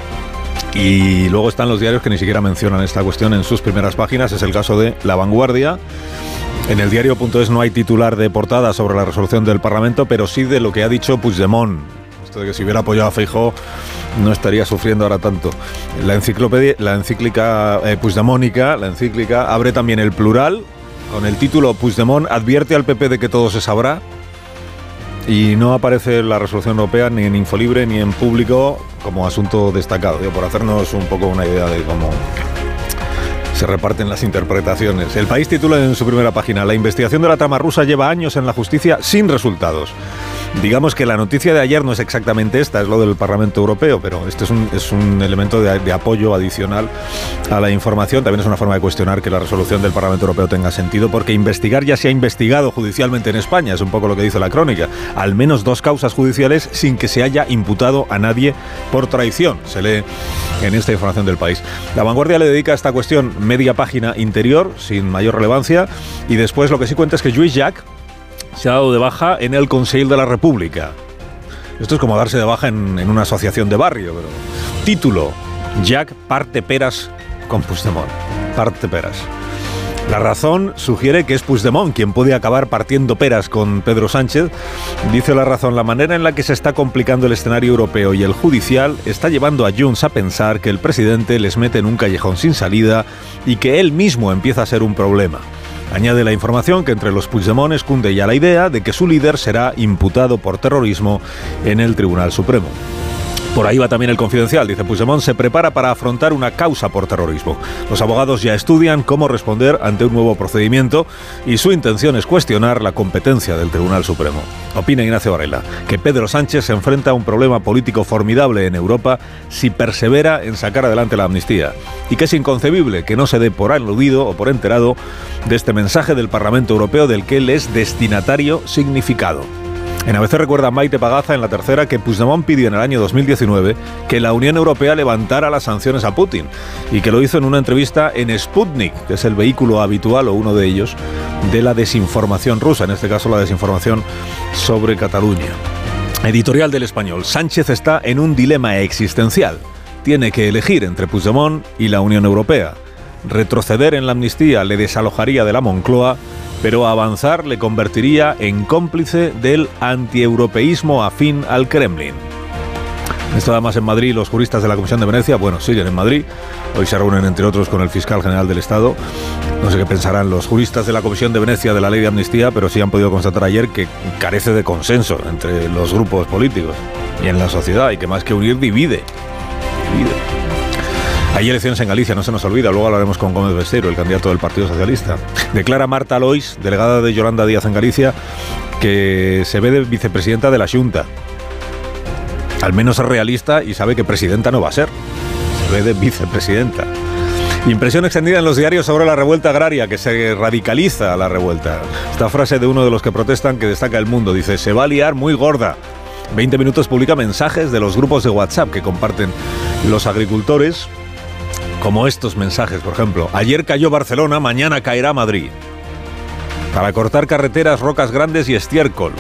Y luego están los diarios que ni siquiera mencionan esta cuestión en sus primeras páginas. Es el caso de La Vanguardia. En el diario.es no hay titular de portada sobre la resolución del Parlamento, pero sí de lo que ha dicho Puigdemont. Esto de que si hubiera apoyado a Feijóo no estaría sufriendo ahora tanto. La enciclopedia, la encíclica eh, Puigdemónica, la encíclica abre también el plural con el título Puigdemont advierte al PP de que todo se sabrá. Y no aparece la resolución europea ni en Infolibre ni en público como asunto destacado, por hacernos un poco una idea de cómo se reparten las interpretaciones. El país titula en su primera página, La investigación de la trama rusa lleva años en la justicia sin resultados. Digamos que la noticia de ayer no es exactamente esta, es lo del Parlamento Europeo, pero este es un, elemento de, apoyo adicional a la información. También es una forma de cuestionar que la resolución del Parlamento Europeo tenga sentido, porque investigar ya se ha investigado judicialmente en España, es un poco lo que dice la crónica. Al menos dos causas judiciales sin que se haya imputado a nadie por traición, se lee en esta información del país. La vanguardia le dedica a esta cuestión media página interior, sin mayor relevancia, y después lo que sí cuenta es que Lluís Jack, se ha dado de baja en el Consejo de la República. Esto es como darse de baja en, una asociación de barrio, pero... Título, Jack parte peras con Puigdemont. Parte peras. La razón sugiere que es Puigdemont quien puede acabar partiendo peras con Pedro Sánchez. Dice la razón, la manera en la que se está complicando el escenario europeo y el judicial está llevando a Junts a pensar que el presidente les mete en un callejón sin salida y que él mismo empieza a ser un problema. Añade la información que entre los Puigdemont cunde ya la idea de que su líder será imputado por terrorismo en el Tribunal Supremo. Por ahí va también el confidencial. Dice Puigdemont se prepara para afrontar una causa por terrorismo. Los abogados ya estudian cómo responder ante un nuevo procedimiento y su intención es cuestionar la competencia del Tribunal Supremo. Opina Ignacio Varela que Pedro Sánchez se enfrenta a un problema político formidable en Europa si persevera en sacar adelante la amnistía y que es inconcebible que no se dé por aludido o por enterado de este mensaje del Parlamento Europeo del que él es destinatario significado. En ABC recuerda Maite Pagaza en la tercera que Puigdemont pidió en el año 2019 que la Unión Europea levantara las sanciones a Putin y que lo hizo en una entrevista en Sputnik, que es el vehículo habitual o uno de ellos de la desinformación rusa, en este caso la desinformación sobre Cataluña. Editorial del Español. Sánchez está en un dilema existencial. Tiene que elegir entre Puigdemont y la Unión Europea. Retroceder en la amnistía le desalojaría de la Moncloa pero avanzar le convertiría en cómplice del antieuropeísmo afín al Kremlin. Esto además en Madrid, los juristas de la Comisión de Venecia, bueno, siguen en Madrid. Hoy se reúnen, entre otros, con el fiscal general del Estado. No sé qué pensarán los juristas de la Comisión de Venecia de la ley de amnistía, pero sí han podido constatar ayer que carece de consenso entre los grupos políticos y en la sociedad, y que más que unir, divide. divide. Hay elecciones en Galicia, no se nos olvida, luego hablaremos con Gómez Besteiro, el candidato del Partido Socialista. Declara Marta Lois, delegada de Yolanda Díaz en Galicia, que se ve de vicepresidenta de la Junta. Al menos es realista y sabe que presidenta no va a ser. Se ve de vicepresidenta. Impresión extendida en los diarios sobre la revuelta agraria, que se radicaliza la revuelta. Esta frase de uno de los que protestan que destaca el mundo, dice, se va a liar muy gorda. 20 minutos publica mensajes de los grupos de WhatsApp que comparten los agricultores como estos mensajes, por ejemplo. Ayer cayó Barcelona, mañana caerá Madrid. Para cortar carreteras, rocas grandes y estiércol.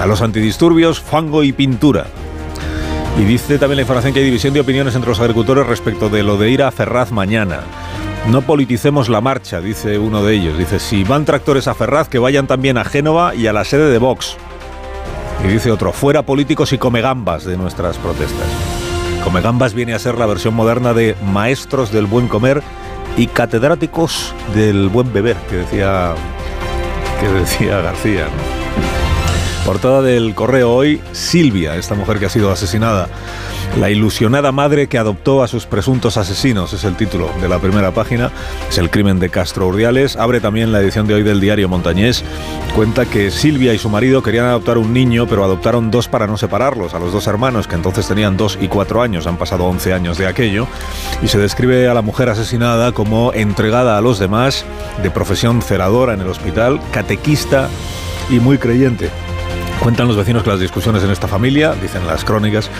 A los antidisturbios, fango y pintura. Y dice también la información que hay división de opiniones entre los agricultores respecto de lo de ir a Ferraz mañana. No politicemos la marcha, dice uno de ellos. Dice, si van tractores a Ferraz, que vayan también a Génova y a la sede de Vox. Y dice otro, fuera políticos y come gambas de nuestras protestas. Come Gambas viene a ser la versión moderna de Maestros del Buen Comer y catedráticos del buen beber, que decía, que decía García. Portada del correo hoy, Silvia, esta mujer que ha sido asesinada. La ilusionada madre que adoptó a sus presuntos asesinos es el título de la primera página. Es el crimen de Castro Urdiales. Abre también la edición de hoy del diario Montañés. Cuenta que Silvia y su marido querían adoptar un niño, pero adoptaron dos para no separarlos, a los dos hermanos, que entonces tenían dos y cuatro años. Han pasado 11 años de aquello. Y se describe a la mujer asesinada como entregada a los demás, de profesión ceradora en el hospital, catequista y muy creyente. Cuentan los vecinos que las discusiones en esta familia, dicen las crónicas,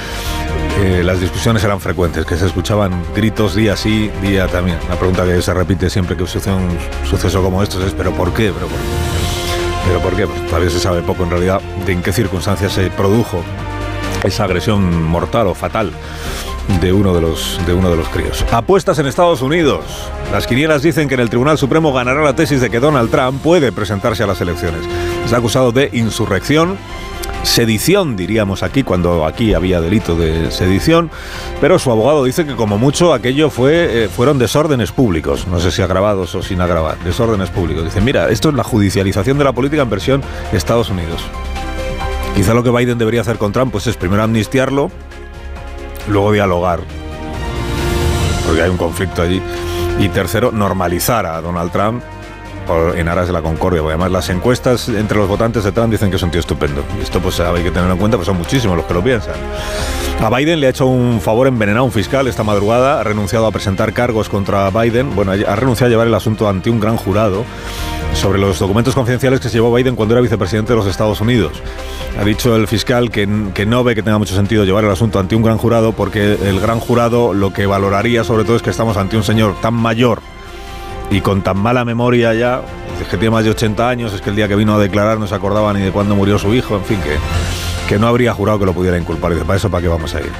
las discusiones eran frecuentes, que se escuchaban gritos día sí, día también. La pregunta que se repite siempre que sucede un suceso como estos es ¿pero por qué? ¿Pero por qué? ¿Pero por qué? Pues todavía se sabe poco en realidad de en qué circunstancias se produjo esa agresión mortal o fatal de uno de los de uno de los críos. Apuestas en Estados Unidos. Las quinielas dicen que en el Tribunal Supremo ganará la tesis de que Donald Trump puede presentarse a las elecciones. Está acusado de insurrección, sedición, diríamos aquí, cuando aquí había delito de sedición, pero su abogado dice que como mucho aquello fue, eh, fueron desórdenes públicos, no sé si agravados o sin agravar, desórdenes públicos. Dice, mira, esto es la judicialización de la política en versión Estados Unidos. Quizá lo que Biden debería hacer con Trump pues es primero amnistiarlo, luego dialogar, porque hay un conflicto allí, y tercero, normalizar a Donald Trump en aras de la concordia. Porque además las encuestas entre los votantes de Trump dicen que es un tío estupendo. Y esto pues hay que tenerlo en cuenta, pues son muchísimos los que lo piensan. A Biden le ha hecho un favor envenenar a un fiscal esta madrugada, ha renunciado a presentar cargos contra Biden, bueno, ha renunciado a llevar el asunto ante un gran jurado sobre los documentos confidenciales que se llevó Biden cuando era vicepresidente de los Estados Unidos. Ha dicho el fiscal que, que no ve que tenga mucho sentido llevar el asunto ante un gran jurado porque el gran jurado lo que valoraría sobre todo es que estamos ante un señor tan mayor y con tan mala memoria ya, es que tiene más de 80 años, es que el día que vino a declarar no se acordaba ni de cuándo murió su hijo, en fin, que, que no habría jurado que lo pudiera inculpar. Y dice, para eso, ¿para qué vamos a ir?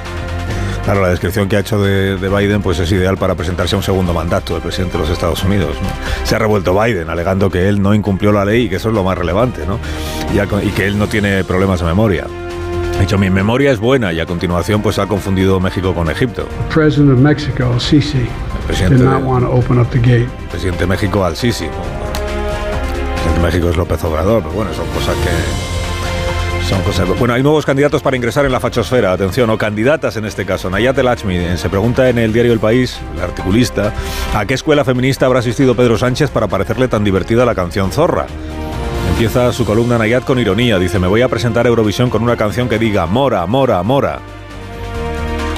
Claro, la descripción que ha hecho de, de Biden pues es ideal para presentarse a un segundo mandato del presidente de los Estados Unidos. ¿no? Se ha revuelto Biden alegando que él no incumplió la ley y que eso es lo más relevante, ¿no? Y, a- y que él no tiene problemas de memoria. Ha dicho, mi memoria es buena y a continuación pues ha confundido México con Egipto. President of Mexico, Sisi, presidente de- presidente de México al Sisi. presidente de México es López Obrador, pero bueno, son cosas que. Son cosas. Bueno, hay nuevos candidatos para ingresar en la fachosfera, atención, o candidatas en este caso. Nayat El Achmi eh, se pregunta en el diario El País, el articulista, ¿a qué escuela feminista habrá asistido Pedro Sánchez para parecerle tan divertida la canción Zorra? Empieza su columna Nayat con ironía. Dice, me voy a presentar a Eurovisión con una canción que diga Mora, Mora, Mora.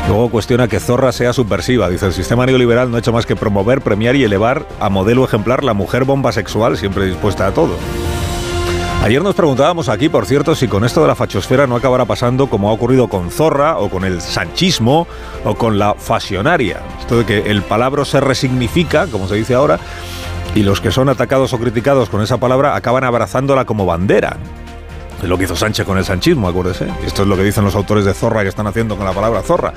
Luego cuestiona que Zorra sea subversiva. Dice, el sistema neoliberal no ha hecho más que promover, premiar y elevar a modelo ejemplar la mujer bomba sexual siempre dispuesta a todo. Ayer nos preguntábamos aquí, por cierto, si con esto de la fachosfera no acabará pasando como ha ocurrido con Zorra o con el sanchismo o con la fasionaria. Esto de que el palabra se resignifica, como se dice ahora, y los que son atacados o criticados con esa palabra acaban abrazándola como bandera. Es lo que hizo Sánchez con el sanchismo, acuérdese. Esto es lo que dicen los autores de Zorra que están haciendo con la palabra Zorra.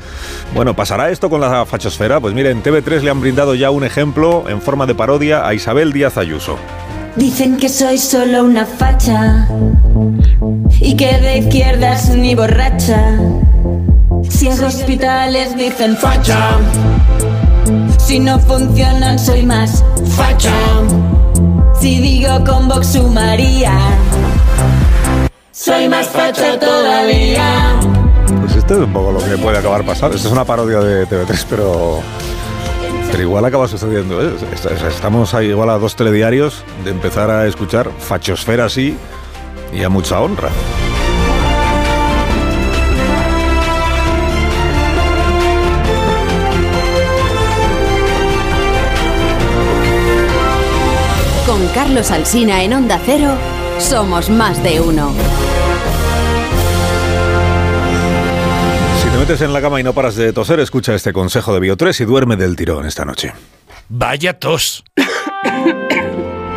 Bueno, ¿pasará esto con la fachosfera? Pues mire, en TV3 le han brindado ya un ejemplo en forma de parodia a Isabel Díaz Ayuso. Dicen que soy solo una facha y que de izquierdas ni borracha. Si en hospitales dicen facha, si no funcionan soy más facha. Si digo con Vox sumaría, soy más facha todavía. Pues esto es un poco lo que puede acabar pasando. Esto es una parodia de TV3, pero. Pero igual acaba sucediendo. ¿eh? Est- est- Estamos ahí igual a dos telediarios de empezar a escuchar fachosfera así y a mucha honra. Con Carlos Alsina en Onda Cero, somos más de uno. Si te metes en la cama y no paras de toser, escucha este consejo de Bio3 y duerme del tirón esta noche. Vaya tos.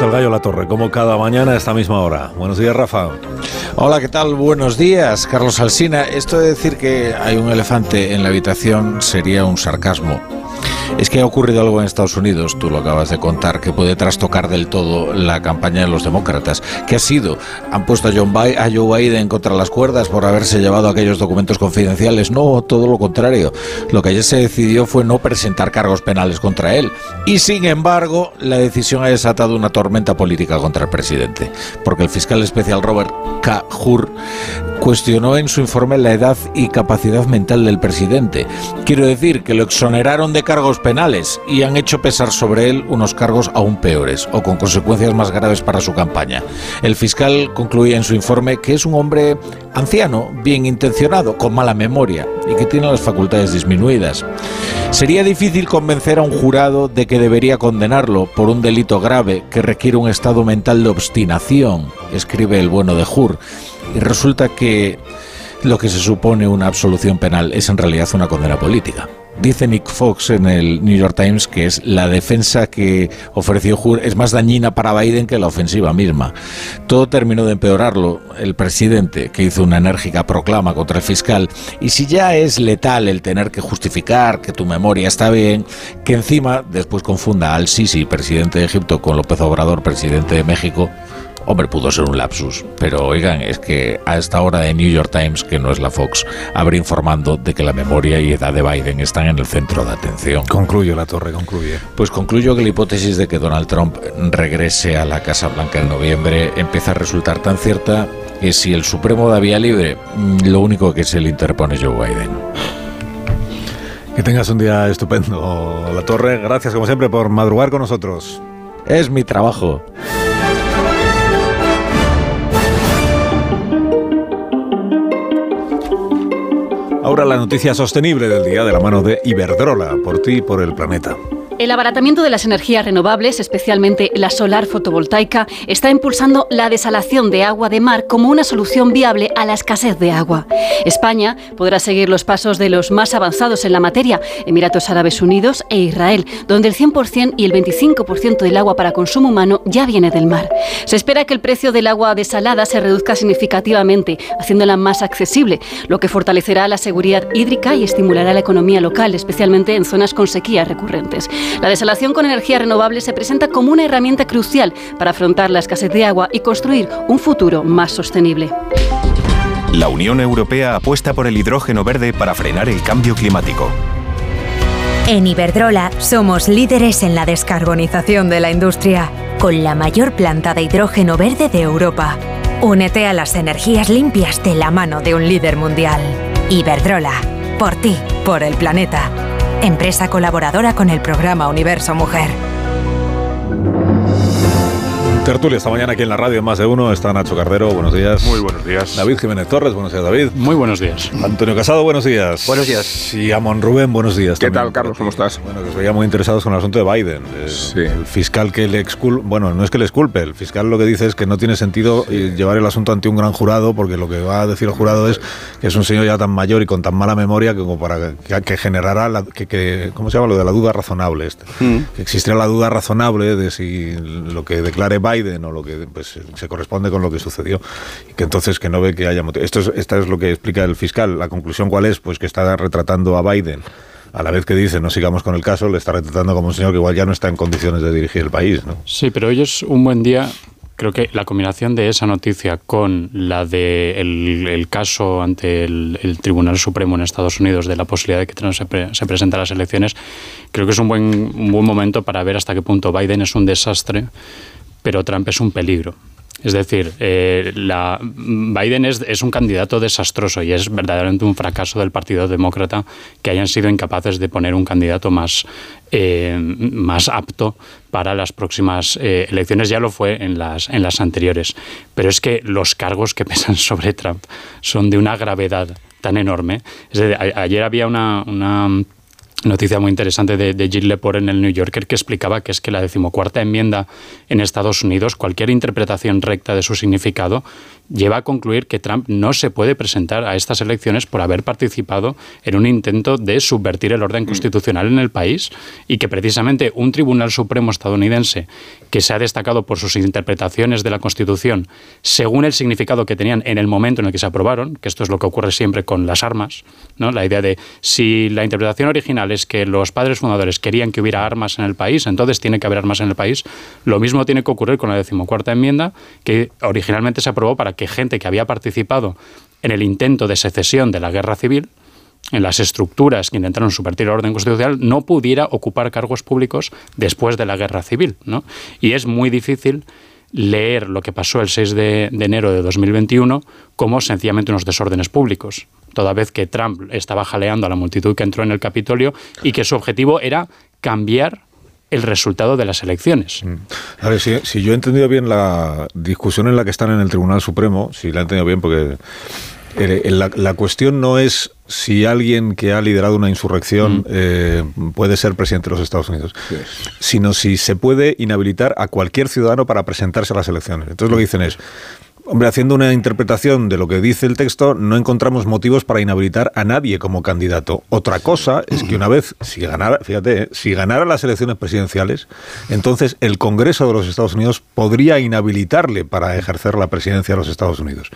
El gallo La Torre, como cada mañana a esta misma hora. Buenos días, Rafa. Hola, ¿qué tal? Buenos días, Carlos Alsina. Esto de decir que hay un elefante en la habitación sería un sarcasmo. Es que ha ocurrido algo en Estados Unidos, tú lo acabas de contar, que puede trastocar del todo la campaña de los demócratas. ¿Qué ha sido? ¿Han puesto a, John Bi- a Joe Biden contra las cuerdas por haberse llevado aquellos documentos confidenciales? No, todo lo contrario. Lo que ayer se decidió fue no presentar cargos penales contra él. Y sin embargo, la decisión ha desatado una tormenta política contra el presidente. Porque el fiscal especial Robert K. Hur cuestionó en su informe la edad y capacidad mental del presidente. Quiero decir que lo exoneraron de cargos penales y han hecho pesar sobre él unos cargos aún peores o con consecuencias más graves para su campaña. El fiscal concluye en su informe que es un hombre anciano, bien intencionado, con mala memoria y que tiene las facultades disminuidas. Sería difícil convencer a un jurado de que debería condenarlo por un delito grave que requiere un estado mental de obstinación, escribe el bueno de Hur. Y resulta que lo que se supone una absolución penal es en realidad una condena política. Dice Nick Fox en el New York Times que es la defensa que ofreció Hur es más dañina para Biden que la ofensiva misma. Todo terminó de empeorarlo el presidente, que hizo una enérgica proclama contra el fiscal. Y si ya es letal el tener que justificar que tu memoria está bien, que encima después confunda al Sisi, presidente de Egipto, con López Obrador, presidente de México, Hombre, pudo ser un lapsus, pero oigan, es que a esta hora de New York Times, que no es la Fox, abre informando de que la memoria y edad de Biden están en el centro de atención. Concluyo la torre, concluye. Pues concluyo que la hipótesis de que Donald Trump regrese a la Casa Blanca en noviembre empieza a resultar tan cierta que si el Supremo da vía libre, lo único que se le interpone es Joe Biden. Que tengas un día estupendo, La Torre. Gracias, como siempre, por madrugar con nosotros. Es mi trabajo. Ahora la noticia sostenible del día de la mano de Iberdrola, por ti y por el planeta. El abaratamiento de las energías renovables, especialmente la solar fotovoltaica, está impulsando la desalación de agua de mar como una solución viable a la escasez de agua. España podrá seguir los pasos de los más avanzados en la materia, Emiratos Árabes Unidos e Israel, donde el 100% y el 25% del agua para consumo humano ya viene del mar. Se espera que el precio del agua desalada se reduzca significativamente, haciéndola más accesible, lo que fortalecerá la seguridad hídrica y estimulará la economía local, especialmente en zonas con sequías recurrentes. La desalación con energía renovable se presenta como una herramienta crucial para afrontar la escasez de agua y construir un futuro más sostenible. La Unión Europea apuesta por el hidrógeno verde para frenar el cambio climático. En Iberdrola somos líderes en la descarbonización de la industria, con la mayor planta de hidrógeno verde de Europa. Únete a las energías limpias de la mano de un líder mundial. Iberdrola, por ti, por el planeta. Empresa colaboradora con el programa Universo Mujer. Tertulia esta mañana aquí en la radio en Más de Uno. Está Nacho Cardero, buenos días. Muy buenos días. David Jiménez Torres, buenos días David. Muy buenos días. Antonio Casado, buenos días. Buenos días. Y Amon Rubén, buenos días. ¿Qué también. tal, Carlos? ¿Cómo estás? Bueno, que os veía muy interesados con el asunto de Biden. El fiscal que le exculpa, bueno, no es que le exculpe, el fiscal lo que dice es que no tiene sentido eh, llevar el asunto ante un gran jurado, porque lo que va a decir el jurado es que es un señor ya tan mayor y con tan mala memoria que como para que, que generará, la, que, que- ¿cómo se llama? Lo de la duda razonable. Este. Que existirá la duda razonable de si lo que declare Biden o lo que pues, se corresponde con lo que sucedió. Y que entonces que no ve que haya motivo. Esto es, esta es lo que explica el fiscal. La conclusión cuál es, pues que está retratando a Biden. A la vez que dice no sigamos con el caso, le está retratando como un señor que igual ya no está en condiciones de dirigir el país, ¿no? Sí, pero hoy es un buen día creo que la combinación de esa noticia con la de el, caso ante el, Tribunal Supremo en Estados Unidos de la posibilidad de que Trump se, se presente a las elecciones, creo que es un buen, un buen momento para ver hasta qué punto Biden es un desastre, pero Trump es un peligro. Es decir, eh, la, Biden es, un candidato desastroso y es verdaderamente un fracaso del Partido Demócrata que hayan sido incapaces de poner un candidato más, eh, más apto para las próximas eh, elecciones. Ya lo fue en las, en las anteriores. Pero es que los cargos que pesan sobre Trump son de una gravedad tan enorme. ayer había una noticia muy interesante de, de Jill Lepore en el New Yorker que explicaba que es que la decimocuarta enmienda en Estados Unidos, cualquier interpretación recta de su significado, lleva a concluir que Trump no se puede presentar a estas elecciones por haber participado en un intento de subvertir el orden mm. constitucional en el país y que precisamente un Tribunal Supremo estadounidense que se ha destacado por sus interpretaciones de la Constitución según el significado que tenían en el momento en el que se aprobaron, que esto es lo que ocurre siempre con las armas, ¿no? la idea de si la interpretación original es que los padres fundadores querían que hubiera armas en el país, entonces tiene que haber armas en el país, lo mismo tiene que ocurrir con la decimocuarta enmienda que originalmente se aprobó para que que gente que había participado en el intento de secesión de la guerra civil, en las estructuras que intentaron subvertir el orden constitucional, no pudiera ocupar cargos públicos después de la guerra civil. ¿no? Y es muy difícil leer lo que pasó el 6 de, de, enero de 2021 como sencillamente unos desórdenes públicos, toda vez que Trump estaba jaleando a la multitud que entró en el Capitolio y que su objetivo era cambiar el resultado de las elecciones. Mm. A ver, si, yo he entendido bien la discusión en la que están en el Tribunal Supremo, si la he entendido bien, porque eh, la, cuestión no es si alguien que ha liderado una insurrección mm. eh, puede ser presidente de los Estados Unidos, sino si se puede inhabilitar a cualquier ciudadano para presentarse a las elecciones. Entonces lo que dicen es, Hombre, haciendo una interpretación de lo que dice el texto, no encontramos motivos para inhabilitar a nadie como candidato. Otra cosa es que una vez, si ganara, fíjate, si ganara las elecciones presidenciales, entonces el Congreso de los Estados Unidos podría inhabilitarle para ejercer la presidencia de los Estados Unidos.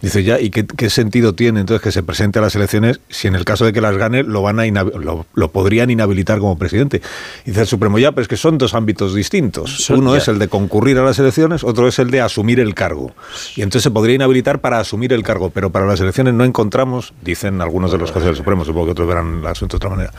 Dice ya, ¿y qué, sentido tiene entonces que se presente a las elecciones si en el caso de que las gane lo van a lo, podrían inhabilitar como presidente? Dice el Supremo ya, pero es que son dos ámbitos distintos. Uno es el de concurrir a las elecciones, otro es el de asumir el cargo. Y entonces se podría inhabilitar para asumir el cargo, pero para las elecciones no encontramos, dicen algunos de los jueces del Supremo, supongo que otros verán el asunto de otra manera,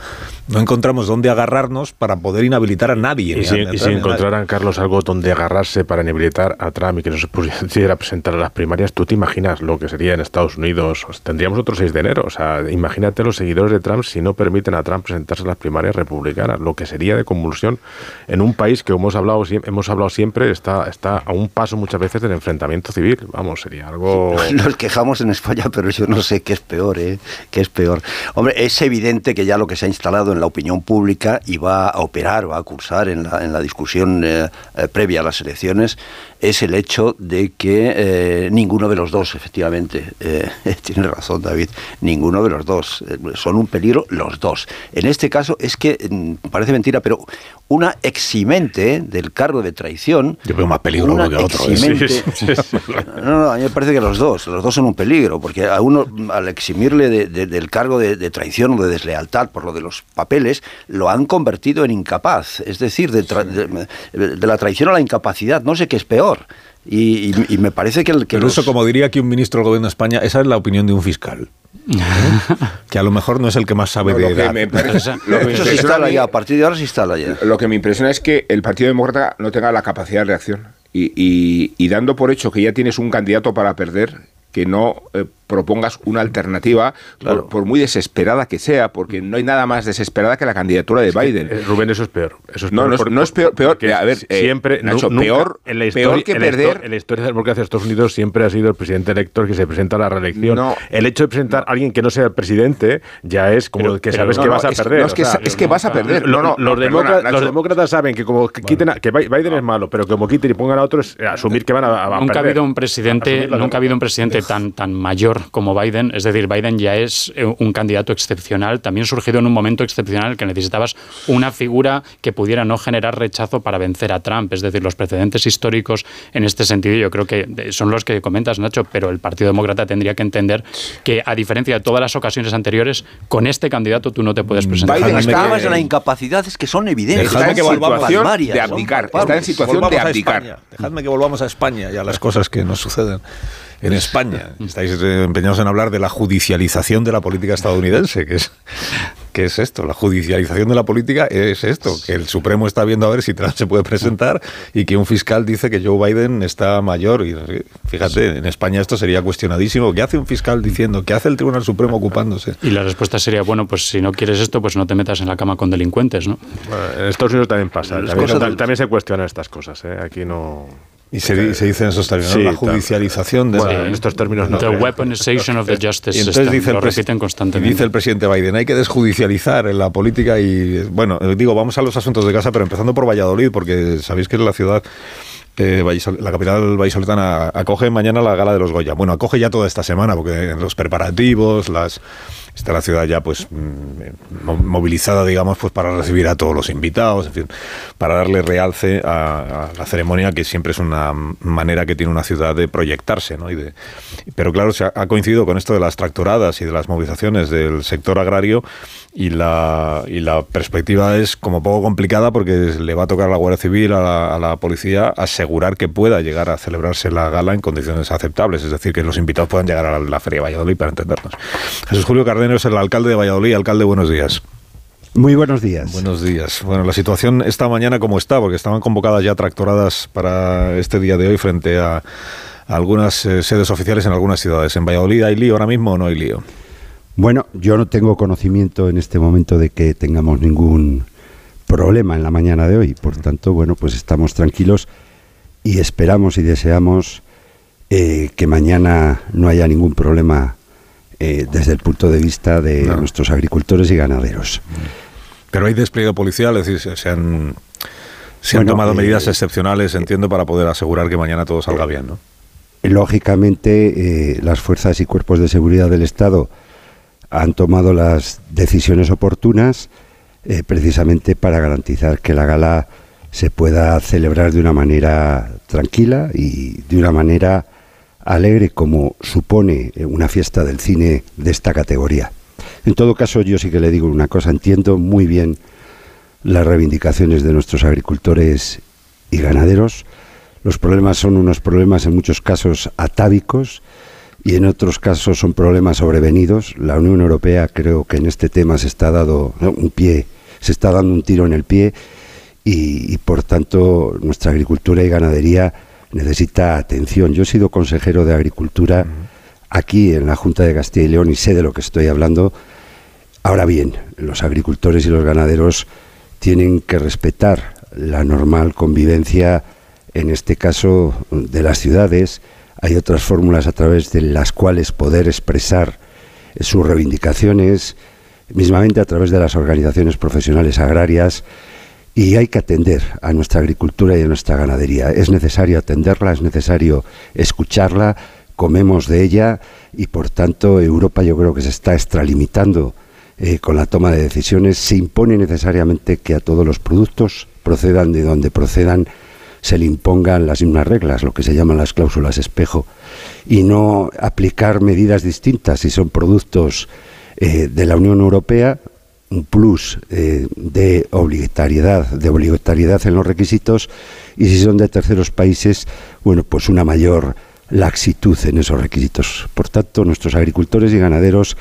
no encontramos dónde agarrarnos para poder inhabilitar a nadie. Y si, y si encontraran, Carlos, algo donde agarrarse para inhabilitar a Trump y que no se pudiera presentar a las primarias, ¿tú te imaginas lo que sería en Estados Unidos. Tendríamos otro 6 de enero. O sea, imagínate los seguidores de Trump si no permiten a Trump presentarse a las primarias republicanas, lo que sería de convulsión en un país que hemos hablado, hemos hablado siempre está, está a un paso muchas veces del enfrentamiento civil. Vamos, sería algo... Nos quejamos en España, pero yo no sé qué es peor, ¿eh? ¿Qué es peor? Hombre, es evidente que ya lo que se ha instalado en la opinión pública y va a operar, va a cursar en la, en la discusión eh, eh, previa a las elecciones es el hecho de que eh, ninguno de los dos, efectivamente, eh, tiene razón David, ninguno de los dos, eh, son un peligro los dos. En este caso es que, mm, parece mentira, pero una eximente del cargo de traición. Yo veo más peligro uno que otro. no, no, a mí me parece que los dos, los dos son un peligro, porque a uno, al eximirle del cargo de, traición o de deslealtad por lo de los papeles, lo han convertido en incapaz. Es decir, de, de la traición a la incapacidad. No sé qué es peor. Y, me parece que... El, que Pero eso, como diría aquí un ministro del Gobierno de España, esa es la opinión de un fiscal. que a lo mejor no es el que más sabe de edad. Eso se instala ya, a partir de ahora se instala ya. Lo que me impresiona es que el Partido Demócrata no tenga la capacidad de reacción. y dando por hecho que ya tienes un candidato para perder, que no eh, propongas una alternativa, por, muy desesperada que sea, porque no hay nada más desesperada que la candidatura de Biden. Eh, Rubén, eso es peor. Eso es no, no, es, peor, peor a ver, eh, siempre, peor, en la historia, que perder. En la, historia de la democracia de Estados Unidos siempre ha sido el presidente elector que se presenta a la reelección. el hecho de presentar a alguien que no sea el presidente ya es como que sabes que vas a perder. es, que, es que vas a perder. los, demócratas, saben que como quiten que Biden es malo, pero como quiten y pongan a otros, asumir que van a, nunca Ha habido un presidente, nunca ha habido un presidente tan, tan mayor ganador como Biden, es decir, Biden ya es eh, un candidato excepcional, también surgido en un momento excepcional que necesitabas una figura que pudiera no generar rechazo para vencer a Trump. Es decir, los precedentes históricos en este sentido yo creo que son los que comentas, Nacho, pero el Partido Demócrata tendría que entender que, a diferencia de todas las ocasiones anteriores, con este candidato tú no te puedes presentar. Biden está en la incapacidad es que son evidentes. Está en situación de abdicar. Está en situación de abdicar. Dejadme que volvamos a España y a las cosas que nos suceden en España. Estáis eh, empeñados en hablar de la judicialización de la política estadounidense, que es ¿Qué es esto? La judicialización de la política es esto, que el Supremo está viendo a ver si Trump se puede presentar y que un fiscal dice que Joe Biden está mayor. Y fíjate, en España esto sería cuestionadísimo. ¿Qué hace un fiscal diciendo? ¿Qué hace el Tribunal Supremo ocupándose? Y la respuesta sería, bueno, pues si no quieres esto, pues no te metas en la cama con delincuentes, ¿no? en Estados Unidos también pasa. También, también, se cuestionan estas cosas. ¿eh? Aquí no... Y se, se dice en esos términos, la judicialización de en estos términos no. The weaponization of the justice y entonces dice lo repiten constantemente. dice el presidente Biden, hay que desjudicializar en la política y, bueno, digo, vamos a los asuntos de casa, pero empezando por Valladolid, porque sabéis que es la ciudad eh, la capital vallisoletana acoge mañana la gala de los Goya. Bueno, acoge ya toda esta semana, porque los preparativos, las está la ciudad ya pues mm, movilizada, digamos, pues para recibir a todos los invitados, en fin, para darle realce a, la ceremonia, que siempre es una manera que tiene una ciudad de proyectarse, ¿no? Y de, pero claro, se ha, coincidido con esto de las tractoradas y de las movilizaciones del sector agrario y la, y la perspectiva es como poco complicada porque le va a tocar a la Guardia Civil, a la, policía, asegurar que pueda llegar a celebrarse la gala en condiciones aceptables, es decir, que los invitados puedan llegar a la, Feria de Valladolid para entendernos. Jesús Julio Cardenero es el alcalde de Valladolid. Alcalde, buenos días. Muy buenos días. Buenos días. Bueno, la situación esta mañana como está, porque estaban convocadas ya tractoradas para este día de hoy frente a algunas eh, sedes oficiales en algunas ciudades. ¿En Valladolid hay lío ahora mismo o no hay lío? Bueno, yo no tengo conocimiento en este momento de que tengamos ningún problema en la mañana de hoy. Por tanto, bueno, pues estamos tranquilos y esperamos y deseamos eh, que mañana no haya ningún problema eh, desde el punto de vista de nuestros agricultores y ganaderos. Pero hay despliegue policial, es decir, se han, se han tomado medidas eh, excepcionales, entiendo, para poder asegurar que mañana todo salga bien, ¿no? Lógicamente, las fuerzas y cuerpos de seguridad del Estado han tomado las decisiones oportunas eh, precisamente para garantizar que la gala se pueda celebrar de una manera tranquila y de una manera alegre como supone eh, una fiesta del cine de esta categoría. En todo caso, yo sí que le digo una cosa, entiendo muy bien las reivindicaciones de nuestros agricultores y ganaderos. Los problemas son unos problemas en muchos casos atávicos y en otros casos son problemas sobrevenidos. La Unión Europea creo que en este tema se está dando un pie, se está dando un tiro en el pie y, por tanto nuestra agricultura y ganadería necesita atención. Yo he sido consejero de Agricultura aquí en la Junta de Castilla y León y sé de lo que estoy hablando. Ahora bien, los agricultores y los ganaderos tienen que respetar la normal convivencia, en este caso de las ciudades, hay otras fórmulas a través de las cuales poder expresar sus reivindicaciones, mismamente a través de las organizaciones profesionales agrarias, y hay que atender a nuestra agricultura y a nuestra ganadería. Es necesario atenderla, es necesario escucharla, comemos de ella y por tanto Europa yo creo que se está extralimitando eh, con la toma de decisiones. Se impone necesariamente que a todos los productos procedan de donde procedan se le impongan las mismas reglas, lo que se llaman las cláusulas espejo, y no aplicar medidas distintas si son productos eh, de la Unión Europea, un plus eh, de obligatoriedad, de obligatoriedad en los requisitos, y si son de terceros países, bueno, pues una mayor laxitud en esos requisitos. Por tanto, nuestros agricultores y ganaderos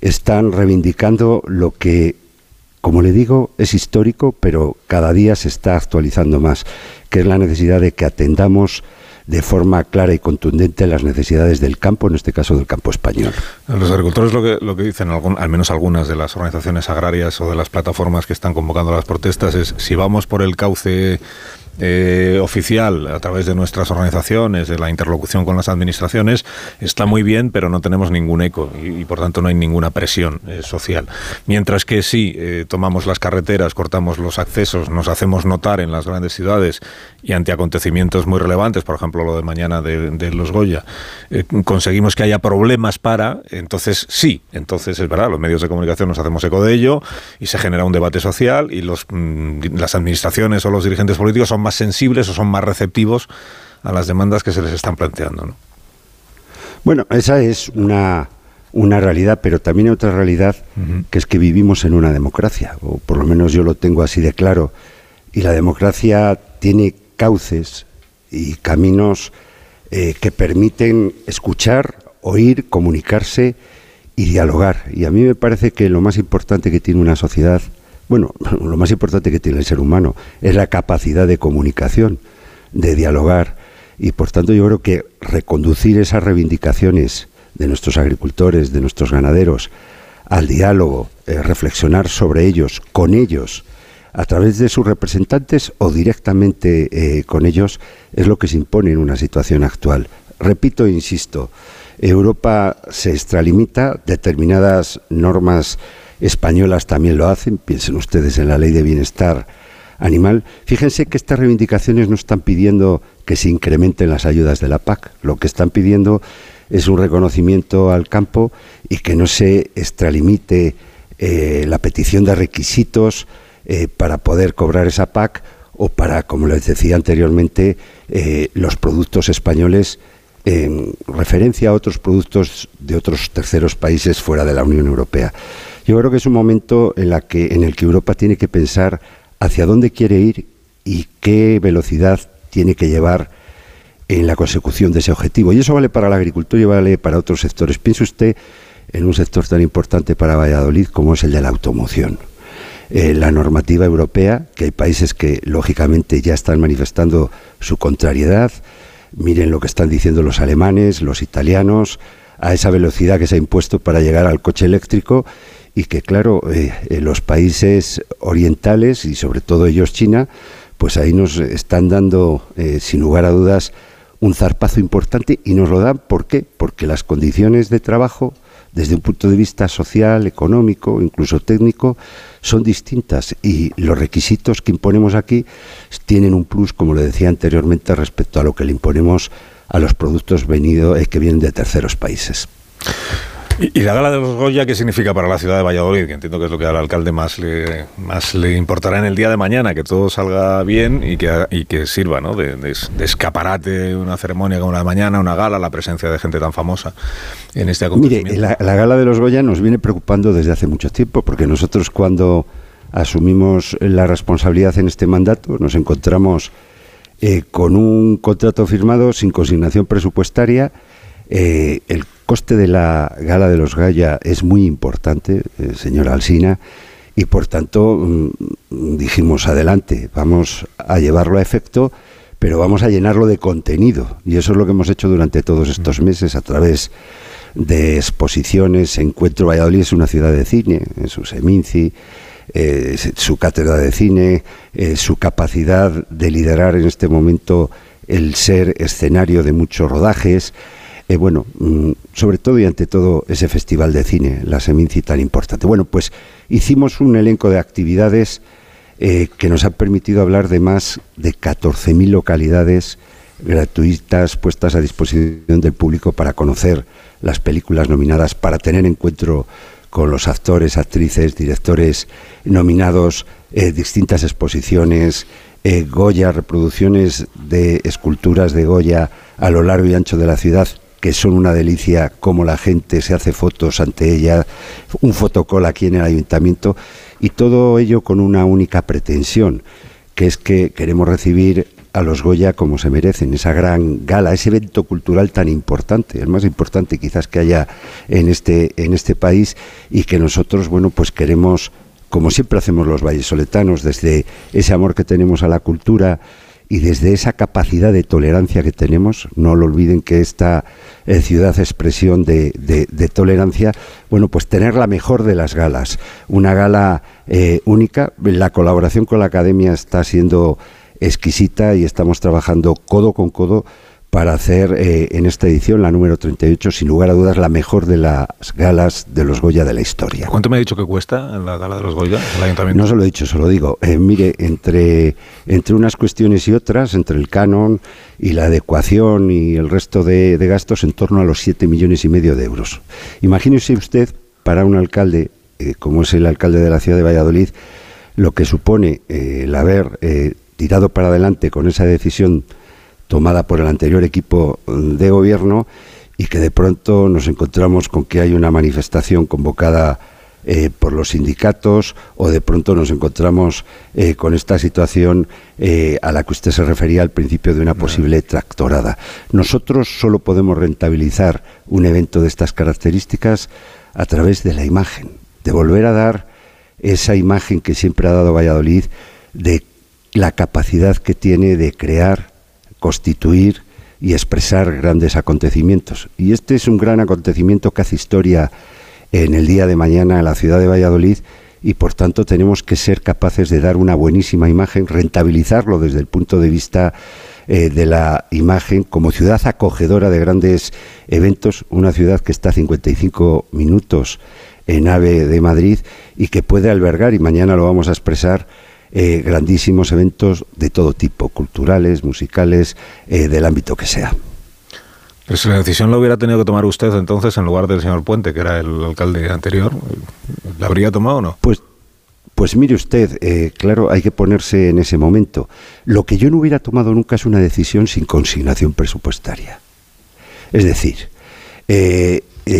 están reivindicando lo que como le digo, es histórico, pero cada día se está actualizando más, que es la necesidad de que atendamos de forma clara y contundente las necesidades del campo, en este caso del campo español. Los agricultores lo que, lo que dicen, al menos algunas de las organizaciones agrarias o de las plataformas que están convocando las protestas, es si vamos por el cauce eh, oficial a través de nuestras organizaciones, de la interlocución con las administraciones, está muy bien, pero no tenemos ningún eco y, por tanto no hay ninguna presión eh, social. Mientras que si eh, tomamos las carreteras, cortamos los accesos, nos hacemos notar en las grandes ciudades y ante acontecimientos muy relevantes, por ejemplo lo de mañana de, los Goya, conseguimos que haya problemas para, entonces sí, entonces es verdad, los medios de comunicación nos hacemos eco de ello y se genera un debate social y mm, las administraciones o los dirigentes políticos son más sensibles o son más receptivos a las demandas que se les están planteando. ¿no? Bueno, esa es una, una realidad, pero también hay otra realidad que es que vivimos en una democracia, o por lo menos yo lo tengo así de claro, y la democracia tiene cauces y caminos eh, que permiten escuchar, oír, comunicarse y dialogar. Y a mí me parece que lo más importante que tiene una sociedad bueno, lo más importante que tiene el ser humano es la capacidad de comunicación, de dialogar, y por tanto yo creo que reconducir esas reivindicaciones de nuestros agricultores, de nuestros ganaderos, al diálogo, eh, reflexionar sobre ellos, con ellos, a través de sus representantes o directamente eh, con ellos, es lo que se impone en una situación actual. Repito e insisto, Europa se extralimita, determinadas normas españolas también lo hacen, piensen ustedes en la ley de bienestar animal. Fíjense que estas reivindicaciones no están pidiendo que se incrementen las ayudas de la PAC, lo que están pidiendo es un reconocimiento al campo y que no se extralimite eh, la petición de requisitos eh, para poder cobrar esa PAC o para, como les decía anteriormente, eh, los productos españoles en referencia a otros productos de otros terceros países fuera de la Unión Europea. Yo creo que es un momento en, la que, en el que Europa tiene que pensar hacia dónde quiere ir y qué velocidad tiene que llevar en la consecución de ese objetivo. Y eso vale para la agricultura y vale para otros sectores. Piense usted en un sector tan importante para Valladolid como es el de la automoción. Eh, la normativa europea, que hay países que lógicamente ya están manifestando su contrariedad, miren lo que están diciendo los alemanes, los italianos, a esa velocidad que se ha impuesto para llegar al coche eléctrico y que claro, eh, los países orientales y sobre todo ellos China, pues ahí nos están dando, eh, sin lugar a dudas, un zarpazo importante y nos lo dan, ¿por qué? Porque las condiciones de trabajo, desde un punto de vista social, económico, incluso técnico, son distintas y los requisitos que imponemos aquí tienen un plus, como le decía anteriormente, respecto a lo que le imponemos a los productos venido, eh, que vienen de terceros países. ¿Y, la gala de los Goya qué significa para la ciudad de Valladolid? Que entiendo que es lo que al alcalde más le, más le importará en el día de mañana, que todo salga bien y que, y que sirva ¿no? de, escaparate una ceremonia como la de mañana, una gala, la presencia de gente tan famosa en este acontecimiento. Mire, la, la gala de los Goya nos viene preocupando desde hace mucho tiempo, porque nosotros cuando asumimos la responsabilidad en este mandato nos encontramos eh, con un contrato firmado sin consignación presupuestaria. Eh, el coste de la gala de los Gaya es muy importante, eh, señora Alsina, y por tanto mm, dijimos adelante, vamos a llevarlo a efecto, pero vamos a llenarlo de contenido. Y eso es lo que hemos hecho durante todos estos meses a través de exposiciones. Encuentro Valladolid es una ciudad de cine, en su Seminci, eh, su cátedra de cine, eh, su capacidad de liderar en este momento el ser escenario de muchos rodajes. Eh, bueno, mm, sobre todo y ante todo ese festival de cine, la Seminci tan importante. Bueno, pues hicimos un elenco de actividades que nos han permitido hablar de más de 14.000 localidades gratuitas puestas a disposición del público para conocer las películas nominadas, para tener encuentro con los actores, actrices, directores nominados, eh, distintas exposiciones, eh, Goya, reproducciones de esculturas de Goya a lo largo y ancho de la ciudad, que son una delicia, como la gente se hace fotos ante ella, un fotocall aquí en el ayuntamiento, y todo ello con una única pretensión, que es que queremos recibir a los Goya como se merecen, esa gran gala, ese evento cultural tan importante, el más importante quizás que haya en este, en este país y que nosotros, bueno, pues queremos, como siempre hacemos los vallesoletanos, desde ese amor que tenemos a la cultura y desde esa capacidad de tolerancia que tenemos, no lo olviden que esta eh, ciudad expresión de, de, tolerancia, bueno, pues tener la mejor de las galas, una gala eh, única, la colaboración con la academia está siendo exquisita y estamos trabajando codo con codo para hacer eh, en esta edición, la número 38, sin lugar a dudas, la mejor de las galas de los Goya de la historia. ¿Cuánto me ha dicho que cuesta la gala de los Goya, el ayuntamiento? No se lo he dicho, se lo digo. Eh, mire, entre, entre unas cuestiones y otras, entre el canon y la adecuación y el resto de, gastos, en torno a los 7 millones y medio de euros. Imagínese usted, para un alcalde, eh, como es el alcalde de la ciudad de Valladolid, lo que supone el haber tirado para adelante con esa decisión tomada por el anterior equipo de gobierno y que de pronto nos encontramos con que hay una manifestación convocada eh, por los sindicatos o de pronto nos encontramos eh, con esta situación eh, a la que usted se refería al principio de una posible tractorada. Nosotros solo podemos rentabilizar un evento de estas características a través de la imagen, de volver a dar esa imagen que siempre ha dado Valladolid de la capacidad que tiene de crear constituir y expresar grandes acontecimientos. Y este es un gran acontecimiento que hace historia en el día de mañana en la ciudad de Valladolid y por tanto tenemos que ser capaces de dar una buenísima imagen, rentabilizarlo desde el punto de vista eh, de la imagen como ciudad acogedora de grandes eventos, una ciudad que está a 55 minutos en AVE de Madrid y que puede albergar, y mañana lo vamos a expresar, eh, grandísimos eventos de todo tipo, culturales, musicales, eh, del ámbito que sea. Pero si la decisión la hubiera tenido que tomar usted entonces en lugar del señor Puente, que era el alcalde anterior, ¿la habría tomado o no? Pues pues mire usted, eh, claro, hay que ponerse en ese momento. Lo que yo no hubiera tomado nunca es una decisión sin consignación presupuestaria. Es decir,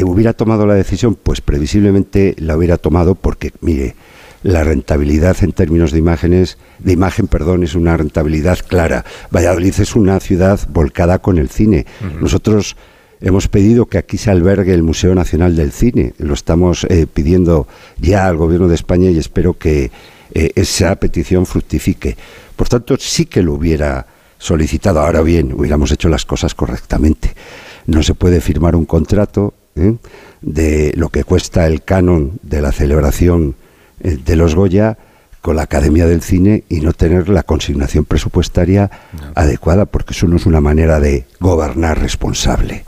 hubiera tomado la decisión, pues previsiblemente la hubiera tomado porque, mire, la rentabilidad en términos de imágenes, de imagen, perdón, es una rentabilidad clara. Valladolid es una ciudad volcada con el cine. Nosotros hemos pedido que aquí se albergue el Museo Nacional del Cine. Lo estamos eh, pidiendo ya al Gobierno de España y espero que eh, esa petición fructifique. Por tanto, sí que lo hubiera solicitado. Ahora bien, hubiéramos hecho las cosas correctamente. No se puede firmar un contrato ¿eh? de lo que cuesta el canon de la celebración de los Goya con la Academia del Cine y no tener la consignación presupuestaria adecuada, porque eso no es una manera de gobernar responsable.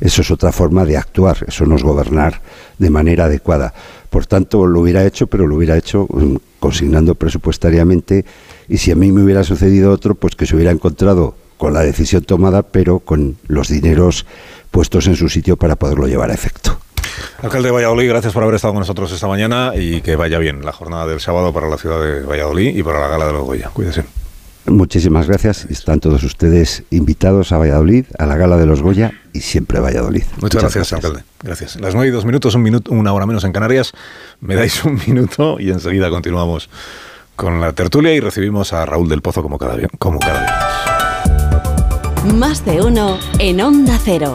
Eso es otra forma de actuar, eso no es gobernar de manera adecuada. Por tanto, lo hubiera hecho, pero lo hubiera hecho mm, consignando presupuestariamente y si a mí me hubiera sucedido otro, pues que se hubiera encontrado con la decisión tomada, pero con los dineros puestos en su sitio para poderlo llevar a efecto. Alcalde de Valladolid, gracias por haber estado con nosotros esta mañana y que vaya bien la jornada del sábado para la ciudad de Valladolid y para la gala de los Goya. Cuídese. Muchísimas gracias. Están todos ustedes invitados a Valladolid, a la gala de los Goya y siempre Valladolid. Muchas, gracias, alcalde. Gracias. Las nueve y dos minutos, un minuto, una hora menos en Canarias. Me dais un minuto y enseguida continuamos con la tertulia y recibimos a Raúl del Pozo como cada, como cada viernes. Más de uno en Onda Cero.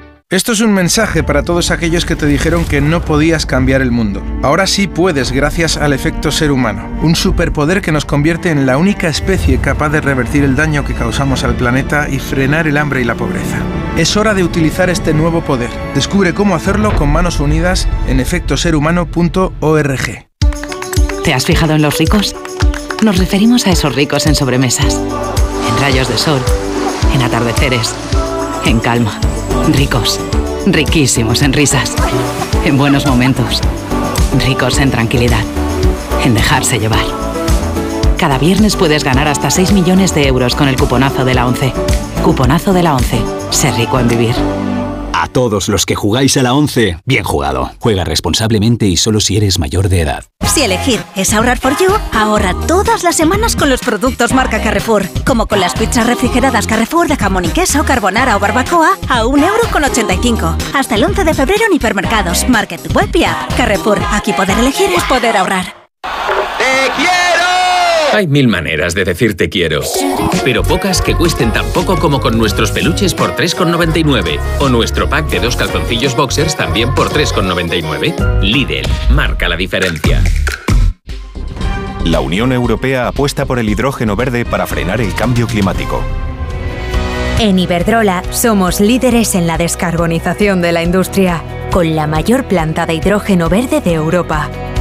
Esto es un mensaje para todos aquellos que te dijeron que no podías cambiar el mundo. Ahora sí puedes gracias al efecto ser humano, un superpoder que nos convierte en la única especie capaz de revertir el daño que causamos al planeta y frenar el hambre y la pobreza. Es hora de utilizar este nuevo poder. Descubre cómo hacerlo con manos unidas en efectoserhumano.org. ¿Te has fijado en los ricos? Nos referimos a esos ricos en sobremesas, en rayos de sol, en atardeceres, en calma Ricos, riquísimos en risas, en buenos momentos, ricos en tranquilidad, en dejarse llevar. Cada viernes puedes ganar hasta 6 millones de euros con el cuponazo de la 11. Cuponazo de la 11. Ser rico en vivir. A todos los que jugáis a la 11, bien jugado. Juega responsablemente y solo si eres mayor de edad. Si elegir es ahorrar for you, ahorra todas las semanas con los productos marca Carrefour. Como con las pizzas refrigeradas Carrefour de jamón y queso, carbonara o barbacoa a 1,85€. Hasta el 11 de febrero en hipermercados, market, web y app. Carrefour, aquí poder elegir es poder ahorrar. ¡Te quiero! Hay mil maneras de decir te quiero, pero pocas que cuesten tan poco como con nuestros peluches por 3,99 o nuestro pack de dos calzoncillos boxers también por 3,99. Lidl, marca la diferencia. La Unión Europea apuesta por el hidrógeno verde para frenar el cambio climático. En Iberdrola somos líderes en la descarbonización de la industria, con la mayor planta de hidrógeno verde de Europa.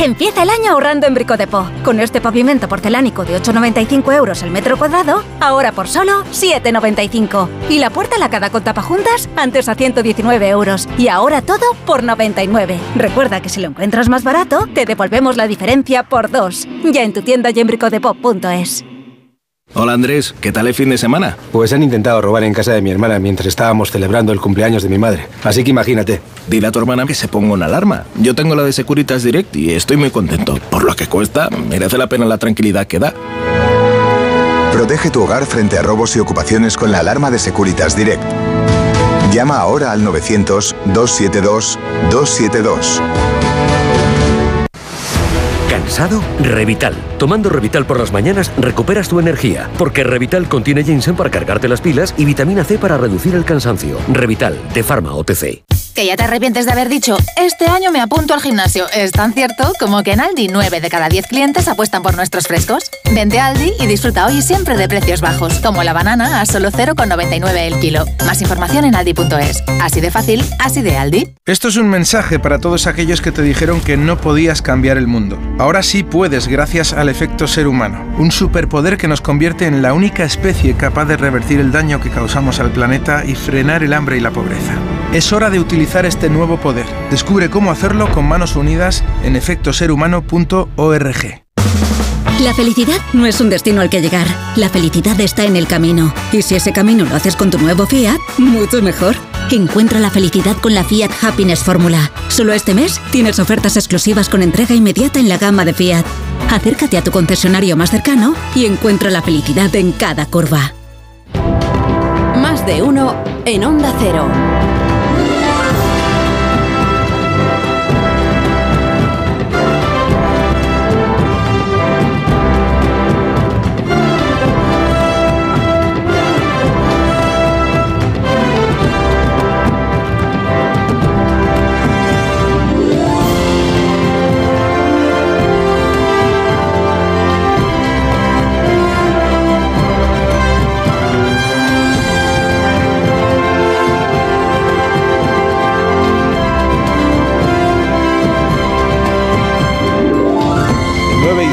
Empieza el año ahorrando en Brico Depot. Con este pavimento porcelánico de 8,95 euros el metro cuadrado, ahora por solo 7,95. Y la puerta lacada con tapajuntas, antes a 119 euros. Y ahora todo por 99. Recuerda que si lo encuentras más barato, te devolvemos la diferencia por dos. Ya en tu tienda y en bricodepot.es. Hola Andrés, ¿qué tal el fin de semana? Pues han intentado robar en casa de mi hermana mientras estábamos celebrando el cumpleaños de mi madre. Así que imagínate. Dile a tu hermana que se ponga una alarma. Yo tengo la de Securitas Direct y estoy muy contento. Por lo que cuesta, merece la pena la tranquilidad que da. Protege tu hogar frente a robos y ocupaciones con la alarma de Securitas Direct. Llama ahora al 900-272-272. ¿Cansado? Revital. Tomando Revital por las mañanas recuperas tu energía, porque Revital contiene ginseng para cargarte las pilas y vitamina C para reducir el cansancio. Revital, de Pharma OTC. Que ya te arrepientes de haber dicho, este año me apunto al gimnasio. Es tan cierto como que en Aldi 9 de cada 10 clientes apuestan por nuestros frescos. Vente a Aldi y disfruta hoy siempre de precios bajos, como la banana a solo 0,99 el kilo. Más información en aldi.es. Así de fácil, así de Aldi. Esto es un mensaje para todos aquellos que te dijeron que no podías cambiar el mundo. Ahora sí puedes gracias al efecto ser humano, un superpoder que nos convierte en la única especie capaz de revertir el daño que causamos al planeta y frenar el hambre y la pobreza. Es hora de utilizar este nuevo poder. Descubre cómo hacerlo con manos unidas en efectoserhumano.org. La felicidad no es un destino al que llegar. La felicidad está en el camino. Y si ese camino lo haces con tu nuevo Fiat, mucho mejor. Encuentra la felicidad con la Fiat Happiness Fórmula. Solo este mes tienes ofertas exclusivas con entrega inmediata en la gama de Fiat. Acércate a tu concesionario más cercano y encuentra la felicidad en cada curva. Más de uno en Onda Cero.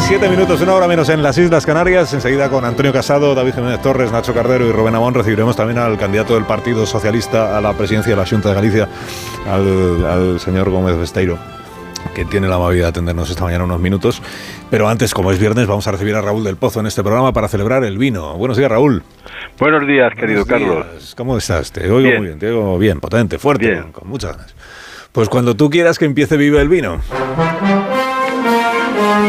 Siete minutos, una hora menos en las Islas Canarias. Enseguida con Antonio Casado, David Jiménez Torres, Nacho Cardero y Rubén Amón recibiremos también al candidato del Partido Socialista a la presidencia de la Junta de Galicia, al, al señor Gómez Besteiro que tiene la amabilidad de atendernos esta mañana unos minutos. Pero antes, como es viernes, vamos a recibir a Raúl del Pozo en este programa para celebrar el vino. Buenos días, Raúl. Buenos días, querido Carlos. Días. ¿Cómo estás? Te oigo Bien. muy bien, te oigo bien, potente, fuerte, Bien. Con, con muchas ganas. Pues cuando tú quieras que empiece Vive el Vino.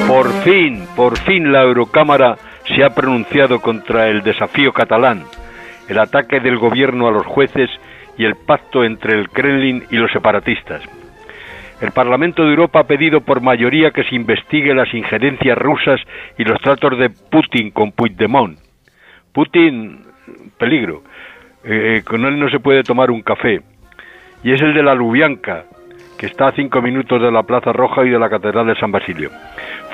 Por fin, por fin la Eurocámara se ha pronunciado contra el desafío catalán, el ataque del gobierno a los jueces y el pacto entre el Kremlin y los separatistas. El Parlamento de Europa ha pedido por mayoría que se investigue las injerencias rusas y los tratos de Putin con Puigdemont. Putin, peligro. Eh, con él no se puede tomar un café. Y es el de la Lubianca, que está a cinco minutos de la Plaza Roja y de la Catedral de San Basilio.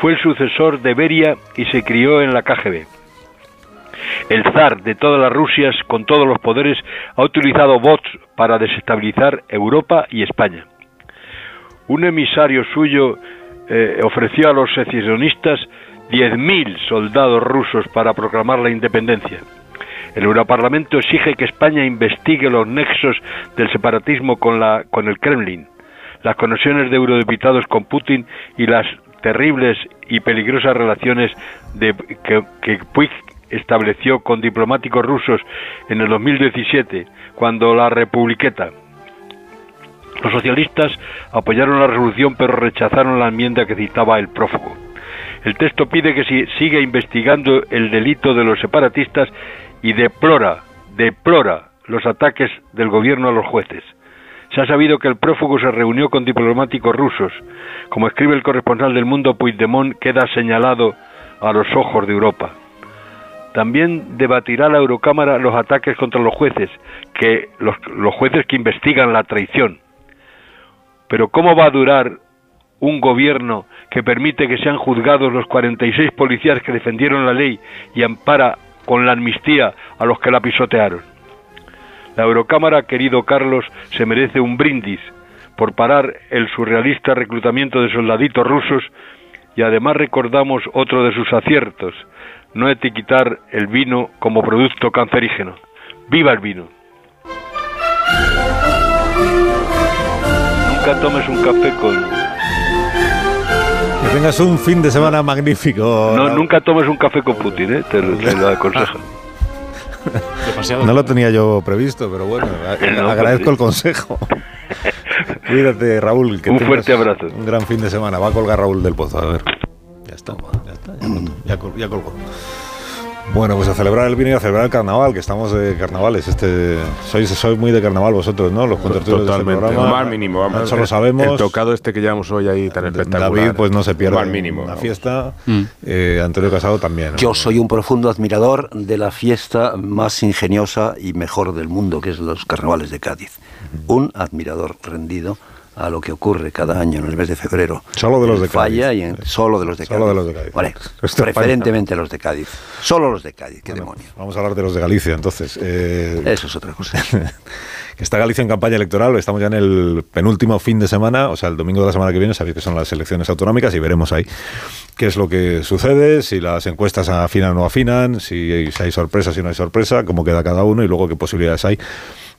Fue el sucesor de Beria y se crió en la KGB. El zar de todas las Rusias, con todos los poderes, ha utilizado bots para desestabilizar Europa y España. Un emisario suyo eh, ofreció a los secesionistas 10.000 soldados rusos para proclamar la independencia. El Europarlamento exige que España investigue los nexos del separatismo con, la, con el Kremlin, las conexiones de eurodiputados con Putin y las terribles y peligrosas relaciones que, que Puig estableció con diplomáticos rusos en el 2017, cuando la Republiqueta. Los socialistas apoyaron la resolución pero rechazaron la enmienda que citaba el prófugo. El texto pide que se siga investigando el delito de los separatistas y deplora, deplora los ataques del gobierno a los jueces. Se ha sabido que el prófugo se reunió con diplomáticos rusos. Como escribe el corresponsal del mundo, Puigdemont queda señalado a los ojos de Europa. También debatirá la Eurocámara los ataques contra los jueces, que los, jueces que investigan la traición. Pero ¿cómo va a durar un gobierno que permite que sean juzgados los 46 policías que defendieron la ley y ampara con la amnistía a los que la pisotearon? La Eurocámara, querido Carlos, se merece un brindis por parar el surrealista reclutamiento de soldaditos rusos y además recordamos otro de sus aciertos, no etiquetar el vino como producto cancerígeno. ¡Viva el vino! Nunca tomes un café con... Que tengas un fin de semana magnífico. No, nunca tomes un café con Putin, ¿eh? te, te lo aconsejo. No lo tenía yo previsto, pero bueno, a- agradezco el consejo. Cuídate, Raúl. Que Un fuerte abrazo. Un gran fin de semana. Va a colgar Raúl del Pozo, a ver. Ya está, ya está, ya, colgó, ya, col- ya colgó. Bueno, pues a celebrar el vino y a celebrar el carnaval, que estamos de carnavales. Este, sois, sois muy de carnaval vosotros, ¿no? Los contertulios de este Totalmente. programa. Más mínimo. Vamos. Eso lo El- sabemos. El tocado este que llevamos hoy ahí tan espectacular. David, pues no se pierde más mínimo. una fiesta. Eh, Antonio Casado también. ¿no? Yo soy un profundo admirador de la fiesta más ingeniosa y mejor del mundo, que es los carnavales de Cádiz. Un admirador rendido a lo que ocurre cada año en el mes de febrero. Solo de los de Cádiz. Falla y en, solo de los de Solo Cádiz. de los de Cádiz. Vale, preferentemente los de Cádiz. Solo los de Cádiz, qué demonio. Vamos a hablar de los de Galicia, entonces. Eh, Eso es otra cosa. Está Galicia en campaña electoral, estamos ya en el penúltimo fin de semana, o sea, el domingo de la semana que viene, sabéis que son las elecciones autonómicas y veremos ahí qué es lo que sucede, si las encuestas afinan o no afinan, si, si hay sorpresa, si no hay sorpresa, cómo queda cada uno y luego qué posibilidades hay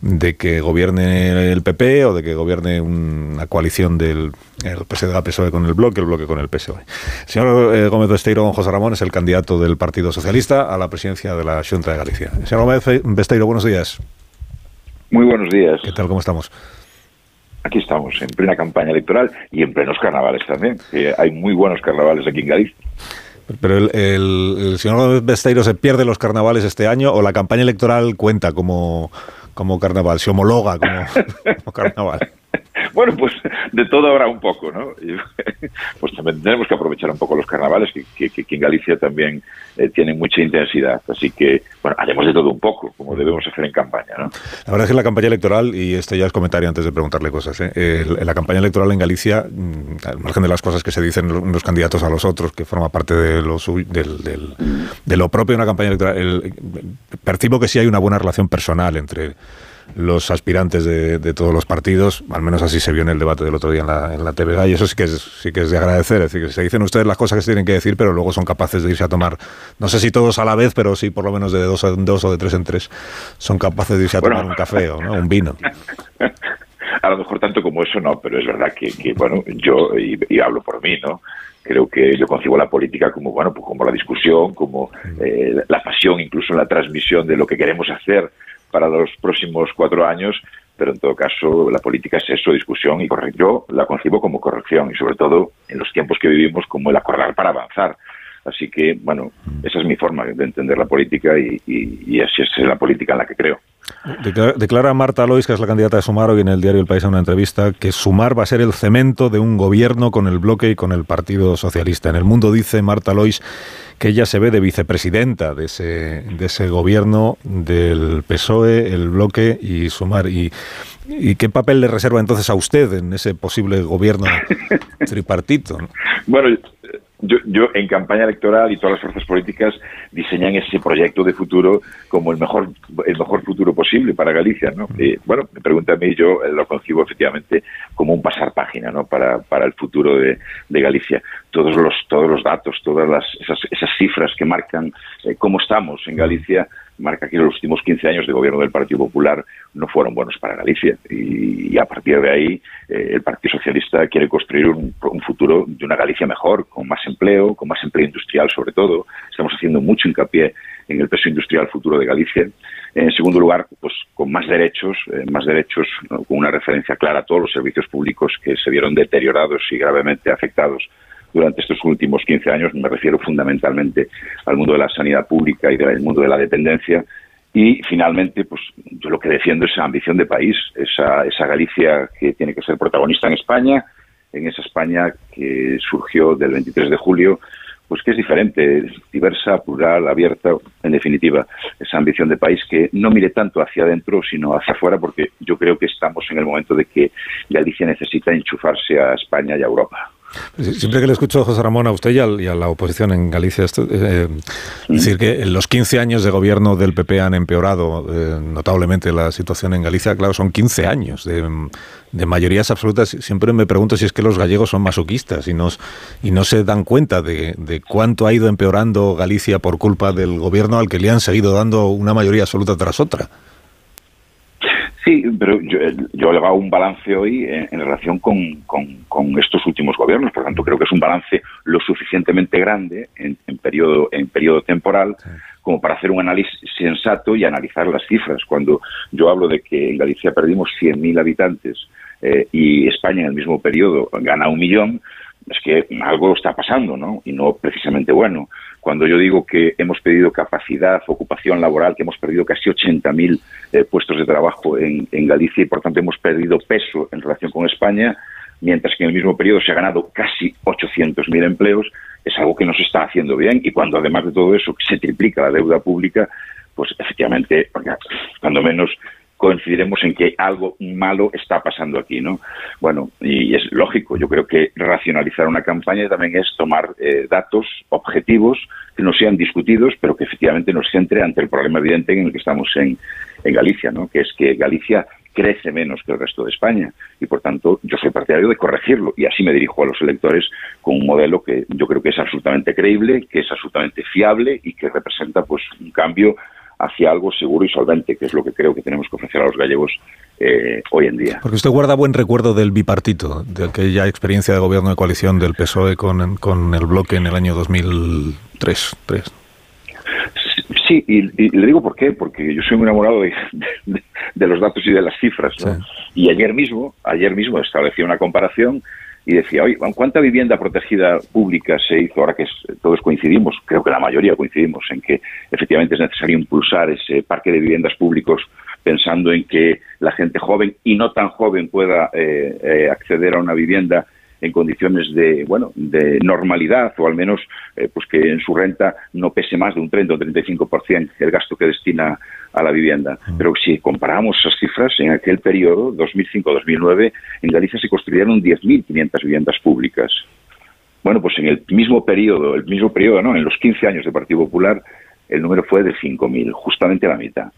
de que gobierne el PP o de que gobierne una coalición del el PSDG-PSOE con el bloque, el bloque con el PSOE. El señor eh, Gómez Besteiro, José Ramón, es el candidato del Partido Socialista a la presidencia de la Junta de Galicia. Señor Gómez Besteiro, buenos días. Muy buenos días. ¿Qué tal? ¿Cómo estamos? Aquí estamos, en plena campaña electoral y en plenos carnavales también. hay muy buenos carnavales aquí en Galicia. Pero el, el, el señor Gómez Besteiro se pierde los carnavales este año o la campaña electoral cuenta como, como carnaval, se homologa como, carnaval. Bueno, pues de todo habrá un poco, ¿no? Y, pues también tenemos que aprovechar un poco los carnavales, que, que, en Galicia también eh, tienen mucha intensidad. Así que, bueno, haremos de todo un poco, como debemos hacer en campaña, ¿no? La verdad es que la campaña electoral, y esto ya es comentario antes de preguntarle cosas, ¿eh? El- la campaña electoral en Galicia, mm, al margen de las cosas que se dicen los candidatos a los otros, que forma parte de lo, suy- del, del- de lo propio de una campaña electoral, el- percibo que sí hay una buena relación personal entre los aspirantes de, de todos los partidos, al menos así se vio en el debate del otro día en la, en la TVG, y eso sí que, es, sí que es de agradecer, es decir, que se dicen ustedes las cosas que se tienen que decir, pero luego son capaces de irse a tomar, no sé si todos a la vez, pero sí por lo menos de dos, en dos o de tres en tres, son capaces de irse a Bueno. tomar un café o ¿no? un vino. A lo mejor tanto como eso no, pero es verdad que, que, bueno, yo, y, y hablo por mí, ¿no? Creo que yo concibo la política como, bueno, pues como la discusión, como eh, la pasión, incluso la transmisión de lo que queremos hacer para los próximos cuatro años, pero en todo caso la política es eso, discusión y corrección. Yo la concibo como corrección y sobre todo en los tiempos que vivimos como el acordar para avanzar. Así que, bueno, esa es mi forma de entender la política y, y- y así es la política en la que creo. Declara, declara Marta Lois, que es la candidata de Sumar, hoy en el diario El País en una entrevista, que Sumar va a ser el cemento de un gobierno con el bloque y con el Partido Socialista. En el mundo dice Marta Lois que ella se ve de vicepresidenta de ese, de ese gobierno del PSOE, el bloque y Sumar. ¿Y, ¿Y qué papel le reserva entonces a usted en ese posible gobierno tripartito? no? Bueno, yo, yo en campaña electoral y todas las fuerzas políticas diseñan ese proyecto de futuro como el mejor el mejor futuro posible para Galicia, ¿no? Eh, bueno, me pregunta a mí, yo eh, lo concibo efectivamente como un pasar página, ¿no? Para, para el futuro de, de Galicia. Todos los todos los datos, todas las, esas, esas cifras que marcan eh, cómo estamos en Galicia marca que los últimos 15 años de gobierno del Partido Popular no fueron buenos para Galicia y, a partir de ahí eh, el Partido Socialista quiere construir un, un futuro de una Galicia mejor, con más empleo, con más empleo industrial sobre todo. Estamos haciendo mucho hincapié en el peso industrial futuro de Galicia. En segundo lugar, pues con más derechos, eh, más derechos, con una referencia clara a todos los servicios públicos que se vieron deteriorados y gravemente afectados durante estos últimos 15 años. Me refiero fundamentalmente al mundo de la sanidad pública y del mundo de la dependencia. Y finalmente, pues yo lo que defiendo es esa ambición de país, esa, esa Galicia que tiene que ser protagonista en España, en esa España que surgió del 23 de julio, pues que es diferente, diversa, plural, abierta, en definitiva, esa ambición de país que no mire tanto hacia adentro, sino hacia afuera, porque yo creo que estamos en el momento de que Galicia necesita enchufarse a España y a Europa. Siempre que le escucho a José Ramón, a usted y a, la oposición en Galicia, eh, decir que los 15 años de gobierno del PP han empeorado eh, notablemente la situación en Galicia, claro, son 15 años de, mayorías absolutas. Siempre me pregunto si es que los gallegos son masoquistas y, y no se dan cuenta de, de cuánto ha ido empeorando Galicia por culpa del gobierno al que le han seguido dando una mayoría absoluta tras otra. Sí, pero yo, yo le hago un balance hoy en, relación con, estos últimos gobiernos, por tanto creo que es un balance lo suficientemente grande en, periodo, en periodo temporal como para hacer un análisis sensato y analizar las cifras. Cuando yo hablo de que en Galicia perdimos 100.000 habitantes eh, y España en el mismo periodo gana un millón, es que algo está pasando, ¿no? Y no precisamente bueno. Cuando yo digo que hemos perdido capacidad, ocupación laboral, que hemos perdido casi 80.000 eh, puestos de trabajo en, Galicia y por tanto hemos perdido peso en relación con España, mientras que en el mismo periodo se ha ganado casi 800.000 empleos, es algo que no se está haciendo bien. Y cuando además de todo eso se triplica la deuda pública, pues efectivamente, cuando menos coincidiremos en que algo malo está pasando aquí, ¿no? Bueno, y es lógico, yo creo que racionalizar una campaña también es tomar eh, datos objetivos que no sean discutidos, pero que efectivamente nos centre ante el problema evidente en el que estamos en, en Galicia, ¿no? Que es que Galicia crece menos que el resto de España y por tanto yo soy partidario de corregirlo y así me dirijo a los electores con un modelo que yo creo que es absolutamente creíble, que es absolutamente fiable y que representa pues un cambio hacia algo seguro y solvente, que es lo que creo que tenemos que ofrecer a los gallegos eh, hoy en día. Porque usted guarda buen recuerdo del bipartito, de aquella experiencia de gobierno de coalición del PSOE con, con el bloque en el año 2003. Sí, y, le digo por qué, porque yo soy muy enamorado de, de, los datos y de las cifras. Y ayer mismo, ayer mismo establecí una comparación y decía, oye, ¿cuánta vivienda protegida pública se hizo? Ahora que todos coincidimos, creo que la mayoría coincidimos en que efectivamente es necesario impulsar ese parque de viviendas públicos pensando en que la gente joven y no tan joven pueda eh, eh, acceder a una vivienda en condiciones de bueno de normalidad o al menos eh, pues que en su renta no pese más de un 30 o 35% el gasto que destina a la vivienda. Pero si comparamos esas cifras, en aquel periodo, 2005-2009, en Galicia se construyeron 10.500 viviendas públicas. Bueno, pues en el mismo periodo, el mismo periodo, ¿no? En los 15 años del Partido Popular, el número fue de 5.000, justamente la mitad.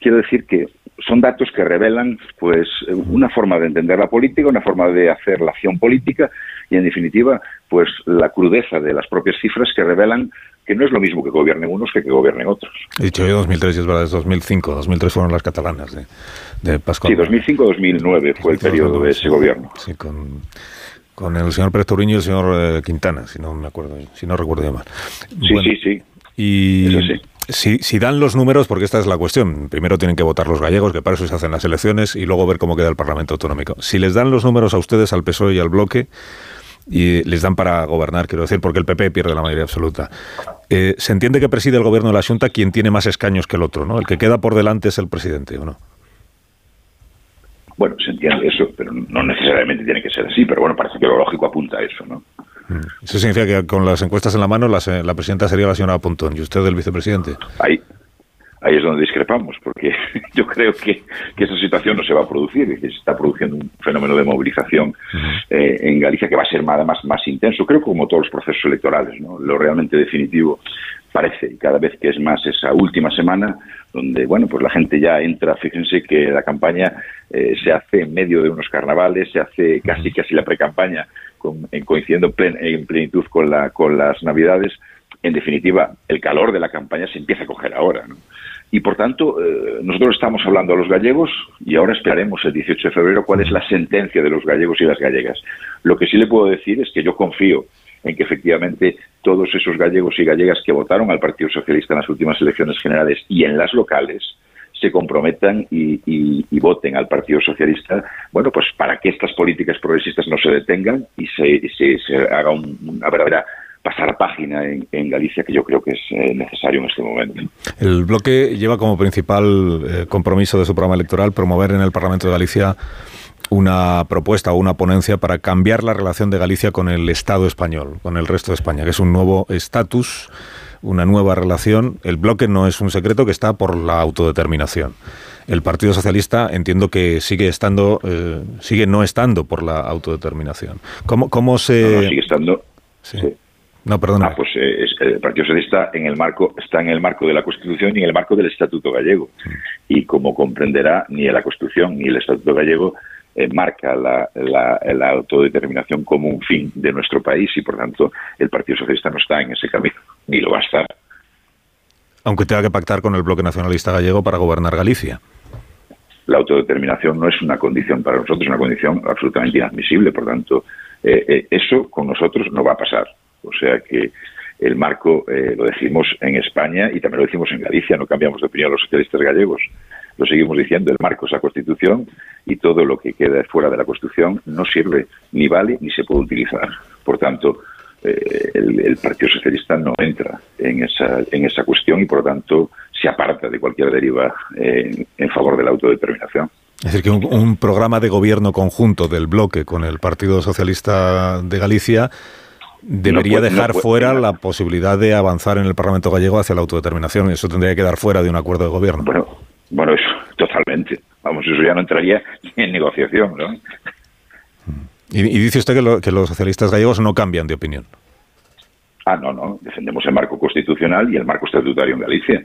Quiero decir que son datos que revelan pues una forma de entender la política, una forma de hacer la acción política y en definitiva pues la crudeza de las propias cifras que revelan que no es lo mismo que gobiernen unos que que gobiernen otros. He dicho yo 2003 y es verdad, es 2005. 2003 fueron las catalanas de, de Pascual. Sí, 2005-2009 fue el periodo de ese gobierno. Sí, con, con el señor Pérez Turiño y el señor eh, Quintana, si no me acuerdo, si no recuerdo yo mal. Sí, sí, sí. Y Si, si, dan los números, porque esta es la cuestión, primero tienen que votar los gallegos, que para eso se hacen las elecciones, y luego ver cómo queda el Parlamento Autonómico. Si les dan los números a ustedes, al PSOE y al bloque, y les dan para gobernar, quiero decir, porque el PP pierde la mayoría absoluta. Eh, se entiende que preside el gobierno de la Junta quien tiene más escaños que el otro, ¿no? El que queda por delante es el presidente, ¿o no? Bueno, se entiende eso, pero no necesariamente tiene que ser así, pero bueno, parece que lo lógico apunta a eso, ¿no? Mm. Eso significa que con las encuestas en la mano la, la presidenta sería la señora Pontón y usted el vicepresidente. Ahí, ahí es donde discrepamos, porque yo creo que, esa situación no se va a producir, que se está produciendo un fenómeno de movilización eh, en Galicia que va a ser además más intenso, creo que como todos los procesos electorales, ¿no? lo realmente definitivo parece, y cada vez que es más esa última semana, donde, bueno, pues la gente ya entra, fíjense que la campaña eh, se hace en medio de unos carnavales, se hace casi casi la pre-campaña coincidiendo en plenitud con, la, con las navidades, en definitiva, el calor de la campaña se empieza a coger ahora. Y por tanto, eh, nosotros estamos hablando a los gallegos y ahora esperaremos el 18 de febrero cuál es la sentencia de los gallegos y las gallegas. Lo que sí le puedo decir es que yo confío en que efectivamente todos esos gallegos y gallegas que votaron al Partido Socialista en las últimas elecciones generales y en las locales se comprometan y, voten al Partido Socialista, bueno, pues para que estas políticas progresistas no se detengan y se, haga una verdadera pasar página en, Galicia, que yo creo que es eh, necesario en este momento. El bloque lleva como principal eh, compromiso de su programa electoral promover en el Parlamento de Galicia una propuesta o una ponencia para cambiar la relación de Galicia con el Estado español, con el resto de España, que es un nuevo estatus, una nueva relación. El bloque no es un secreto que está por la autodeterminación. El Partido Socialista entiendo que sigue estando, eh, sigue no estando por la autodeterminación. ¿Cómo, cómo se...? sigue estando... Sí. No, perdona. Ah, pues eh, el Partido Socialista en el marco, está en el marco de la Constitución y en el marco del Estatuto Gallego. Mm. Y como comprenderá, ni la Constitución ni el Estatuto Gallego eh, marca la, autodeterminación como un fin de nuestro país y por tanto el Partido Socialista no está en ese camino, ni lo va a estar. Aunque tenga que pactar con el bloque nacionalista gallego para gobernar Galicia. La autodeterminación no es una condición para nosotros, es una condición absolutamente inadmisible, por tanto, eh, eh, eso con nosotros no va a pasar. O sea que el marco lo decimos en España y también lo decimos en Galicia, no cambiamos de opinión los socialistas gallegos lo seguimos diciendo, el marco es la Constitución y todo lo que queda fuera de la Constitución no sirve, ni vale, ni se puede utilizar. Por tanto, eh, el, Partido Socialista no entra en esa, en esa cuestión y, por lo tanto, se aparta de cualquier deriva en, favor de la autodeterminación. Es decir, que un, programa de gobierno conjunto del bloque con el Partido Socialista de Galicia debería dejar fuera la posibilidad de avanzar en el Parlamento gallego hacia la autodeterminación. Eso tendría que quedar fuera de un acuerdo de gobierno. Bueno, bueno, eso, totalmente. Vamos, eso ya no entraría en negociación, ¿no? Y, dice usted que, los socialistas gallegos no cambian de opinión. Ah, no, no. Defendemos el marco constitucional y el marco estatutario en Galicia.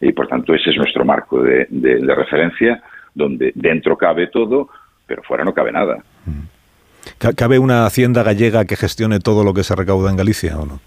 Y por tanto, ese es nuestro marco de, referencia, donde dentro cabe todo, pero fuera no cabe nada. ¿Cabe una hacienda gallega que gestione todo lo que se recauda en Galicia o no?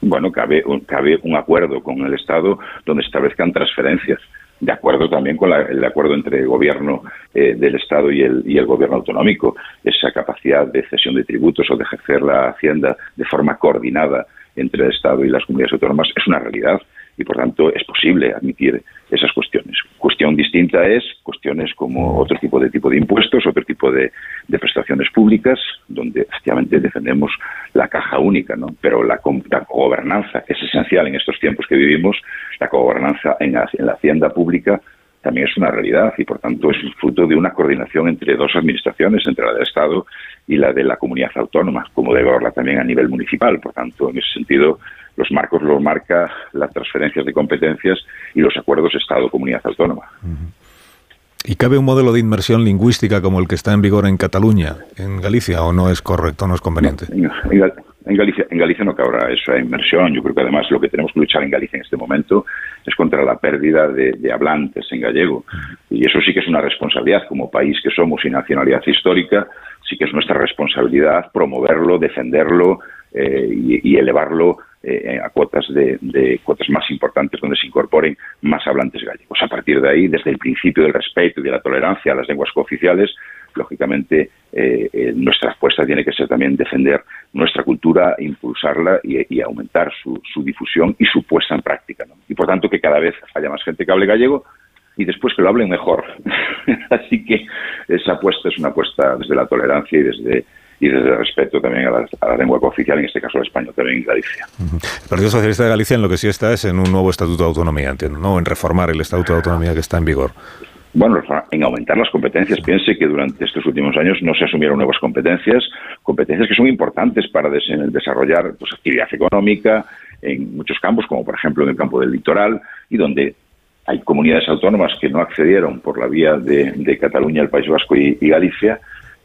Bueno, cabe un, cabe un acuerdo con el Estado donde establezcan transferencias de acuerdo también con el acuerdo entre el gobierno eh, del Estado y el, y el gobierno autonómico, esa capacidad de cesión de tributos o de ejercer la hacienda de forma coordinada entre el Estado y las comunidades autónomas es una realidad y por tanto es posible admitir esas cuestiones. Cuestión distinta es cuestiones como otro tipo de tipo de impuestos, otro tipo de, prestaciones públicas, donde efectivamente defendemos la caja única, ¿no? Pero la, la gobernanza es esencial en estos tiempos que vivimos, la gobernanza en en la hacienda pública también es una realidad y por tanto es fruto de una coordinación entre dos administraciones, entre la del Estado y la de la comunidad autónoma, como debe haberla también a nivel municipal. Por tanto, en ese sentido, los marcos los marca las transferencias de competencias y los acuerdos Estado-Comunidad Autónoma. ¿Y cabe un modelo de inmersión lingüística como el que está en vigor en Cataluña, en Galicia, o no es correcto, no es conveniente? en, Galicia, en Galicia no cabrá esa inmersión. Yo creo que además lo que tenemos que luchar en Galicia en este momento es contra la pérdida de, de hablantes en gallego. Y eso sí que es una responsabilidad como país que somos y nacionalidad histórica, sí que es nuestra responsabilidad promoverlo, defenderlo eh, y, elevarlo eh, a cuotas de, cuotas más importantes donde se incorporen más hablantes gallegos. A partir de ahí, desde el principio del respeto y de la tolerancia a las lenguas cooficiales, lógicamente eh, nuestra apuesta tiene que ser también defender nuestra cultura, impulsarla y, aumentar su, difusión y su puesta en práctica. Y por tanto que cada vez haya más gente que hable gallego y después que lo hablen mejor. Así que esa apuesta es una apuesta desde la tolerancia y desde y desde el respeto también a la, lengua cooficial, en este caso el español también en Galicia. El Partido Socialista de Galicia en lo que sí está es en un nuevo Estatuto de Autonomía, entiendo, ¿no? En reformar el Estatuto de Autonomía que está en vigor. Bueno, en aumentar las competencias. Piense que durante estos últimos años no se asumieron nuevas competencias, competencias que son importantes para desarrollar pues, actividad económica en muchos campos, como por ejemplo en el campo del litoral, y donde hay comunidades autónomas que no accedieron por la vía de, Cataluña, el País Vasco y Galicia,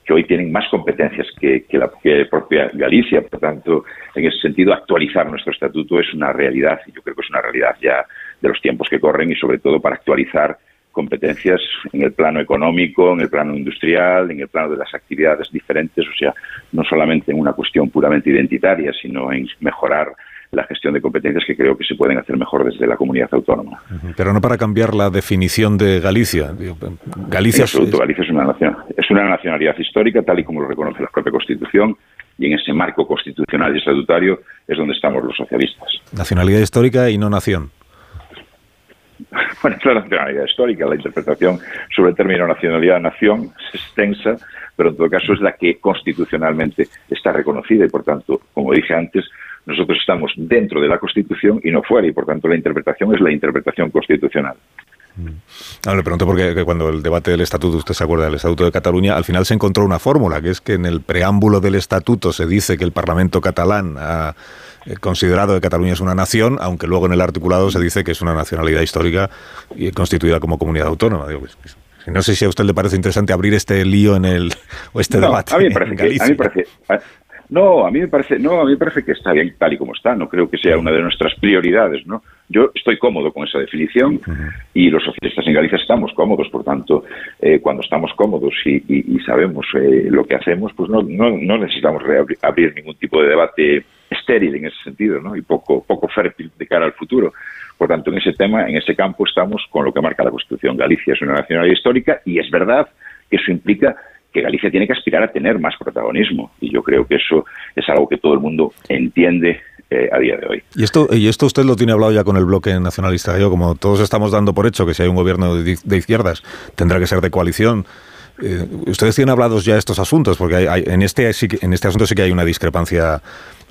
que hoy tienen más competencias que, la propia Galicia. Por tanto, en ese sentido, actualizar nuestro estatuto es una realidad y yo creo que es una realidad ya de los tiempos que corren y sobre todo para actualizar competencias en el plano económico, en el plano industrial, en el plano de las actividades diferentes, o sea, no solamente en una cuestión puramente identitaria, sino en mejorar la gestión de competencias que creo que se pueden hacer mejor desde la comunidad autónoma. Pero no para cambiar la definición de Galicia. Galicia, es, Galicia es una nación, es una nacionalidad histórica, tal y como lo reconoce la propia Constitución, y en ese marco constitucional y estatutario es donde estamos los socialistas. Nacionalidad histórica y no nación. Bueno, es la nacionalidad histórica, la interpretación sobre el término nacionalidad-nación es extensa, pero en todo caso es la que constitucionalmente está reconocida y por tanto, como dije antes, nosotros estamos dentro de la Constitución y no fuera y por tanto la interpretación es la interpretación constitucional. No, le pregunto porque cuando el debate del estatuto, usted se acuerda del estatuto de Cataluña, al final se encontró una fórmula, que es que en el preámbulo del estatuto se dice que el Parlamento catalán ha eh, considerado que Cataluña es una nación, aunque luego en el articulado se dice que es una nacionalidad histórica y constituida como comunidad autónoma. Digo, pues, pues, no sé si a usted le parece interesante abrir este lío en el o este debate. A mí me parece, no, a mí me parece, no, a mí me parece que está bien tal y como está. No creo que sea una de nuestras prioridades, ¿no? Yo estoy cómodo con esa definición y los socialistas en Galicia estamos cómodos. Por tanto, eh, cuando estamos cómodos y, sabemos eh, lo que hacemos, pues no, no, necesitamos abrir ningún tipo de debate estéril en ese sentido, ¿no? Y poco, poco fértil de cara al futuro. Por tanto, en ese tema, en ese campo, estamos con lo que marca la Constitución. Galicia es una nacionalidad histórica y es verdad que eso implica que Galicia tiene que aspirar a tener más protagonismo. Y yo creo que eso es algo que todo el mundo entiende eh, a día de hoy. ¿Y esto, ¿Y esto usted lo tiene hablado ya con el bloque nacionalista yo Como todos estamos dando por hecho que si hay un gobierno de, izquierdas tendrá que ser de coalición. Eh, ¿Ustedes tienen hablados ya estos asuntos? Porque hay, en, este, en este asunto sí que hay una discrepancia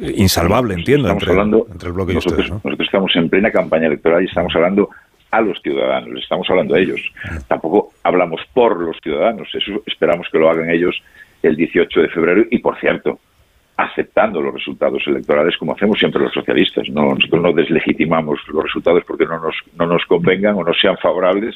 insalvable, entiendo, entre, el bloque y ustedes. Nosotros estamos en plena campaña electoral y estamos hablando a los ciudadanos, estamos hablando a ellos. Tampoco hablamos por los ciudadanos, eso esperamos que lo hagan ellos el 18 de febrero y, por cierto, aceptando los resultados electorales como hacemos siempre los socialistas. No, nosotros no deslegitimamos los resultados porque no nos, no nos convengan o no sean favorables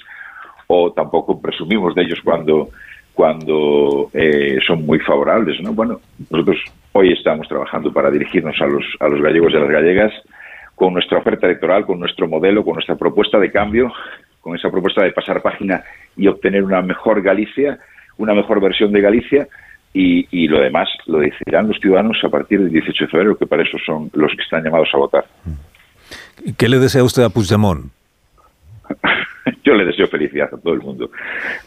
o tampoco presumimos de ellos cuando, cuando eh, son muy favorables. ¿no? Bueno, nosotros hoy estamos trabajando para dirigirnos a los, a los gallegos y a las gallegas con nuestra oferta electoral, con nuestro modelo, con nuestra propuesta de cambio, con esa propuesta de pasar página y obtener una mejor Galicia, una mejor versión de Galicia, y, lo demás lo decidirán los ciudadanos a partir del 18 de febrero, que para eso son los que están llamados a votar. ¿Qué le desea usted a Puigdemont? yo le deseo felicidad a todo el mundo.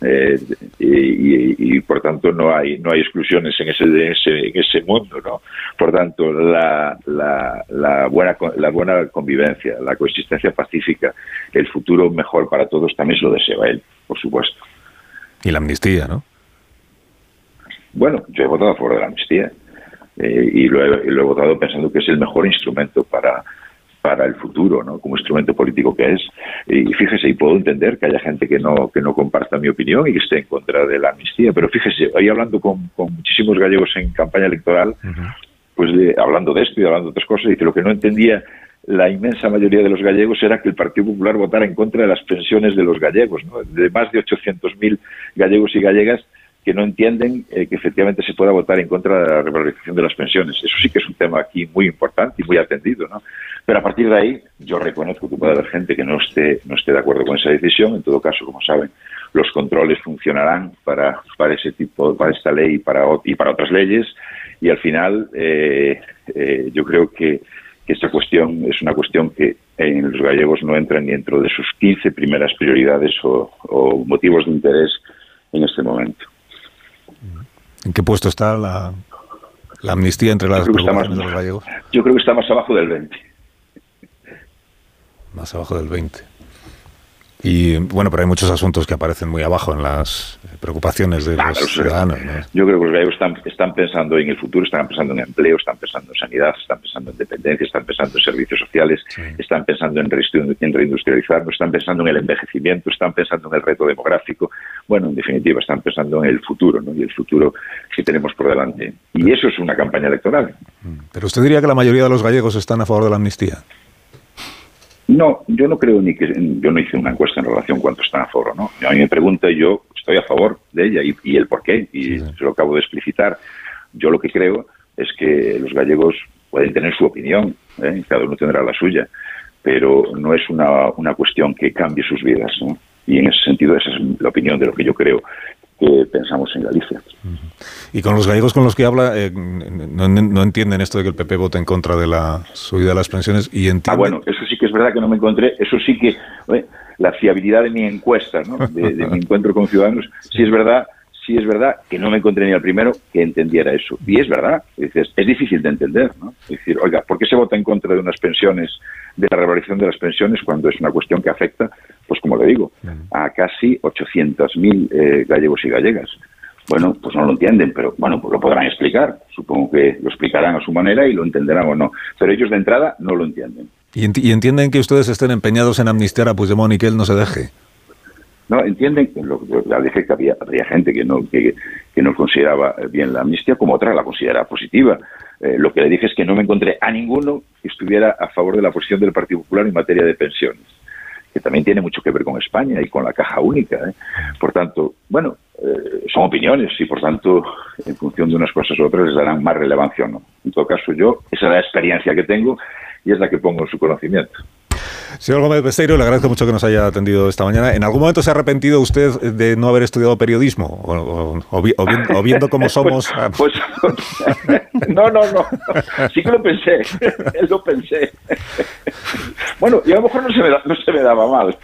Eh, y, por tanto no hay no hay exclusiones en ese, en ese mundo no por tanto la, la, buena la buena convivencia la coexistencia pacífica el futuro mejor para todos también se lo deseo a él por supuesto. Y la amnistía no bueno yo he votado a favor de la amnistía eh, y, lo he, lo he votado pensando que es el mejor instrumento para para el futuro, ¿no? Como instrumento político que es. Y fíjese, y puedo entender que haya gente que no que no comparta mi opinión y que esté en contra de la amnistía, pero fíjese, hoy hablando con, muchísimos gallegos en campaña electoral, pues hablando de esto y hablando de otras cosas, dice lo que no entendía la inmensa mayoría de los gallegos era que el Partido Popular votara en contra de las pensiones de los gallegos, ¿no? de más de 800.000 gallegos y gallegas que no entienden eh, que efectivamente se pueda votar en contra de la revalorización de las pensiones. Eso sí que es un tema aquí muy importante y muy atendido, ¿no? Pero a partir de ahí, yo reconozco que puede haber gente que no esté, no esté de acuerdo con esa decisión. En todo caso, como saben, los controles funcionarán para, para ese tipo, para esta ley y para, y para otras leyes. Y al final, eh, eh, yo creo que, que esta cuestión es una cuestión que en los gallegos no entra ni dentro de sus 15 primeras prioridades o, o motivos de interés en este momento. ¿En qué puesto está la, amnistía entre las preocupaciones de los gallegos? Yo creo que está más abajo del 20. Más abajo del 20. Y bueno, pero hay muchos asuntos que aparecen muy abajo en las preocupaciones de los ciudadanos. Yo creo que los gallegos están, están pensando en el futuro, están pensando en empleo, están pensando en sanidad, están pensando en dependencia, están pensando en servicios sociales, están pensando en, en reindustrializarnos, están pensando en el envejecimiento, están pensando en el reto demográfico. Bueno, en definitiva, están pensando en el futuro ¿no? y el futuro que tenemos por delante. Y eso es una campaña electoral. Pero usted diría que la mayoría de los gallegos están a favor de la amnistía. No, yo no creo ni que yo no hice una encuesta en relación a cuánto están a favor, ¿no? A mí me pregunta y yo estoy a favor de ella y, el por qué y se lo acabo de explicitar. Yo lo que creo es que los gallegos pueden tener su opinión, ¿eh? cada uno tendrá la suya, pero no es una, una cuestión que cambie sus vidas, ¿no? Y en ese sentido esa es la opinión de lo que yo creo que pensamos en Galicia. Y con los gallegos con los que habla, eh, no, entienden esto de que el PP vote en contra de la subida de las pensiones y entienden... Ah, bueno, eso sí que es verdad que no me encontré, eso sí que la fiabilidad de mi encuesta, ¿no? de, mi encuentro con ciudadanos, sí es verdad, sí es verdad que no me encontré ni al primero que entendiera eso. Y es verdad, dices, es difícil de entender, ¿no? Es decir, oiga, ¿por qué se vota en contra de unas pensiones, de la revalorización de las pensiones, cuando es una cuestión que afecta, pues como le digo, a casi 800.000 eh, gallegos y gallegas? Bueno, pues no lo entienden, pero bueno, pues lo podrán explicar. Supongo que lo explicarán a su manera y lo entenderán o no. Pero ellos de entrada no lo entienden. ¿Y, enti- y entienden que ustedes estén empeñados en amnistiar a Puigdemont y que él no se deje? No, entienden, que lo, dije que había, gente que no, que, que no consideraba bien la amnistía, como otra la considera positiva. Eh, lo que le dije es que no me encontré a ninguno que estuviera a favor de la posición del Partido Popular en materia de pensiones, que también tiene mucho que ver con España y con la caja única. ¿eh? Por tanto, bueno, eh, son opiniones y por tanto, en función de unas cosas u otras, les darán más relevancia o no. En todo caso, yo, esa es la experiencia que tengo y es la que pongo en su conocimiento. Señor Gómez Besteiro, le agradezco mucho que nos haya atendido esta mañana. ¿En algún momento se ha arrepentido usted de no haber estudiado periodismo? O, o- o vi- o vi- o viendo cómo somos... ah, Pues, no, no, no. Sí que lo pensé. lo pensé. Bueno, y a lo mejor no se me, da- no se me daba mal.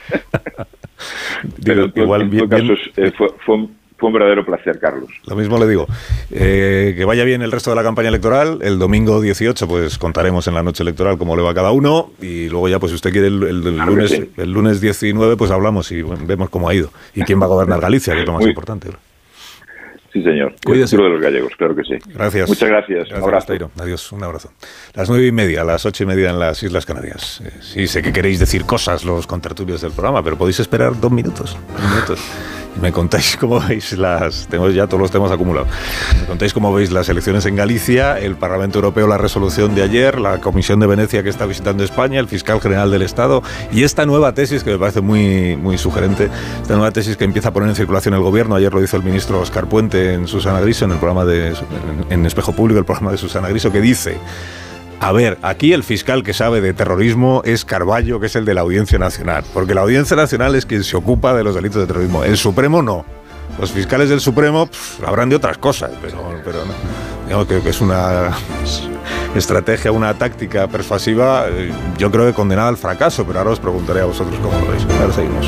Pero igual en bien- todo bien- caso, eh, fue, fue un, fue un verdadero placer, Carlos. Lo mismo le digo. Eh, que vaya bien el resto de la campaña electoral. El domingo 18, pues contaremos en la noche electoral cómo le va a cada uno. Y luego ya, pues si usted quiere el, el- el Claro que lunes, sí. el lunes 19, pues hablamos y bueno, vemos cómo ha ido. Y quién va a gobernar Galicia, que es lo más Muy- importante. Sí, señor. Cuídese. De los gallegos, claro que sí. Gracias. Muchas gracias. Gracias, Un abrazo. Adiós, un abrazo. Las nueve y media, las ocho y media en las Islas Canarias. Eh, sí, sé que queréis decir cosas los contertulios del programa, pero podéis esperar dos minutos. Dos minutos. Me contáis cómo veis las... Tengo ya todos los temas acumulados. Me contáis cómo veis las elecciones en Galicia, el Parlamento Europeo, la resolución de ayer, la Comisión de Venecia que está visitando España, el fiscal general del Estado y esta nueva tesis que me parece muy, muy sugerente, esta nueva tesis que empieza a poner en circulación el gobierno. Ayer lo hizo el ministro Oscar Puente en Susana Griso, en el programa de... en Espejo Público, el programa de Susana Griso, que dice... A ver, aquí el fiscal que sabe de terrorismo es Carballo, que es el de la Audiencia Nacional, porque la Audiencia Nacional es quien se ocupa de los delitos de terrorismo. El Supremo no. Los fiscales del Supremo pff, habrán de otras cosas, pero, no. Digamos que, que es una estrategia, una táctica persuasiva, eh, yo creo que condenada al fracaso, pero ahora os preguntaré a vosotros cómo lo veis. Ahora seguimos.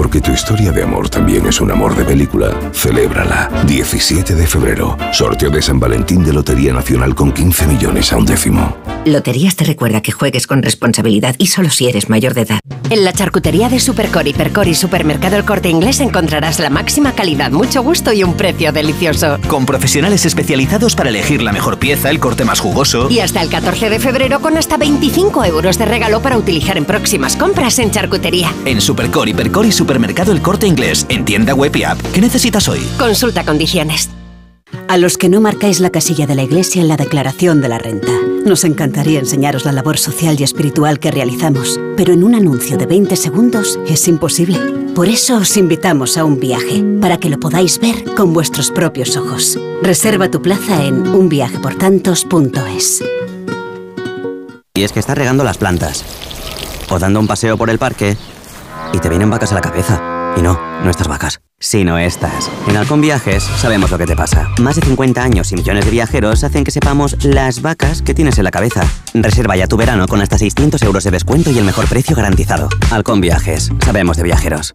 Porque tu historia de amor también es un amor de película. Celébrala. 17 de febrero. Sorteo de San Valentín de Lotería Nacional con 15 millones a un décimo. Loterías te recuerda que juegues con responsabilidad y solo si eres mayor de edad. En la charcutería de Supercor, Hipercor y Supermercado El Corte Inglés encontrarás la máxima calidad, mucho gusto y un precio delicioso. Con profesionales especializados para elegir la mejor pieza, el corte más jugoso. Y hasta el 14 de febrero con hasta 25 euros de regalo para utilizar en próximas compras en charcutería. En Supercor, Hipercor y Supermercado El Corte Inglés. En tienda web y app. ¿Qué necesitas hoy? Consulta condiciones. A los que no marcáis la casilla de la Iglesia en la declaración de la renta. Nos encantaría enseñaros la labor social y espiritual que realizamos, pero en un anuncio de 20 segundos es imposible. Por eso os invitamos a un viaje, para que lo podáis ver con vuestros propios ojos. Reserva tu plaza en unviajeportantos.es. Y es que estás regando las plantas, o dando un paseo por el parque, y te vienen vacas a la cabeza. Y no, no estas vacas, sino estas. En Halcón Viajes sabemos lo que te pasa. Más de 50 años y millones de viajeros hacen que sepamos las vacas que tienes en la cabeza. Reserva ya tu verano con hasta 600 euros de descuento y el mejor precio garantizado. Halcón Viajes, sabemos de viajeros.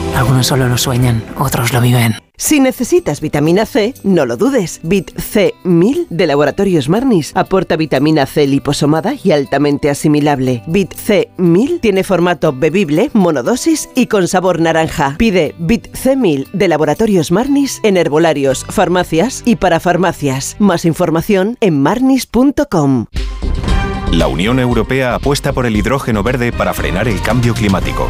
Algunos solo lo sueñan, otros lo viven. Si necesitas vitamina C, no lo dudes. Vit C1000 de Laboratorios Marnis aporta vitamina C liposomada y altamente asimilable. Vit C1000 tiene formato bebible, monodosis y con sabor naranja. Pide Vit C1000 de Laboratorios Marnis en herbolarios, farmacias y para farmacias. Más información en marnis.com. La Unión Europea apuesta por el hidrógeno verde para frenar el cambio climático.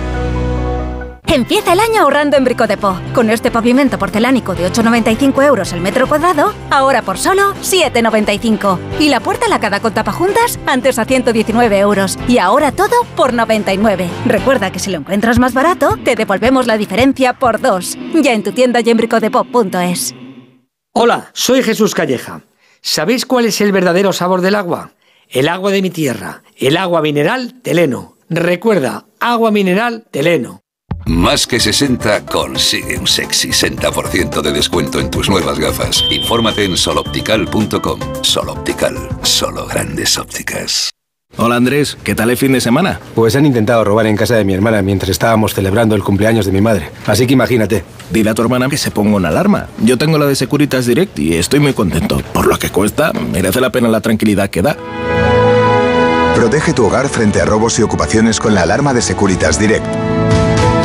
Empieza el año ahorrando en Bricodepo. Con este pavimento porcelánico de 8,95 euros el metro cuadrado, ahora por solo 7,95. Y la puerta lacada con tapajuntas, antes a 119 euros. Y ahora todo por 99. Recuerda que si lo encuentras más barato, te devolvemos la diferencia por dos. Ya en tu tienda y en bricodepo.es. Hola, soy Jesús Calleja. ¿Sabéis cuál es el verdadero sabor del agua? El agua de mi tierra, el agua mineral Teleno. Recuerda, agua mineral Teleno. Más que 60 consigue un sexy 60% de descuento en tus nuevas gafas. Infórmate en soloptical.com. Soloptical, solo grandes ópticas. Hola Andrés, ¿qué tal el fin de semana? Pues han intentado robar en casa de mi hermana mientras estábamos celebrando el cumpleaños de mi madre. Así que imagínate. Dile a tu hermana que se ponga una alarma. Yo tengo la de Securitas Direct y estoy muy contento. Por lo que cuesta, merece la pena la tranquilidad que da. Protege tu hogar frente a robos y ocupaciones con la alarma de Securitas Direct.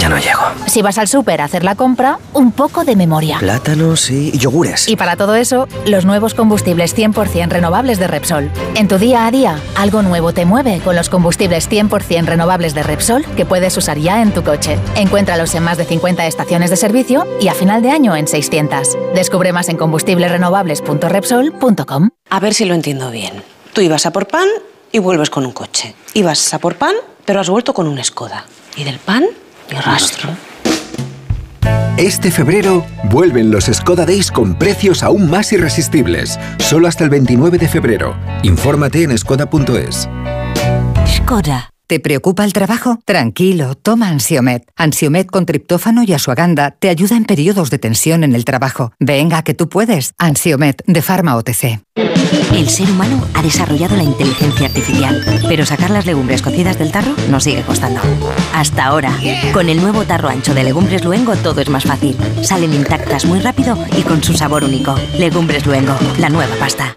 Ya no llego. Si vas al súper a hacer la compra, un poco de memoria. Plátanos y yogures. Y para todo eso, los nuevos combustibles 100% renovables de Repsol. En tu día a día, algo nuevo te mueve con los combustibles 100% renovables de Repsol que puedes usar ya en tu coche. Encuéntralos en más de 50 estaciones de servicio y a final de año en 600. Descubre más en combustiblesrenovables.repsol.com. A ver si lo entiendo bien. Tú ibas a por pan y vuelves con un coche. Ibas a por pan, pero has vuelto con un Skoda. ¿Y del pan? Rastro. Este febrero vuelven los Skoda Days con precios aún más irresistibles. Solo hasta el 29 de febrero. Infórmate en skoda.es. Skoda. ¿Te preocupa el trabajo? Tranquilo, toma Ansiomet. Ansiomet con triptófano y asuaganda te ayuda en periodos de tensión en el trabajo. Venga, que tú puedes. Ansiomet de Pharma OTC. El ser humano ha desarrollado la inteligencia artificial, pero sacar las legumbres cocidas del tarro nos sigue costando. Hasta ahora, con el nuevo tarro ancho de Legumbres Luengo todo es más fácil. Salen intactas muy rápido y con su sabor único. Legumbres Luengo, la nueva pasta.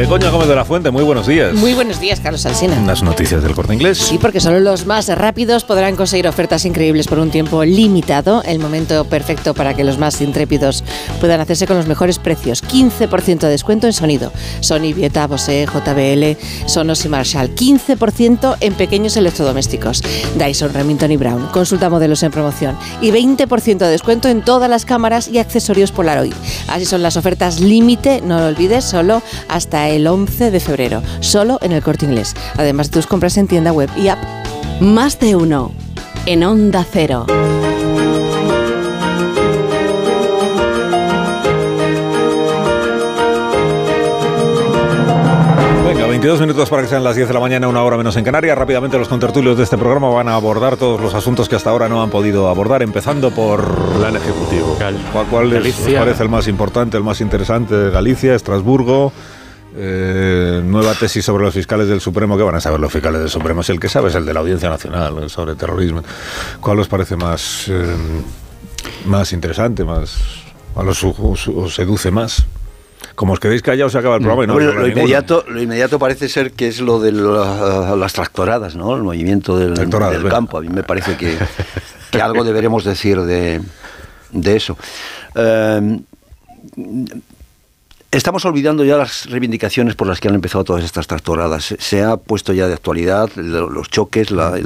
Begoña Gómez de la Fuente, muy buenos días. Muy buenos días, Carlos Alsina. Las noticias del corte inglés. Sí, porque solo los más rápidos podrán conseguir ofertas increíbles por un tiempo limitado. El momento perfecto para que los más intrépidos puedan hacerse con los mejores precios. 15% de descuento en sonido. Sony, Vieta, Bose, JBL, Sonos y Marshall. 15% en pequeños electrodomésticos. Dyson, Remington y Brown. Consulta modelos en promoción. Y 20% de descuento en todas las cámaras y accesorios Polaroid. Así son las ofertas límite, no lo olvides, solo hasta el 11 de febrero, solo en el corte inglés. Además de tus compras en tienda web y app. Más de uno. En Onda Cero. Venga, 22 minutos para que sean las 10 de la mañana, una hora menos en Canarias. Rápidamente los contertulios de este programa van a abordar todos los asuntos que hasta ahora no han podido abordar, empezando por... Plan ejecutivo. ¿Cuál, cuál les, les parece el más importante, el más interesante? Galicia, Estrasburgo, eh, nueva tesis sobre los fiscales del Supremo. ¿Qué van a saber los fiscales del Supremo? Si el que sabe es el de la Audiencia Nacional sobre terrorismo. ¿Cuál os parece más, eh, más interesante, más, ¿Cuál os, os- seduce más? Como os quedéis callados se acaba el programa y no Bueno, lo, inmediato, lo inmediato parece ser que es lo de la- las tractoradas, ¿no? El movimiento del, campo. A mí me parece que, que algo deberemos decir de, de eso. Eh, Estamos olvidando ya las reivindicaciones por las que han empezado todas estas tractoradas. Se- ha puesto ya de actualidad lo- los choques, la,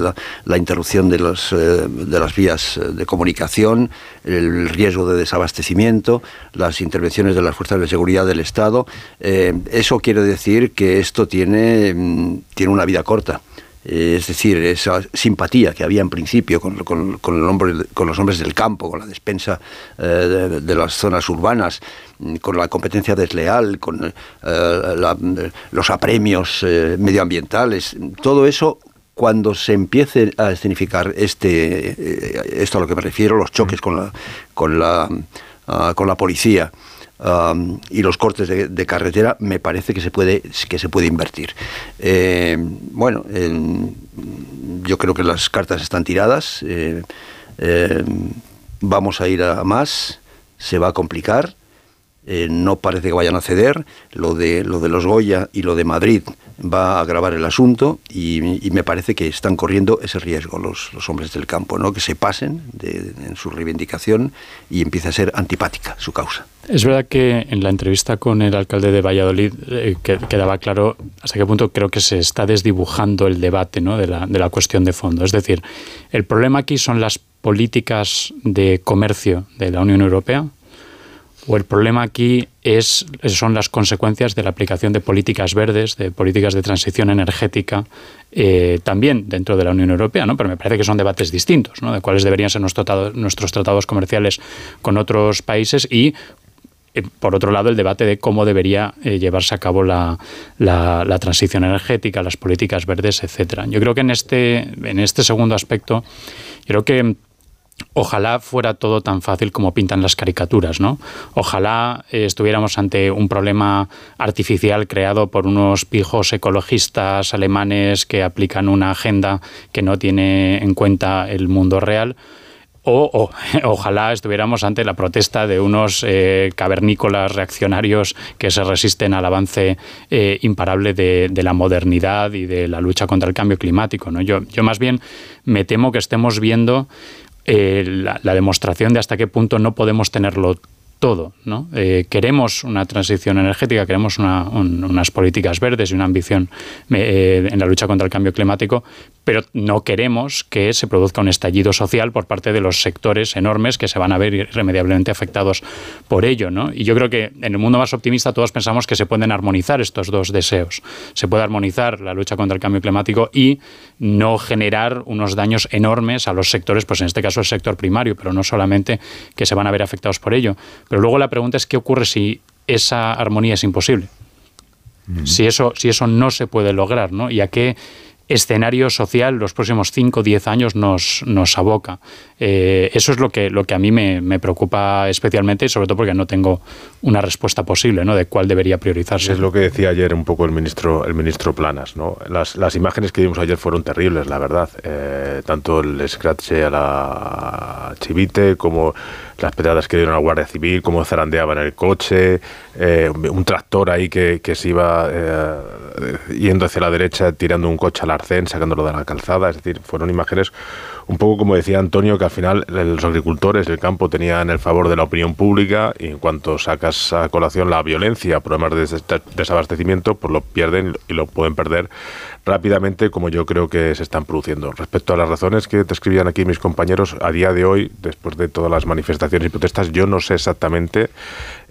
la- interrupción de, eh, de las vías eh, de comunicación, el riesgo de desabastecimiento, las intervenciones de las fuerzas de seguridad del Estado. Eh, eso quiere decir que esto tiene, mm, tiene una vida corta. Eh, Es decir, esa simpatía que había en principio con, con- con el hombre- con los hombres del campo, con la despensa eh, de, de las zonas urbanas, mm, con la competencia desleal, con eh, la- los apremios medioambientales, todo eso cuando se empiece a escenificar este, esto a lo que me refiero, los choques con la, con la, ah, con la policía, y los cortes de, carretera me parece que se puede que se puede invertir Eh, bueno en- yo creo que las cartas están tiradas eh, eh, vamos a ir a más se va a complicar no parece que vayan a ceder. Lo de, lo de los Goya y lo de Madrid va a agravar el asunto y, me parece que están corriendo ese riesgo los, hombres del campo, ¿no? que se pasen en su reivindicación y empiece a ser antipática su causa. Es verdad que en la entrevista con el alcalde de Valladolid eh, que- quedaba claro hasta qué punto creo que se está desdibujando el debate ¿no? de, la, de la cuestión de fondo. Es decir, el problema aquí son las políticas de comercio de la Unión Europea o el problema aquí es, son las consecuencias de la aplicación de políticas verdes, de políticas de transición energética, eh, también dentro de la Unión Europea, ¿no? Pero me parece que son debates distintos, ¿no? De cuáles deberían ser nuestros tratados, comerciales con otros países y eh, por otro lado, el debate de cómo debería eh, llevarse a cabo la, la- la transición energética, las políticas verdes, etcétera. Yo creo que en este, en este segundo aspecto, creo que Ojalá fuera todo tan fácil como pintan las caricaturas, ¿no? Ojalá eh, estuviéramos ante un problema artificial creado por unos pijos ecologistas alemanes que aplican una agenda que no tiene en cuenta el mundo real. O, ojalá estuviéramos ante la protesta de unos eh, cavernícolas reaccionarios que se resisten al avance eh, imparable de, de la modernidad y de la lucha contra el cambio climático. ¿no? Yo, yo más bien me temo que estemos viendo eh, la, demostración de hasta qué punto no podemos tenerlo todo. ¿no? Eh, queremos una transición energética, queremos una- un- unas políticas verdes y una ambición eh, en la lucha contra el cambio climático, pero no queremos que se produzca un estallido social por parte de los sectores enormes que se van a ver irremediablemente afectados por ello. ¿no? Y yo creo que en el mundo más optimista todos pensamos que se pueden armonizar estos dos deseos. Se puede armonizar la lucha contra el cambio climático y no generar unos daños enormes a los sectores, pues en este caso el sector primario, pero no solamente que se van a ver afectados por ello. Pero luego la pregunta es qué ocurre si esa armonía es imposible si eso, si eso no se puede lograr, ¿no? Y a qué escenario social los próximos 5 o 10 años nos, nos aboca. Eh, eso es lo que, lo que a mí me, me preocupa especialmente, sobre todo porque no tengo una respuesta posible ¿no? de cuál debería priorizarse. Es lo que decía ayer un poco el ministro, el ministro Planas. ¿no? Las, las imágenes que vimos ayer fueron terribles, la verdad. Eh, tanto el scratch a la Chivite como las pedradas que dieron a la Guardia Civil, cómo zarandeaban el coche, eh, un tractor ahí que, que se iba eh, yendo hacia la derecha, tirando un coche al arcén, sacándolo de la calzada. Es decir, fueron imágenes un poco como decía Antonio, que al final los agricultores del campo tenían el favor de la opinión pública y en cuanto sacas a colación la violencia, problemas de des- desabastecimiento, pues lo pierden y lo pueden perder rápidamente como yo creo que se están produciendo. Respecto a las razones que te escribían aquí mis compañeros, a día de hoy, después de todas las manifestaciones y protestas, yo no sé exactamente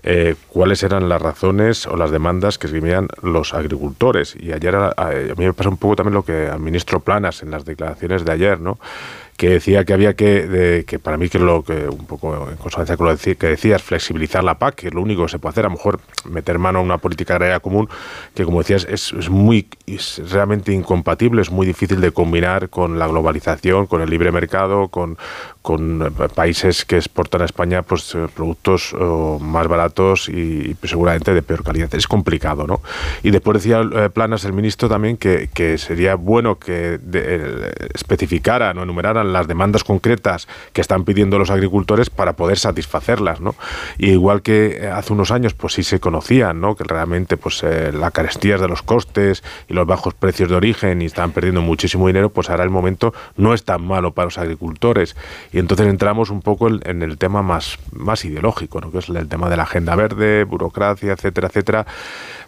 eh, cuáles eran las razones o las demandas que escribían los agricultores. Y ayer a, mí me pasa un poco también lo que al ministro Planas en las declaraciones de ayer, ¿no? que decía que había que, que para mí que lo que un poco en consonancia con lo que decías, flexibilizar la PAC, que es lo único que se puede hacer, a lo mejor meter mano a una política agraria común, que como decías es, es muy es realmente incompatible, es muy difícil de combinar con la globalización, con el libre mercado, con, con eh, países que exportan a España pues eh, productos oh, más baratos y, pues, seguramente de peor calidad. Es complicado, ¿no? Y después decía eh, Planas, el ministro, también que, que sería bueno que especificaran o enumeraran las demandas concretas que están pidiendo los agricultores para poder satisfacerlas, ¿no? Igual que hace unos años, pues sí se conocían, ¿no? Que realmente pues la carestía de los costes y los bajos precios de origen y estaban perdiendo muchísimo dinero, pues ahora el momento no es tan malo para los agricultores y entonces entramos un poco en, el tema más, más ideológico, ¿no? que es el tema de la agenda verde, burocracia, etcétera, etcétera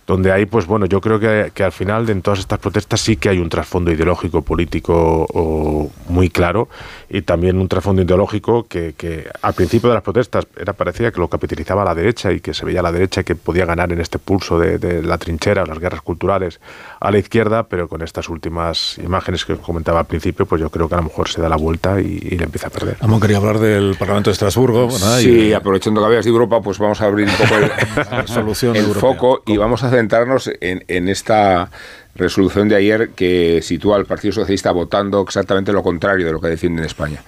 donde hay, pues bueno, yo creo que, que, al final de en todas estas protestas sí que hay un trasfondo ideológico, político o muy claro y también un trasfondo ideológico que, que, al principio de las protestas era parecía que lo capitalizaba la derecha y que se veía a la derecha que podía ganar en este pulso de, de la trinchera las guerras culturales a la izquierda, pero con estas últimas imágenes que comentaba al principio, pues yo creo que a lo mejor se da la vuelta y, y le empieza a perder. Ramón quería hablar del Parlamento de Estrasburgo. Sí, aprovechando que habías de Europa, pues vamos a abrir un poco el, solución el foco y vamos a centrarnos en, en esta resolución de ayer que sitúa al Partido Socialista votando exactamente lo contrario de lo que defiende en España,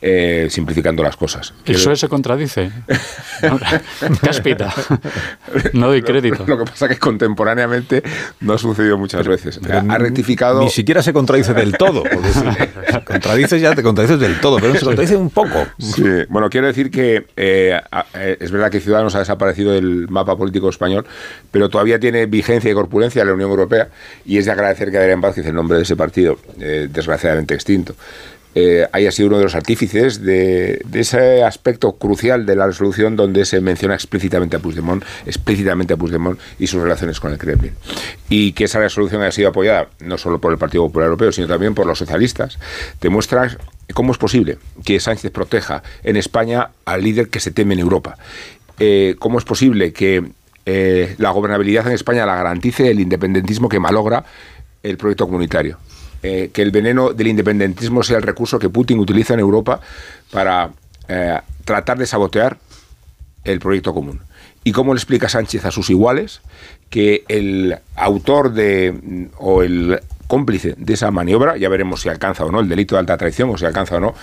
eh, simplificando las cosas. ¿Y eso se contradice? Cáspita. No doy crédito. Lo, que pasa es que contemporáneamente no ha sucedido muchas veces. ha rectificado... Ni siquiera se contradice del todo. si contradices ya te contradices del todo, pero se contradice un poco. Sí. Bueno, quiero decir que eh, eh, es verdad que Ciudadanos ha desaparecido del mapa político español, pero todavía tiene vigencia y corpulencia en la Unión Europea y es de agradecer que Adrián Vázquez, el nombre de ese partido, eh, desgraciadamente extinto, eh, haya sido uno de los artífices de, ese aspecto crucial de la resolución donde se menciona explícitamente a Puigdemont, explícitamente a Puigdemont y sus relaciones con el Kremlin. Y que esa resolución haya sido apoyada no solo por el Partido Popular Europeo, sino también por los socialistas, demuestra cómo es posible que Sánchez proteja en España al líder que se teme en Europa. Eh, cómo es posible que eh, la gobernabilidad en España la garantice el independentismo que malogra el proyecto comunitario. Eh, que el veneno del independentismo sea el recurso que Putin utiliza en Europa para eh, tratar de sabotear el proyecto común. ¿Y cómo le explica Sánchez a sus iguales que el autor de o el cómplice de esa maniobra, ya veremos si alcanza o no el delito de alta traición o si alcanza o no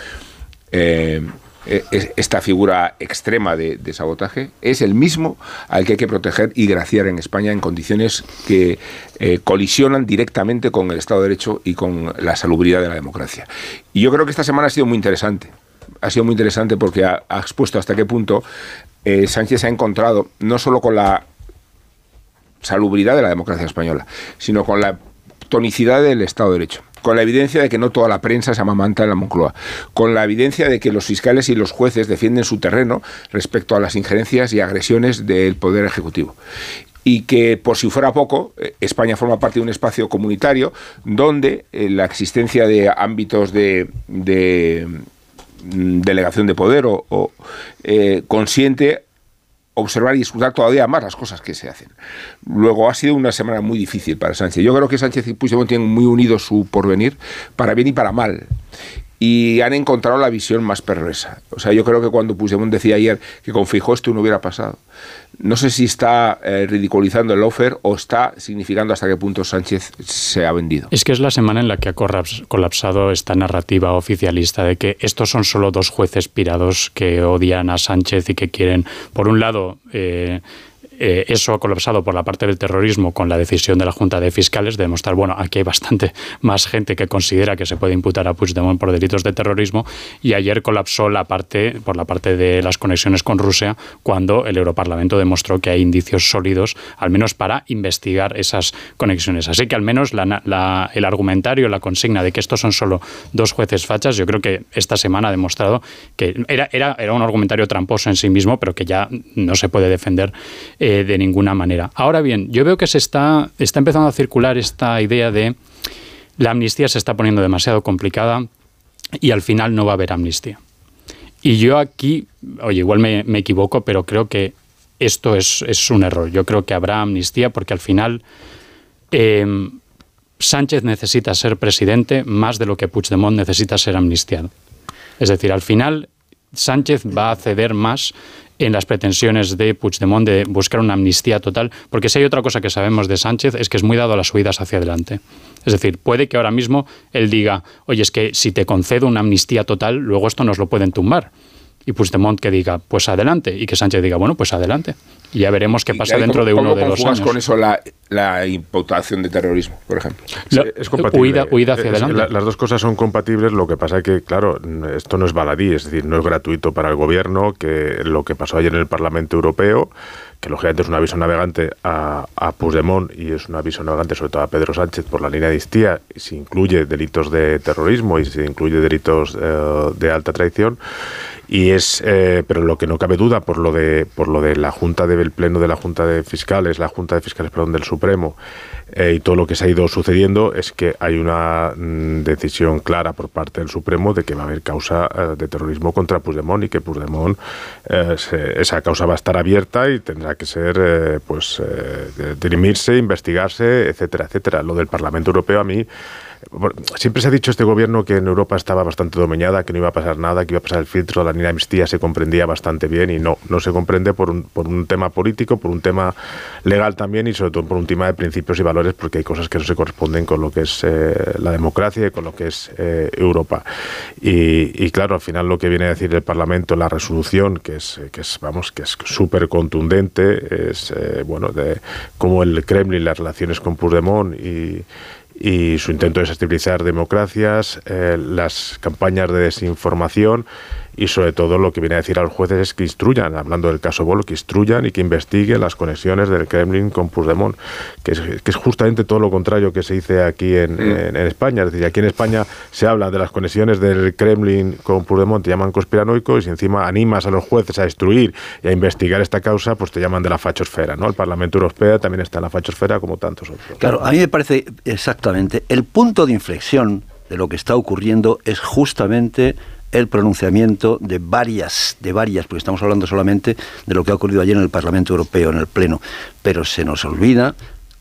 esta figura extrema de, sabotaje es el mismo al que hay que proteger y graciar en España en condiciones que eh, colisionan directamente con el Estado de Derecho y con la salubridad de la democracia. Y yo creo que esta semana ha sido muy interesante. Ha sido muy interesante porque ha, expuesto hasta qué punto eh, Sánchez se ha encontrado no solo con la salubridad de la democracia española, sino con la tonicidad del Estado de Derecho con la evidencia de que no toda la prensa se amamanta en la Moncloa, con la evidencia de que los fiscales y los jueces defienden su terreno respecto a las injerencias y agresiones del Poder Ejecutivo. Y que, por si fuera poco, eh, España forma parte de un espacio comunitario donde eh, la existencia de ámbitos de, mm, delegación de poder o, eh, consiente observar y escuchar todavía más las cosas que se hacen. Luego ha sido una semana muy difícil para Sánchez. Yo creo que Sánchez y Puigdemont tienen muy unido su porvenir, para bien y para mal y han encontrado la visión más perversa. O sea, yo creo que cuando Puigdemont decía ayer que con Fijó esto no hubiera pasado, no sé si está eh, ridiculizando el offer o está significando hasta qué punto Sánchez se ha vendido. Es que es la semana en la que ha colapsado esta narrativa oficialista de que estos son solo dos jueces pirados que odian a Sánchez y que quieren, por un lado, eh, eh, eso ha colapsado por la parte del terrorismo con la decisión de la Junta de Fiscales de demostrar, bueno, aquí hay bastante más gente que considera que se puede imputar a Puigdemont por delitos de terrorismo y ayer colapsó la parte por la parte de las conexiones con Rusia cuando el Europarlamento demostró que hay indicios sólidos, al menos para investigar esas conexiones. Así que al menos el argumentario, la consigna de que estos son solo dos jueces fachas, yo creo que esta semana ha demostrado que era, era, era un argumentario tramposo en sí mismo, pero que ya no se puede defender. De ninguna manera. Ahora bien, yo veo que se está, está empezando a circular esta idea de la amnistía se está poniendo demasiado complicada y al final no va a haber amnistía. Y yo aquí, oye, igual me, equivoco, pero creo que esto es, un error. Yo creo que habrá amnistía porque al final em, Sánchez necesita ser presidente más de lo que Puigdemont necesita ser amnistiado. Es decir, al final Sánchez va a ceder más en las pretensiones de Puigdemont de buscar una amnistía total, porque si hay otra cosa que sabemos de Sánchez es que es muy dado a las subidas hacia adelante. Es decir, puede que ahora mismo él diga, oye, es que si te concedo una amnistía total, luego esto nos lo pueden tumbar. Y Puigdemont que diga, pues adelante, y que Sánchez diga, bueno, pues adelante. Y ya veremos qué pasa dentro de uno de dos años. con eso la, la, imputación de terrorismo, por ejemplo? es compatible. Huida, hacia adelante. las dos cosas son compatibles, lo que pasa es que, claro, esto no es baladí, es decir, no es gratuito para el gobierno, que lo que pasó ayer en el Parlamento Europeo que lógicamente es un aviso navegante a, a Puigdemont y es un aviso navegante sobre todo a Pedro Sánchez por la línea de Istía, y se incluye delitos de terrorismo y se incluye delitos eh, de alta traición. Y es eh, pero lo que no cabe duda por lo de por lo de la junta del pleno de la junta de fiscales la junta de fiscales perdón del supremo eh, y todo lo que se ha ido sucediendo es que hay una mm, decisión clara por parte del Supremo de que va a haber causa de terrorismo contra Puigdemont y que Puigdemont, eh, esa causa va a estar abierta y tendrá que ser, pues, dirimirse, investigarse, etcétera, etcétera. Lo del Parlamento Europeo a mí Siempre se ha dicho este gobierno que en Europa estaba bastante dominada, que no iba a pasar nada, que iba a pasar el filtro, la línea amnistía se comprendía bastante bien y no, no se comprende por un, por un tema político, por un tema legal también y sobre todo por un tema de principios y valores porque hay cosas que no se corresponden con lo que es eh, la democracia y con lo que es eh, Europa. Y, claro, al final lo que viene a decir el Parlamento, la resolución, que es, que es vamos, que es súper contundente, es, eh, bueno, de cómo el Kremlin, las relaciones con Puigdemont y y su intento de desestabilizar democracias, eh, las campañas de desinformación y sobre todo lo que viene a decir a los jueces es que instruyan, hablando del caso Bolo, que instruyan y que investiguen las conexiones del Kremlin con Puigdemont, que es, que es justamente todo lo contrario que se dice aquí en. España. Es decir, aquí en España se habla de las conexiones del Kremlin con Puigdemont, te llaman conspiranoico y si encima animas a los jueces a destruir y a investigar esta causa, pues te llaman de la fachosfera. ¿no? El Parlamento Europeo también está en la fachosfera como tantos otros. Claro, a mí me parece exactamente el punto de inflexión de lo que está ocurriendo es justamente el pronunciamiento de varias, de varias, porque estamos hablando solamente de lo que ha ocurrido ayer en el Parlamento Europeo, en el Pleno, pero se nos olvida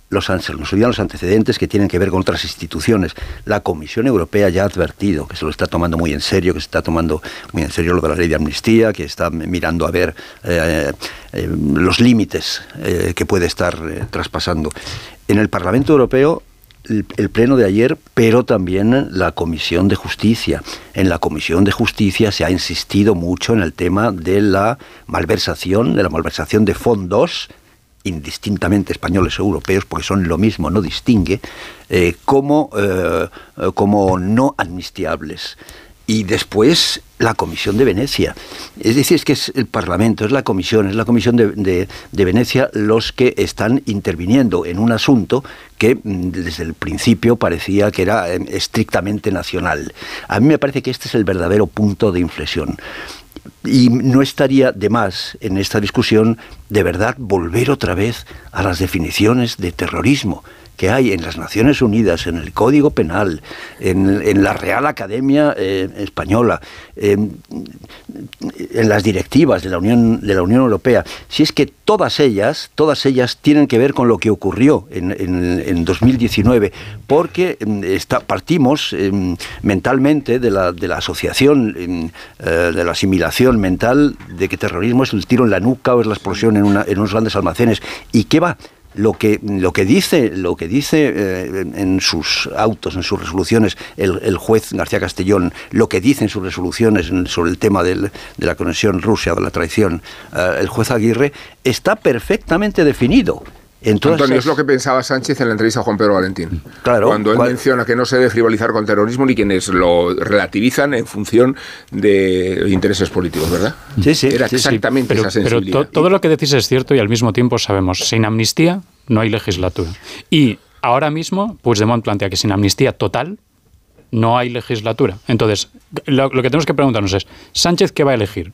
los, nos olvidan los antecedentes que tienen que ver con otras instituciones. La Comisión Europea ya ha advertido que se lo está tomando muy en serio, que se está tomando muy en serio lo de la ley de amnistía, que está mirando a ver eh, eh, los límites eh, que puede estar traspasando. En el Parlamento Europeo el, pleno de ayer, pero también la Comisión de Justicia. En la Comisión de Justicia se ha insistido mucho en el tema de la malversación, de la malversación de fondos indistintamente españoles o europeos, porque son lo mismo, no distingue, eh, como, eh, como no amnistiables y después la Comisión de Venecia. Es decir, es que es el Parlamento, es la Comisión, es la Comisión de, Venecia los que están interviniendo en un asunto que mm, desde el principio parecía que era em, estrictamente nacional. A mí me parece que este es el verdadero punto de inflexión. Y no estaría de más en esta discusión de verdad volver otra vez a las definiciones de terrorismo que hay en las Naciones Unidas, en el Código Penal, en, la Real Academia eh, Española, en las directivas de la, Unión, Europea, si es que todas ellas, todas ellas tienen que ver con lo que ocurrió en, en, 2019, porque mm, partimos em, mentalmente de la, de la asociación, em, eh, de la asimilación mental de que terrorismo es el tiro en la nuca o es la explosión en, una, en unos grandes almacenes. ¿Y qué va? Lo que, lo que dice, lo que dice eh, en sus autos, en sus resoluciones, el, juez García Castellón, lo que dice en sus resoluciones sobre el tema de la conexión Rusia, de la traición, eh, el juez Aguirre, está perfectamente definido. Antonio, es lo que pensaba Sánchez en la entrevista a Juan Pedro Valentín. Claro, cuando él menciona que no se debe frivolizar con terrorismo ni quienes lo relativizan en función de intereses políticos, ¿verdad? Sí, sí. Era exactamente pero, esa sensibilidad. Pero todo lo que decís es cierto y al mismo tiempo sabemos, sin amnistía no hay legislatura. Y ahora mismo Puigdemont plantea que sin amnistía total no hay legislatura. Entonces, lo, lo que tenemos que preguntarnos es, ¿Sánchez qué va a elegir?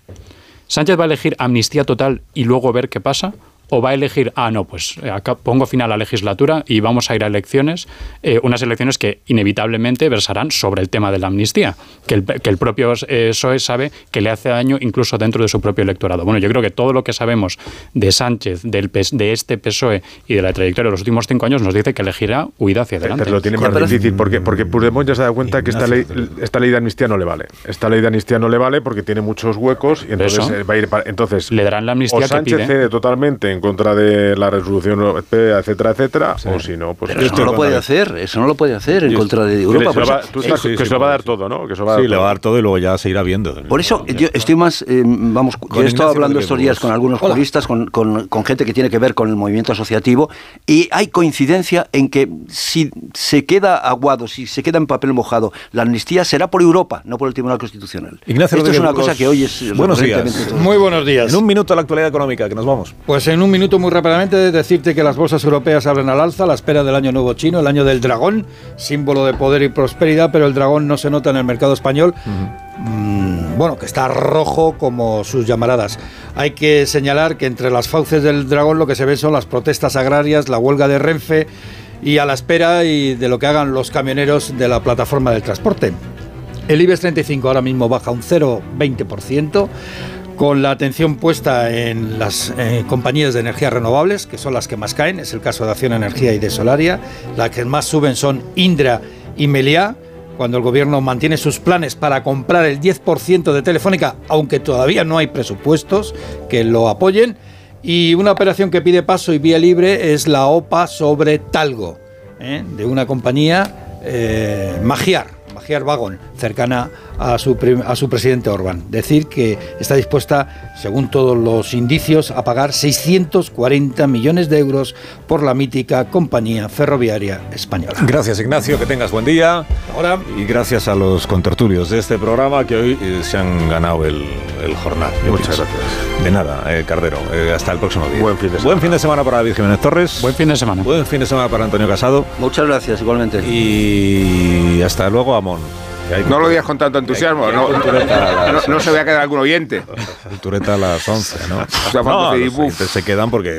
¿Sánchez va a elegir amnistía total y luego ver qué pasa? O va a elegir, ah, no, pues eh, acá pongo fin a la legislatura y vamos a ir a elecciones, eh, unas elecciones que inevitablemente versarán sobre el tema de la amnistía, que el, que el propio eh, PSOE sabe que le hace daño incluso dentro de su propio electorado. Bueno, yo creo que todo lo que sabemos de Sánchez, del, de este PSOE y de la trayectoria de los últimos cinco años nos dice que elegirá huida hacia adelante. Pero lo tiene más difícil porque, porque Puigdemont ya se da cuenta que esta ley, esta ley de amnistía no le vale. Esta ley de amnistía no le vale porque tiene muchos huecos y entonces Eso. eh, va a ir para- entonces Le darán la amnistía o que Sánchez pide. cede totalmente en contra de la resolución europea, etcétera, etcétera, o si no, pues Pero eso no lo puede hacer, eso no lo puede hacer en contra de Europa. Tú estás- que se lo va a dar todo, ¿no? Que se va a Sí, dar le todo. va a dar todo y luego ya se irá viendo. Por eso yo estoy más, eh, vamos, yo he estado hablando estos días con algunos Hola. juristas, con, con- con gente que tiene que ver con el movimiento asociativo, y hay coincidencia en que si se queda aguado, si se queda en papel mojado, la amnistía será por Europa, no por el Tribunal Constitucional. Ignacio Esto es Rodríguez una Burgos, cosa que hoy es Buenos días. Muy buenos días. En un minuto la actualidad económica, que nos vamos. Pues en un minuto muy rápidamente decirte que las bolsas europeas abren al alza a la espera del año nuevo chino, el año del dragón, símbolo de poder y prosperidad, pero el dragón no se nota en el mercado español. Mm, bueno, que está rojo como sus llamaradas. Hay que señalar que entre las fauces del dragón lo que se ve son las protestas agrarias, la huelga de Renfe y a la espera y de lo que hagan los camioneros de la plataforma del transporte. El IBEX 35 ahora mismo baja un 0,20%, con la atención puesta en las eh, compañías de energías renovables, que son las que más caen, es el caso de Acción Energía y de Solaria. Las que más suben son Indra y Meliá, cuando el gobierno mantiene sus planes para comprar el 10% de Telefónica, aunque todavía no hay presupuestos que lo apoyen. Y una operación que pide paso y vía libre es la OPA sobre Talgo, ¿eh? de una compañía eh, Magiar. Magiar Wagon, cercana a su, prim- a su presidente Orbán. Decir que está dispuesta, según todos los indicios, a pagar 640 millones de euros por la mítica compañía ferroviaria española. Gracias, Ignacio, que tengas buen día. Ahora. Y gracias a los contertulios de este programa que hoy eh, se han ganado el, el jornal. Muchas pienso. gracias. De nada, eh, Cardero. Eh, hasta el próximo día. Buen fin de semana. Buen fin de semana para David Jiménez Torres. Buen fin de semana. Buen fin de semana para Antonio Casado. Muchas gracias, igualmente. Y hasta luego, Amón. Hay No lo digas con tanto entusiasmo, que hay no, no, no se vaya a quedar algún oyente. Cultureta a las 11, ¿no? sea, no, oyentes se quedan porque...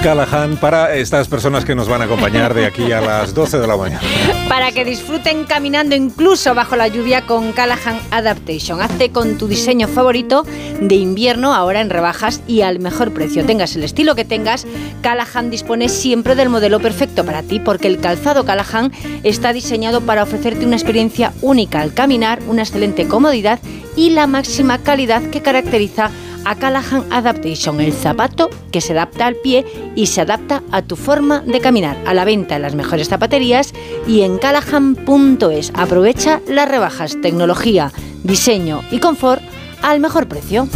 Callahan para estas personas que nos van a acompañar de aquí a las 12 de la mañana. Para que disfruten caminando incluso bajo la lluvia con Callahan Adaptation. Hazte con tu diseño favorito de invierno ahora en rebajas y al mejor precio. Tengas el estilo que tengas, Callahan dispone siempre del modelo perfecto para ti porque el calzado Callahan está diseñado para ofrecerte una experiencia única al caminar, una excelente comodidad y la máxima calidad que caracteriza Callahan Adaptation, el zapato que se adapta al pie y se adapta a tu forma de caminar. A la venta en las mejores zapaterías y en callahan.es. Aprovecha las rebajas, tecnología, diseño y confort al mejor precio.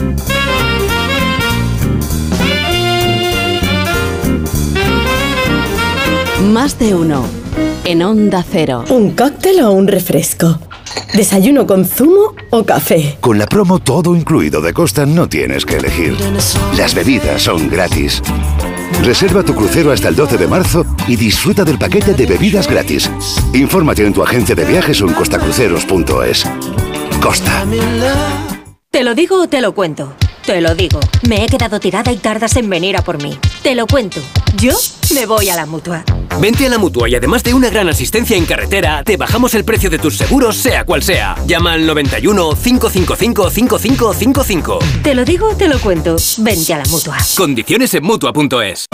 Más de uno. En Onda Cero. ¿Un cóctel o un refresco? ¿Desayuno con zumo o café? Con la promo todo incluido de Costa no tienes que elegir. Las bebidas son gratis. Reserva tu crucero hasta el 12 de marzo y disfruta del paquete de bebidas gratis. Infórmate en tu agencia de viajes o en costacruceros.es. Costa. ¿Te lo digo o te lo cuento? Te lo digo. Me he quedado tirada y tardas en venir a por mí. Te lo cuento. Yo me voy a la mutua. Vente a la mutua y además de una gran asistencia en carretera, te bajamos el precio de tus seguros, sea cual sea. Llama al 91 555 5555. Te lo digo o te lo cuento. Vente a la mutua. Condiciones en mutua.es.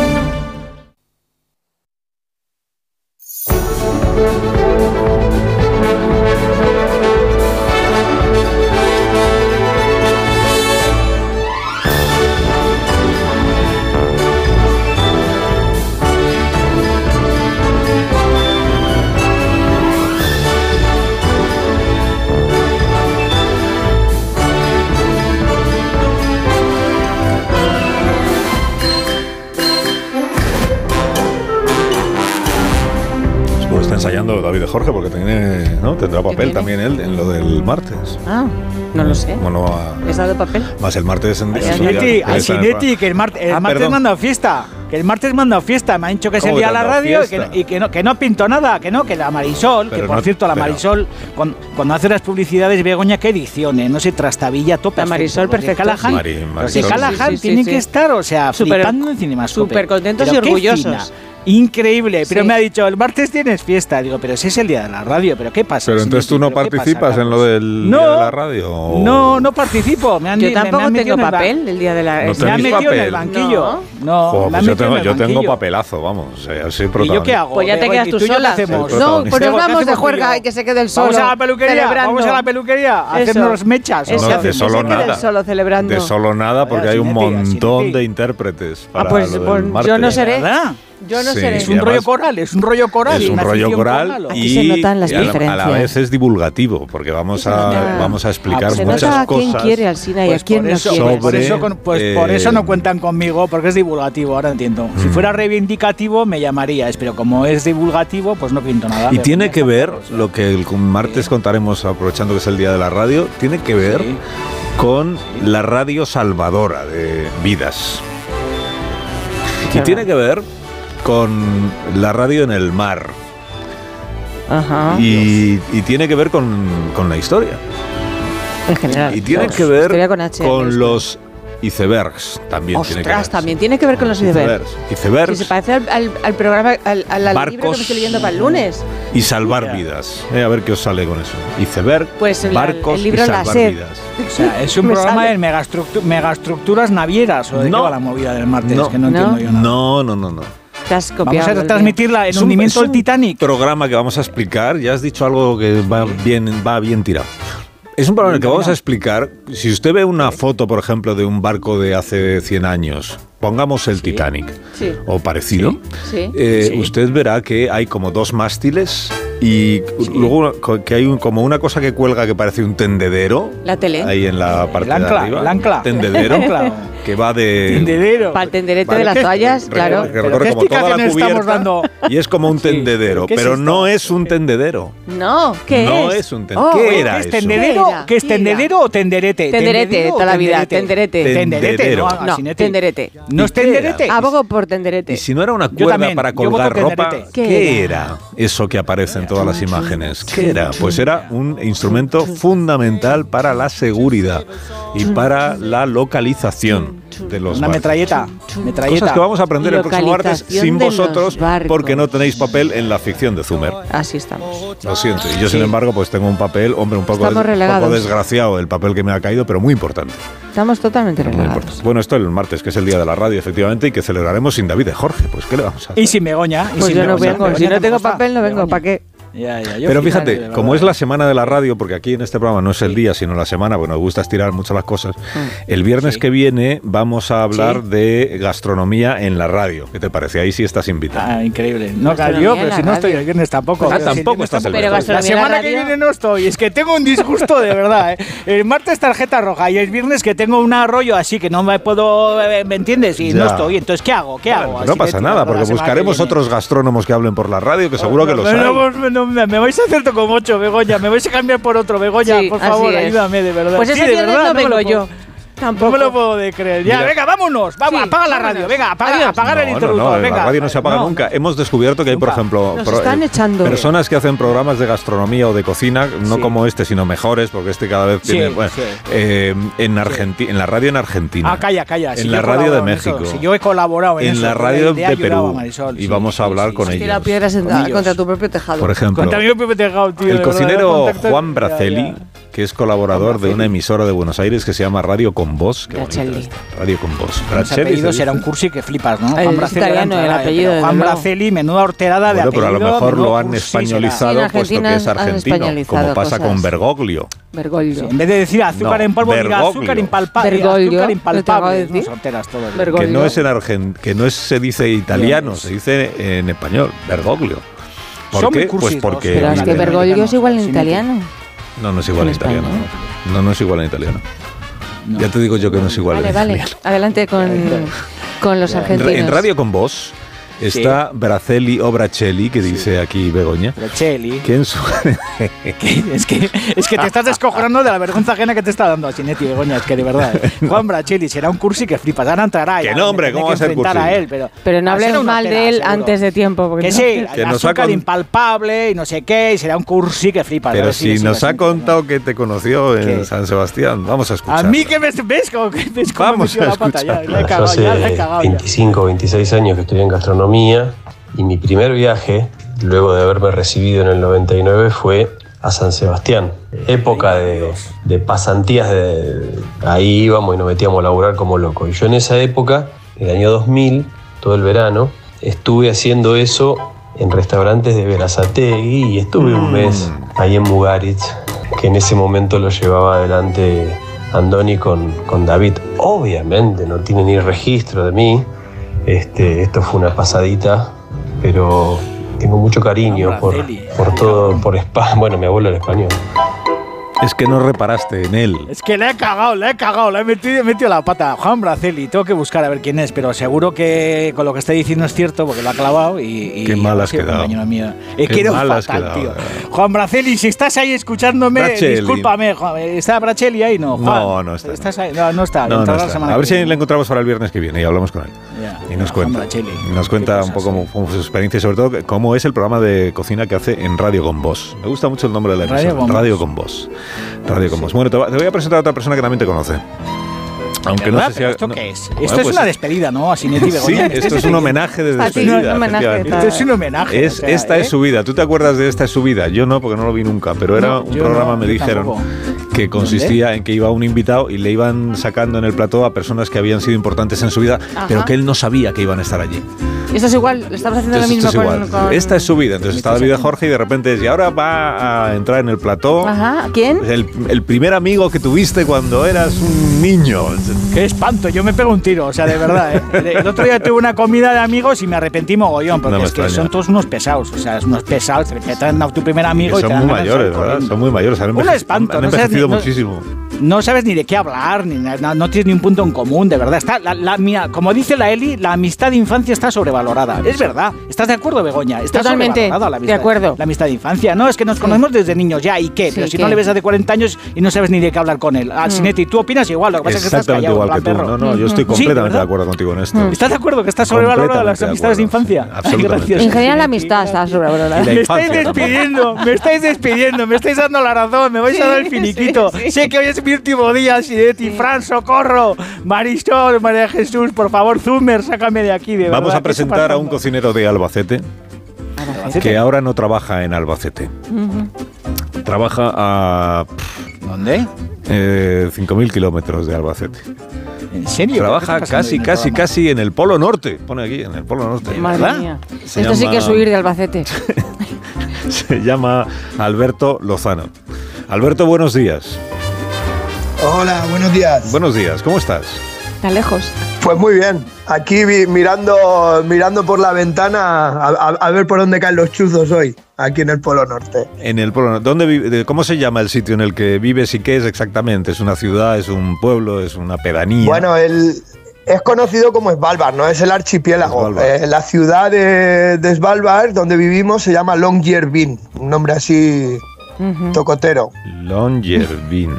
Jorge, porque tiene, ¿no? tendrá papel también él en lo del martes. Ah, no lo sé. Bueno, a, dado papel? Más el martes en Asinetti, Asinetti, que el, ah, martes el martes manda fiesta. Que el martes manda fiesta. Me han dicho que se envía a la radio y que, y que, no, que no pintó nada. Que no, que la Marisol, que por cierto, la Marisol, cuando, cuando, hace las publicidades, Begoña, qué ediciones, no sé trastabilla tope. La Marisol, perfecta. Callahan, Marisol, Marisol, Callahan sí, que estar, o sea, super, en Cinemascope. Súper contentos y orgullosos. Increíble, pero sí. me ha dicho, el martes tienes fiesta. Digo, pero si es el día de la radio, pero ¿qué pasa? Pero entonces tú no participas pasa, en lo pues del no, día de la radio. ¿o? No, no participo. Me han, yo tampoco me han tengo papel el, día de la no me han metido papel. en el banquillo. No, no Joder, pues yo, tengo, yo tengo papelazo, vamos. Así ¿Y yo qué hago? Pues ya te quedas tú, sola. No, pues nos vamos de juerga y que se quede el solo. Vamos a la peluquería, vamos a la peluquería hacernos mechas. de solo nada. solo celebrando. De solo nada porque hay un montón de intérpretes ah, para pues, pues yo no seré. Yo no sé. Es un rollo coral, es un rollo coral. Es un rollo coral, y, Aquí se notan las y a, la vez es divulgativo, porque vamos a, vamos a explicar muchas nota a cosas. quién quiere al Sina y pues a quién no quiere. Pues Sobre, eso, por eso no eh, cuentan conmigo, porque es divulgativo, ahora entiendo. Si mm. fuera reivindicativo me llamaríais, pero como es divulgativo, pues no pinto nada. Y tiene que ver, lo que el martes contaremos, aprovechando que es el Día de la Radio, tiene que ver con la radio salvadora de vidas. Y tiene que ver con la radio en el mar. Ajá. Y, tiene que ver con, con, la historia. En general. Y tiene que ver con, HL, con los icebergs también tiene que ver. también tiene que ver con los icebergs. Icebergs. Se parece al, programa, al, barcos, libro que me estoy leyendo para el lunes. Y salvar vidas. Eh, a ver qué os sale con eso. Iceberg, pues barcos y salvar vidas. O sea, es un programa sale. de megaestructuras navieras o de no. la movida del martes, no. que no, no entiendo yo nada. No, no, no, no. Vamos a transmitirla en hundimiento del Titanic. Programa que vamos a explicar. Ya has dicho algo que va bien, va bien tirado. Es un programa que vamos a explicar, si usted ve una foto, por ejemplo, de un barco de hace 100 años, pongamos el. Titanic sí. o parecido, eh, sí. Usted verá que hay como dos mástiles y luego que hay como una cosa que cuelga que parece un tendedero. La tele. Ahí en la parte el ancla, de arriba. El ancla. Tendedero. El ancla. que va de. Tendedero. Para el tenderete de las toallas, claro. Que recorre como toda la cubierta y es como un tendedero. Pero no es un tendedero. No, ¿qué no es? un oh, tendedero. ¿Qué era es tendedero? ¿Qué es tendedero o tenderete? Tenderete, toda la vida. Tenderete. Tenderete. No, no tenderete. ¿No es tenderete? Abogo por tenderete. Y si no era una cuerda para colgar ropa, ¿qué era eso que aparece en todas las imágenes? ¿Qué era? Pues era un instrumento fundamental para la seguridad y para la localización de los Una metralleta. Cosas que vamos a aprender el próximo martes sin vosotros porque no tenéis papel en la ficción de Zumer. Así estamos. Lo siento. Y yo, sin embargo, pues tengo un papel, hombre, un poco, poco, desgraciado el papel que me ha caído, pero muy importante. Estamos totalmente relegados. Bueno, esto el martes, que es el día de la radio, efectivamente, y que celebraremos sin David y Jorge. Pues, ¿qué le vamos a hacer? Y sin Begoña. Pues sin yo Si no tengo papel, no vengo. ¿Para qué? Ya, ya. Yo Pero fíjate, como es la semana de la radio, porque aquí en este programa no es el día, sino la semana, porque nos gusta estirar mucho las cosas, mm. el viernes que viene vamos a hablar de gastronomía en la radio. ¿Qué te parece? Ahí sí estás invitado. Ah, increíble. No, claro, yo, pero si no estoy el viernes tampoco. Ah, tampoco si estás el viernes. La semana la que viene no estoy. Es que tengo un disgusto de verdad. ¿eh? El martes tarjeta roja y el viernes que tengo un arroyo así que no me puedo, eh, ¿me entiendes? Y no estoy. Entonces, ¿qué hago? ¿Qué hago? Pues no pasa nada, porque buscaremos otros gastrónomos que hablen por la radio, que seguro que los hay me, me vais a hacer como ocho, Begoña. Me vais a cambiar por otro, Begoña. Por favor, ayúdame, de verdad. Pues ese de verdad, yo. Tampoco. No me lo puedo creer. Ya, venga, vámonos. Vamos, apaga la radio. Venga, apaga, apagar el interruptor. No, no. La radio no se apaga nunca. Hemos descubierto que hay, por ejemplo, están echando personas que hacen programas de gastronomía o de cocina, no como este, sino mejores, porque este cada vez tiene. Eh, en, Argenti en la radio en Argentina. Ah, calla, calla. Si en la radio de México. Yo he colaborado en, en la radio de, Perú. Y vamos a hablar con ellos. piedras contra tu propio tejado. Por ejemplo, contra mi propio tejado, tío. El cocinero Juan Braceli, que es colaborador de una emisora de Buenos Aires que se llama Radio Com con vos. Qué Bracelli. Radio con vos. Bracelli. Los era un cursi que flipas, ¿no? Juan Bracelli era el apellido. Pero Juan Bracelli, menuda horterada bueno, de apellido. Pero a lo mejor lo han españolizado puesto que es argentino, como pasa cosas. con Bergoglio. Bergoglio. Sí, en vez de decir azúcar no, en polvo, diga azúcar impalpable. Azúcar impalpable. Que no es en Argent que no es, se dice italiano, se dice en español, Bergoglio. ¿Por qué? Pues cursis, pues porque. Pero es que Bergoglio es igual en italiano. No, no es igual en italiano. No, no es igual en italiano. Ya te digo yo que no es igual Vale, en vale. Adelante con, con los En, argentinos. en Radio con Vos Está Bracelli o Bracelli, que dice aquí Begoña. Bracelli. Que en su... es, que, es que te estás descojonando de la vergüenza ajena que te está dando Chinetti Begoña. Es que de verdad. ¿eh? Juan Bracelli será un cursi que flipas. Ahora entrará. Que ya, no, hombre, me ¿cómo va a ser que enfrentar cursi? a él, pero, Pero no hables mal pena, de él seguro. antes de tiempo. Porque Que no- sí, Que nos ha azúcar con- impalpable y no sé qué, y será un cursi que flipas. A Pero si sí, nos sí, ha sí. contado que te conoció en ¿Qué? San Sebastián, vamos a A escuchar. mí que me ves como que ves cómo Vamos me a cagado, hace ya la he cagado. ya. 25 o 26 años que estoy en gastronomía y mi primer viaje, luego de haberme recibido en el 99, fue a San Sebastián. Época de, de pasantías, de, ahí íbamos y nos metíamos a laburar como locos. Y yo en esa época, el año 2000, todo el verano, estuve haciendo eso en restaurantes de Verazategui y estuve un mes ahí en Mugaritz, que en ese momento lo llevaba adelante Andoni con, con David. Obviamente no tiene ni registro de mí, este, esto fue una pasadita, pero tengo mucho cariño por, por todo, por España. Bueno, mi abuelo era español. Es que no reparaste en él. Es que le he cagado, le he cagado, le he metido, he metido la pata. Juan Braceli, tengo que buscar a ver quién es, pero seguro que con lo que está diciendo es cierto porque lo ha clavado y. y Qué mal ha has quedado. mal has fatal, quedado, tío. Juan Braceli, si estás ahí escuchándome, Braceli. discúlpame. Juan, ¿Está Braceli ahí? No, Juan. No, no está. ¿Estás ahí? No, no está. No, no entrará la está. semana A ver que si le encontramos para el viernes que viene y hablamos con él. Ya, Y nos cuenta, nos cuenta un poco cómo, cómo su experiencia y sobre todo cómo es el programa de cocina que hace en Radio con Vos. Me gusta mucho el nombre de la Radio emisora. Radio con Vos. Radio con Vos. Bueno, te, va- te voy a presentar a otra persona que también te conoce. Aunque no sé si... Pero ha- ¿Esto no- qué es? Bueno, Esto es pues- una despedida, ¿no? A Sinetti Sí, esto es un homenaje de sí, despedida. un homenaje. Esto es un homenaje. Es, o sea, esta ¿eh? es su vida. ¿Tú te acuerdas de Esta es su vida? Yo no, porque no lo vi nunca, pero era No, un programa, no, me dijeron, tampoco. Que consistía en que iba un invitado y le iban sacando en el plató a personas que habían sido importantes en su vida, Ajá. pero que él no sabía que iban a estar allí. Y esto es igual, lo estamos haciendo lo mismo esto es con, igual. con- Esta es su vida. Entonces está David Jorge y de repente es, y ahora va a entrar en el plató Ajá, ¿quién? el, el primer amigo que tuviste cuando eras un niño. Qué espanto, yo me pego un tiro, o sea, de verdad, ¿eh? El otro día tuve una comida de amigos y me arrepentí mogollón, porque No es que extraña. son todos unos pesados, o sea, unos pesados, que te han dado tu primer amigo Que y te son dan muy mayores, ¿verdad? corriendo. Son muy mayores. Han, Un espanto, han no sabes no- muchísimo. No sabes ni de qué hablar, ni no tienes ni un punto en común, de verdad. Está, la, la- mira, como dice la Eli, la amistad de infancia está sobrevalorada. Es verdad. ¿Estás de acuerdo, Begoña? Está Totalmente, sobrevalorada la de amistad, acuerdo. La amistad de infancia. No, es que nos conocemos desde niños ya, ¿y qué? Sí, Pero si ¿qué? no le ves a de 40 años y no sabes ni de qué hablar con él. A Mm. Sinetti, tú opinas igual, lo que pasa es que estás Exactamente callado, igual que tú. perro. No, no, yo estoy Sí, completamente de acuerdo contigo en esto. ¿Estás de acuerdo que está sobrevalorada las de amistades de infancia? absolutamente. En general la amistad está sobrevalorada. Me estáis despidiendo, me estáis despidiendo, me estáis dando la razón, me vais a dar el finiquito. Sé que hoy es mi último día, Sinetti, Fran, socorro, Marisol, María Jesús, por favor, Zumer, sácame de aquí. De Vamos verdad, a presentar a un cocinero de Albacete que ahora no trabaja en Albacete. Trabaja a ¿Dónde? eh, 5.000 kilómetros de Albacete. ¿En serio? Trabaja ¿Qué está pasando casi, casi, programa? casi en el Polo Norte. Pone aquí, en el Polo Norte. Madre mía. Se Esto sí llama- que es huir de Albacete. Se llama Alberto Lozano. Alberto, buenos días. Hola, buenos días. Buenos días, ¿cómo estás? Está lejos. Pues muy bien. Aquí mirando, mirando por la ventana a, a- a ver por dónde caen los chuzos hoy, aquí en el Polo Norte. En el Polo Norte. ¿Dónde vive- de- ¿Cómo se llama el sitio en el que vives y qué es exactamente? ¿Es una ciudad, es un pueblo, es una pedanía? Bueno, el, es conocido como Svalbard, ¿no? Es el archipiélago. Svalbard. Eh, la ciudad de, de Svalbard, donde vivimos, se llama Longyearbyen, un nombre así Ujú. tocotero. Longyearbyen.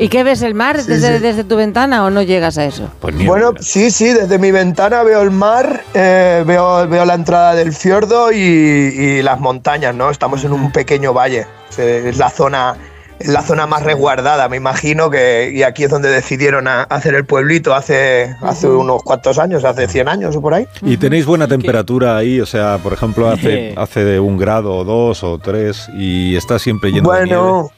¿Y qué ves el mar Sí, desde, sí. desde tu ventana o no llegas a eso? Pues Bueno, sí, sí, desde mi ventana veo el mar, eh, veo, veo la entrada del fiordo y, y las montañas, ¿no? Estamos en un pequeño valle, es la zona, es la zona más resguardada, me imagino, que, y aquí es donde decidieron a- hacer el pueblito hace, hace unos cuantos años, hace 100 años o por ahí. ¿Y tenéis buena temperatura ahí? O sea, por ejemplo, hace, hace de un grado o dos o tres y está siempre lleno de nieve.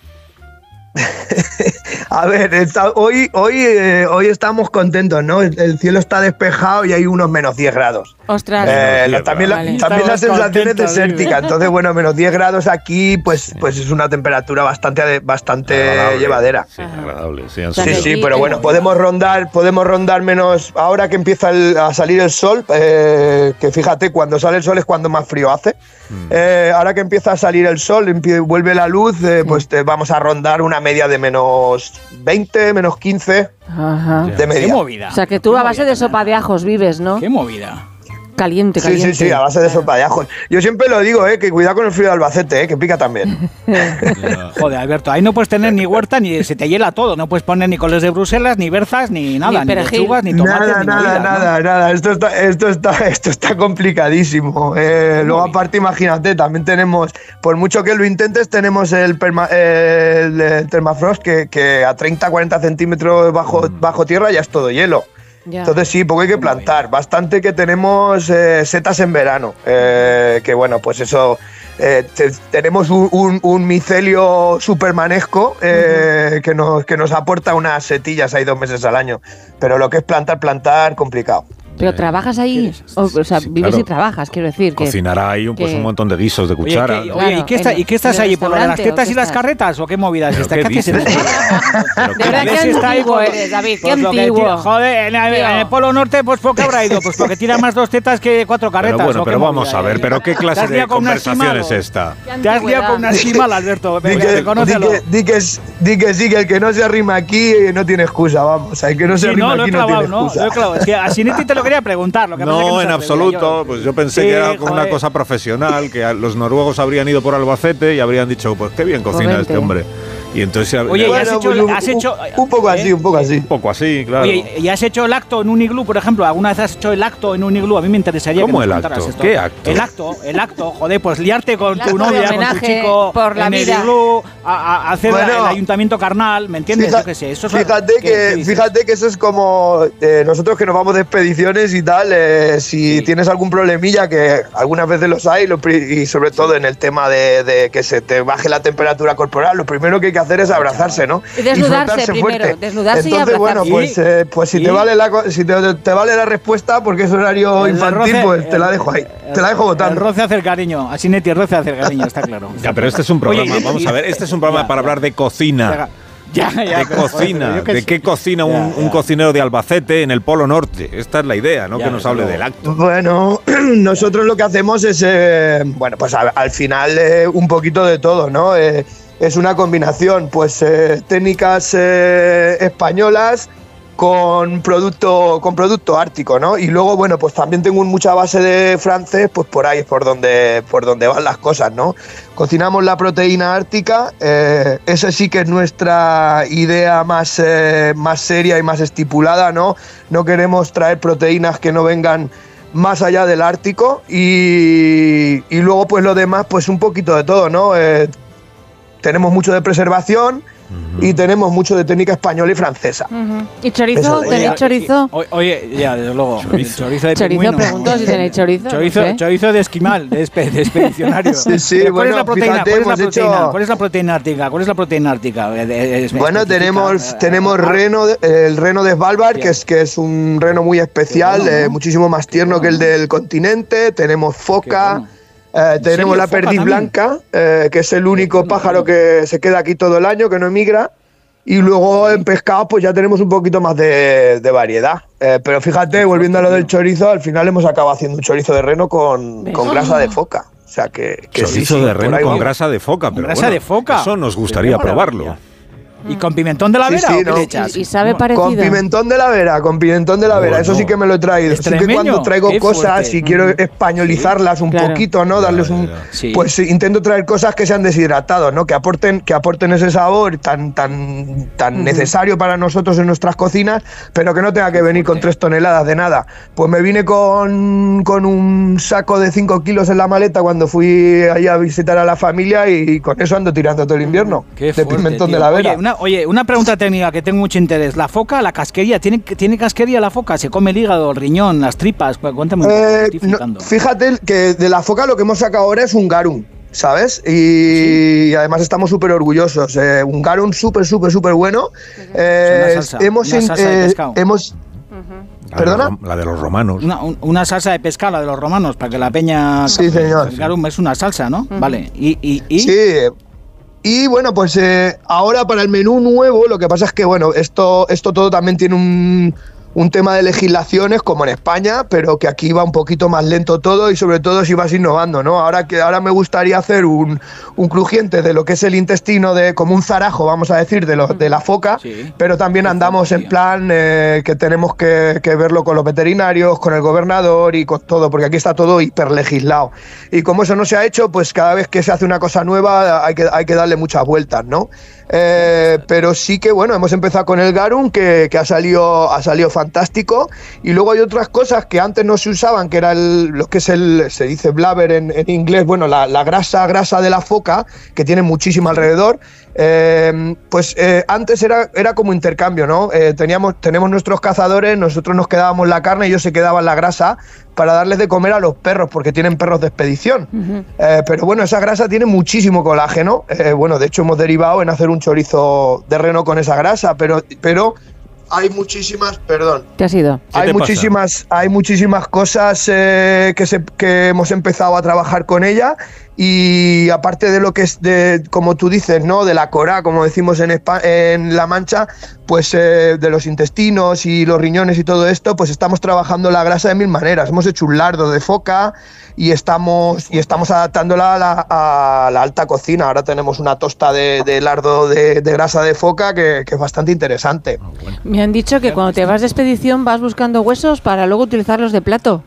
A ver, hoy, hoy, eh, hoy estamos contentos, ¿no? El, el cielo está despejado y hay unos menos 10 grados. Ostras. Eh, la- también la, Vale. también la sensación es desértica, entonces bueno, menos 10 grados aquí, pues, pues es una temperatura bastante, bastante Agradable. llevadera. Sí, agradable. Sí, Sí, sí, pero bueno, podemos rondar, podemos rondar menos ahora que empieza el- a salir el sol, eh, que fíjate, cuando sale el sol es cuando más frío hace. Eh, ahora que empieza a salir el sol, vuelve la luz, eh, pues te vamos a rondar una media de menos 20, menos 15 Ajá. de media. Qué movida. O sea que tú a base de sopa de ajos vives, ¿no? Qué movida. Caliente, Sí, caliente. sí, sí, a base de sopa de ajos. Yo siempre lo digo, eh, que cuidado con el frío de Albacete, eh, que pica también. Joder, Alberto, ahí no puedes tener ni huerta, ni se te hiela todo. No puedes poner ni coles de Bruselas, ni berzas, ni nada, ni, lechugas, ni tomates, Nada, ni nada, nada, nada. Esto está, esto está, esto está complicadísimo. Eh, luego, aparte, imagínate, también tenemos, por mucho que lo intentes, tenemos el, perma- el, que, que a 30, 40 centímetros bajo, bajo tierra ya es todo hielo. Ya. Entonces sí, poco hay que plantar. Bastante que tenemos eh, setas en verano. eh, que bueno, pues eso. eh, te- tenemos un, un- un micelio supermanesco eh, que, nos, que nos aporta unas setillas ahí dos meses al año. Pero lo que es plantar, plantar, complicado. Pero trabajas ahí, o, o sea, vives claro. y trabajas, quiero decir. Cocinará ahí un, pues, que- un montón de guisos de Oye, cuchara. ¿qué- oye, ¿y qué, está- y qué estás ahí? ¿Por lo de las tetas y las carretas o qué movidas ¿Pero estás? qué ¿Qué haces? De verdad, está ahí antiguo eres, David, qué Pues antiguo. joder, en el, Polo Norte, pues ¿por qué habrá ido? Pues porque tira más dos tetas que cuatro carretas. Pero bueno, ¿o qué pero vamos a ver, pero ¿qué ¿Te clase de conversación es esta? Te has liado con una esquimal, Alberto. Di que, di, reconócelo. que, di, que, es- di que sí, que el que no se arrima aquí eh, no tiene excusa, vamos. El que no se arrima no, aquí no tiene ¿no? excusa. He clavado. Es que a Sinetti te lo preguntar. Lo que pasa es que No, en absoluto. yo. Pues yo pensé Sí, que era una cosa profesional, que los noruegos habrían ido por Albacete y habrían dicho, pues qué bien cocina este hombre. Y entonces Oye, ¿y has Bueno, hecho, pues un- has hecho, Un poco así, un poco así. un poco así, claro. Oye, ¿y has hecho el acto en un iglú, por ejemplo? ¿Alguna vez has hecho el acto en un iglú? A mí me interesaría ¿Cómo que el nos contaras acto? esto. ¿Qué acto? El acto, el acto. Joder, pues liarte con El tu novia, con tu homenaje chico por la en vida. el iglú, a, a- hacer Bueno, el ayuntamiento carnal, ¿me entiendes? Fija- Yo qué sé. Eso es fíjate, ¿qué- qué que, fíjate que eso es como eh, nosotros que nos vamos de expediciones y tal, eh, si tienes algún problemilla, que algunas veces los hay, lo pri- y sobre todo en el tema de, de que se te baje la temperatura corporal, lo primero que hay que hacer es abrazarse, ¿no? Y desnudarse frotarse primero, desnudarse y Entonces, bueno, abrazarse. pues, eh, pues si, ¿Y? te vale la, co- si te, te vale la respuesta, porque es horario El infantil, roce- pues te la el- dejo ahí, el- te la dejo El votando. roce hace el cariño. A Sinetti, el roce hace el cariño, está claro. Ya, pero este es un programa, Oye, y- vamos y- a ver, este es un programa ya, para ya. hablar de cocina. Ya, ya, de cocina, de sé. qué cocina un, Ya, un ya. cocinero de Albacete en el Polo Norte. Esta es la idea, no Ya, que nos hable del acto. Bueno, nosotros lo que hacemos es, eh, bueno, pues a- al final eh, un poquito de todo, ¿no? Eh, es una combinación, pues eh, técnicas eh, españolas con producto, con producto ártico, ¿no? Y luego, bueno, pues también tengo mucha base de francés, pues por ahí es por donde, por donde van las cosas, ¿no? Cocinamos la proteína ártica, eh, esa sí que es nuestra idea más, eh, más seria y más estipulada, ¿no? No queremos traer proteínas que no vengan más allá del Ártico y, y luego pues lo demás pues un poquito de todo, ¿no? Tenemos mucho de preservación y tenemos mucho de técnica española y francesa. Ujú. ¿Y chorizo? ¿Tenéis chorizo? Oye, oye, ya, desde luego. Chorizo, chorizo de Chorizo, pingüino. pregunto si tenéis chorizo. Chorizo, no sé. chorizo de esquimal, de, espe- de expedicionario. Sí, sí, ¿Cuál bueno, es la proteína? fíjate, ¿Cuál es la proteína? hecho- ¿Cuál es la proteína ártica? ¿Cuál es la proteína ártica? Eh, Bueno, tenemos, eh, tenemos ah, reno, de- el reno de Svalbard, que es, que es un reno muy especial, bueno, eh, ¿no? muchísimo más tierno que el del continente. Tenemos foca, bueno. Eh, tenemos serio? la ¿Foca perdiz también? blanca, eh, que es el único pájaro que se queda aquí todo el año, que no emigra. Y luego en pescado, pues ya tenemos un poquito más de, de variedad. Eh, pero fíjate, volviendo a lo del chorizo, al final hemos acabado haciendo un chorizo de reno con, con grasa de foca. O sea que, que sí, Chorizo sí, de por reno con grasa de foca. Pero grasa bueno, de foca. Eso nos gustaría probarlo. ¿Y con pimentón de la vera sí, o qué no. le echas? ¿Y, y sabe parecido? Con pimentón de la vera, con pimentón de la vera, eso sí que me lo he traído. Sí que cuando traigo qué cosas fuerte. y quiero españolizarlas un claro. poquito, ¿no? Darles un Sí. pues sí, intento traer cosas que sean deshidratados, ¿no? Que aporten que aporten ese sabor tan tan tan necesario para nosotros en nuestras cocinas, pero que no tenga que venir con tres toneladas de nada. Pues me vine con, con un saco de 5 kilos en la maleta cuando fui ahí a visitar a la familia y con eso ando tirando todo el invierno. Qué de fuerte, pimentón tío. de la vera. Oye una, oye, una pregunta técnica que tengo mucho interés. La foca, la casquería, ¿tiene, ¿tiene casquería la foca? ¿Se come el hígado, el riñón, las tripas? Cu- Cuéntame Eh, no, fíjate que de la foca lo que hemos sacado ahora es un garum, ¿sabes? Y, además estamos súper orgullosos. eh, un garum súper, súper, súper bueno. Eh, Es una salsa, hemos, una in- salsa de eh, pescado. hemos La de ¿Perdona? los rom- La de los romanos. Una, un- una salsa de pescado, la de los romanos, para que la peña... Sí, señor. El garum es una salsa, ¿no? Vale. Y, y, y- Sí. Y bueno, pues eh, ahora para el menú nuevo, lo que pasa es que, bueno, esto, esto todo también tiene un, un tema de legislaciones como en España, pero que aquí va un poquito más lento todo y sobre todo si vas innovando, ¿no? Ahora que ahora me gustaría hacer un, un crujiente de lo que es el intestino de como un zarajo, vamos a decir, de, lo, de la foca, pero también andamos en plan eh, que tenemos que, que verlo con los veterinarios, con el gobernador y con todo, porque aquí está todo hiperlegislado. Y como eso no se ha hecho, pues cada vez que se hace una cosa nueva hay que, hay que darle muchas vueltas, ¿no? Eh, pero sí que bueno, hemos empezado con el garum que, ha salido ha salido fantástico y luego hay otras cosas que antes no se usaban, que era el, lo que es el se dice blabber en, inglés, bueno, la, la grasa grasa de la foca que tiene muchísimo alrededor. eh, pues eh, antes era, era como intercambio, ¿no? Teníamos, tenemos nuestros cazadores, nosotros nos quedábamos la carne y ellos se quedaban la grasa para darles de comer a los perros, porque tienen perros de expedición. Eh, pero bueno, esa grasa tiene muchísimo colágeno. Eh, bueno, de hecho hemos derivado en hacer un chorizo de reno con esa grasa, pero, pero hay muchísimas, perdón, ¿Qué ha sido? hay muchísimas, hay muchísimas cosas eh, que, se- que hemos empezado a trabajar con ella y aparte de lo que es de, como tú dices, ¿no? De la cora, como decimos en, Espa- en La Mancha, pues eh, de los intestinos y los riñones y todo esto, pues estamos trabajando la grasa de mil maneras. Hemos hecho un lardo de foca y estamos, y estamos adaptándola a la, a la alta cocina. Ahora tenemos una tosta de, de lardo de, de grasa de foca que, que es bastante interesante. Me han dicho que cuando te vas de expedición vas buscando huesos para luego utilizarlos de plato.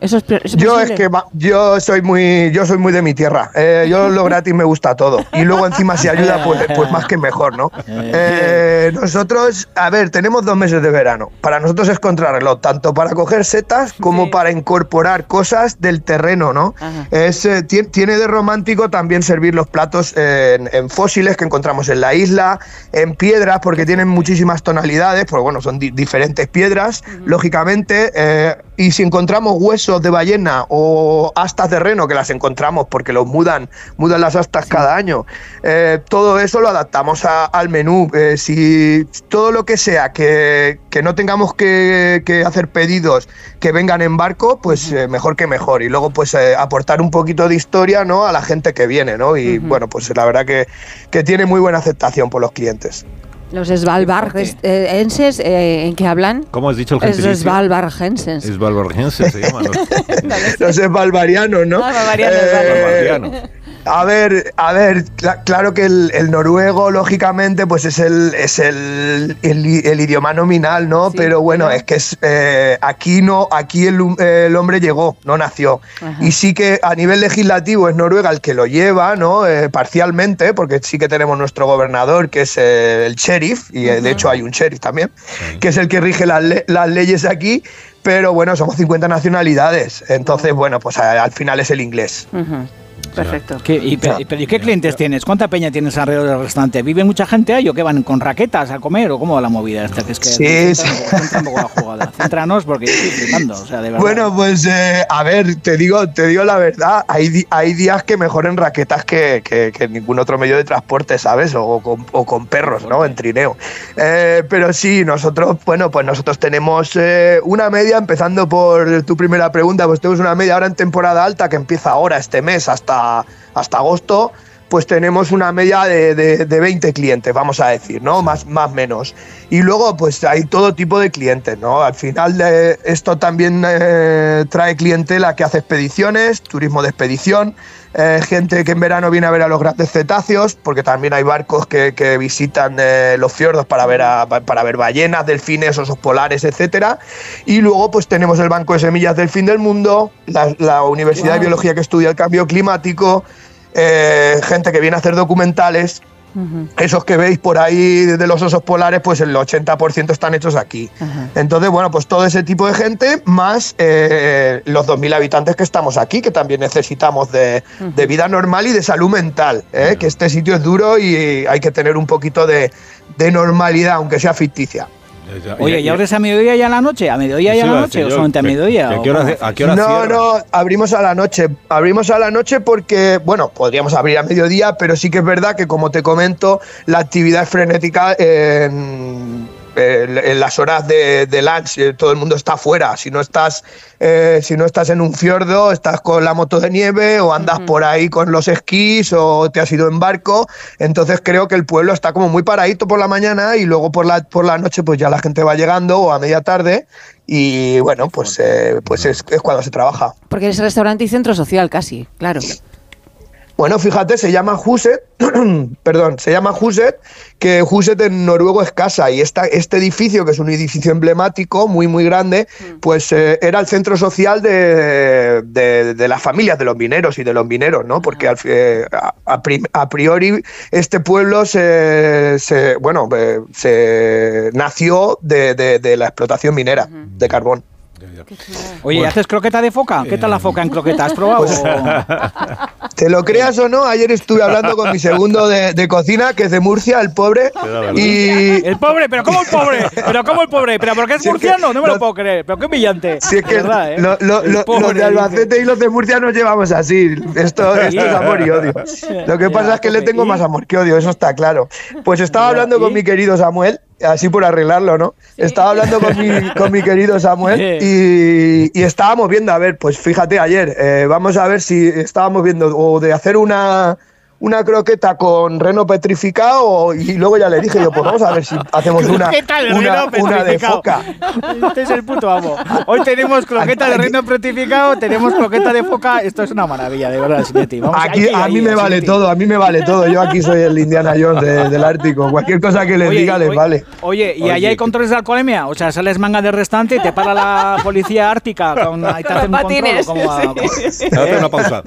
Eso es, pe- es Yo es que yo soy muy yo soy muy de mi tierra. Eh, yo lo gratis me gusta todo y luego encima si ayuda pues, pues más que mejor, ¿no? Eh, nosotros, a ver, tenemos dos meses de verano. Para nosotros es contrarreloj, tanto para coger setas como para incorporar cosas del terreno, ¿no? Es, eh, ti- tiene de romántico también servir los platos en, en fósiles que encontramos en la isla, en piedras porque tienen muchísimas tonalidades, pues bueno, son di- diferentes piedras, lógicamente, eh, y si encontramos huesos de ballena o astas de reno, que las encontramos porque los mudan, mudan las astas cada año, eh, todo eso lo adaptamos a- al menú. Eh, si todo lo que sea que, que no tengamos que, que hacer pedidos que vengan en barco, pues eh, mejor que mejor. Y luego, pues aportar un poquito de historia ¿no? a la gente que viene, ¿no? Y bueno, pues la verdad que, que tiene muy buena aceptación por los clientes. Los Svalbardenses, eh, ¿en qué hablan? ¿Cómo has dicho el gentilicio? Svalbardenses. Es Valvargense, se llaman. los- Los es balvarianos, ¿no? Ah, Eh. A ver, a ver, cla- claro que el, el noruego, lógicamente, pues es el, es el, el idioma nominal, ¿no? Pero bueno, es que es, eh, aquí no, aquí el, el hombre llegó, no nació. Y sí que a nivel legislativo es Noruega el que lo lleva, ¿no? Eh, parcialmente, porque sí que tenemos nuestro gobernador, que es eh, el sheriff, y de hecho hay un sheriff también, que es el que rige las, le- las leyes aquí. Pero bueno, somos 50 nacionalidades, entonces bueno, pues al final es el inglés. Perfecto. ¿Qué, y, pe- y- pero ¿y qué clientes tienes? ¿Cuánta peña tienes alrededor del restaurante? ¿Vive mucha gente ahí o qué van con raquetas a comer o cómo va la movida esta? Que es que Sí, sí. centra un poco la jugada. Céntranos porque estoy flipando, o sea, de verdad. Bueno, pues eh, a ver, te digo, te digo la verdad, hay, di- hay días que mejoren raquetas que, que- que ningún otro medio de transporte, ¿sabes? O con, o con perros, ¿no? En trineo. Eh, pero sí, nosotros, bueno, pues nosotros tenemos eh, una media, empezando por tu primera pregunta, pues tenemos una media ahora en temporada alta que empieza ahora, este mes, hasta, hasta agosto. Pues tenemos una media de, de, de 20 clientes, vamos a decir, ¿no? Más, más menos. Y luego, pues hay todo tipo de clientes, ¿no? Al final, eh, esto también eh, trae clientela que hace expediciones, turismo de expedición, eh, gente que en verano viene a ver a los grandes cetáceos, porque también hay barcos que, que visitan eh, los fiordos para ver, a- para ver ballenas, delfines, osos polares, etcétera. Y luego, pues tenemos el Banco de Semillas del Fin del Mundo, la, la Universidad de Biología que estudia el cambio climático, eh, gente que viene a hacer documentales. Esos que veis por ahí de los osos polares, pues el 80% están hechos aquí. Entonces, bueno, pues todo ese tipo de gente, más eh, los 2.000 habitantes que estamos aquí, que también necesitamos de, de vida normal y de salud mental, ¿eh? que este sitio es duro y hay que tener un poquito de, de normalidad, aunque sea ficticia. Oye, ¿y abres a mediodía ya a la noche? ¿A mediodía ya a la a noche o solamente a mediodía? o qué hora ¿A qué hora no, no, abrimos a la noche. Abrimos a la noche porque, bueno, podríamos abrir a mediodía, pero sí que es verdad que, como te comento, la actividad es frenética en, eh, en las horas de, de lunch eh, todo el mundo está afuera. Si no estás, eh, si no estás en un fiordo, estás con la moto de nieve o andas por ahí con los esquís o te has ido en barco. Entonces creo que el pueblo está como muy paradito por la mañana y luego por la, por la noche pues ya la gente va llegando o a media tarde y bueno, pues, eh, pues es, es cuando se trabaja. Porque es restaurante y centro social casi, claro. Bueno, fíjate, se llama Huset, perdón, se llama Huset, que Huset en noruego es casa y esta, este edificio, que es un edificio emblemático, muy, muy grande, pues eh, era el centro social de, de- de las familias de los mineros y de los mineros, ¿no? Porque al fi- eh, a, priori este pueblo se, se- bueno, eh, se nació de- de la explotación minera de carbón. Oye, Bueno. ¿haces croqueta de foca? ¿Qué tal la foca en croqueta? ¿Has probado? Pues, Te lo creas o no, ayer estuve hablando con mi segundo de, de cocina, que es de Murcia, el pobre, y... El pobre, pero ¿cómo el pobre? ¿Pero cómo el pobre? ¿Pero por qué es murciano? No me lo puedo creer. ¿Pero qué humillante? Si es que verdad, ¿eh? lo- lo- lo- los de Albacete y los de Murcia nos llevamos así. Esto, esto es amor y odio. Lo que pasa es que le tengo más amor que odio, eso está claro. Pues estaba hablando con mi querido Samuel, así por arreglarlo, ¿no? Estaba hablando con mi, con mi querido Samuel y, y estábamos viendo, a ver, pues fíjate, ayer, eh, vamos a ver si estábamos viendo o de hacer una una croqueta con reno petrificado y luego ya le dije yo, pues vamos a ver si hacemos una, una, reno una de foca. Este es el puto amo. Hoy tenemos croqueta de reino petrificado, tenemos croqueta de foca. Esto es una maravilla, de verdad, Sinetti. Aquí, a ahí, mí me vale todo, a mí me vale todo. Yo aquí soy el Indiana Jones de- del Ártico. Cualquier cosa que les Oye, diga les oye, vale. Oye, ¿y Oye, allá hay controles de alcoholemia? O sea, sales manga de restante y te para la policía ártica con, ahí te hacen un control. ¿o cómo va? Date una pausa.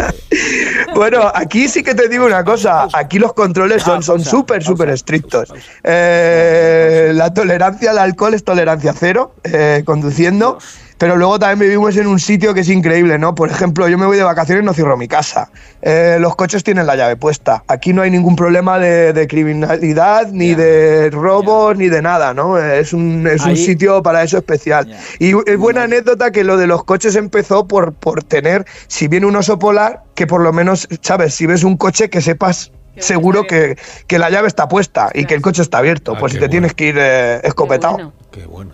Bueno, aquí sí que te digo una cosa. Aquí los controles son son súper, súper estrictos. Eh, la tolerancia al alcohol es tolerancia cero, eh, conduciendo. Pero luego también vivimos en un sitio que es increíble, ¿no? Por ejemplo, yo me voy de vacaciones y no cierro mi casa. Eh, los coches tienen la llave puesta. Aquí no hay ningún problema de, de criminalidad, ni de robos, ni de nada, ¿no? Es un, es un sitio para eso especial. Y es buena anécdota que lo de los coches empezó por, por tener, si viene un oso polar, que por lo menos, ¿sabes? Si ves un coche que sepas seguro que, que la llave está puesta y que el coche está abierto, Ah, por si qué te tienes que ir eh, escopetado. Qué bueno. Bueno,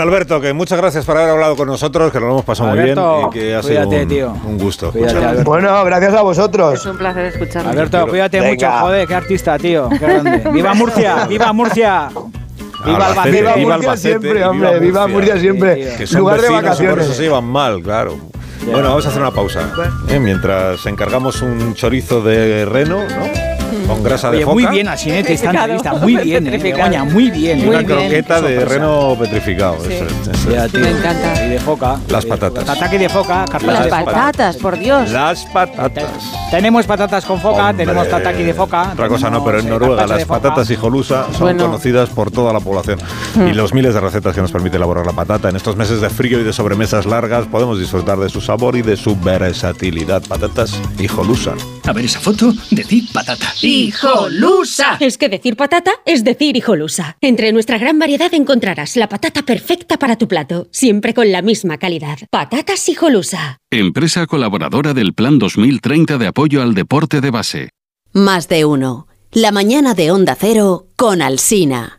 Alberto, que muchas gracias por haber hablado con nosotros, que nos lo hemos pasado Alberto, muy bien y que ha cuídate, sido un, tío. un gusto. Cuídate. Bueno, gracias a vosotros. Es un placer escucharlo. Alberto, cuídate Venga. mucho, joder, qué artista, tío. Qué grande. ¡Viva Murcia! ¡Viva Murcia! ¡Viva Albacete, Albacete! Viva viva Murcia Albacete siempre, y hombre, viva Murcia siempre. Que son Lugar de vecinos y por vacaciones. eso se llevan mal, claro. Bueno, vamos a hacer una pausa. ¿eh? Mientras encargamos un chorizo de reno, ¿no? Con grasa de Oye, foca. muy bien, Asinetti, esta entrevista. Muy bien, eh. Begoña, muy bien. Y Muy una bien. croqueta de reno petrificado. eso es, eso es. Ya, tío. Me encanta. Y de foca. Las patatas. Tataki de foca, Las de patatas, por Dios. Las patatas. Tenemos patatas con foca, Hombre, tenemos tataki de foca. Otra cosa no, pero en eh, Noruega de las patatas hijolusa son Bueno. conocidas por toda la población. Hmm. Y los miles de recetas que nos permite elaborar la patata en estos meses de frío y de sobremesas largas podemos disfrutar de su sabor y de su versatilidad. Patatas hijolusa. A ver esa foto, decid patata. ¡Hijolusa! Es que decir patata es decir hijolusa. Entre nuestra gran variedad encontrarás la patata perfecta para tu plato, siempre con la misma calidad. Patatas hijolusa. Empresa colaboradora del Plan 2030 de apoyo al deporte de base. Más de uno. La mañana de Onda Cero con Alsina.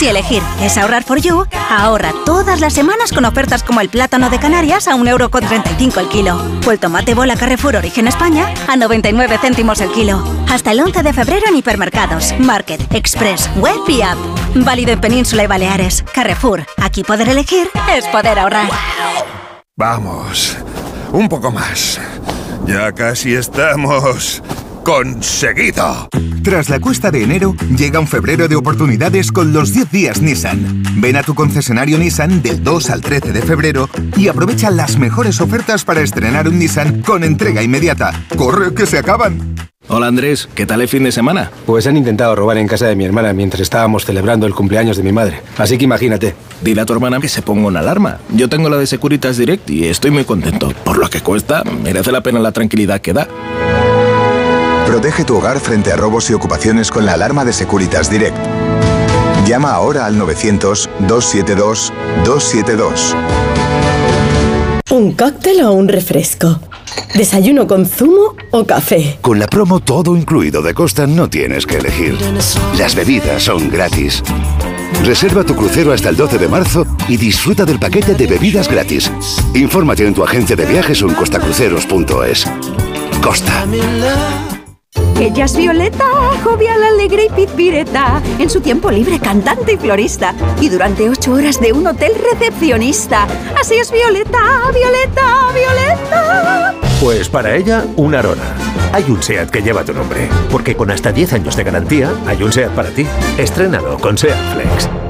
Si elegir es ahorrar for you, ahorra todas las semanas con ofertas como el plátano de Canarias a 1,35€ el kilo o el tomate bola Carrefour Origen España a 99 céntimos el kilo. Hasta el 11 de febrero en hipermercados, Market, Express, Web y App. Válido en Península y Baleares. Carrefour, aquí poder elegir es poder ahorrar. Vamos, un poco más. Ya casi estamos conseguido. Tras la cuesta de enero, llega un febrero de oportunidades con los 10 días Nissan. Ven a tu concesionario Nissan del 2 al 13 de febrero y aprovecha las mejores ofertas para estrenar un Nissan con entrega inmediata. ¡Corre que se acaban! Hola Andrés, ¿qué tal el fin de semana? Pues han intentado robar en casa de mi hermana mientras estábamos celebrando el cumpleaños de mi madre. Así que imagínate. Dile a tu hermana que se ponga una alarma. Yo tengo la de Securitas Direct y estoy muy contento. Por lo que cuesta, merece la pena la tranquilidad que da. Protege tu hogar frente a robos y ocupaciones con la alarma de Securitas Direct. Llama ahora al 900-272-272. ¿Un cóctel o un refresco? ¿Desayuno con zumo o café? Con la promo todo incluido de Costa no tienes que elegir. Las bebidas son gratis. Reserva tu crucero hasta el 12 de marzo y disfruta del paquete de bebidas gratis. Infórmate en tu agencia de viajes o en costacruceros.es. Costa. Ella es Violeta, jovial, alegre y pizpireta. En su tiempo libre, cantante y florista. Y durante ocho horas de un hotel recepcionista. Así es Violeta, Violeta, Violeta. Pues para ella, una Arona. Hay un SEAT que lleva tu nombre. Porque con hasta 10 años de garantía, hay un SEAT para ti. Estrenado con SEAT Flex.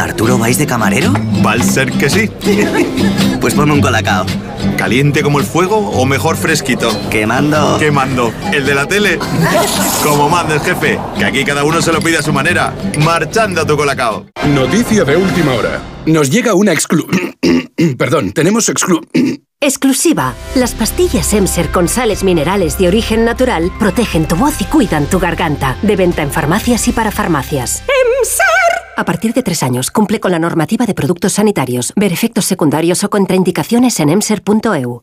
¿Arturo vais de camarero? Va a ser que sí. pues ponme un colacao. ¿Caliente como el fuego o mejor fresquito? Quemando. Quemando. ¿El de la tele? como manda el jefe, que aquí cada uno se lo pide a su manera. Marchando a tu colacao. Noticia de última hora. Nos llega una exclu... Perdón, tenemos exclu... Exclusiva. Las pastillas Emser con sales minerales de origen natural protegen tu voz y cuidan tu garganta. De venta en farmacias y para farmacias. ¡Emser! A partir de tres años, cumple con la normativa de productos sanitarios. Ver efectos secundarios o contraindicaciones en emser.eu.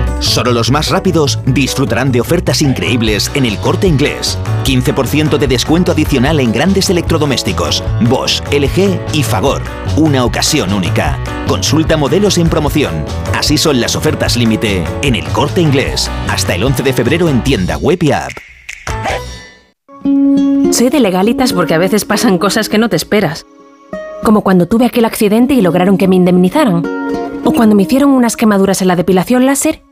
Solo los más rápidos disfrutarán de ofertas increíbles en el corte inglés. 15% de descuento adicional en grandes electrodomésticos, Bosch, LG y Fagor. Una ocasión única. Consulta modelos en promoción. Así son las ofertas límite en el corte inglés. Hasta el 11 de febrero en tienda web y app. Soy de legalitas porque a veces pasan cosas que no te esperas. Como cuando tuve aquel accidente y lograron que me indemnizaran. O cuando me hicieron unas quemaduras en la depilación láser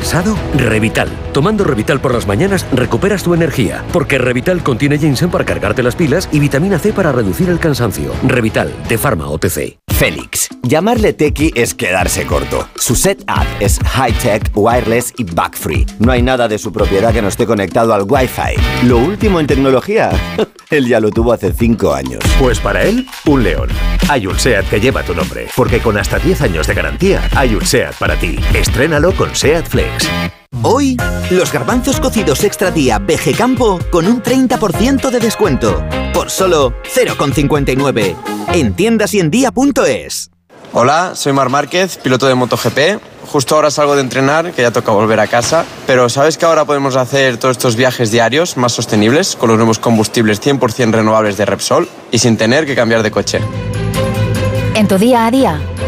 ¿Cansado? Revital. Tomando Revital por las mañanas recuperas tu energía, porque Revital contiene ginseng para cargarte las pilas y vitamina C para reducir el cansancio. Revital, de Pharma OTC. Félix. Llamarle Tequi es quedarse corto. Su setup es high-tech, wireless y bug-free. No hay nada de su propiedad que no esté conectado al Wi-Fi. Lo último en tecnología. él ya lo tuvo hace 5 años. Pues para él, un león. Hay un SEAT que lleva tu nombre, porque con hasta 10 años de garantía, hay un SEAT para ti. Estrénalo con SEAT Flex. Hoy, los garbanzos cocidos extra día BG Campo con un 30% de descuento. Por solo 0,59. En tiendas y en día.es. Hola, soy Mar Márquez, piloto de MotoGP. Justo ahora salgo de entrenar, que ya toca volver a casa. Pero ¿sabes que ahora podemos hacer todos estos viajes diarios más sostenibles con los nuevos combustibles 100% renovables de Repsol y sin tener que cambiar de coche? En tu día a día,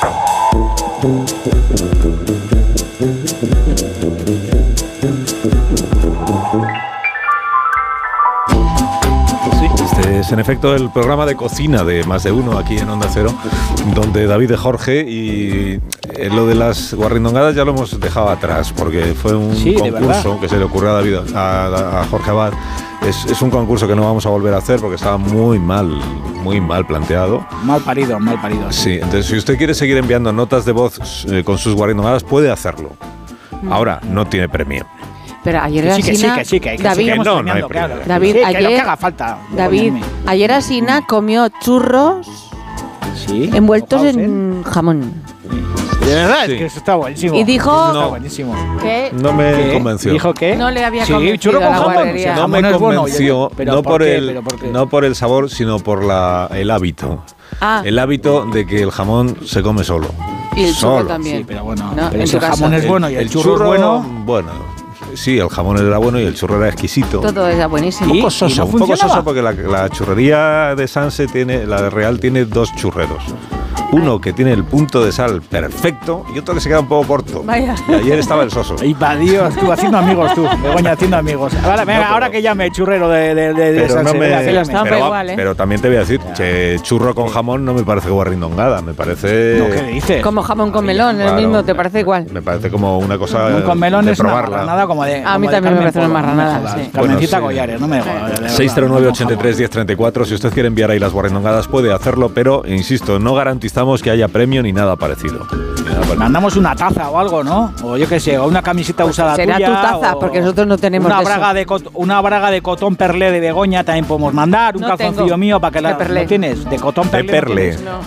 Sí, este es en efecto el programa de cocina de Más de Uno aquí en Onda Cero, donde David de Jorge y eh, lo de las guarrindongadas ya lo hemos dejado atrás, porque fue un Sí, concurso que se le ocurrió a, David, a, a Jorge Abad. Es, es un concurso que no vamos a volver a hacer porque estaba muy mal, muy mal planteado. Mal parido, mal parido. Sí, entonces si usted quiere seguir enviando notas de voz eh, con sus guarrindongadas, puede hacerlo. Mm. Ahora, no tiene premio. Pero ayer Que sí, que sí, que sí, que, que David, sigamos no, no hay soñando, premio. claro. David, Sí, que lo ayer- que haga falta. David, ayer Asina comió churros envueltos en jamón. De verdad, Sí. es que eso está buenísimo. Y dijo- Está No. buenísimo. Que No me ¿Qué? convenció. ¿Dijo qué? no le había Sí, convencido churro la jamón. guardería. No me bueno, convenció, no ¿por el, no por el sabor, sino por la, el hábito. Ah. El hábito de que el jamón se come solo. Y el churro Solo. también. Sí, pero bueno, No, pero el jamón es bueno y el, churro, es bueno. Bueno, sí, el jamón era bueno y el churro era exquisito. Todo era buenísimo. Un poco ¿Y soso, no un poco soso porque la, la churrería de Sanse tiene, la de Real tiene dos churreros. Uno que tiene el punto de sal perfecto y otro que se queda un poco corto. Vaya. Y ayer estaba el soso. Y va Dios, tú haciendo amigos tú, Begoña haciendo amigos. Ahora, venga, No, pero- ahora que llame churrero de, de, de, de Pero, no salsa, me, venga, que llame. Estampa pero, igual, ¿eh? pero también te voy a decir que churro con jamón no me parece guarrindongada, me parece No, ¿qué dices? Como jamón con melón, el mismo, ¿te parece igual? me parece como una cosa con melón de es una probarla. marranada como de. A mí también me parece una me marranada. Carmencita. Collares, no me jodas. de verdad. 609 No, 83 1034 si usted quiere enviar ahí las guarrindongadas puede hacerlo, pero insisto, no garantizamos que haya premio ni nada parecido. Ni nada parecido. Mandamos una taza o algo, ¿no? O yo qué sé, o una camiseta usada Pues será tuya. tu taza, o porque nosotros no tenemos una de eso. de una braga de cotón perlé de Begoña también podemos mandar, un No calzoncillo tengo. mío para que la De perlé. ¿no tienes de cotón De perlé. no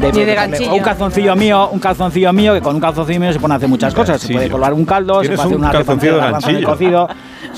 perlé. Ni de ganchillo. O un calzoncillo mío, un calzoncillo mío que con un calzoncillo mío se pueden hacer muchas cosas. Se puede colar un caldo, se ¿Tienes puede hacer un una calzoncillo de ganchillo? cocido.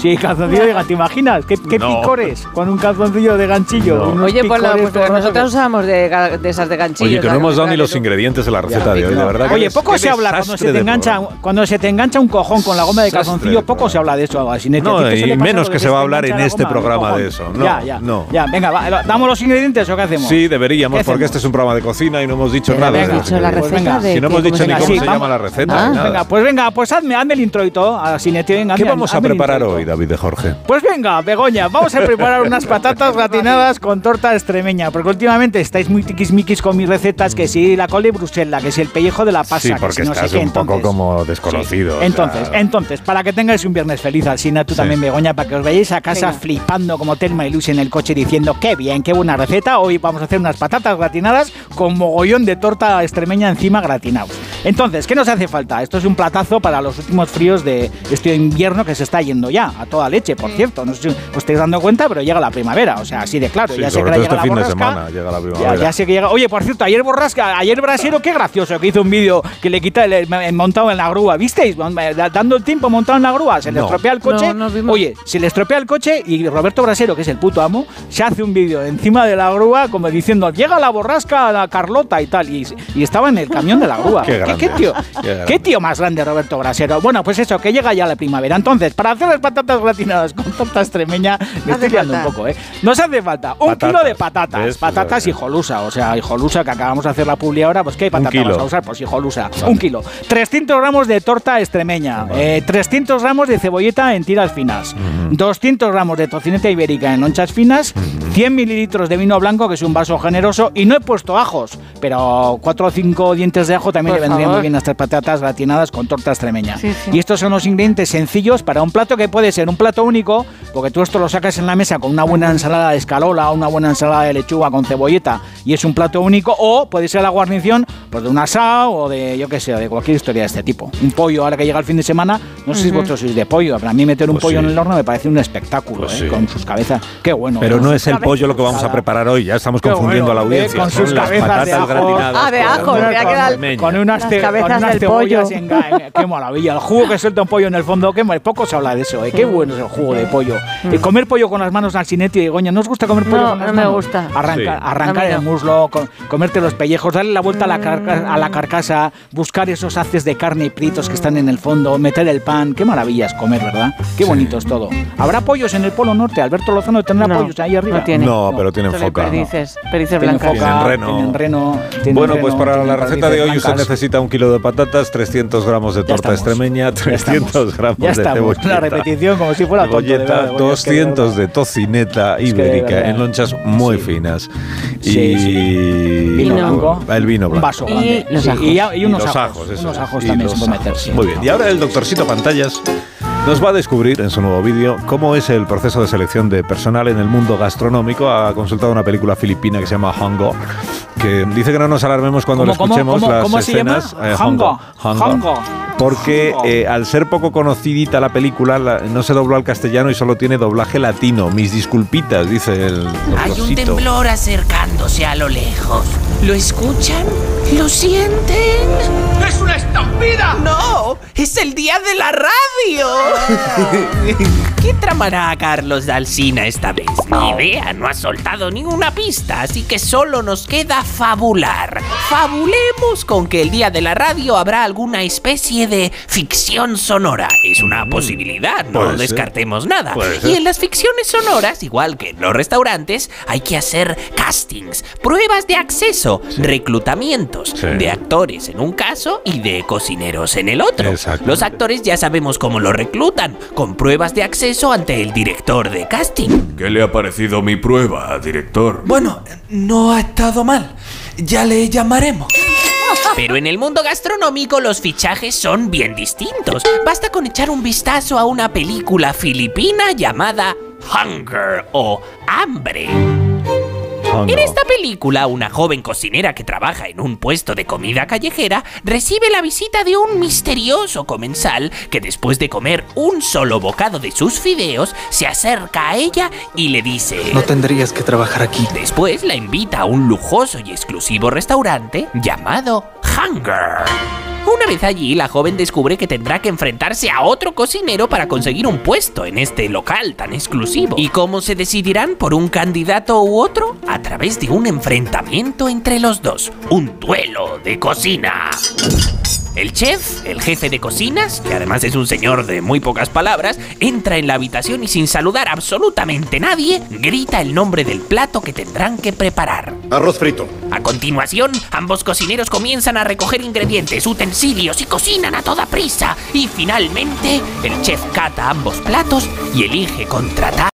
Sí, calzoncillo de ganchillo. ¿Te imaginas? ¿Qué, qué No. picores con un calzoncillo de ganchillo? No. Oye, pues, la- pues nosotros usábamos de, esas de ganchillo. Oye, que no hemos dado ni los ingredientes de la receta de hoy, de verdad. que Oye, poco se habla cuando se, te engancha, cuando se te engancha un cojón con la goma de calzoncillo, poco se habla de eso, Alcinete. No, ¿A ti te y menos que se va a hablar en la este programa de eso. No, ya, ya, no. ya, venga, va, ¿damos los ingredientes o qué hacemos? Sí, deberíamos, ¿Qué porque este es un programa de cocina y no hemos dicho Pero nada. la receta de Si no hemos dicho ni cómo se llama la receta. Ah, ni nada. venga, pues venga, pues hazme, el introito, Alcinete, venga. ¿Qué vamos a preparar hoy, David de Jorge? Pues venga, Begoña, vamos a preparar unas patatas gratinadas con torta extremeña, porque últimamente estáis muy tiquismiquis con mis recetas, que si la col de Bruselas, que si el pellejo de la pasa, Sí, que porque si no sé qué, un poco entonces- como desconocido. o sea, Entonces, entonces, para que tengáis un viernes feliz, Alsina, tú Sí. también, Begoña, para que os vayáis a casa Venga. flipando como Telma y Lucy en el coche diciendo, qué bien, qué buena receta, hoy vamos a hacer unas patatas gratinadas con mogollón de torta extremeña encima gratinados. Entonces, ¿qué nos hace falta? Esto es un platazo para los últimos fríos de este invierno que se está yendo ya, a toda leche, por cierto. No sé si os estáis dando cuenta, pero llega la primavera, o sea, así de claro. Sí, ya sé que llega este la fin de borrasca, semana llega la ya, primavera. ya sé que llega. Oye, por cierto, ayer Borrasca, ayer Brasero, qué gracioso que hizo un vídeo que le quita el, el- montado en la grúa. ¿Visteis? Dando el tiempo montado en la grúa, se le No. estropea el coche. No, no vimos. Oye, se le estropea el coche y Roberto Brasero, que es el puto amo, se hace un vídeo encima de la grúa como diciendo, llega la borrasca a la Carlota y tal. Y, y estaba en el camión de la grúa. Qué grande. tío? Qué. ¿Qué tío más grande, Roberto Brasero? Bueno, pues eso, que llega ya la primavera. Entonces, para hacer las patatas gratinadas con torta extremeña, me Hace estoy liando un poco, ¿eh? Nos hace falta un Patatas. kilo de patatas. ¿Ves? Patatas Pues, hijolusa, o sea, hijolusa que acabamos de hacer la publi ahora, pues ¿qué patata vas a usar? Pues hijolusa. Un kilo. 300 gramos de torta extremeña. eh, 300 gramos de cebolleta en tiras finas. 200 gramos de tocineta ibérica en lonchas finas. 100 mililitros de vino blanco, que es un vaso generoso. Y no he puesto ajos, pero 4 o 5 dientes de ajo también Por le vendrían muy favor. bien a estas patatas gratinadas con torta extremeña. Sí, sí. Y estos son los ingredientes sencillos para un plato que puede ser un plato único, porque tú esto lo sacas en la mesa con una buena ensalada de escalola o una buena ensalada de lechuga con cebolleta y es un plato único, o puede ser la guarnición pues, de un asado o de, yo qué sé, de cualquier historia de este tipo. Un pollo, ahora que llega el fin de semana, no sé si vosotros sois de pollo, pero a mí meter un Pues pollo sí. en el horno me parece un espectáculo, Pues ¿eh? sí. con sus cabezas. Qué bueno. Pero con no es el pollo lo que vamos a preparar hoy, ya estamos Qué confundiendo bueno, a la ¿eh? audiencia. Con sus cabezas de patatas gratinadas. Ah, de ajo, quedado- Extremeño. Con unas, Con cabezas unas del cebollas pollo. en qué maravilla. El jugo que suelta un pollo en el fondo, qué ma- poco se habla de eso, ¿eh? Qué bueno es el jugo de pollo. Y comer pollo con las manos al sinete y Goña, ¿no os gusta comer pollo No, con las no me manos? gusta. Arranca- Sí. Arrancar el muslo, co- comerte los pellejos, darle la vuelta a la, carca- a la carcasa, buscar esos haces de carne y pritos que están en el fondo, meter el pan. Qué maravilla es comer, ¿verdad? Qué bonito es todo. ¿Habrá pollos en el Polo Norte? Alberto Lozano tendrá No, pollos ahí arriba. no tiene. No, pero tienen foca. Perdices, perdices Tienen blancas. foca, Tienen reno. tienen reno, tienen Bueno, reno, pues para la receta de hoy usted blancas. Necesita un kilo de patatas, 300 gramos de torta extremeña, Ya 300 estamos. gramos Ya de cebolleta. La repetición como si fuera tonto, de cebolleta, verdad, Begoña, es que de 200 verdad. de tocineta de ibérica en lonchas muy Sí. finas. Sí, y sí. Vino blanco. El vino Un blanco. vaso Y grande. los Sí, ajos. y, y unos Y los ajos. ajos, unos ajos Y también los se puede meter. Muy bien. Y ahora el doctorcito Pantallas nos va a descubrir en su nuevo vídeo cómo es el proceso de selección de personal en el mundo gastronómico. Ha consultado una película filipina que se llama Hongo, que dice que no nos alarmemos cuando lo ¿Cómo, cómo, escuchemos cómo, las cómo se llama? escenas. eh, Hongo. Hongo. Hongo. Porque eh, al ser poco conocidita la película, la- no se dobló al castellano y solo tiene doblaje latino. Mis disculpitas, dice el Hay un temblor acercándose a lo lejos. ¿Lo escuchan? ¿Lo sienten? ¡Es una estampida! ¡No! ¡Es el día de la radio! ¿Qué tramará a Carlos Dalsina esta vez? Ni idea, no ha soltado ni una pista, así que solo nos queda fabular. Fabulemos con que el día de la radio habrá alguna especie de ficción sonora. Es una posibilidad, no Puede ser. descartemos nada. Y en las ficciones sonoras, igual que en los restaurantes, hay que hacer castings, pruebas de acceso, Sí. de actores en un caso y de cocineros en el otro. Los actores ya sabemos cómo lo reclutan, con pruebas de acceso ante el director de casting. ¿Qué le ha parecido mi prueba, director? Bueno, no ha estado mal. Ya le llamaremos. Pero en el mundo gastronómico los fichajes son bien distintos. Basta con echar un vistazo a una película filipina llamada Hunger o Hambre. En esta película, una joven cocinera que trabaja en un puesto de comida callejera recibe la visita de un misterioso comensal que después de comer un solo bocado de sus fideos, se acerca a ella y le dice... No tendrías que trabajar aquí. Después la invita a un lujoso y exclusivo restaurante llamado Una vez allí, la joven descubre que tendrá que enfrentarse a otro cocinero para conseguir un puesto en este local tan exclusivo. ¿Y cómo se decidirán por un candidato u otro? A través de un enfrentamiento entre los dos. Un duelo de cocina. El chef, el jefe de cocinas, que además es un señor de muy pocas palabras, entra en la habitación y sin saludar a absolutamente nadie, grita el nombre del plato que tendrán que preparar. Arroz frito. A continuación, ambos cocineros comienzan a recoger ingredientes, utensilios y cocinan a toda prisa. Y finalmente, el chef cata ambos platos y elige contratar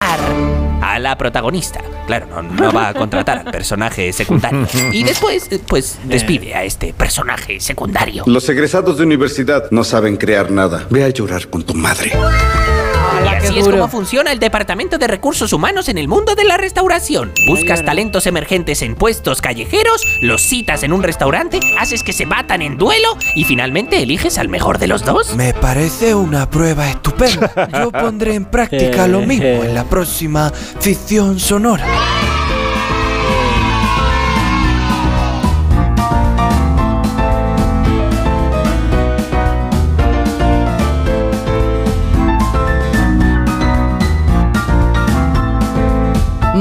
la protagonista. Claro, no, va a contratar al personaje secundario. Y después, eh, pues, despide a este personaje secundario. Los egresados de universidad no saben crear nada. Ve a llorar con tu madre. Y así es como funciona el Departamento de Recursos Humanos en el mundo de la restauración. Buscas talentos emergentes en puestos callejeros, los citas en un restaurante, haces que se batan en duelo y finalmente eliges al mejor de los dos. Me parece una prueba estupenda. Yo pondré en práctica lo mismo en la próxima ficción sonora.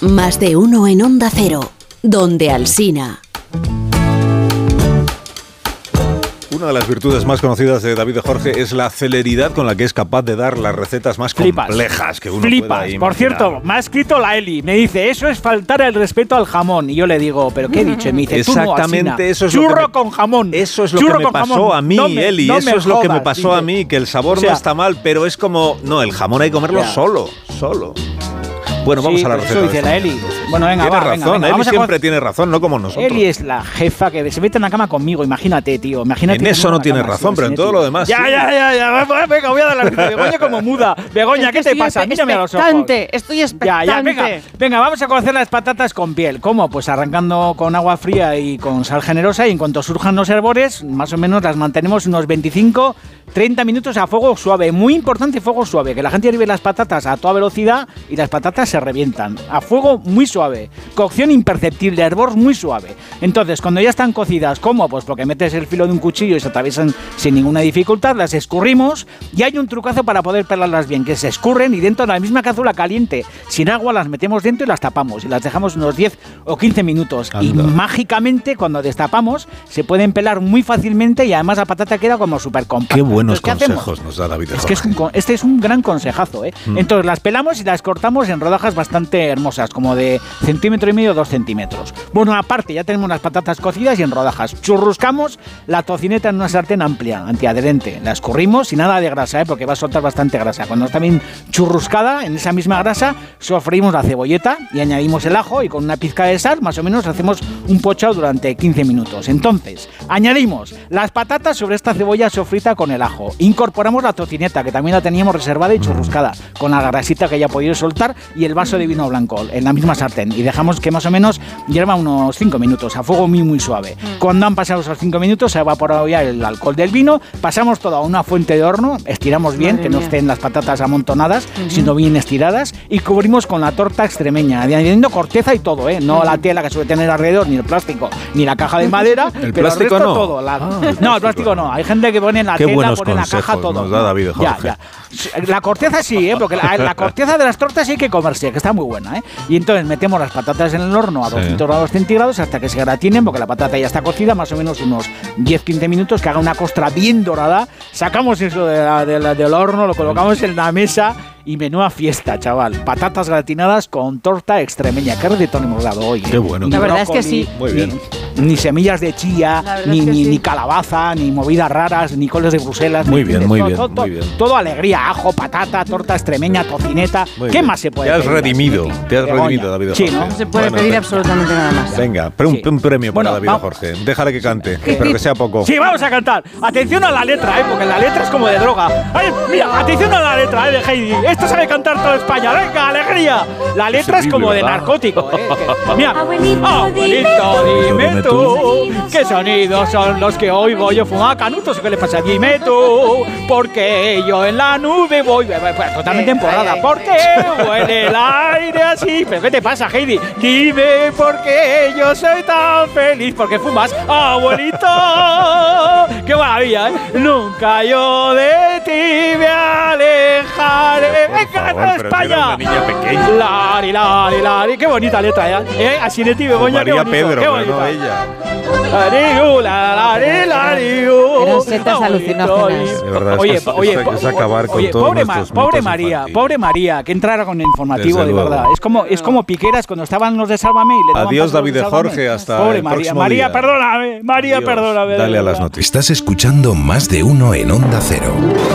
Más de uno en Onda Cero. Donde Alsina. Una de las virtudes más conocidas de David Jorge es la celeridad con la que es capaz de dar las recetas más Flipas. complejas que uno Flipas. pueda Por cierto, me ha escrito la Eli. Me dice, eso es faltar el respeto al jamón. Y yo le digo, ¿pero qué he dicho? Y me dice, no, Exactamente eso es lo que Churro me- con jamón. Eso es lo Churro que me pasó jamón. a mí, No me- Eli. no eso es lo que me pasó a mí, que el sabor O sea, no está mal, pero es como, no, el jamón hay que comerlo Ya. solo, solo. Bueno, vamos Sí, a la pues receta. Eso dice de la esta Eli. Bueno, venga, tiene va, razón, venga, venga, Eli a siempre tiene razón, no como nosotros. Eli es la jefa que se mete en la cama conmigo, imagínate, tío. Imagínate En eso no tiene cama, razón, sí, pero en todo lo demás, Ya, sí. ya, ya, ya. Venga, voy a dar la. Begoña como muda. Begoña, ¿qué te pasa? Mírame a los ojos. estoy Ya, expectante. ya, venga, venga, vamos a cocer las patatas con piel. ¿Cómo? Pues arrancando con agua fría y con sal generosa y en cuanto surjan los herbores, más o menos las mantenemos unos 25, 30 minutos a fuego suave. Muy importante fuego suave, que la gente hierve las patatas a toda velocidad y las patatas se revientan. A fuego muy suave. Cocción imperceptible, hervor muy suave. Entonces, cuando ya están cocidas, ¿cómo? Pues porque metes el filo de un cuchillo y se atraviesan sin ninguna dificultad, las escurrimos y hay un trucazo para poder pelarlas bien, que se escurren y dentro de la misma cazuela caliente, sin agua, las metemos dentro y las tapamos y las dejamos unos 10 o 15 minutos. Y mágicamente, cuando destapamos, se pueden pelar muy fácilmente y además la patata queda como súper compacta. Qué buenos Entonces, ¿qué hacemos? consejos nos da David Es que es Jorge. un con- este es un gran consejazo, ¿eh? Mm. Entonces las pelamos y las cortamos en rodajas bastante hermosas, como de centímetro y medio, dos centímetros. Bueno, aparte ya tenemos las patatas cocidas y en rodajas. Churruscamos la tocineta en una sartén amplia, antiadherente. La escurrimos sin nada de grasa, ¿eh? Porque va a soltar bastante grasa. Cuando está bien churruscada, en esa misma grasa, sofreímos la cebolleta y añadimos el ajo y con una pizca de sal, más o menos, hacemos un pochado durante 15 minutos. Entonces, añadimos las patatas sobre esta cebolla sofrita con el ajo. Incorporamos la tocineta, que también la teníamos reservada y churruscada, con la grasita que ya podido soltar y el vaso de vino blanco en la misma sartén. Y dejamos que más o menos hierva unos 5 minutos, a fuego muy, muy suave. Cuando han pasado esos 5 minutos, se ha evaporado ya el alcohol del vino, pasamos todo a una fuente de horno, estiramos bien, Madre que no mía. estén las patatas amontonadas, sino bien estiradas, y cubrimos con la torta extremeña, añadiendo corteza y todo, ¿eh? No la tela que suele tener alrededor, ni el plástico, ni la caja de madera, El pero plástico el resto no. todo. la- Ah, el no, el plástico no. Hay gente que pone la Qué tela, pone la caja, todo. nos da David Ya, Jorge. ya. La corteza sí, ¿eh? porque la, la corteza de las tortas sí hay que comerse, que está muy buena. ¿eh? Y entonces metemos las patatas en el horno a Sí. 200 grados centígrados hasta que se gratinen, porque la patata ya está cocida, más o menos unos 10-15 minutos, que haga una costra bien dorada. Sacamos eso de la- de la- del horno, lo colocamos en la mesa y menuda fiesta, chaval. Patatas gratinadas con torta extremeña. ¿Qué recetón hemos dado hoy? Qué bueno. La verdad es que sí. Muy bien. Ni semillas de chía, ni, ni, sí. ni calabaza, ni movidas raras, ni coles de Bruselas. Muy bien, muy todo, bien, todo, muy bien. Todo alegría, ajo, patata, torta extremeña, tocineta. Muy ¿Qué bien. más se puede Te has pedir redimido, te has Begoña. redimido, David Sí, Jorge. ¿no? No se puede Bueno, pedir venga. absolutamente nada más. Venga, pre- un, Sí. un premio para Bueno, David va- Jorge. Déjale que cante, pero que sea poco. Sí, vamos a cantar. Atención a la letra, ¿eh? porque la letra es como de droga. Ay, mira, atención a la letra ¿eh? de Heidi. Esto sabe cantar toda España. ¡Venga, alegría! La letra es como de ¿verdad? narcótico. ¿eh? Que- mira, abuelito, dime ¿qué sonidos son los que oigo yo fumar canutos? ¿Qué le pasa? Dime tú, porque yo en la nube voy. Pues, totalmente emporrada. ¿Por qué huele el aire así? ¿Pero qué te pasa, Heidi? Dime por qué yo soy tan feliz. Porque fumas, abuelito. ¡Qué maravilla, eh! Nunca yo de ti me alejaré. ¡Venga, favor, de pero si España! niña pequeña. Lari, lari, lari. Qué bonita letra, ¿eh? ¿Eh? Así de ti, Begoña, qué María bonito, Pedro, qué no ella. Lariu, la, lari, lariu. Eran setas Qué bonito. alucinógenas. De verdad, Oye, oye, es acabar con oye, todos pobre, pobre María, pobre María, que entrara con el informativo, Desde de luego. verdad. Es como, es como Piqueras cuando estaban los de Sálvame y le Adiós, David de. Jorge, hasta Pobre el María, próximo María, día. perdóname, María, Adiós. perdóname. Dale a las noticias. Estás escuchando más de uno en Onda Cero.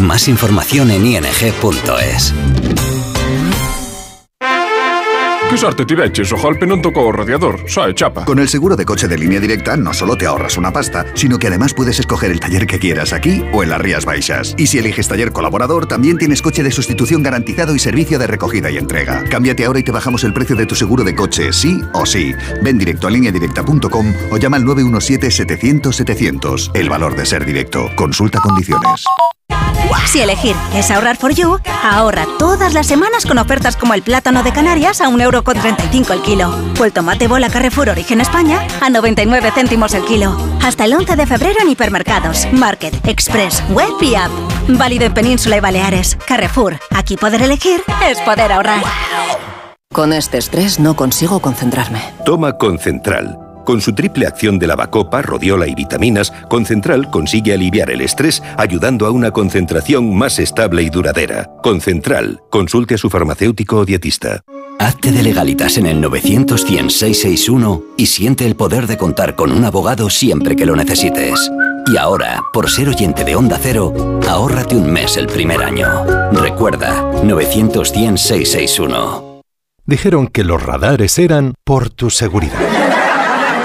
Más información en ing.es. Que sorte tiveches, o golpe non tocou o radiador, sae chapa. Con el seguro de coche de línea directa no solo te ahorras una pasta, sino que además puedes escoger el taller que quieras aquí o en las Rías Baixas. Y si eliges taller colaborador, también tienes coche de sustitución garantizado y servicio de recogida y entrega. Cámbiate ahora y te bajamos el precio de tu seguro de coche, sí o sí. Ven directo a lineadirecta.com o llama al 917-700-700. El valor de ser directo. Consulta condiciones. Si elegir es ahorrar for you, ahorra todas las semanas con ofertas como el plátano de Canarias a 1,35€ el kilo o el tomate bola Carrefour Origen España a 99 céntimos el kilo. Hasta el 11 de febrero en hipermercados, Market, Express, Web y App. Válido en Península y Baleares. Carrefour, aquí poder elegir es poder ahorrar. Con este estrés no consigo concentrarme. Toma Concentral. Con su triple acción de lavacopa, rodiola y vitaminas, Concentral consigue aliviar el estrés ayudando a una concentración más estable y duradera. Concentral. Consulte a su farmacéutico o dietista. Hazte de legalitas en el 900 100 661 y siente el poder de contar con un abogado siempre que lo necesites. Y ahora, por ser oyente de Onda Cero, ahórrate un mes el primer año. Recuerda, 900 100 661. Dijeron que los radares eran por tu seguridad.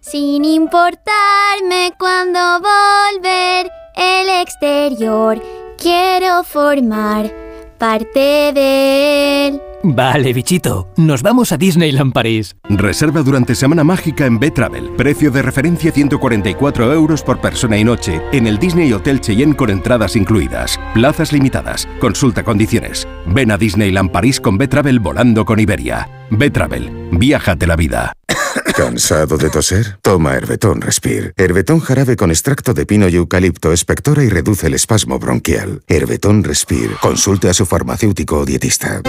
sin importarme cuando volver el exterior. Quiero formar parte de él. Vale, bichito, nos vamos a Disneyland París. Reserva durante Semana Mágica en B-Travel. Precio de referencia 144 euros por persona y noche en el Disney Hotel Cheyenne con entradas incluidas. Plazas limitadas. Consulta condiciones. Ven a Disneyland París con B-Travel volando con Iberia. B-Travel. Viájate la vida. ¿Cansado de toser? Toma Herbetón Respire. Herbetón jarabe con extracto de pino y eucalipto espectora y reduce el espasmo bronquial. Herbetón Respire. Consulte a su farmacéutico o dietista.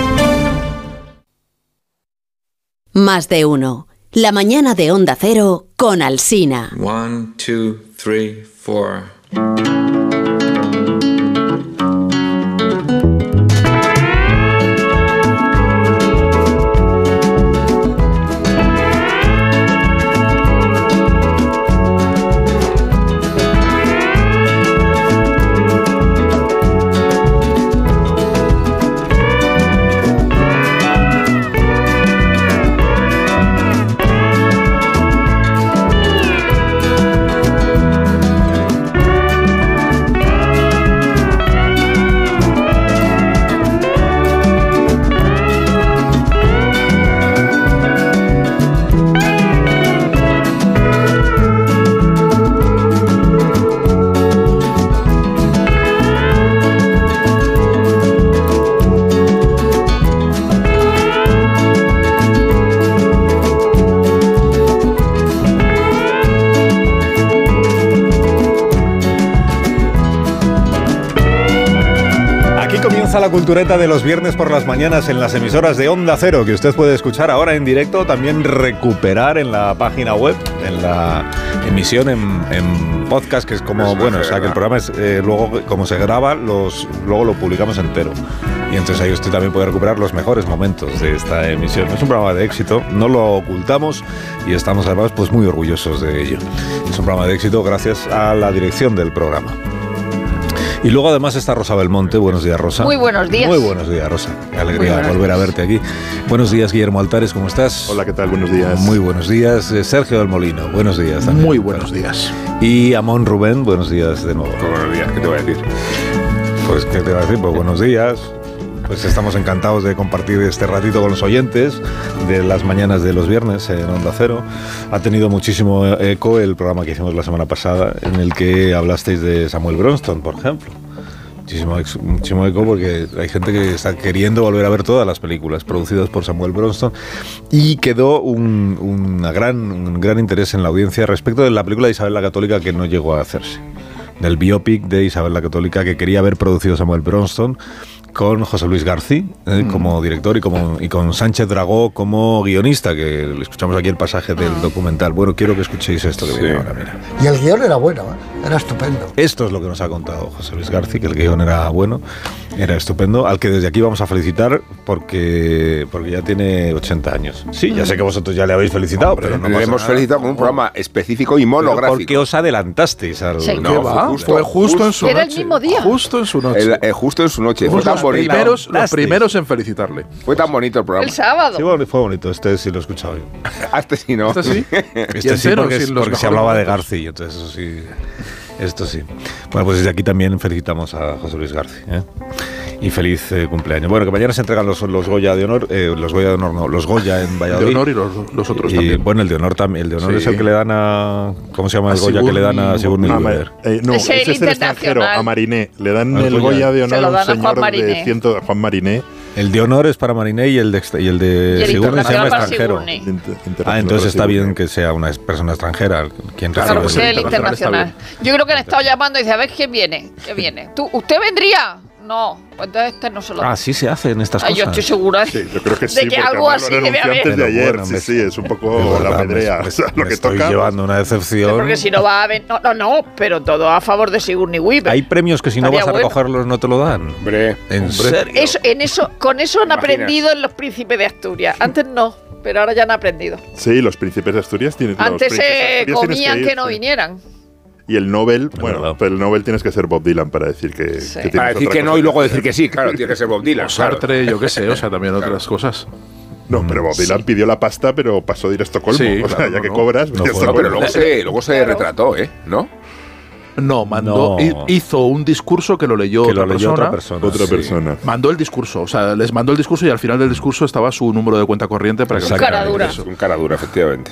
Más de uno. La mañana de Onda Cero con Alsina. One, two, three, four. Cultureta de los viernes por las mañanas en las emisoras de Onda Cero, que usted puede escuchar ahora en directo, también recuperar en la página web, en la emisión en, en podcast, que es como, bueno, o sea, que el programa es, eh, luego, como se graba, los, luego lo publicamos entero. Y entonces ahí usted también puede recuperar los mejores momentos de esta emisión. Es un programa de éxito, no lo ocultamos y estamos además pues muy orgullosos de ello. Es un programa de éxito gracias a la dirección del programa. Y luego además está Rosa Belmonte. Buenos días, Rosa. Muy buenos días. Muy buenos días, Rosa. Qué alegría volver a verte aquí. Buenos días, Guillermo Altares, ¿cómo estás? Hola, ¿qué tal? Buenos días. Muy buenos días. Eh, Sergio del Molino, buenos días también. Muy buenos días. Y Amón Rubén, buenos días de nuevo. Buenos días, ¿qué te voy a decir? Pues, ¿qué te voy a decir? Pues buenos días. Pues estamos encantados de compartir este ratito con los oyentes de las mañanas de los viernes en Onda Cero. Ha tenido muchísimo eco el programa que hicimos la semana pasada en el que hablasteis de Samuel Bronston, por ejemplo. Muchísimo, muchísimo eco porque hay gente que está queriendo volver a ver todas las películas producidas por Samuel Bronston y quedó un, una gran, un gran interés en la audiencia respecto de la película de Isabel la Católica que no llegó a hacerse. Del biopic de Isabel la Católica que quería haber producido Samuel Bronston con José Luis García eh, como director y, como, y con Sánchez Dragó como guionista, que le escuchamos aquí el pasaje del documental. Bueno, quiero que escuchéis esto que viene ahora, mira. Y el guion era bueno, ¿eh? era estupendo. Esto es lo que nos ha contado José Luis García, que el guion era bueno, era estupendo, al que desde aquí vamos a felicitar porque, porque ya tiene 80 años. Sí, ya sé que vosotros ya le habéis felicitado, pero no le pasa hemos nada. felicitado con un programa específico y Pero monográfico. ¿Por qué os adelantasteis al Sí. No, ¿Qué va? Fue justo en su Era el noche. mismo día. Justo en su noche. El- eh, justo en su noche. Fue tan los bonito. primeros, los primeros en felicitarle. Fue tan bonito el programa. El sábado. Sí, bueno, fue bonito, este sí lo he escuchado yo. Este sí, ¿no? ¿Este sí? Este sí, porque, porque se hablaba de. García, entonces eso sí. Esto sí. Bueno, pues desde aquí también felicitamos a José Luis García. ¿eh? Y feliz eh, cumpleaños. Bueno, que mañana se entregan los, los Goya de honor, eh, los Goya de honor no, los Goya en Valladolid. De honor y los, los otros Y, también. Bueno, el de honor también. El de honor Sí. es el que le dan a. ¿Cómo se llama el A Goya que le dan a Sigourney Sigourney Weaver. Eh, no, Es el ese es el extranjero, a Mariné. Le dan Al el Goya. De Se honor a un dan a Juan señor de ciento, Juan Mariné. El de honor es para Mariné y el de, extra- y el de Y el Sigourney se llama extranjero. Inter- Ah, entonces está bien que sea una persona extranjera quien Claro, recibe el internacional. Yo creo que han estado llamando y dice, a ver quién viene, quién viene. ¿Tú, ¿Usted vendría? No, pues entonces este no se lo Ah, sí se hacen estas Ah, cosas. yo estoy segura Sí, yo creo que de sí, que porque algo así debe haber. antes de Pero ayer. bueno, sí, me- sí, es un De poco la pedrea. me- o sea, lo me que estoy toca. llevando una decepción. Porque si no va a haber. No, no, no, pero todo a favor de Sigourney Weaver. Hay premios que si no Estaría vas a bueno. recogerlos no te lo dan. Hombre, ¿En serio? Eso, en eso, con eso han aprendido en los príncipes de Asturias. Antes no, pero ahora ya han aprendido. Sí, los príncipes de Asturias tienen. Antes de se tienes comían ir, que no sí. vinieran. Y el Nobel, bueno, verdad. pero el Nobel tienes que ser Bob Dylan para decir que, que tienes para decir otra que no y luego decir que sí, claro, tiene que ser Bob Dylan. O claro. Sartre, yo qué sé, o sea, también otras cosas. No, pero Bob Dylan pidió la pasta, pero pasó de ir a Estocolmo. Sí, o sea, claro, ya no, que no. cobras, No No, pero luego se, luego se retrató, ¿eh? ¿No? No, mandó, No. hizo un discurso que lo leyó, Que otra, lo leyó persona, otra persona. Otra sí. persona. Mandó el discurso, o sea, les mandó el discurso y al final del discurso estaba su número de cuenta corriente para que Un cara dura. Es un cara dura, efectivamente.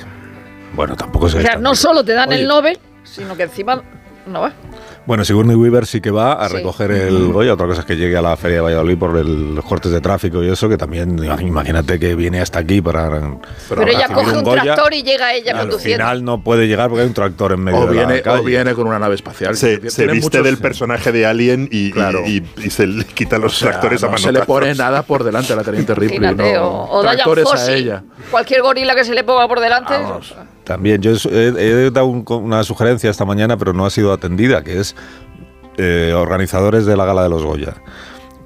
Bueno, tampoco se O sea, no solo te dan Oye. el Nobel, sino que encima no va. Bueno, Sigourney Weaver sí que va a Sí. recoger el Goya. Otra cosa es que llegue a la Feria de Valladolid por el- los cortes de tráfico y eso, que también, imagínate que viene hasta aquí para. Pero ella coge un Goya. tractor y llega ella Al conduciendo. final no puede llegar porque hay un tractor en medio O de viene, la calle. o viene con una nave espacial. Se, se viste muchos- del personaje de Alien y, y- Claro. y, y se le quita los o sea, tractores a no mano. se le pone nada por delante a la teniente Ripley. Imagínate, no. o, o Tractores a Fossey. ella. Cualquier gorila que se le ponga por delante. También, yo he, dado un- una sugerencia esta mañana, pero no ha sido atendida, que es eh, organizadores de la gala de los Goya.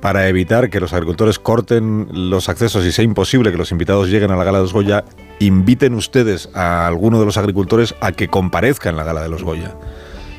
Para evitar que los agricultores corten los accesos y sea imposible que los invitados lleguen a la gala de los Goya, inviten ustedes a alguno de los agricultores a que comparezca en la gala de los Goya.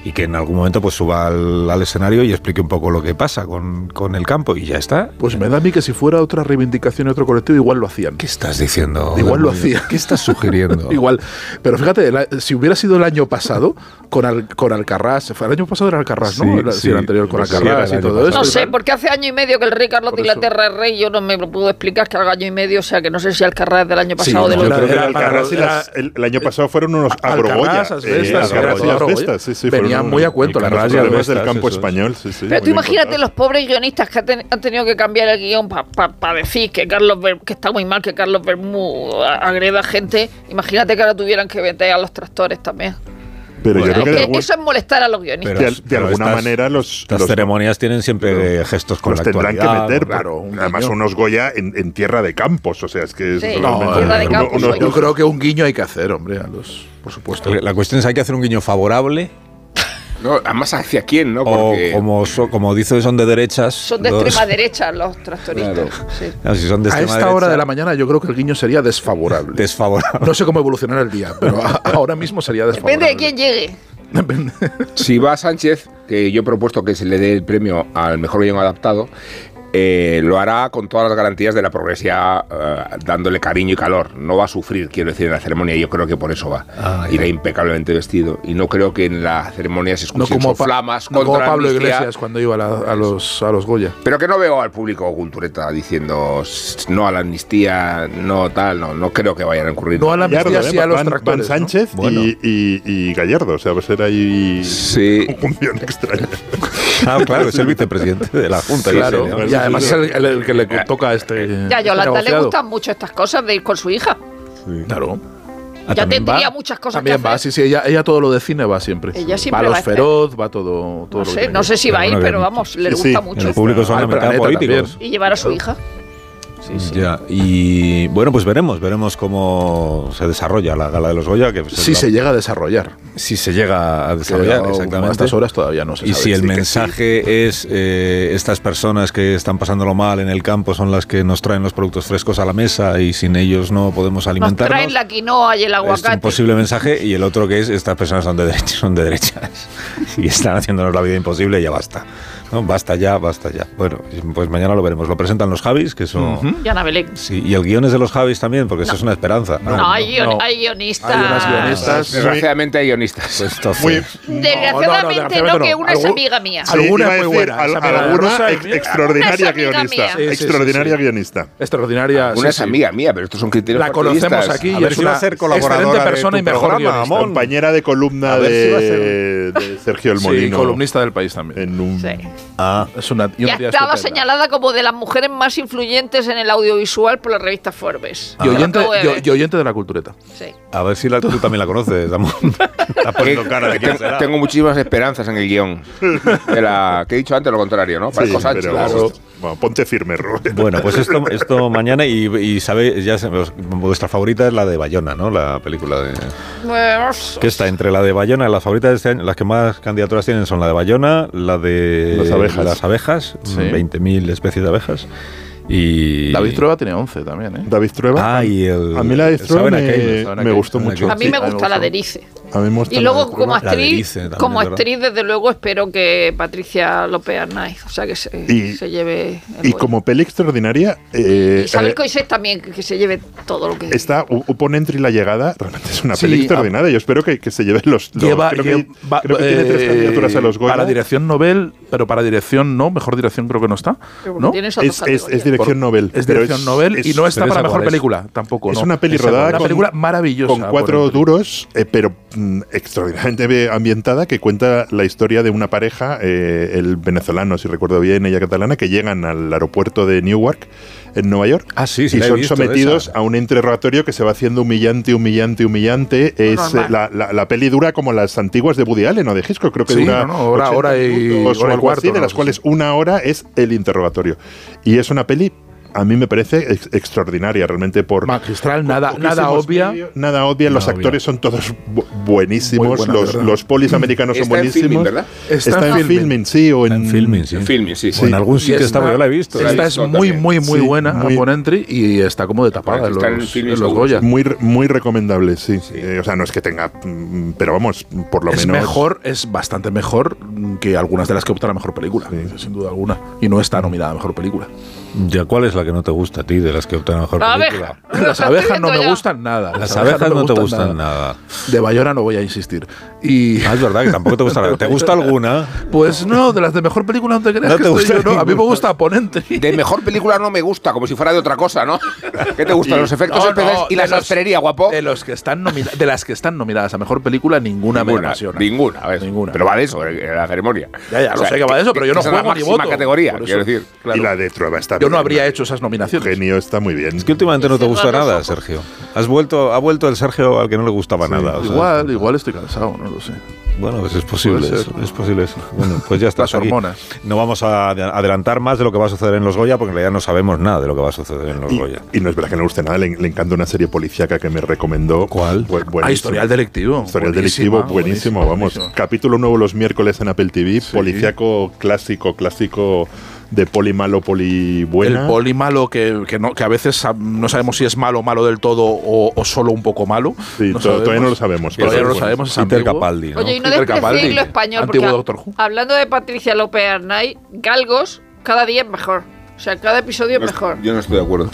Y que en algún momento pues suba al, al escenario y explique un poco lo que pasa con, con el campo. Y ya está. Pues me da a mí que si fuera otra reivindicación y otro colectivo, igual lo hacían. ¿Qué estás diciendo? Igual lo hacían. ¿Qué estás sugiriendo? Igual. Pero fíjate, la- si hubiera sido el año pasado, con, Al- con Alcarrás, fue el año pasado era Alcarrás, ¿no? Sí, el anterior con Sí, era y todo eso. No sé, porque hace año y medio que el rey Carlos de Inglaterra es rey, yo no me lo puedo explicar que haga año y medio, o sea que no sé si Alcarrás es del año Sí, pasado o del otro. El, las- año pasado fueron unos Asbestas, Eh, y Venían muy a cuento problemas Asbestas, del campo español. Sí, sí, Pero tú imagínate contados. los pobres guionistas que han, ten- han tenido que cambiar el guion para decir que Carlos que está muy mal que Carlos Bermú a- agreda gente. Imagínate que ahora tuvieran que meter a los tractores también. Pero yo Es creo que, que de algún- eso es molestar a los guionistas. de, al- de pero alguna estas- manera los, los- ceremonias tienen siempre gestos con los la tendrán que meter. claro, un además, guiño. unos Goya en, en tierra de campos. O sea, es que es Sí, realmente- tierra de uno- campos, unos- oye. Yo creo que un guiño hay que hacer, hombre, a los, por supuesto. La cuestión es, ¿hay que hacer un guiño favorable? No, además, ¿hacia quién, no? O Porque. como, so- como dice, son de derechas. Son de los- extrema derecha los tractoristas. Claro. sí. No, si son de A esta hora de la mañana yo creo que el guiño sería desfavorable. Desfavorable. No sé cómo evolucionará el día, pero a- ahora mismo sería desfavorable. Depende de quién llegue. Si va Sánchez, que yo he propuesto que se le dé el premio al mejor guion adaptado, eh, lo hará con todas las garantías de la progresia, eh, dándole cariño y calor. No va a sufrir, quiero decir, en la ceremonia. y Yo creo que por eso va. Ah, Irá ya. impecablemente vestido. Y no creo que en la ceremonia se No escuchen como, Pa- flamas no como contra la Pablo amnistía. Iglesias cuando iba a, la- a los, a los Goya. Pero que no veo al público cultureta diciendo "S- no a la amnistía, no tal, no, no creo que vayan a ocurrir. No a la amnistía, ¿eh? sí a los Van- Van tractores. ¿no? Sánchez y- Bueno. y, y Gallardo. O sea, va a ser ahí Sí. una conjunción extraña. Ah, claro, es el vicepresidente de la Junta. Claro, ese, ¿no? y además es el, el- el que le toca a este. Ya a este Yolanda le negociado. gustan mucho estas cosas de ir con su hija. Claro. Ah, ya también tendría va. muchas cosas También que va, hacer. sí, sí, ella, ella todo lo de cine va siempre. Ella siempre va a los va a estar. feroz, va todo, todo No lo sé, no sé si va a ir, pero vamos, le Sí, gusta sí, mucho. el público son planeta políticos. también. Y llevar a su hija. Ya, y bueno, pues veremos, veremos cómo se desarrolla la gala de los Goya. Que pues, Si la- se llega a desarrollar. si se llega a desarrollar, Que, exactamente. A estas horas todavía no se Y sabe. si el Sí sí. mensaje es eh, estas personas que están pasándolo mal en el campo son las que nos traen los productos frescos a la mesa y sin ellos no podemos Nos alimentarnos. traen la quinoa y el es un aguacate. posible mensaje y el otro que es estas personas son de derechas, son de derechas y están haciéndonos la vida imposible y ya basta. No, basta ya, basta ya. Bueno, pues mañana lo veremos. Lo presentan los Javis, que son... Y Ana Belén. Sí, y el guion es de los Javis también, porque eso es una esperanza. No, hay, guion- hay guionistas. Hay unas guionistas. Desgraciadamente hay guionistas. Pues entonces- Desgraciadamente no, que una es amiga mía. Sí, Alguna muy buena, alguna extraordinaria Una es amiga guionista. extraordinaria sí. guionista. Extraordinaria. Una es amiga mía, pero estos son criterios La conocemos aquí A y ver es si va a ser colaboradora persona y mejor. Compañera de columna de, Sergio El Sí, Molino. columnista del país también. En un, Sí. Ah, Es una, y estaba estupenda. señalada como de las mujeres más influyentes en el audiovisual por la revista Forbes. Y oyente, de y- oyente de la cultureta. Sí. a ver si la- tú también la conoces, Amón. Está poniendo cara de quién Tengo, será. tengo muchísimas esperanzas en el guion. De la, que he dicho antes lo contrario, ¿no? Sí, Sánchez. pero Claro. Bueno, ponte firme, Rubén. Bueno, pues esto, esto mañana y, y sabéis, ya vuestra favorita es la de Bayona, ¿no? La película de... Bueno, Que está entre la de Bayona, las favoritas de este año, las que más candidaturas tienen son la de Bayona, la de Las abejas. las abejas, Sí. 20.000 especies de abejas. Y David Trueba tiene 11 también, ¿eh? David Trueba. Ah, y el- a mí la de Trueba me, gustó mucho. a mí me gusta la de Erice. A mí me gusta Y luego como actriz, como actriz desde luego espero que Patricia López Arnaiz, o sea que se, Y- se lleve el Y como peli extraordinaria, eh, Y Isabel eh, Coixet también que, que se lleve todo lo que Está U- Upon Entry la llegada, realmente es una Sí, peli extraordinaria. Yo espero que, que se lleven los. los- Lleva, creo, que, va- creo que tiene tres eh, candidaturas a los Goya. Para dirección Nobel, pero para dirección no, mejor dirección creo que no está. Es, dirección Nobel. Es dirección Nobel y no está para mejor película tampoco. Es ¿no? una peli rodada Una película maravillosa. con cuatro duros, eh, pero extraordinariamente ambientada, que cuenta la historia de una pareja, eh, el venezolano, si recuerdo bien, ella catalana, que llegan al aeropuerto de Newark, en Nueva York, Ah, sí, sí, y son sometidos esa. a un interrogatorio que se va haciendo humillante, humillante, humillante. Es la, la- la peli dura como las antiguas de Woody Allen o de Hitchcock, creo que Sí, dura no, no, hora- 80 hora y- minutos hora y cuarto, así, de las cuales sí. una hora es el interrogatorio. Y es una peli a mí me parece ex- extraordinaria realmente por magistral, nada, nada obvia. nada obvia, los actores son todos bu- buenísimos, buena, los, los polis americanos son Está en buenísimos. filming, ¿verdad? Está, Está en filming. filming, sí, o en, En filming, sí. En filming, sí, O en algún sitio está, yo la he visto. Esta es muy, también. muy, muy Sí, buena, muy- Upon Entry, y está como de tapada en Está los, en y en los. Goya. muy, re- muy recomendable, sí. Eh, o sea, no es que tenga, mm, pero vamos, por lo es menos. mejor, es bastante mejor que algunas de las que optan a mejor película, sin duda alguna. Y no está nominada a mejor película. Ya, ¿Cuál es la que no te gusta a ti de las que optan a mejor La película? abeja. Las abejas no me gustan nada. Las abejas no te me gustan nada. De Bayona no voy a insistir. Y Ah, es verdad que tampoco te gusta la ¿Te gusta alguna? pues no, de las de mejor película no te creas No que te gusta yo, no. A mí me gusta Ponente. De mejor película no me gusta, como si fuera de otra cosa, ¿no? ¿Qué te gustan? Los efectos No, especiales no, y la de sastrería, guapo. De los que están nomina- de las que están nominadas a mejor película, ninguna, me Ninguna, apasiona. ninguna, a ver. Ninguna. Pero va de eso, eh, la ceremonia. Ya, ya, lo sé que va de eso, pero yo no esa juego ni voto. categoría, quiero decir. Y la de Trueba está Yo no habría hecho esas nominaciones. Genio está muy bien. Es que últimamente no te gusta nada. Sergio. Has vuelto, ha vuelto el Sergio al que no le gustaba nada. o sea, Igual, igual estoy cansado, no lo sé. Bueno, pues es posible, eso, es posible eso. Bueno, pues ya está. Las aquí. hormonas. No vamos a ade- adelantar más de lo que va a suceder en los Goya, porque en realidad no sabemos nada de lo que va a suceder en los Y, Goya. y no es verdad que no guste nada, le, le encanta una serie policíaca que me recomendó. ¿Cuál? Bu-. Ah, Historial Delictivo. Historial delictivo, buenísimo, vamos. Capítulo nuevo los miércoles en Apple TV, policíaco clásico, clásico de poli malo, poli buena. El poli malo que, que, no, que a veces no sabemos si es malo malo del todo o, o solo un poco malo. Sí, No to- todavía sabemos. no lo sabemos. Todavía no lo sabemos. es Peter. Capaldi, ¿no? Oye, y no Peter despreciéis Capaldi, lo español, porque Doctor Who. hablando de Patricia López Arnay, Galgos cada día es mejor. O sea, cada episodio es No- mejor. Yo no estoy de acuerdo.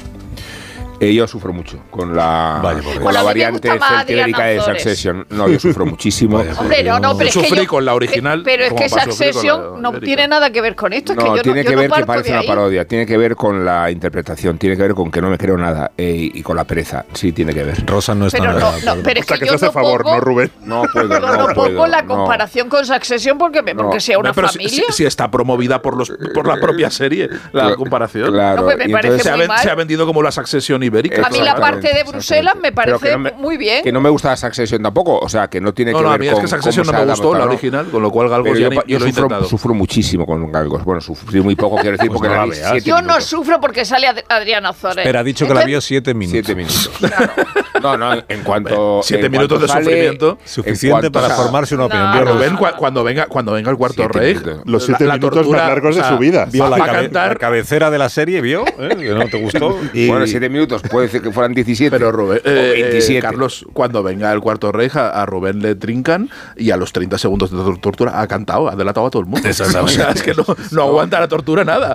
Eh, yo sufro mucho con la, con la Bueno, variante celtibérica de. Succession. No, yo sufro muchísimo. Hombre, no, no, pero es que Sufrí yo- con la original, Pero es que Succession no tiene nada que ver con esto. Es que No, yo tiene no, yo que no ver que parto parece una parodia, tiene que ver con la interpretación, tiene que ver con que no me creo nada eh, y con la pereza. Sí, tiene que ver. Rosa no está Pero nada no, no, pero es O sea, que que yo no favor, ¿no, Rubén? No puedo, no, no, no puedo, pongo la no. comparación con Succession porque, No. sea una familia. Si, está promovida por, los, por la propia serie, la comparación. Claro, No, pues y Se ha, vendido como la Succession ibérica. a mí la parte de Bruselas me Pero parece que no me- muy bien. Que no me gusta Succession tampoco, o sea, que no tiene No, que no, a ver mí es con que Succession no me gustó, la original, con lo cual Galgos Pero ya yo, yo lo sufro, muchísimo con Galgos. Bueno, sufrí muy poco, quiero decir, Pues porque no la Yo no sufro porque sale Ad- Adriana Ozores. Espera, ha dicho que la vio siete minutos. Siete minutos. No, no, en cuanto. Siete en minutos de cuanto sufrimiento. en Suficiente para formarse una opinión. Pero ven cua- cuando venga, cuando venga el cuarto rey. Los siete minutos más largos de su vida. vio la, va a cabe- cantar- la cabecera de la serie, vio, ¿eh? que no te gustó. Y, Bueno, siete minutos, puede ser que fueran 17. Pero Rubén, o eh, eh, 27. Carlos, cuando venga el cuarto rey, a, a Rubén le trincan y a los 30 segundos de tor- tortura ha cantado, ha delatado a todo el mundo. Exactamente. O sea, es que no, no aguanta la tortura nada.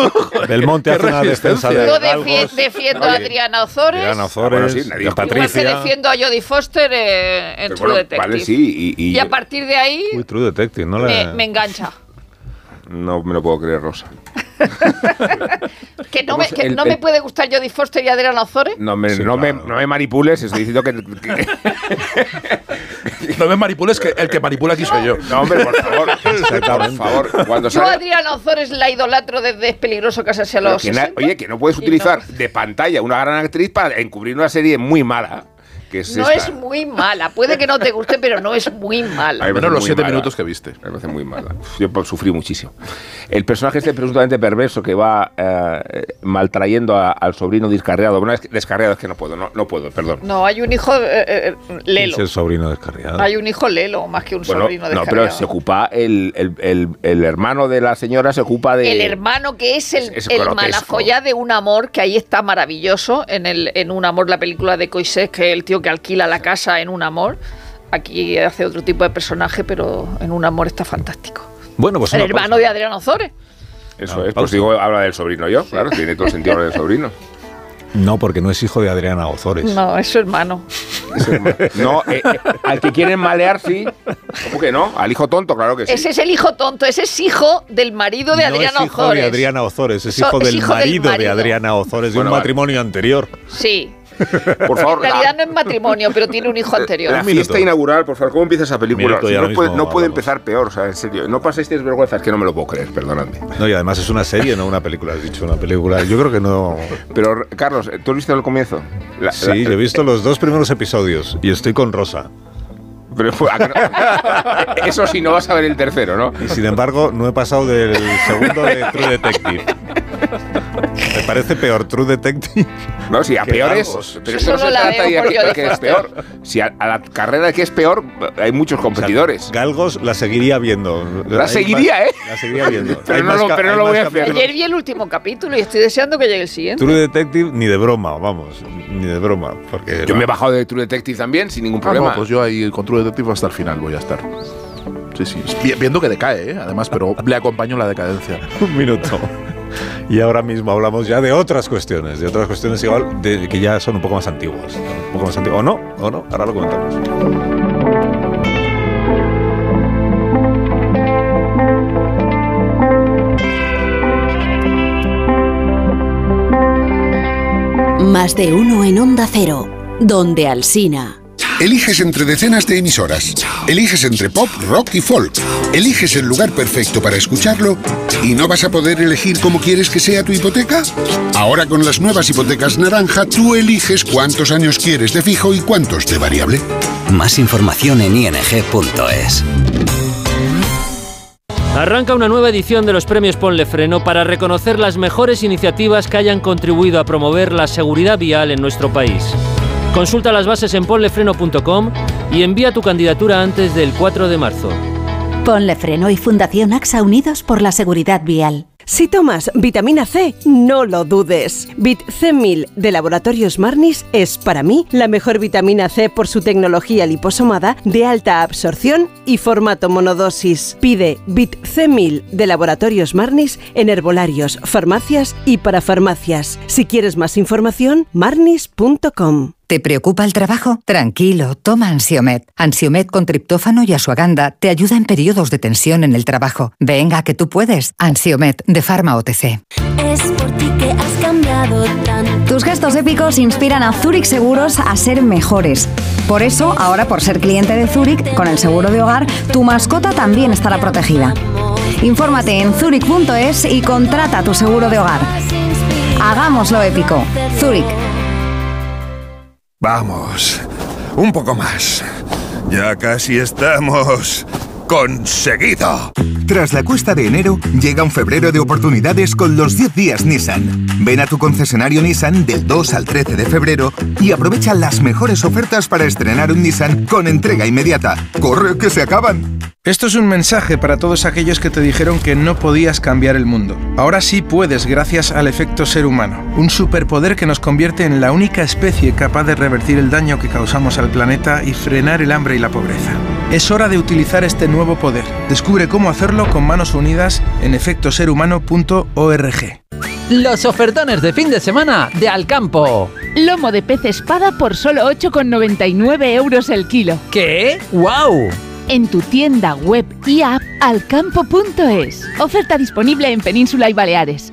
Del Monte hace una defensa de Yo defi- defiendo a Oye, Adriana Ozores. Adriana Ozores, bueno, sí, nadie a discute. Igual que Patricia. defiendo a Jodie Foster eh, en Pero True bueno, Detective. Vale, sí. Y, y Y a partir de ahí Uy, True Detective, no me, le... me engancha. No me lo puedo creer, Rosa. Que no, ¿Cómo me, se- que el- no el- me puede gustar Jodie Foster y Adriana Ozores. No me, Sí, no, me, no me manipules, estoy diciendo que. que- No me manipules, que el que manipula aquí soy yo. no, hombre, por favor. por favor. Cuando Yo sale. a Adriana Ozores la idolatro desde Es peligroso casarse a los que na- 60. oye, que no puedes utilizar de pantalla una gran actriz para encubrir una serie muy mala. Que es No esta. es muy mala. Puede que no te guste, pero no es muy mala. Menos los muy siete mala. minutos que viste. Me parece muy mala. Yo sufrí muchísimo. El personaje este presuntamente perverso que va eh, maltrayendo a- al sobrino descarriado. Que- descarriado es que no puedo, no, no puedo, perdón. No, hay un hijo eh, eh, Lelo. Es el sobrino descarriado. Hay un hijo Lelo, más que un Bueno, sobrino no, descarriado. pero se ocupa el, el- el- el hermano de la señora se ocupa de El hermano que es el, Es el malafolla de un amor, que ahí está maravilloso, en, el, en un amor, la película de Coisés, que es el tío que alquila la casa en un amor. Aquí hace otro tipo de personaje, pero en un amor está fantástico. Bueno, pues el una hermano pausa. de Adrián Ozores. Eso es, pues pausa. digo, habla del sobrino yo, claro, tiene todo el sentido hablar del sobrino. No, porque no es hijo de Adriana Ozores. No, es su hermano. Es hermano. No, eh, eh, al que quieren malear, sí. ¿Cómo que no? Al hijo tonto, claro que sí. Ese es el hijo tonto, ese es hijo del marido de no Adrián es hijo Ozores. de Adriana Ozores, es So- hijo es del, hijo del marido de. Adriana Ozores, de Bueno, un vale. matrimonio anterior. Sí. Por favor, En realidad la, no es matrimonio, pero tiene un hijo anterior. la fiesta inaugural, por favor, ¿cómo empieza esa película? Si no puede, no puede hablamos. empezar peor, o sea, en serio. No paséis vergüenza, es que no me lo puedo creer, perdonadme. No, y además es una serie, no una película, has dicho una película. Yo creo que no. Pero, Carlos, ¿tú has visto el comienzo? La- Sí, la- yo he visto los dos primeros episodios y estoy con Rosa. Pero fue- ¿a que no? Eso sí, no vas a ver el tercero, ¿no? Y sin embargo, no he pasado del segundo de True Detective. Me parece peor True Detective. No, si a peor es. Pero Yo esto no se solo la trata veo de que es peor. Si a, a la carrera que es peor, hay muchos competidores. Galgos la seguiría viendo. La Hay seguiría, más- ¿eh? La seguiría viendo. Pero Hay no más pero no lo voy a hacer. Ayer vi el último capítulo y estoy deseando que llegue el siguiente. True Detective ni de broma, vamos, ni de broma, porque Yo me he bajado de True Detective también, sin ningún Ah, problema. no, pues yo ahí con True Detective hasta el final voy a estar. Sí, sí. Vi- Viendo que decae, ¿eh? además, pero le acompaño la decadencia. un minuto. Y ahora mismo hablamos ya de otras cuestiones, de otras cuestiones igual de, que ya son un poco más antiguas, un poco más antiguas. O no, o no, ahora lo comentamos. Más de uno en Onda Cero, donde Alsina. Eliges entre decenas de emisoras. Eliges entre pop, rock y folk. Eliges el lugar perfecto para escucharlo y no vas a poder elegir cómo quieres que sea tu hipoteca. Ahora con las nuevas hipotecas naranja, tú eliges cuántos años quieres de fijo y cuántos de variable. Más información en ing.es. Arranca una nueva edición de los premios Ponle Freno para reconocer las mejores iniciativas que hayan contribuido a promover la seguridad vial en nuestro país. Consulta las bases en ponlefreno.com y envía tu candidatura antes del 4 de marzo. Ponle Freno y Fundación AXA Unidos por la Seguridad Vial. Si tomas vitamina C, no lo dudes. Bit C1000 de Laboratorios Marnis es para mí la mejor vitamina C por su tecnología liposomada de alta absorción y formato monodosis. Pide Bit C1000 de Laboratorios Marnis en herbolarios, farmacias y parafarmacias. Si quieres más información, marnis.com. ¿Te preocupa el trabajo? Tranquilo, toma Ansiomet. Ansiomet con triptófano y asuaganda te ayuda en periodos de tensión en el trabajo. Venga, que tú puedes. Ansiomet de Pharma OTC. Es por ti que has cambiado tanto. Tus gestos épicos inspiran a Zurich Seguros a ser mejores. Por eso, ahora por ser cliente de Zurich, con el seguro de hogar, tu mascota también estará protegida. Infórmate en zurich.es y contrata tu seguro de hogar. Hagámoslo épico. Zurich. Vamos, un poco más. Ya casi estamos conseguido. Tras la cuesta de enero, llega un febrero de oportunidades con los 10 días Nissan. Ven a tu concesionario Nissan del 2 al 13 de febrero y aprovecha las mejores ofertas para estrenar un Nissan con entrega inmediata. ¡Corre, que se acaban! Esto es un mensaje para todos aquellos que te dijeron que no podías cambiar el mundo. Ahora sí puedes gracias al efecto ser humano, un superpoder que nos convierte en la única especie capaz de revertir el daño que causamos al planeta y frenar el hambre y la pobreza. Es hora de utilizar este nuevo poder. Descubre cómo hacerlo con manos unidas en efectoserhumano.org. Los ofertones de fin de semana de Alcampo. Lomo de pez espada por solo 8,99 euros el kilo. ¿Qué? ¡Wow! En tu tienda web y app alcampo.es. Oferta disponible en Península y Baleares.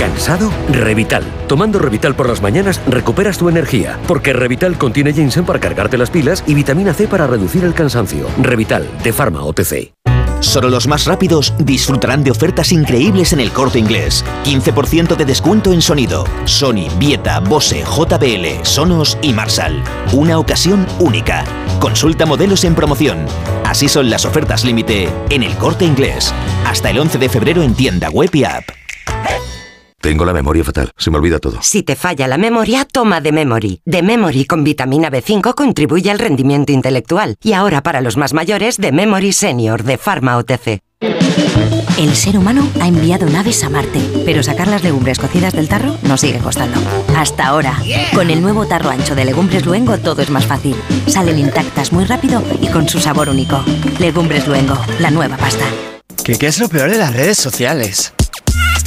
¿Cansado? Revital. Tomando Revital por las mañanas recuperas tu energía, porque Revital contiene ginseng para cargarte las pilas y vitamina C para reducir el cansancio. Revital, de Pharma OTC. Solo los más rápidos disfrutarán de ofertas increíbles en el corte inglés. 15% de descuento en sonido. Sony, Vieta, Bose, JBL, Sonos y Marshall. Una ocasión única. Consulta modelos en promoción. Así son las ofertas límite en el corte inglés. Hasta el 11 de febrero en tienda web y app. Tengo la memoria fatal, se me olvida todo. Si te falla la memoria, toma de Memory. De Memory con vitamina B5 contribuye al rendimiento intelectual. Y ahora para los más mayores, de Memory Senior de Pharma OTC. El ser humano ha enviado naves a Marte, pero sacar las legumbres cocidas del tarro nos sigue costando. Hasta ahora. Con el nuevo tarro ancho de Legumbres Luengo todo es más fácil. Salen intactas muy rápido y con su sabor único. Legumbres Luengo, la nueva pasta. ¿Qué, qué es lo peor de las redes sociales?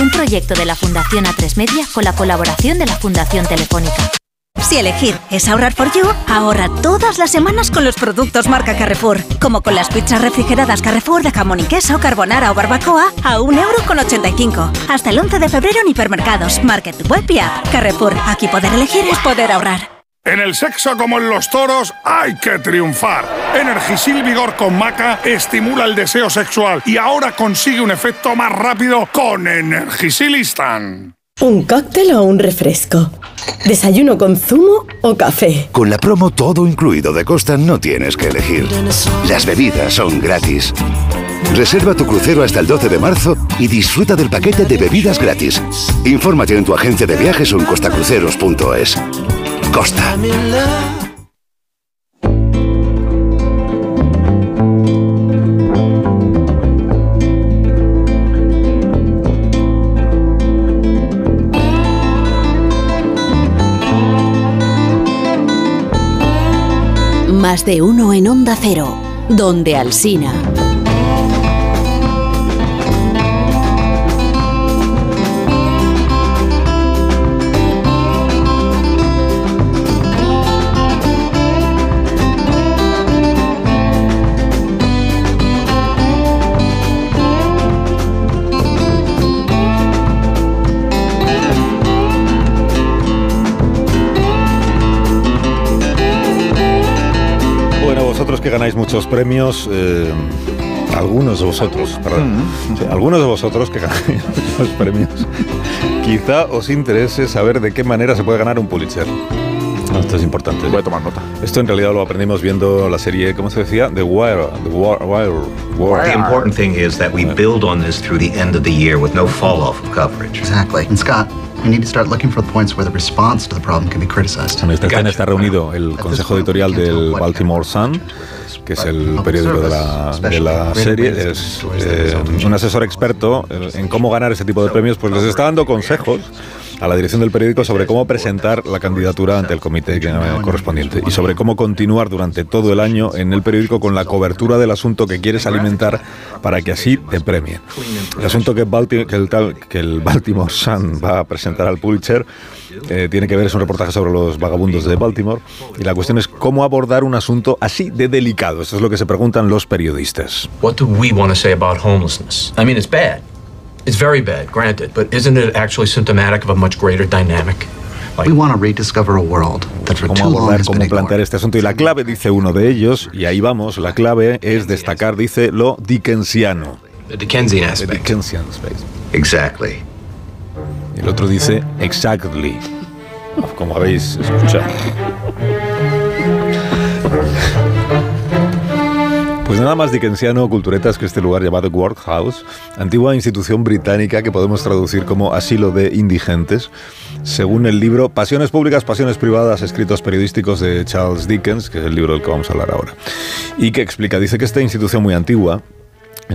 Un proyecto de la Fundación A3 Media con la colaboración de la Fundación Telefónica. Si elegir es ahorrar for you, ahorra todas las semanas con los productos marca Carrefour. Como con las pizzas refrigeradas Carrefour de jamón y queso, carbonara o barbacoa a 1,85€. Hasta el 11 de febrero en hipermercados, market, web y app. Carrefour, aquí poder elegir es poder ahorrar. En el sexo como en los toros hay que triunfar. Energisil Vigor con Maca estimula el deseo sexual y ahora consigue un efecto más rápido con Energisilistan. ¿Un cóctel o un refresco? ¿Desayuno con zumo o café? Con la promo todo incluido de Costa no tienes que elegir. Las bebidas son gratis. Reserva tu crucero hasta el 12 de marzo y disfruta del paquete de bebidas gratis. Infórmate en tu agencia de viajes o en costacruceros.es. Más de uno en Onda Cero, donde Alsina. Que ganáis muchos premios, eh, algunos de vosotros, perdón, sí, algunos de vosotros que ganáis muchos premios, quizá os interese saber de qué manera se puede ganar un Pulitzer. Esto es importante. Voy a tomar nota. Esto en realidad lo aprendimos viendo la serie, ¿cómo se decía? The Wire. The Wire. Wire, Wire. The important thing is that we build on this through the end of the year with no fall off of coverage. Exactly. And Scott, we need to start looking for the points where the response to the problem can be criticized. En esta escena está reunido el consejo editorial del Baltimore Sun, que es el periódico de la, de la serie. Es eh, un asesor experto en cómo ganar ese tipo de premios, pues les está dando consejos a la dirección del periódico sobre cómo presentar la candidatura ante el comité correspondiente y sobre cómo continuar durante todo el año en el periódico con la cobertura del asunto que quieres alimentar para que así te premien. El asunto que, el, Baltimore Sun va a presentar al Pulitzer eh, tiene que ver, es un reportaje sobre los vagabundos de Baltimore y la cuestión es cómo abordar un asunto así de delicado. Eso es lo que se preguntan los periodistas. What do we want to say about homelessness? I. It's very bad, granted, but isn't it actually symptomatic of a much greater dynamic? We want to rediscover a world that for cómo abordar, cómo plantear este asunto. Y la clave, dice uno de ellos, y ahí vamos, la clave es destacar, dice, lo dickensiano. The Dickensian aspect. The Dickensian aspect. Exactly. El otro dice, exactly. Como habéis escuchado. Nada más dickensiano culturetas que este lugar llamado Workhouse, antigua institución británica que podemos traducir como asilo de indigentes, según el libro Pasiones públicas, pasiones privadas, escritos periodísticos de Charles Dickens, que es el libro del que vamos a hablar ahora, y que explica, dice que esta institución muy antigua,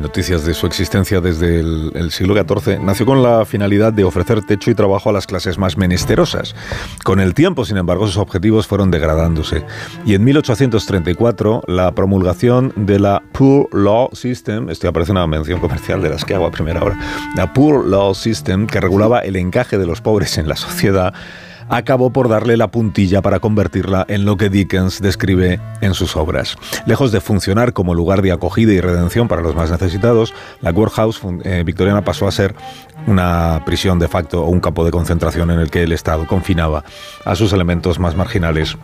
noticias de su existencia desde el, siglo XIV, nació con la finalidad de ofrecer techo y trabajo a las clases más menesterosas. Con el tiempo, sin embargo, sus objetivos fueron degradándose. Y en 1834, la promulgación de la Poor Law System, esto aparece una mención comercial de las que hago a primera hora, la Poor Law System, que regulaba el encaje de los pobres en la sociedad, acabó por darle la puntilla para convertirla en lo que Dickens describe en sus obras. Lejos de funcionar como lugar de acogida y redención para los más necesitados, la Workhouse eh, victoriana pasó a ser una prisión de facto o un campo de concentración en el que el Estado confinaba a sus elementos más marginales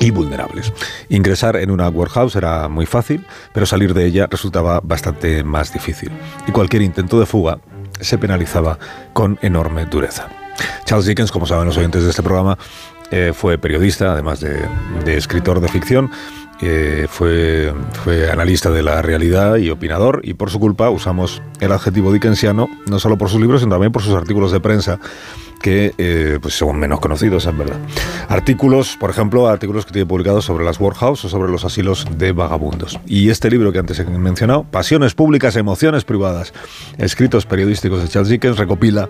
y vulnerables. Ingresar en una workhouse era muy fácil, pero salir de ella resultaba bastante más difícil. Y cualquier intento de fuga se penalizaba con enorme dureza. Charles Dickens, como saben los oyentes de este programa, eh, fue periodista, además de, escritor de ficción, eh, fue, fue analista de la realidad y opinador, y por su culpa usamos el adjetivo dickensiano, no solo por sus libros, sino también por sus artículos de prensa que eh, pues son menos conocidos, es verdad. Artículos, por ejemplo, artículos que tiene publicados sobre las workhouse o sobre los asilos de vagabundos. Y este libro que antes he mencionado, Pasiones públicas, emociones privadas, escritos periodísticos de Charles Dickens, recopila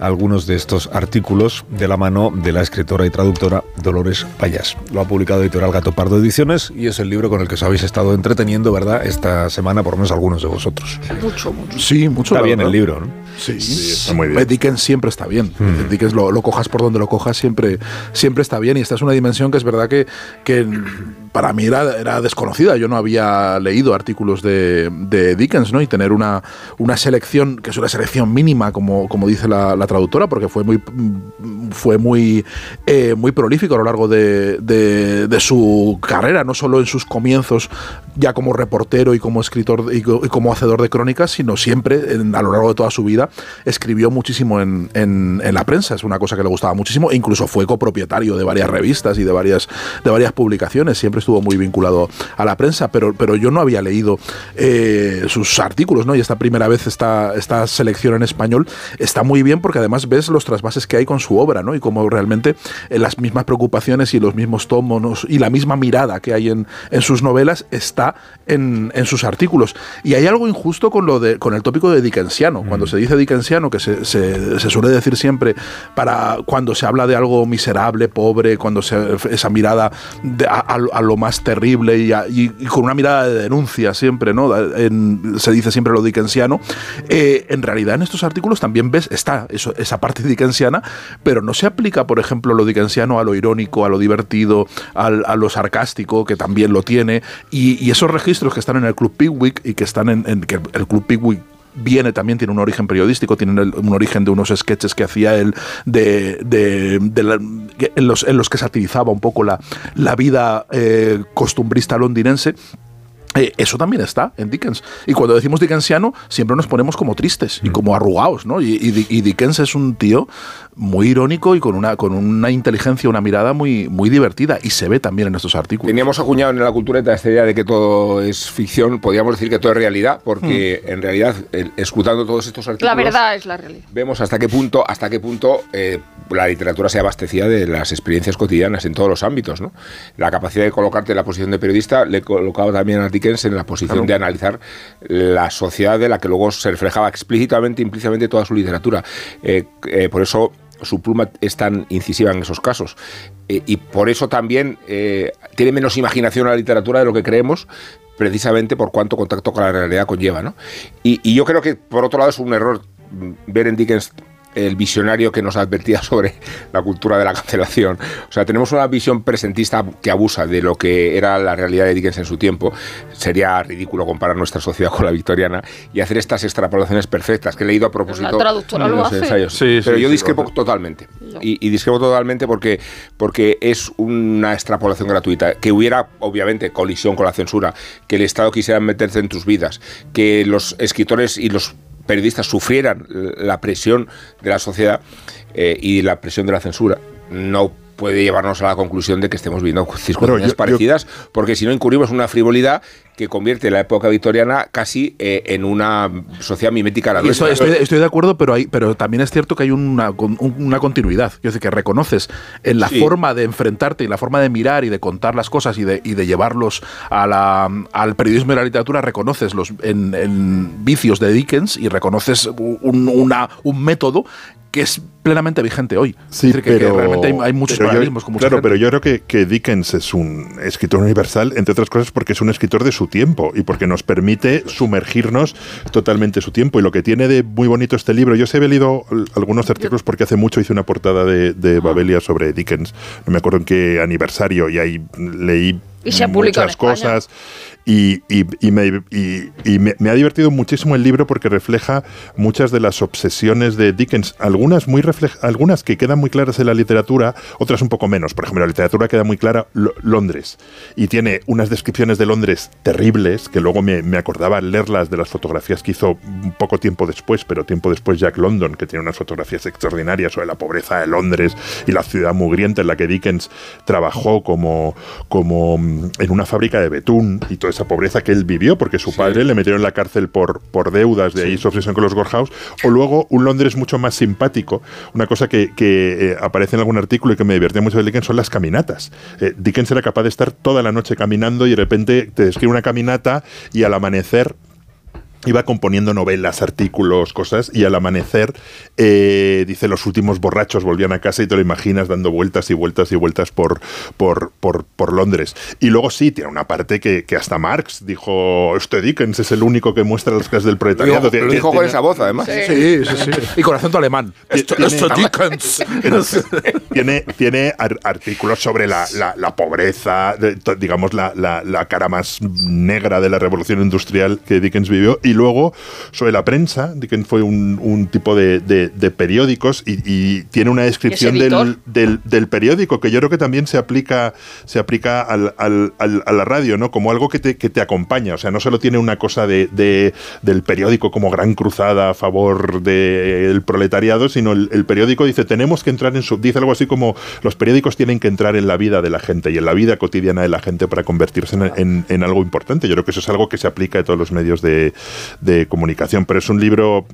algunos de estos artículos de la mano de la escritora y traductora Dolores Payas. Lo ha publicado Editorial Gato Pardo Ediciones y es el libro con el que os habéis estado entreteniendo, ¿verdad?, esta semana, por lo menos algunos de vosotros. Mucho, mucho. Sí, mucho. Está bien el libro, ¿no? Sí, está muy bien. Dickens siempre está bien. Mm. Dickens lo, lo, cojas por donde lo cojas, siempre, siempre está bien. Y esta es una dimensión que es verdad que, que para mí era, desconocida. Yo no había leído artículos de, Dickens, ¿no? Y tener una, una selección, que es una selección mínima, como, como dice la, traductora, porque fue muy, fue muy, eh, muy prolífico a lo largo de, de, su carrera, no solo en sus comienzos ya como reportero y como escritor y, como hacedor de crónicas, sino siempre a lo largo de toda su vida escribió muchísimo en, en, la prensa. Es una cosa que le gustaba muchísimo e incluso fue copropietario de varias revistas y de varias, de varias publicaciones. Siempre estuvo muy vinculado a la prensa, pero, pero yo no había leído eh, sus artículos, ¿no? Y esta primera vez esta, esta selección en español está muy bien porque además ves los trasvases que hay con su obra, ¿no? Y como realmente eh, las mismas preocupaciones y los mismos tomos y la misma mirada que hay en, en sus novelas está en, en, sus artículos. Y hay algo injusto con, lo de, con el tópico de Dickensiano. Cuando mm. se dice Dickensiano, que se, suele decir siempre para cuando se habla de algo miserable, pobre, cuando se, esa mirada a, lo más terrible y, con una mirada de denuncia siempre, ¿no? se dice siempre lo dickensiano. Eh, en realidad en estos artículos también ves, está eso, esa parte dickensiana, pero no se aplica, por ejemplo, lo dickensiano a lo irónico, a lo divertido, a lo sarcástico, que también lo tiene, y, esos registros que están en el Club Pickwick y que están en, en que el Club Pickwick viene también, tiene un origen periodístico, tiene un origen de unos sketches que hacía él de, en, los, en, los, que satirizaba un poco la, la vida eh, costumbrista londinense. Eh, eso también está en Dickens. Y cuando decimos dickensiano, siempre nos ponemos como tristes y mm. como arrugados, ¿no? Y, y, Dickens es un tío muy irónico y con una, con una inteligencia, una mirada muy, muy divertida. Y se ve también en estos artículos. Teníamos acuñado en la cultureta esta idea de que todo es ficción, podríamos decir que todo es realidad, porque mm. en realidad, escuchando todos estos artículos. La verdad es la realidad. Vemos hasta qué punto, hasta qué punto eh, la literatura se abastecía de las experiencias cotidianas en todos los ámbitos, ¿no? La capacidad de colocarte en la posición de periodista le colocaba también a Dickens en la posición de analizar la sociedad de la que luego se reflejaba explícitamente, implícitamente toda su literatura. Eh, eh, por eso su pluma es tan incisiva en esos casos. Eh, y por eso también tiene menos imaginación la literatura de lo que creemos, precisamente por cuánto contacto con la realidad conlleva. ¿no? Y, y yo creo que, por otro lado, es un error mm, ver en Dickens el visionario que nos advertía sobre la cultura de la cancelación. O sea, tenemos una visión presentista que abusa de lo que era la realidad de Dickens en su tiempo. Sería ridículo comparar nuestra sociedad con la victoriana y hacer estas extrapolaciones perfectas que he leído a propósito. La traductora lo hace. Ensayos. Sí, Pero sí, yo discrepo hace. totalmente. Y, y discrepo totalmente porque, porque es una extrapolación gratuita. Que hubiera, obviamente, colisión con la censura, que el Estado quisiera meterse en tus vidas, que los escritores y los periodistas sufrieran la presión de la sociedad eh, y la presión de la censura. No puede llevarnos a la conclusión de que estemos viendo circunstancias yo- parecidas, porque si no incurrimos en una frivolidad que convierte la época victoriana casi eh, en una sociedad mimética a la estoy, estoy- estoy de acuerdo, pero, hay, pero también es cierto que hay una, una continuidad. Es decir, que reconoces en la Sí. forma de enfrentarte y la forma de mirar y de contar las cosas y de, y de llevarlos a la- al periodismo y la literatura, reconoces los en, en vicios de Dickens y reconoces un, una- un método que es plenamente vigente hoy. Sí, es decir, que, que pero, realmente hay, hay muchos pero yo- paralelismos. claro, gente. pero yo creo que, que Dickens es un escritor universal, entre otras cosas porque es un escritor de su tiempo y porque nos permite sumergirnos totalmente en su tiempo. Y lo que tiene de muy bonito este libro, yo se he leído algunos artículos porque hace mucho hice una portada de, de Babelia sobre Dickens, no me acuerdo en qué aniversario, y ahí leí Y se muchas cosas y, y- me, y- me- ha divertido muchísimo el libro porque refleja muchas de las obsesiones de Dickens, algunas muy algunas que quedan muy claras en la literatura, otras un poco menos. Por ejemplo, la literatura queda muy clara Lo- Londres y tiene unas descripciones de Londres terribles que luego me, acordaba leerlas de las fotografías que hizo poco tiempo después, pero tiempo después Jack London, que tiene unas fotografías extraordinarias sobre la pobreza de Londres y la ciudad mugrienta en la que Dickens trabajó como, como mm, en una fábrica de betún y toda esa pobreza que él vivió porque su padre le metieron en la cárcel por, por deudas, de ahí su obsesión con los Gorhaus, o luego un Londres mucho más simpático, una cosa que, que, eh, aparece en algún artículo y que me divirtió mucho de Dickens son las caminatas. Eh, Dickens era capaz de estar toda la noche caminando y de repente te describe una caminata y al amanecer iba componiendo novelas, artículos, cosas, y al amanecer, eh, dice, los últimos borrachos volvían a casa y te lo imaginas dando vueltas y vueltas y vueltas por, por, por, por Londres. Y luego sí, tiene una parte que, que hasta Marx dijo, este Dickens es el único que muestra las clases del proletariado. Lo Tiene- dijo con tiene- esa voz, además. Sí, sí, sí. Y con acento alemán. Esto Dickens. tiene, tiene ar- artículos sobre la, la- la pobreza, de- digamos, la, la- la cara más negra de la revolución industrial que Dickens vivió. Y luego, sobre la prensa, Dickens fue un, un tipo de, de- de periódicos y, y tiene una descripción del, del, del periódico que yo creo que también se aplica, se aplica al- al- al- a la radio, ¿no? Como algo que te, que te acompaña. O sea, no solo tiene una cosa de, de- del periódico como gran cruzada a favor del proletariado, sino el, el periódico dice, tenemos que entrar en su... Dice algo así como, los periódicos tienen que entrar en la vida de la gente y en la vida cotidiana de la gente para convertirse en, en- en algo importante. Yo creo que eso es algo que se aplica a todos los medios de, de comunicación, pero es un libro...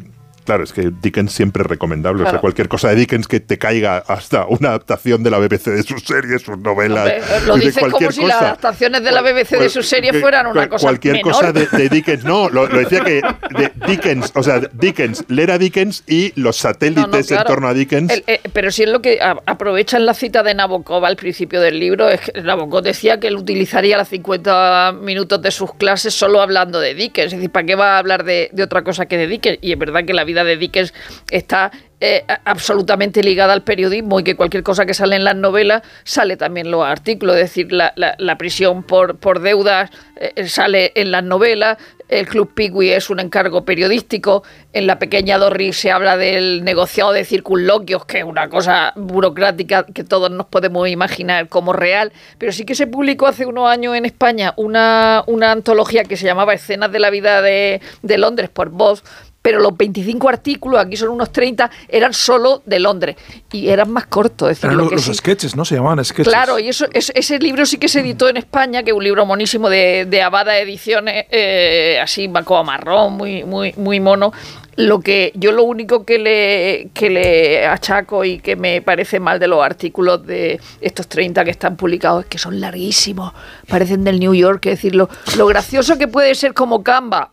Claro, es que Dickens siempre es recomendable. O sea, cualquier cosa de Dickens que te caiga hasta una adaptación de la BBC de sus series, sus novelas. Hombre, lo de dices como cualquier si las adaptaciones de la BBC de sus series que- fueran una cosa Cualquier menor. cosa de, de Dickens. No, lo, lo decía que de Dickens, o sea, Dickens, leer a Dickens y los satélites No, no, claro. en torno a Dickens. El- eh, pero sí es lo que a- aprovechan la cita de Nabokov al principio del libro. Es que Nabokov decía que él utilizaría los 50 minutos de sus clases solo hablando de Dickens. Es decir, ¿para qué va a hablar de, de otra cosa que de Dickens? Y es verdad que la vida de Dickens está eh, absolutamente ligada al periodismo y que cualquier cosa que sale en las novelas sale también en los artículos. Es decir, la, la- prisión por, por deudas eh, sale en las novelas. El Club Pigui es un encargo periodístico. En la pequeña Dorri se habla del negociado de circunloquios, que es una cosa burocrática que todos nos podemos imaginar como real. Pero sí que se publicó hace unos años en España una, una antología que se llamaba Escenas de la vida de, de Londres por Voz. Pero los 25 artículos, aquí son unos 30, eran solo de Londres y eran más cortos. Es decir, Eran lo los, que los sí- sketches, ¿no? Se llamaban sketches. Claro, y eso, es- ese libro sí que se editó en España, que es un libro monísimo de, de Abada Ediciones, eh, así como marrón, muy, muy, muy mono. Lo que yo lo único que le, que le achaco y que me parece mal de los artículos de estos 30 que están publicados es que son larguísimos, parecen del New York, es decir, lo, lo gracioso que puede ser como Canva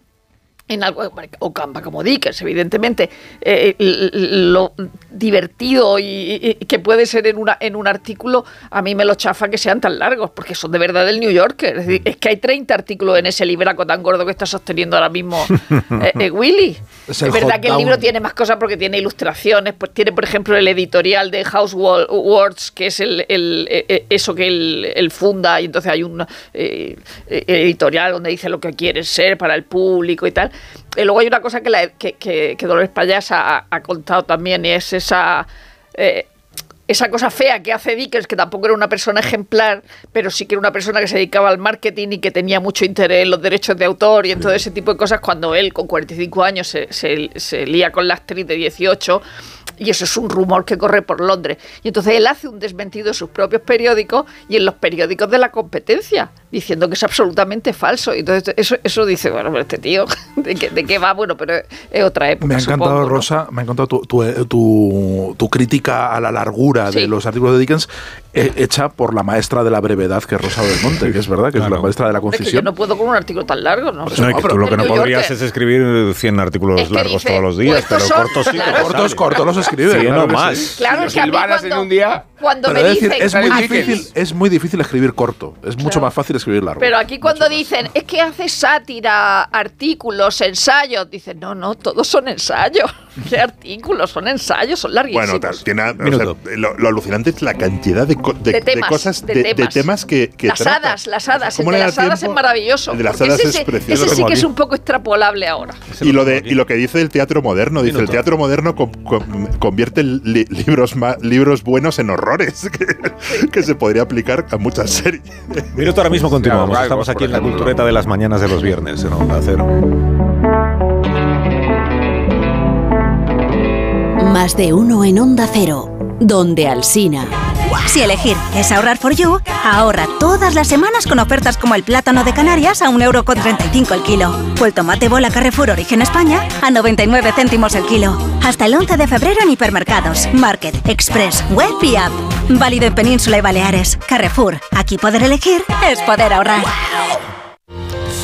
en algo, o Campa como Dickens, evidentemente, eh, lo divertido y, que puede ser en, una, en un artículo, a mí me lo chafa que sean tan largos, porque son de verdad del New Yorker. Es, decir, es que hay 30 artículos en ese libraco tan gordo que está sosteniendo ahora mismo eh, eh, Willy. Es, verdad que el libro tiene más cosas porque tiene ilustraciones, pues tiene, por ejemplo, el editorial de House Words, que es el, eso que él, funda, y entonces hay un editorial donde dice lo que quiere ser para el público y tal. Y luego hay una cosa que, la, que, Dolores Payas ha, contado también, y es esa... Eh, esa cosa fea que hace Dickens, que tampoco era una persona ejemplar, pero sí que era una persona que se dedicaba al marketing y que tenía mucho interés en los derechos de autor y en todo ese tipo de cosas, cuando él con 45 años se, se, se lía con la actriz de 18 y eso es un rumor que corre por Londres. Y entonces él hace un desmentido en sus propios periódicos y en los periódicos de la competencia, diciendo que es absolutamente falso. Y entonces eso, eso dice, bueno, este tío, ¿de qué, va? Bueno, pero es otra época. Me ha encantado, Rosa, me ha encantado tu, tu, crítica a la largura de los artículos de Dickens hecha por la maestra de la brevedad, que es Rosa del Monte, que es verdad, que es la maestra de la concisión. Es que yo no puedo con un artículo tan largo, ¿no? tú lo que no podrías es escribir 100 artículos largos todos los días, pero cortos sí. Cortos, cortos los escribe. Sí, no más. Claro, es que en un día cuando me dicen, es muy difícil, es muy difícil escribir corto, es mucho más fácil escribir largo. Pero aquí cuando dicen, es que hace sátira, artículos, ensayos, dicen, no, no, todos son ensayos. ¿Qué artículos? Son ensayos, son larguísimos. Bueno, tiene, lo, alucinante es la cantidad de, cosas, de, temas. que, Las hadas, las hadas. El de las hadas es maravilloso. de las hadas es precioso. Ese sí que es un poco extrapolable ahora. Y lo, de, y lo que dice el teatro moderno, dice, el teatro moderno convierte libros, libros buenos en horror que, se podría aplicar a muchas series. Minuto, ahora mismo continuamos. Estamos aquí en la cultureta de las mañanas de los viernes en Onda Cero. Más de uno en Onda Cero, donde Alsina. Si elegir es ahorrar for you, ahorra todas las semanas con ofertas como el plátano de Canarias a 1,35€ el kilo o el tomate bola Carrefour Origen España a 99 céntimos el kilo. Hasta el 11 de febrero en hipermercados, Market, Express, Web y App. Válido en Península y Baleares. Carrefour, aquí poder elegir es poder ahorrar.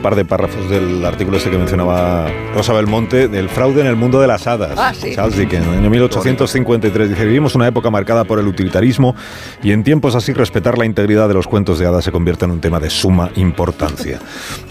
Un par de párrafos del artículo este que mencionaba Rosa Belmonte, del fraude en el mundo de las hadas. Ah, sí. Charles Dickens, en el año 1853. Dice, vivimos una época marcada por el utilitarismo y en tiempos así respetar la integridad de los cuentos de hadas se convierte en un tema de suma importancia.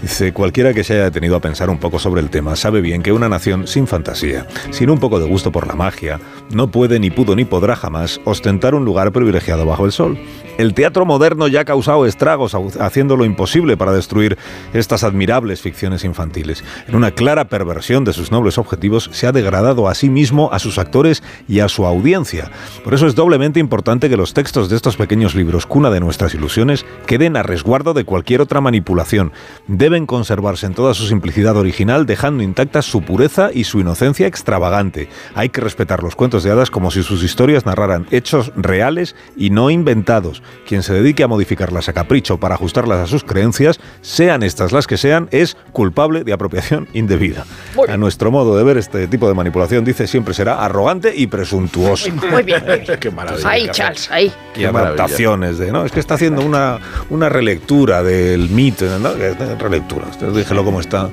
Dice, cualquiera que se haya detenido a pensar un poco sobre el tema sabe bien que una nación sin fantasía, sin un poco de gusto por la magia, no puede ni pudo ni podrá jamás ostentar un lugar privilegiado bajo el sol. El teatro moderno ya ha causado estragos haciendo lo imposible para destruir estas admirables ficciones infantiles. En una clara perversión de sus nobles objetivos, se ha degradado a sí mismo, a sus actores y a su audiencia. Por eso es doblemente importante que los textos de estos pequeños libros, cuna de nuestras ilusiones, queden a resguardo de cualquier otra manipulación. Deben conservarse en toda su simplicidad original, dejando intactas su pureza y su inocencia extravagante. Hay que respetar los cuentos de hadas como si sus historias narraran hechos reales y no inventados. Quien se dedique a modificarlas a capricho para ajustarlas a sus creencias, sean estas las que sean, es culpable de apropiación indebida. A nuestro modo de ver este tipo de manipulación, dice, siempre será arrogante y presuntuoso. Muy bien. Qué maravilla. Ahí, Charles, ahí. Y adaptaciones de, no, es que está haciendo una, una relectura del mito, ¿no? Relectura, dígelo como está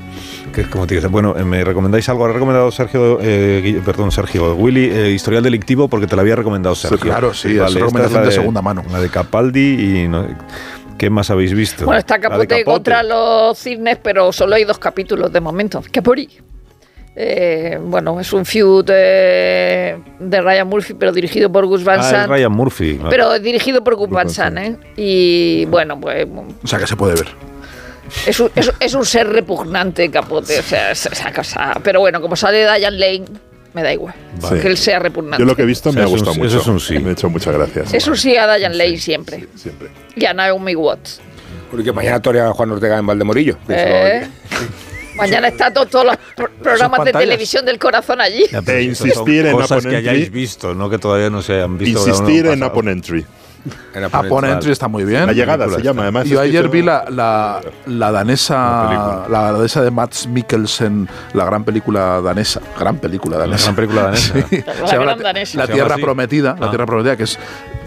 que es como te dice, bueno, eh, ¿me recomendáis algo? Ha recomendado Sergio, eh, perdón, Sergio, Willy, eh, historial delictivo, porque te lo había recomendado Sergio. claro, sí, es recomendación de, segunda mano. La de Capaldi y... ¿Qué más habéis visto? Bueno, está Capote, contra los cisnes, pero solo hay dos capítulos de momento. Capori. Eh, bueno, es un feud eh, de Ryan Murphy, pero dirigido por Gus Van Ah, es Sant. Ryan Murphy. pero dirigido por Gus Van Sant, ¿eh? Y bueno, pues O sea que se puede ver. Es un, es, es un ser repugnante, capote. O sea, es- esa cosa. Pero bueno, como sale Diane Lane, me da igual. Vale. Que él sea repugnante. Yo lo que he visto me Eso ha es un- gustado eso mucho. es un sí. Me ha hecho muchas gracias. Eso sí a Diane Lane siempre. Siempre. Y a Naomi Watts. Porque mañana torea Juan Ortega en Valdemorillo. Eh, Mañana está to- todos los pro- programas de televisión del corazón allí. Ya, E insistir en cosas que hayáis visto, no que todavía no se hayan visto. Insistir en pasado. Upon Entry. Upon Entry está muy bien. La llegada se llama, además. Yo ayer vi la, la, la danesa, la danesa de Mats Mikkelsen, la gran película danesa. Gran película danesa. gran película danesa. Sí. La Se gran la, danesa. la Tierra. Prometida, la Ah. Tierra Prometida, que es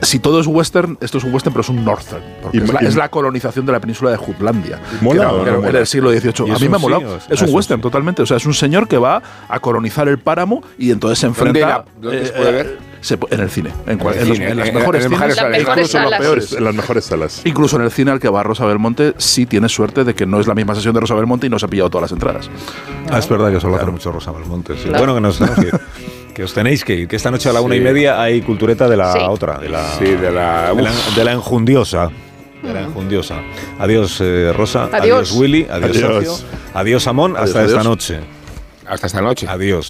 si todo es western, esto es un western, pero es un northern. Porque Y- es, la, y- es la colonización de la península de Jutlandia. ¿Mola que era- o no era mola? el siglo XVIII. ¿Y A mí me ha molado. sí o es- es ah, un es un western, sí? totalmente. O sea, es un señor que va a colonizar el páramo y entonces se ¿Dónde enfrenta. la- dónde se puede ver? Se en el cine. En, cual- el en los- en las mejores las salas. incluso en los peores. En las mejores salas. Incluso en el cine al que va Rosa Belmonte, sí tienes suerte de que no es la misma sesión de Rosa Belmonte y no se ha pillado todas las entradas. Ah, es verdad que solo hace mucho Rosa Belmonte. sí. Claro. Bueno, que nos tenemos que os tenéis que ir, que esta noche a la una y media hay cultureta de la Sí. otra, de la, Sí, de la- de la, uf. de la enjundiosa. De la enjundiosa. Adiós, eh, Rosa. Adiós. Willy. Adiós, Adiós. Sergio. Adiós, Amón. Adiós, Hasta adiós. esta noche. Hasta esta noche. Adiós.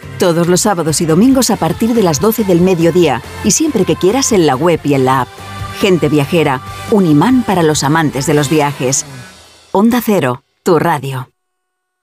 Todos los sábados y domingos a partir de las 12 del mediodía y siempre que quieras en la web y en la app. Gente viajera. Un imán para los amantes de los viajes. Onda Cero, tu radio.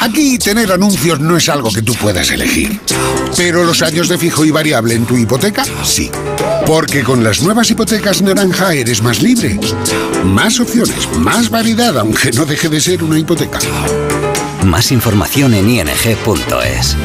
Aquí tener anuncios no es algo que tú puedas elegir. Pero los años de fijo y variable en tu hipoteca, sí. Porque con las nuevas hipotecas naranja eres más libre. Más opciones, más variedad, aunque no deje de ser una hipoteca. Más información en ing.es.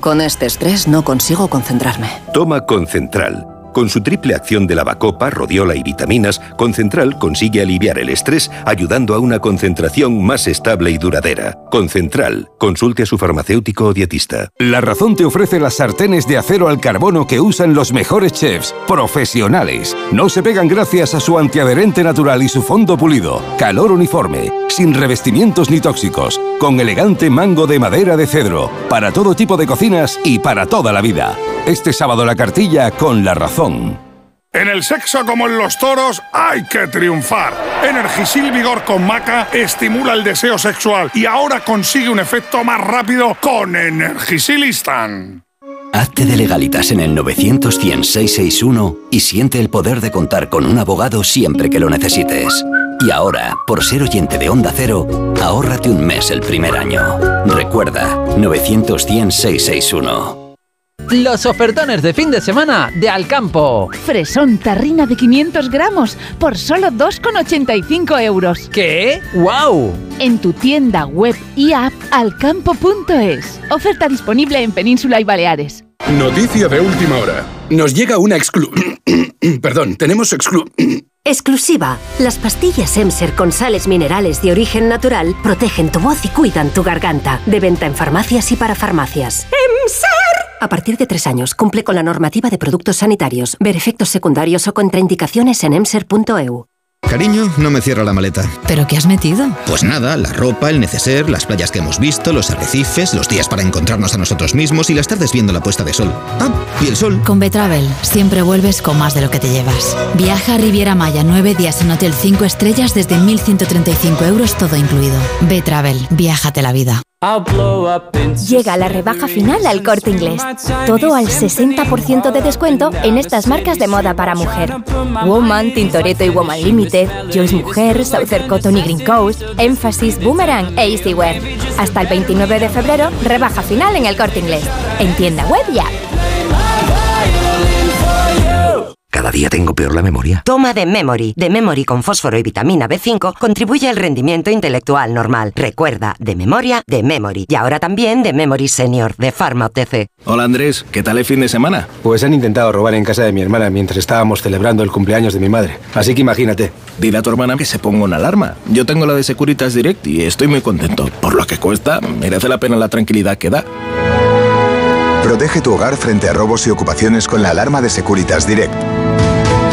Con este estrés no consigo concentrarme. Toma Concentral. Con su triple acción de lavacopa, rodiola y vitaminas, Concentral consigue aliviar el estrés ayudando a una concentración más estable y duradera. Concentral. Consulte a su farmacéutico o dietista. La Razón te ofrece las sartenes de acero al carbono que usan los mejores chefs, profesionales. No se pegan gracias a su antiadherente natural y su fondo pulido. Calor uniforme, sin revestimientos ni tóxicos, con elegante mango de madera de cedro, para todo tipo de cocinas y para toda la vida. Este sábado la cartilla con La Razón. En el sexo como en los toros hay que triunfar. Energisil Vigor con Maca estimula el deseo sexual y ahora consigue un efecto más rápido con Energisilistan. Hazte de legalitas en el 900 100 661 y siente el poder de contar con un abogado siempre que lo necesites. Y ahora, por ser oyente de Onda Cero, ahórrate un mes el primer año. Recuerda, 900 100 661. Los ofertones de fin de semana de Alcampo. Fresón tarrina de 500 gramos por solo 2,85 euros. ¿Qué? ¡Wow! En tu tienda web y app alcampo.es. Oferta disponible en Península y Baleares. Noticia de última hora. Nos llega una exclu... Perdón, tenemos exclu... Exclusiva. Las pastillas Emser con sales minerales de origen natural protegen tu voz y cuidan tu garganta. De venta en farmacias y para farmacias. ¡Emser! A partir de tres años, cumple con la normativa de productos sanitarios. Ver efectos secundarios o contraindicaciones en emser.eu. Cariño, no me cierra la maleta. ¿Pero qué has metido? Pues nada, la ropa, el neceser, las playas que hemos visto, los arrecifes, los días para encontrarnos a nosotros mismos y las tardes viendo la puesta de sol. Ah, y el sol. Con Betravel siempre vuelves con más de lo que te llevas. Viaja a Riviera Maya nueve días en Hotel 5 estrellas desde 1.135 euros todo incluido. Betravel, viájate la vida. Llega la rebaja final al corte inglés. Todo al 60% de descuento en estas marcas de moda para mujer. Woman, Tintoretto y Woman Limited, Joyce Mujer, Southern Cotton y Green Coast, Emphasis, Boomerang e Easywear. Hasta el 29 de febrero, rebaja final en el corte inglés. En tienda web y app. Cada día tengo peor la memoria. Toma de Memory. De Memory con fósforo y vitamina B5 contribuye al rendimiento intelectual normal. Recuerda, de memoria, de Memory. Y ahora también de Memory Senior, de Pharma OTC. Hola Andrés, ¿qué tal el fin de semana? Pues han intentado robar en casa de mi hermana mientras estábamos celebrando el cumpleaños de mi madre. Así que imagínate. Dile a tu hermana que se ponga una alarma. Yo tengo la de Securitas Direct y estoy muy contento. Por lo que cuesta, merece la pena la tranquilidad que da. Protege tu hogar frente a robos y ocupaciones con la alarma de Securitas Direct.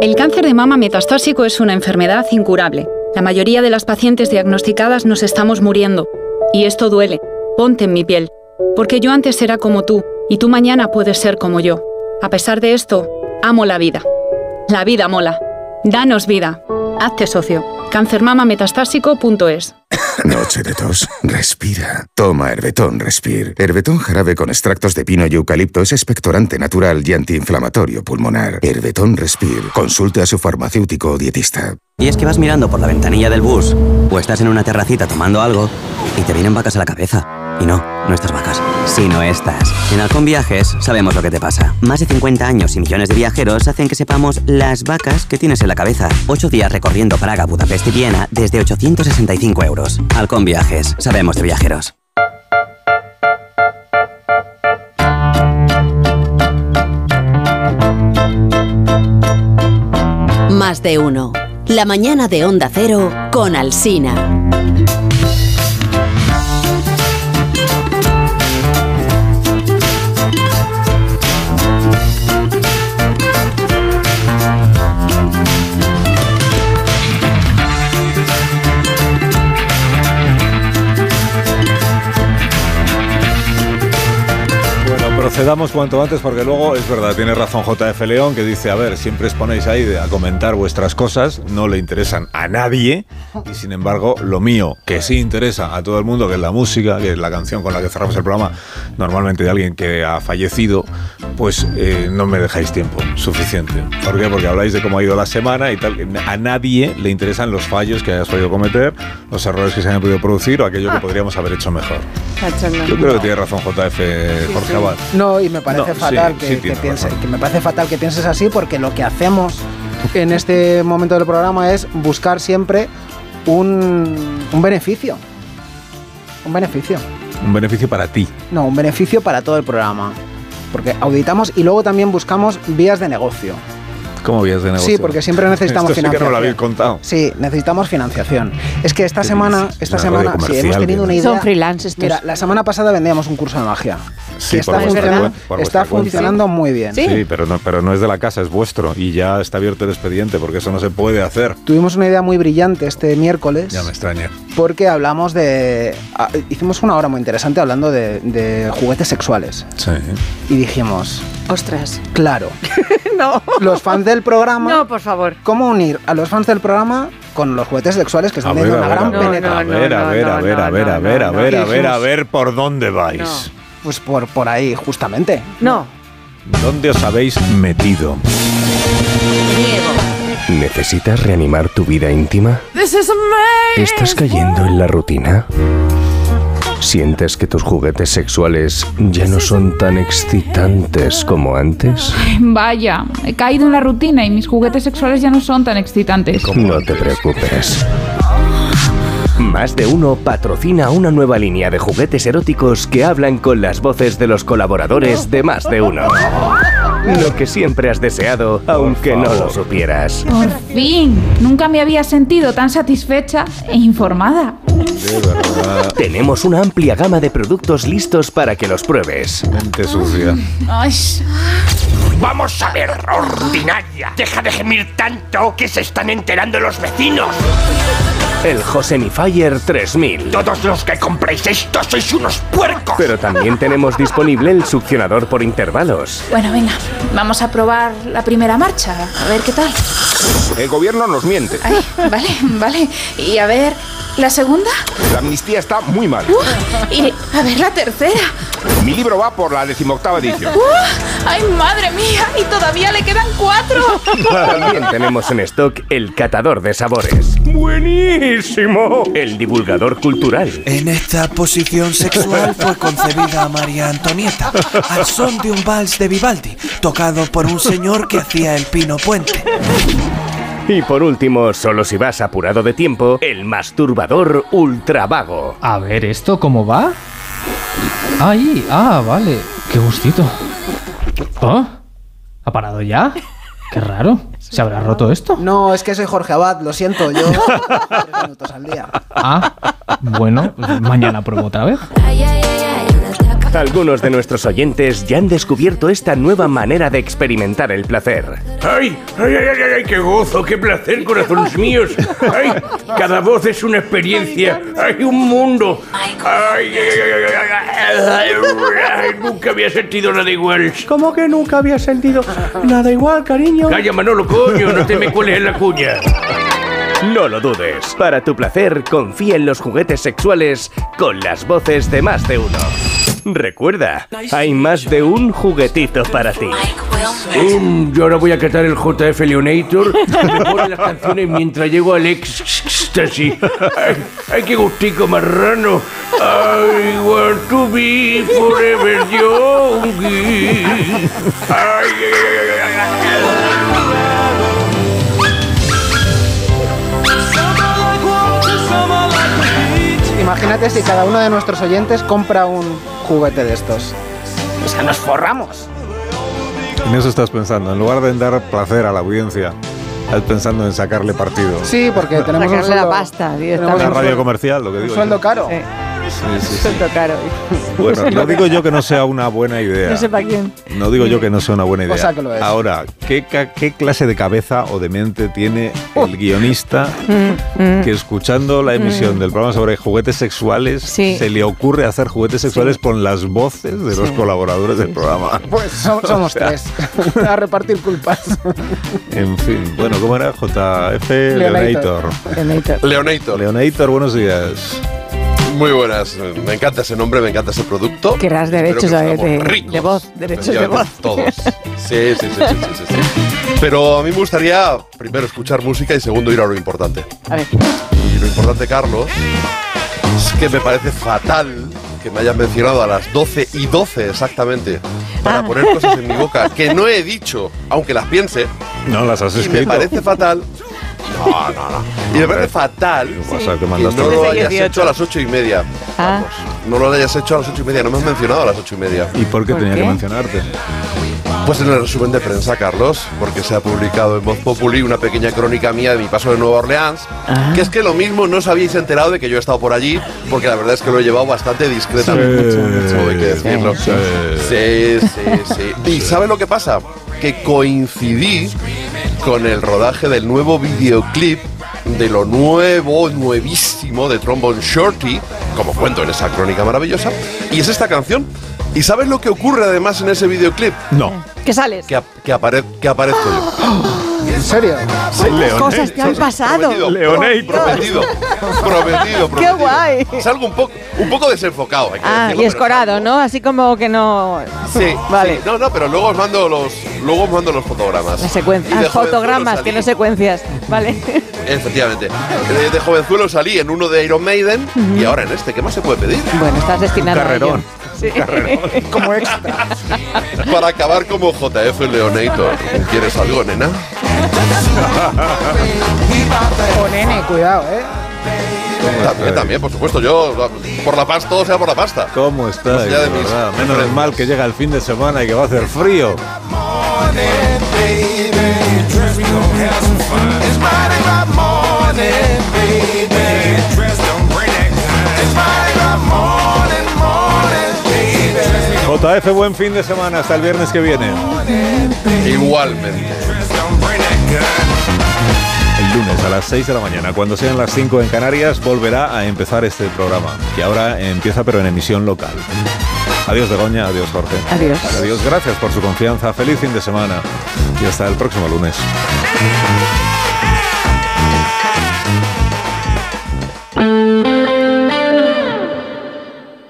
El cáncer de mama metastásico es una enfermedad incurable. La mayoría de las pacientes diagnosticadas nos estamos muriendo. Y esto duele. Ponte en mi piel. Porque yo antes era como tú, y tú mañana puedes ser como yo. A pesar de esto, amo la vida. La vida mola. Danos vida. Hazte socio. Cancermamametastásico.es Noche de tos. Respira. Toma Herbetón Respir. Herbetón jarabe con extractos de pino y eucalipto es expectorante natural y antiinflamatorio pulmonar. Herbetón Respir. Consulte a su farmacéutico o dietista. Y es que vas mirando por la ventanilla del bus o estás en una terracita tomando algo y te vienen vacas a la cabeza. Y no, no estas vacas, sino estas. En Halcón Viajes sabemos lo que te pasa. Más de 50 años y millones de viajeros hacen que sepamos las vacas que tienes en la cabeza. Ocho días recorriendo Praga, Budapest y Viena desde 865 euros. Halcón Viajes, sabemos de viajeros. Más de uno. La mañana de Onda Cero con Alsina. Procedamos cuanto antes porque luego es verdad, tiene razón JF León que dice, a ver, siempre os ponéis ahí de- a comentar vuestras cosas, no le interesan a nadie y sin embargo lo mío, que sí interesa a todo el mundo, que es la música, que es la canción con la que cerramos el programa, normalmente de alguien que ha fallecido, pues eh, no me dejáis tiempo suficiente. ¿Por qué? Porque habláis de cómo ha ido la semana y tal. A nadie le interesan los fallos que hayas podido cometer, los errores que se hayan podido producir o aquello que podríamos haber hecho mejor. Yo creo que tiene razón JF Jorge Abad. No, y me parece No, fatal sí que, piense- que me parece fatal que pienses así porque lo que hacemos en este momento del programa es buscar siempre un, un beneficio. Un beneficio. Un beneficio para ti. No, un beneficio para todo el programa. Porque auditamos y luego también buscamos vías de negocio. ¿Cómo vías de negocio? Sí, porque siempre necesitamos Esto sí que no financiación. lo habéis contado. Sí, necesitamos financiación. Es que esta semana, esta semana, sí, hemos tenido una idea. Son freelance estos. Mira, la semana pasada vendíamos un curso de magia. Sí, que está, funcionando, está funcionando muy bien. Sí, pero, no, pero no es de la casa, es vuestro. Y ya está abierto el expediente porque eso no se puede hacer. Tuvimos una idea muy brillante este miércoles. Ya me extraña. Porque hablamos de. ah, Hicimos una hora muy interesante hablando de, de juguetes sexuales. Sí. Y dijimos. Ostras. Claro. no. Los fans del programa. No, por favor. ¿Cómo unir a los fans del programa con los juguetes sexuales que están teniendo una gran penetración? a ver, a ver, a ver, a ver, a ver, a ver, a ver, a ver por dónde vais. Pues por, por ahí, justamente. No. ¿Dónde os habéis metido? ¿Necesitas reanimar tu vida íntima? ¿Estás cayendo en la rutina? ¿Sientes que tus juguetes sexuales ya no son tan excitantes como antes? Vaya, he caído en la rutina y mis juguetes sexuales ya no son tan excitantes. No te preocupes. Más de uno patrocina una nueva línea de juguetes eróticos que hablan con las voces de los colaboradores de Más de uno. Lo que siempre has deseado, aunque no lo supieras. Por fin, nunca me había sentido tan satisfecha e informada. De verdad. Tenemos una amplia gama de productos listos para que los pruebes. Mente sucia. Ay, Vamos a ver, ordinaria. Deja de gemir tanto que se están enterando los vecinos. El Josemifier 3000. Todos los que compréis esto sois unos puercos. Pero también tenemos disponible el succionador por intervalos. bueno, venga, vamos a probar la primera marcha, a ver qué tal. El gobierno nos miente. Ay, vale, vale. Y a ver, ¿la segunda? La amnistía está muy mal. Uh, y a ver, la tercera. Mi libro va por la decimoctava edición. Uh, ¡Ay, madre mía! Y todavía le quedan cuatro. También tenemos en stock el catador de sabores. ¡Buenísimo! El divulgador cultural. En esta posición sexual fue concebida María Antonieta, al son de un vals de Vivaldi, tocado por un señor que hacía el pino puente. Y por último, solo si vas apurado de tiempo, el masturbador ultravago. A ver, ¿esto cómo va? Ahí, ah, vale. Qué gustito. ¿Oh? ¿Ha parado ya? Qué raro. ¿Se habrá roto esto? No, es que soy Jorge Abad, lo siento, yo. tres minutos al día. Ah, bueno, pues mañana pruebo otra vez. Algunos de nuestros oyentes ya han descubierto esta nueva manera de experimentar el placer. ¡Ay! ¡Ay, ay, ay, ay! ¡Qué gozo! ¡Qué placer, corazones míos! ¡Ay! Cada voz es una experiencia. ¡Ay, un mundo! ¡Ay, ay, ay, ay, ay, ay, ay! Nunca había sentido nada igual. ¿Cómo que nunca había sentido nada igual, cariño? Calla, Manolo, coño, no te me cueles en la cuña. No lo dudes. Para tu placer, confía en los juguetes sexuales con las voces de más de uno. Recuerda, hay más de un juguetito para ti. Mm, yo ahora voy a catar el JF Leonator. Me pone las canciones mientras llego al éxtasis. Ay, ay, qué gustico marrano. I want to be forever young. Ay, ay, ay, ay. Imagínate si cada uno de nuestros oyentes compra un juguete de estos. O sea, nos forramos. En eso estás pensando. En lugar de dar placer a la audiencia, estás pensando en sacarle partido. Sí, porque tenemos un Sacarle sueldo, la pasta La directamente. radio comercial, lo que un digo. sueldo yo. caro. Sí, sí, sí. Sueldo caro. Bueno, no digo yo que no sea una buena idea. No sé para quién. No digo yo que no sea una buena idea. O sea que lo es. Ahora, ¿qué, clase de cabeza o de mente tiene el guionista Mm, que escuchando la emisión del programa sobre juguetes sexuales Sí. se le ocurre hacer juguetes sexuales con las voces de los Sí. colaboradores del programa? Pues so- somos O sea, tres. a repartir culpas. En fin, bueno, ¿cómo era? JF Leonator. Leonator. Leonator. Leonator, buenos días. Muy buenas. Me encanta ese nombre, me encanta ese producto. Querrás derechos de, ricos. de voz, derechos de voz. Todos. Sí, sí, sí, sí, sí. Pero a mí me gustaría primero escuchar música y segundo ir a lo importante. A ver. Y lo importante, Carlos, es que me parece fatal que me hayan mencionado a las 12 y 12 exactamente para Ah. poner cosas en mi boca que no he dicho, aunque las piense. No las has Y me parece fatal. No, no, no. Y me parece fatal? ¿Qué que mandaste? no lo hayas 18. hecho a las ocho y media. Ah, No lo hayas hecho a las ocho y media, no me has mencionado a las ocho y media. ¿Y por qué ¿Por tenía qué? que mencionarte? Pues en el resumen de prensa, Carlos, porque se ha publicado en Voz Populi una pequeña crónica mía de mi paso de Nueva Orleans, Ah. que es que lo mismo no os habíais enterado de que yo he estado por allí, porque la verdad es que lo he llevado bastante discretamente, Sí. hay que decirlo. Sí. Sí, sí, sí. ¿Y sabe lo que pasa? Que coincidí con el rodaje del nuevo videoclip de lo nuevo, nuevísimo de Trombone Shorty, como cuento en esa crónica maravillosa, y es esta canción ¿Y sabes lo que ocurre además en ese videoclip? No. ¿Qué sales? Que, ap- que, apare- que aparezco yo. ¿En serio? Cosas que han pasado. Prometido, prometido, prometido, prometido. Qué guay. Salgo un poco, un poco desenfocado. hay que Ah, decirlo, y escorado, ¿no? Así como que no. Sí, Vale. sí. No, no, pero luego os mando los, luego os mando los fotogramas. Las secuencias. Ah, fotogramas, que no secuencias. Vale. Efectivamente. De, de jovenzuelo salí en uno de Iron Maiden y ahora en este. ¿Qué más se puede pedir? Bueno, estás destinado a ello. Como extra. Para acabar como JF Leonator. ¿Quieres algo, nena? O nene, cuidado, ¿eh? También, también, por supuesto. Yo, por la pasta, todo sea por la pasta. ¿Cómo está? De mis Menos mal que llega el fin de semana y que va a hacer frío. JF, buen fin de semana. Hasta el viernes que viene. Igualmente. El lunes a las 6 de la mañana, cuando sean las 5 en Canarias, volverá a empezar este programa, que ahora empieza pero en emisión local. Adiós Begoña, adiós Jorge. Adiós. Adiós, gracias por su confianza, feliz fin de semana y hasta el próximo lunes.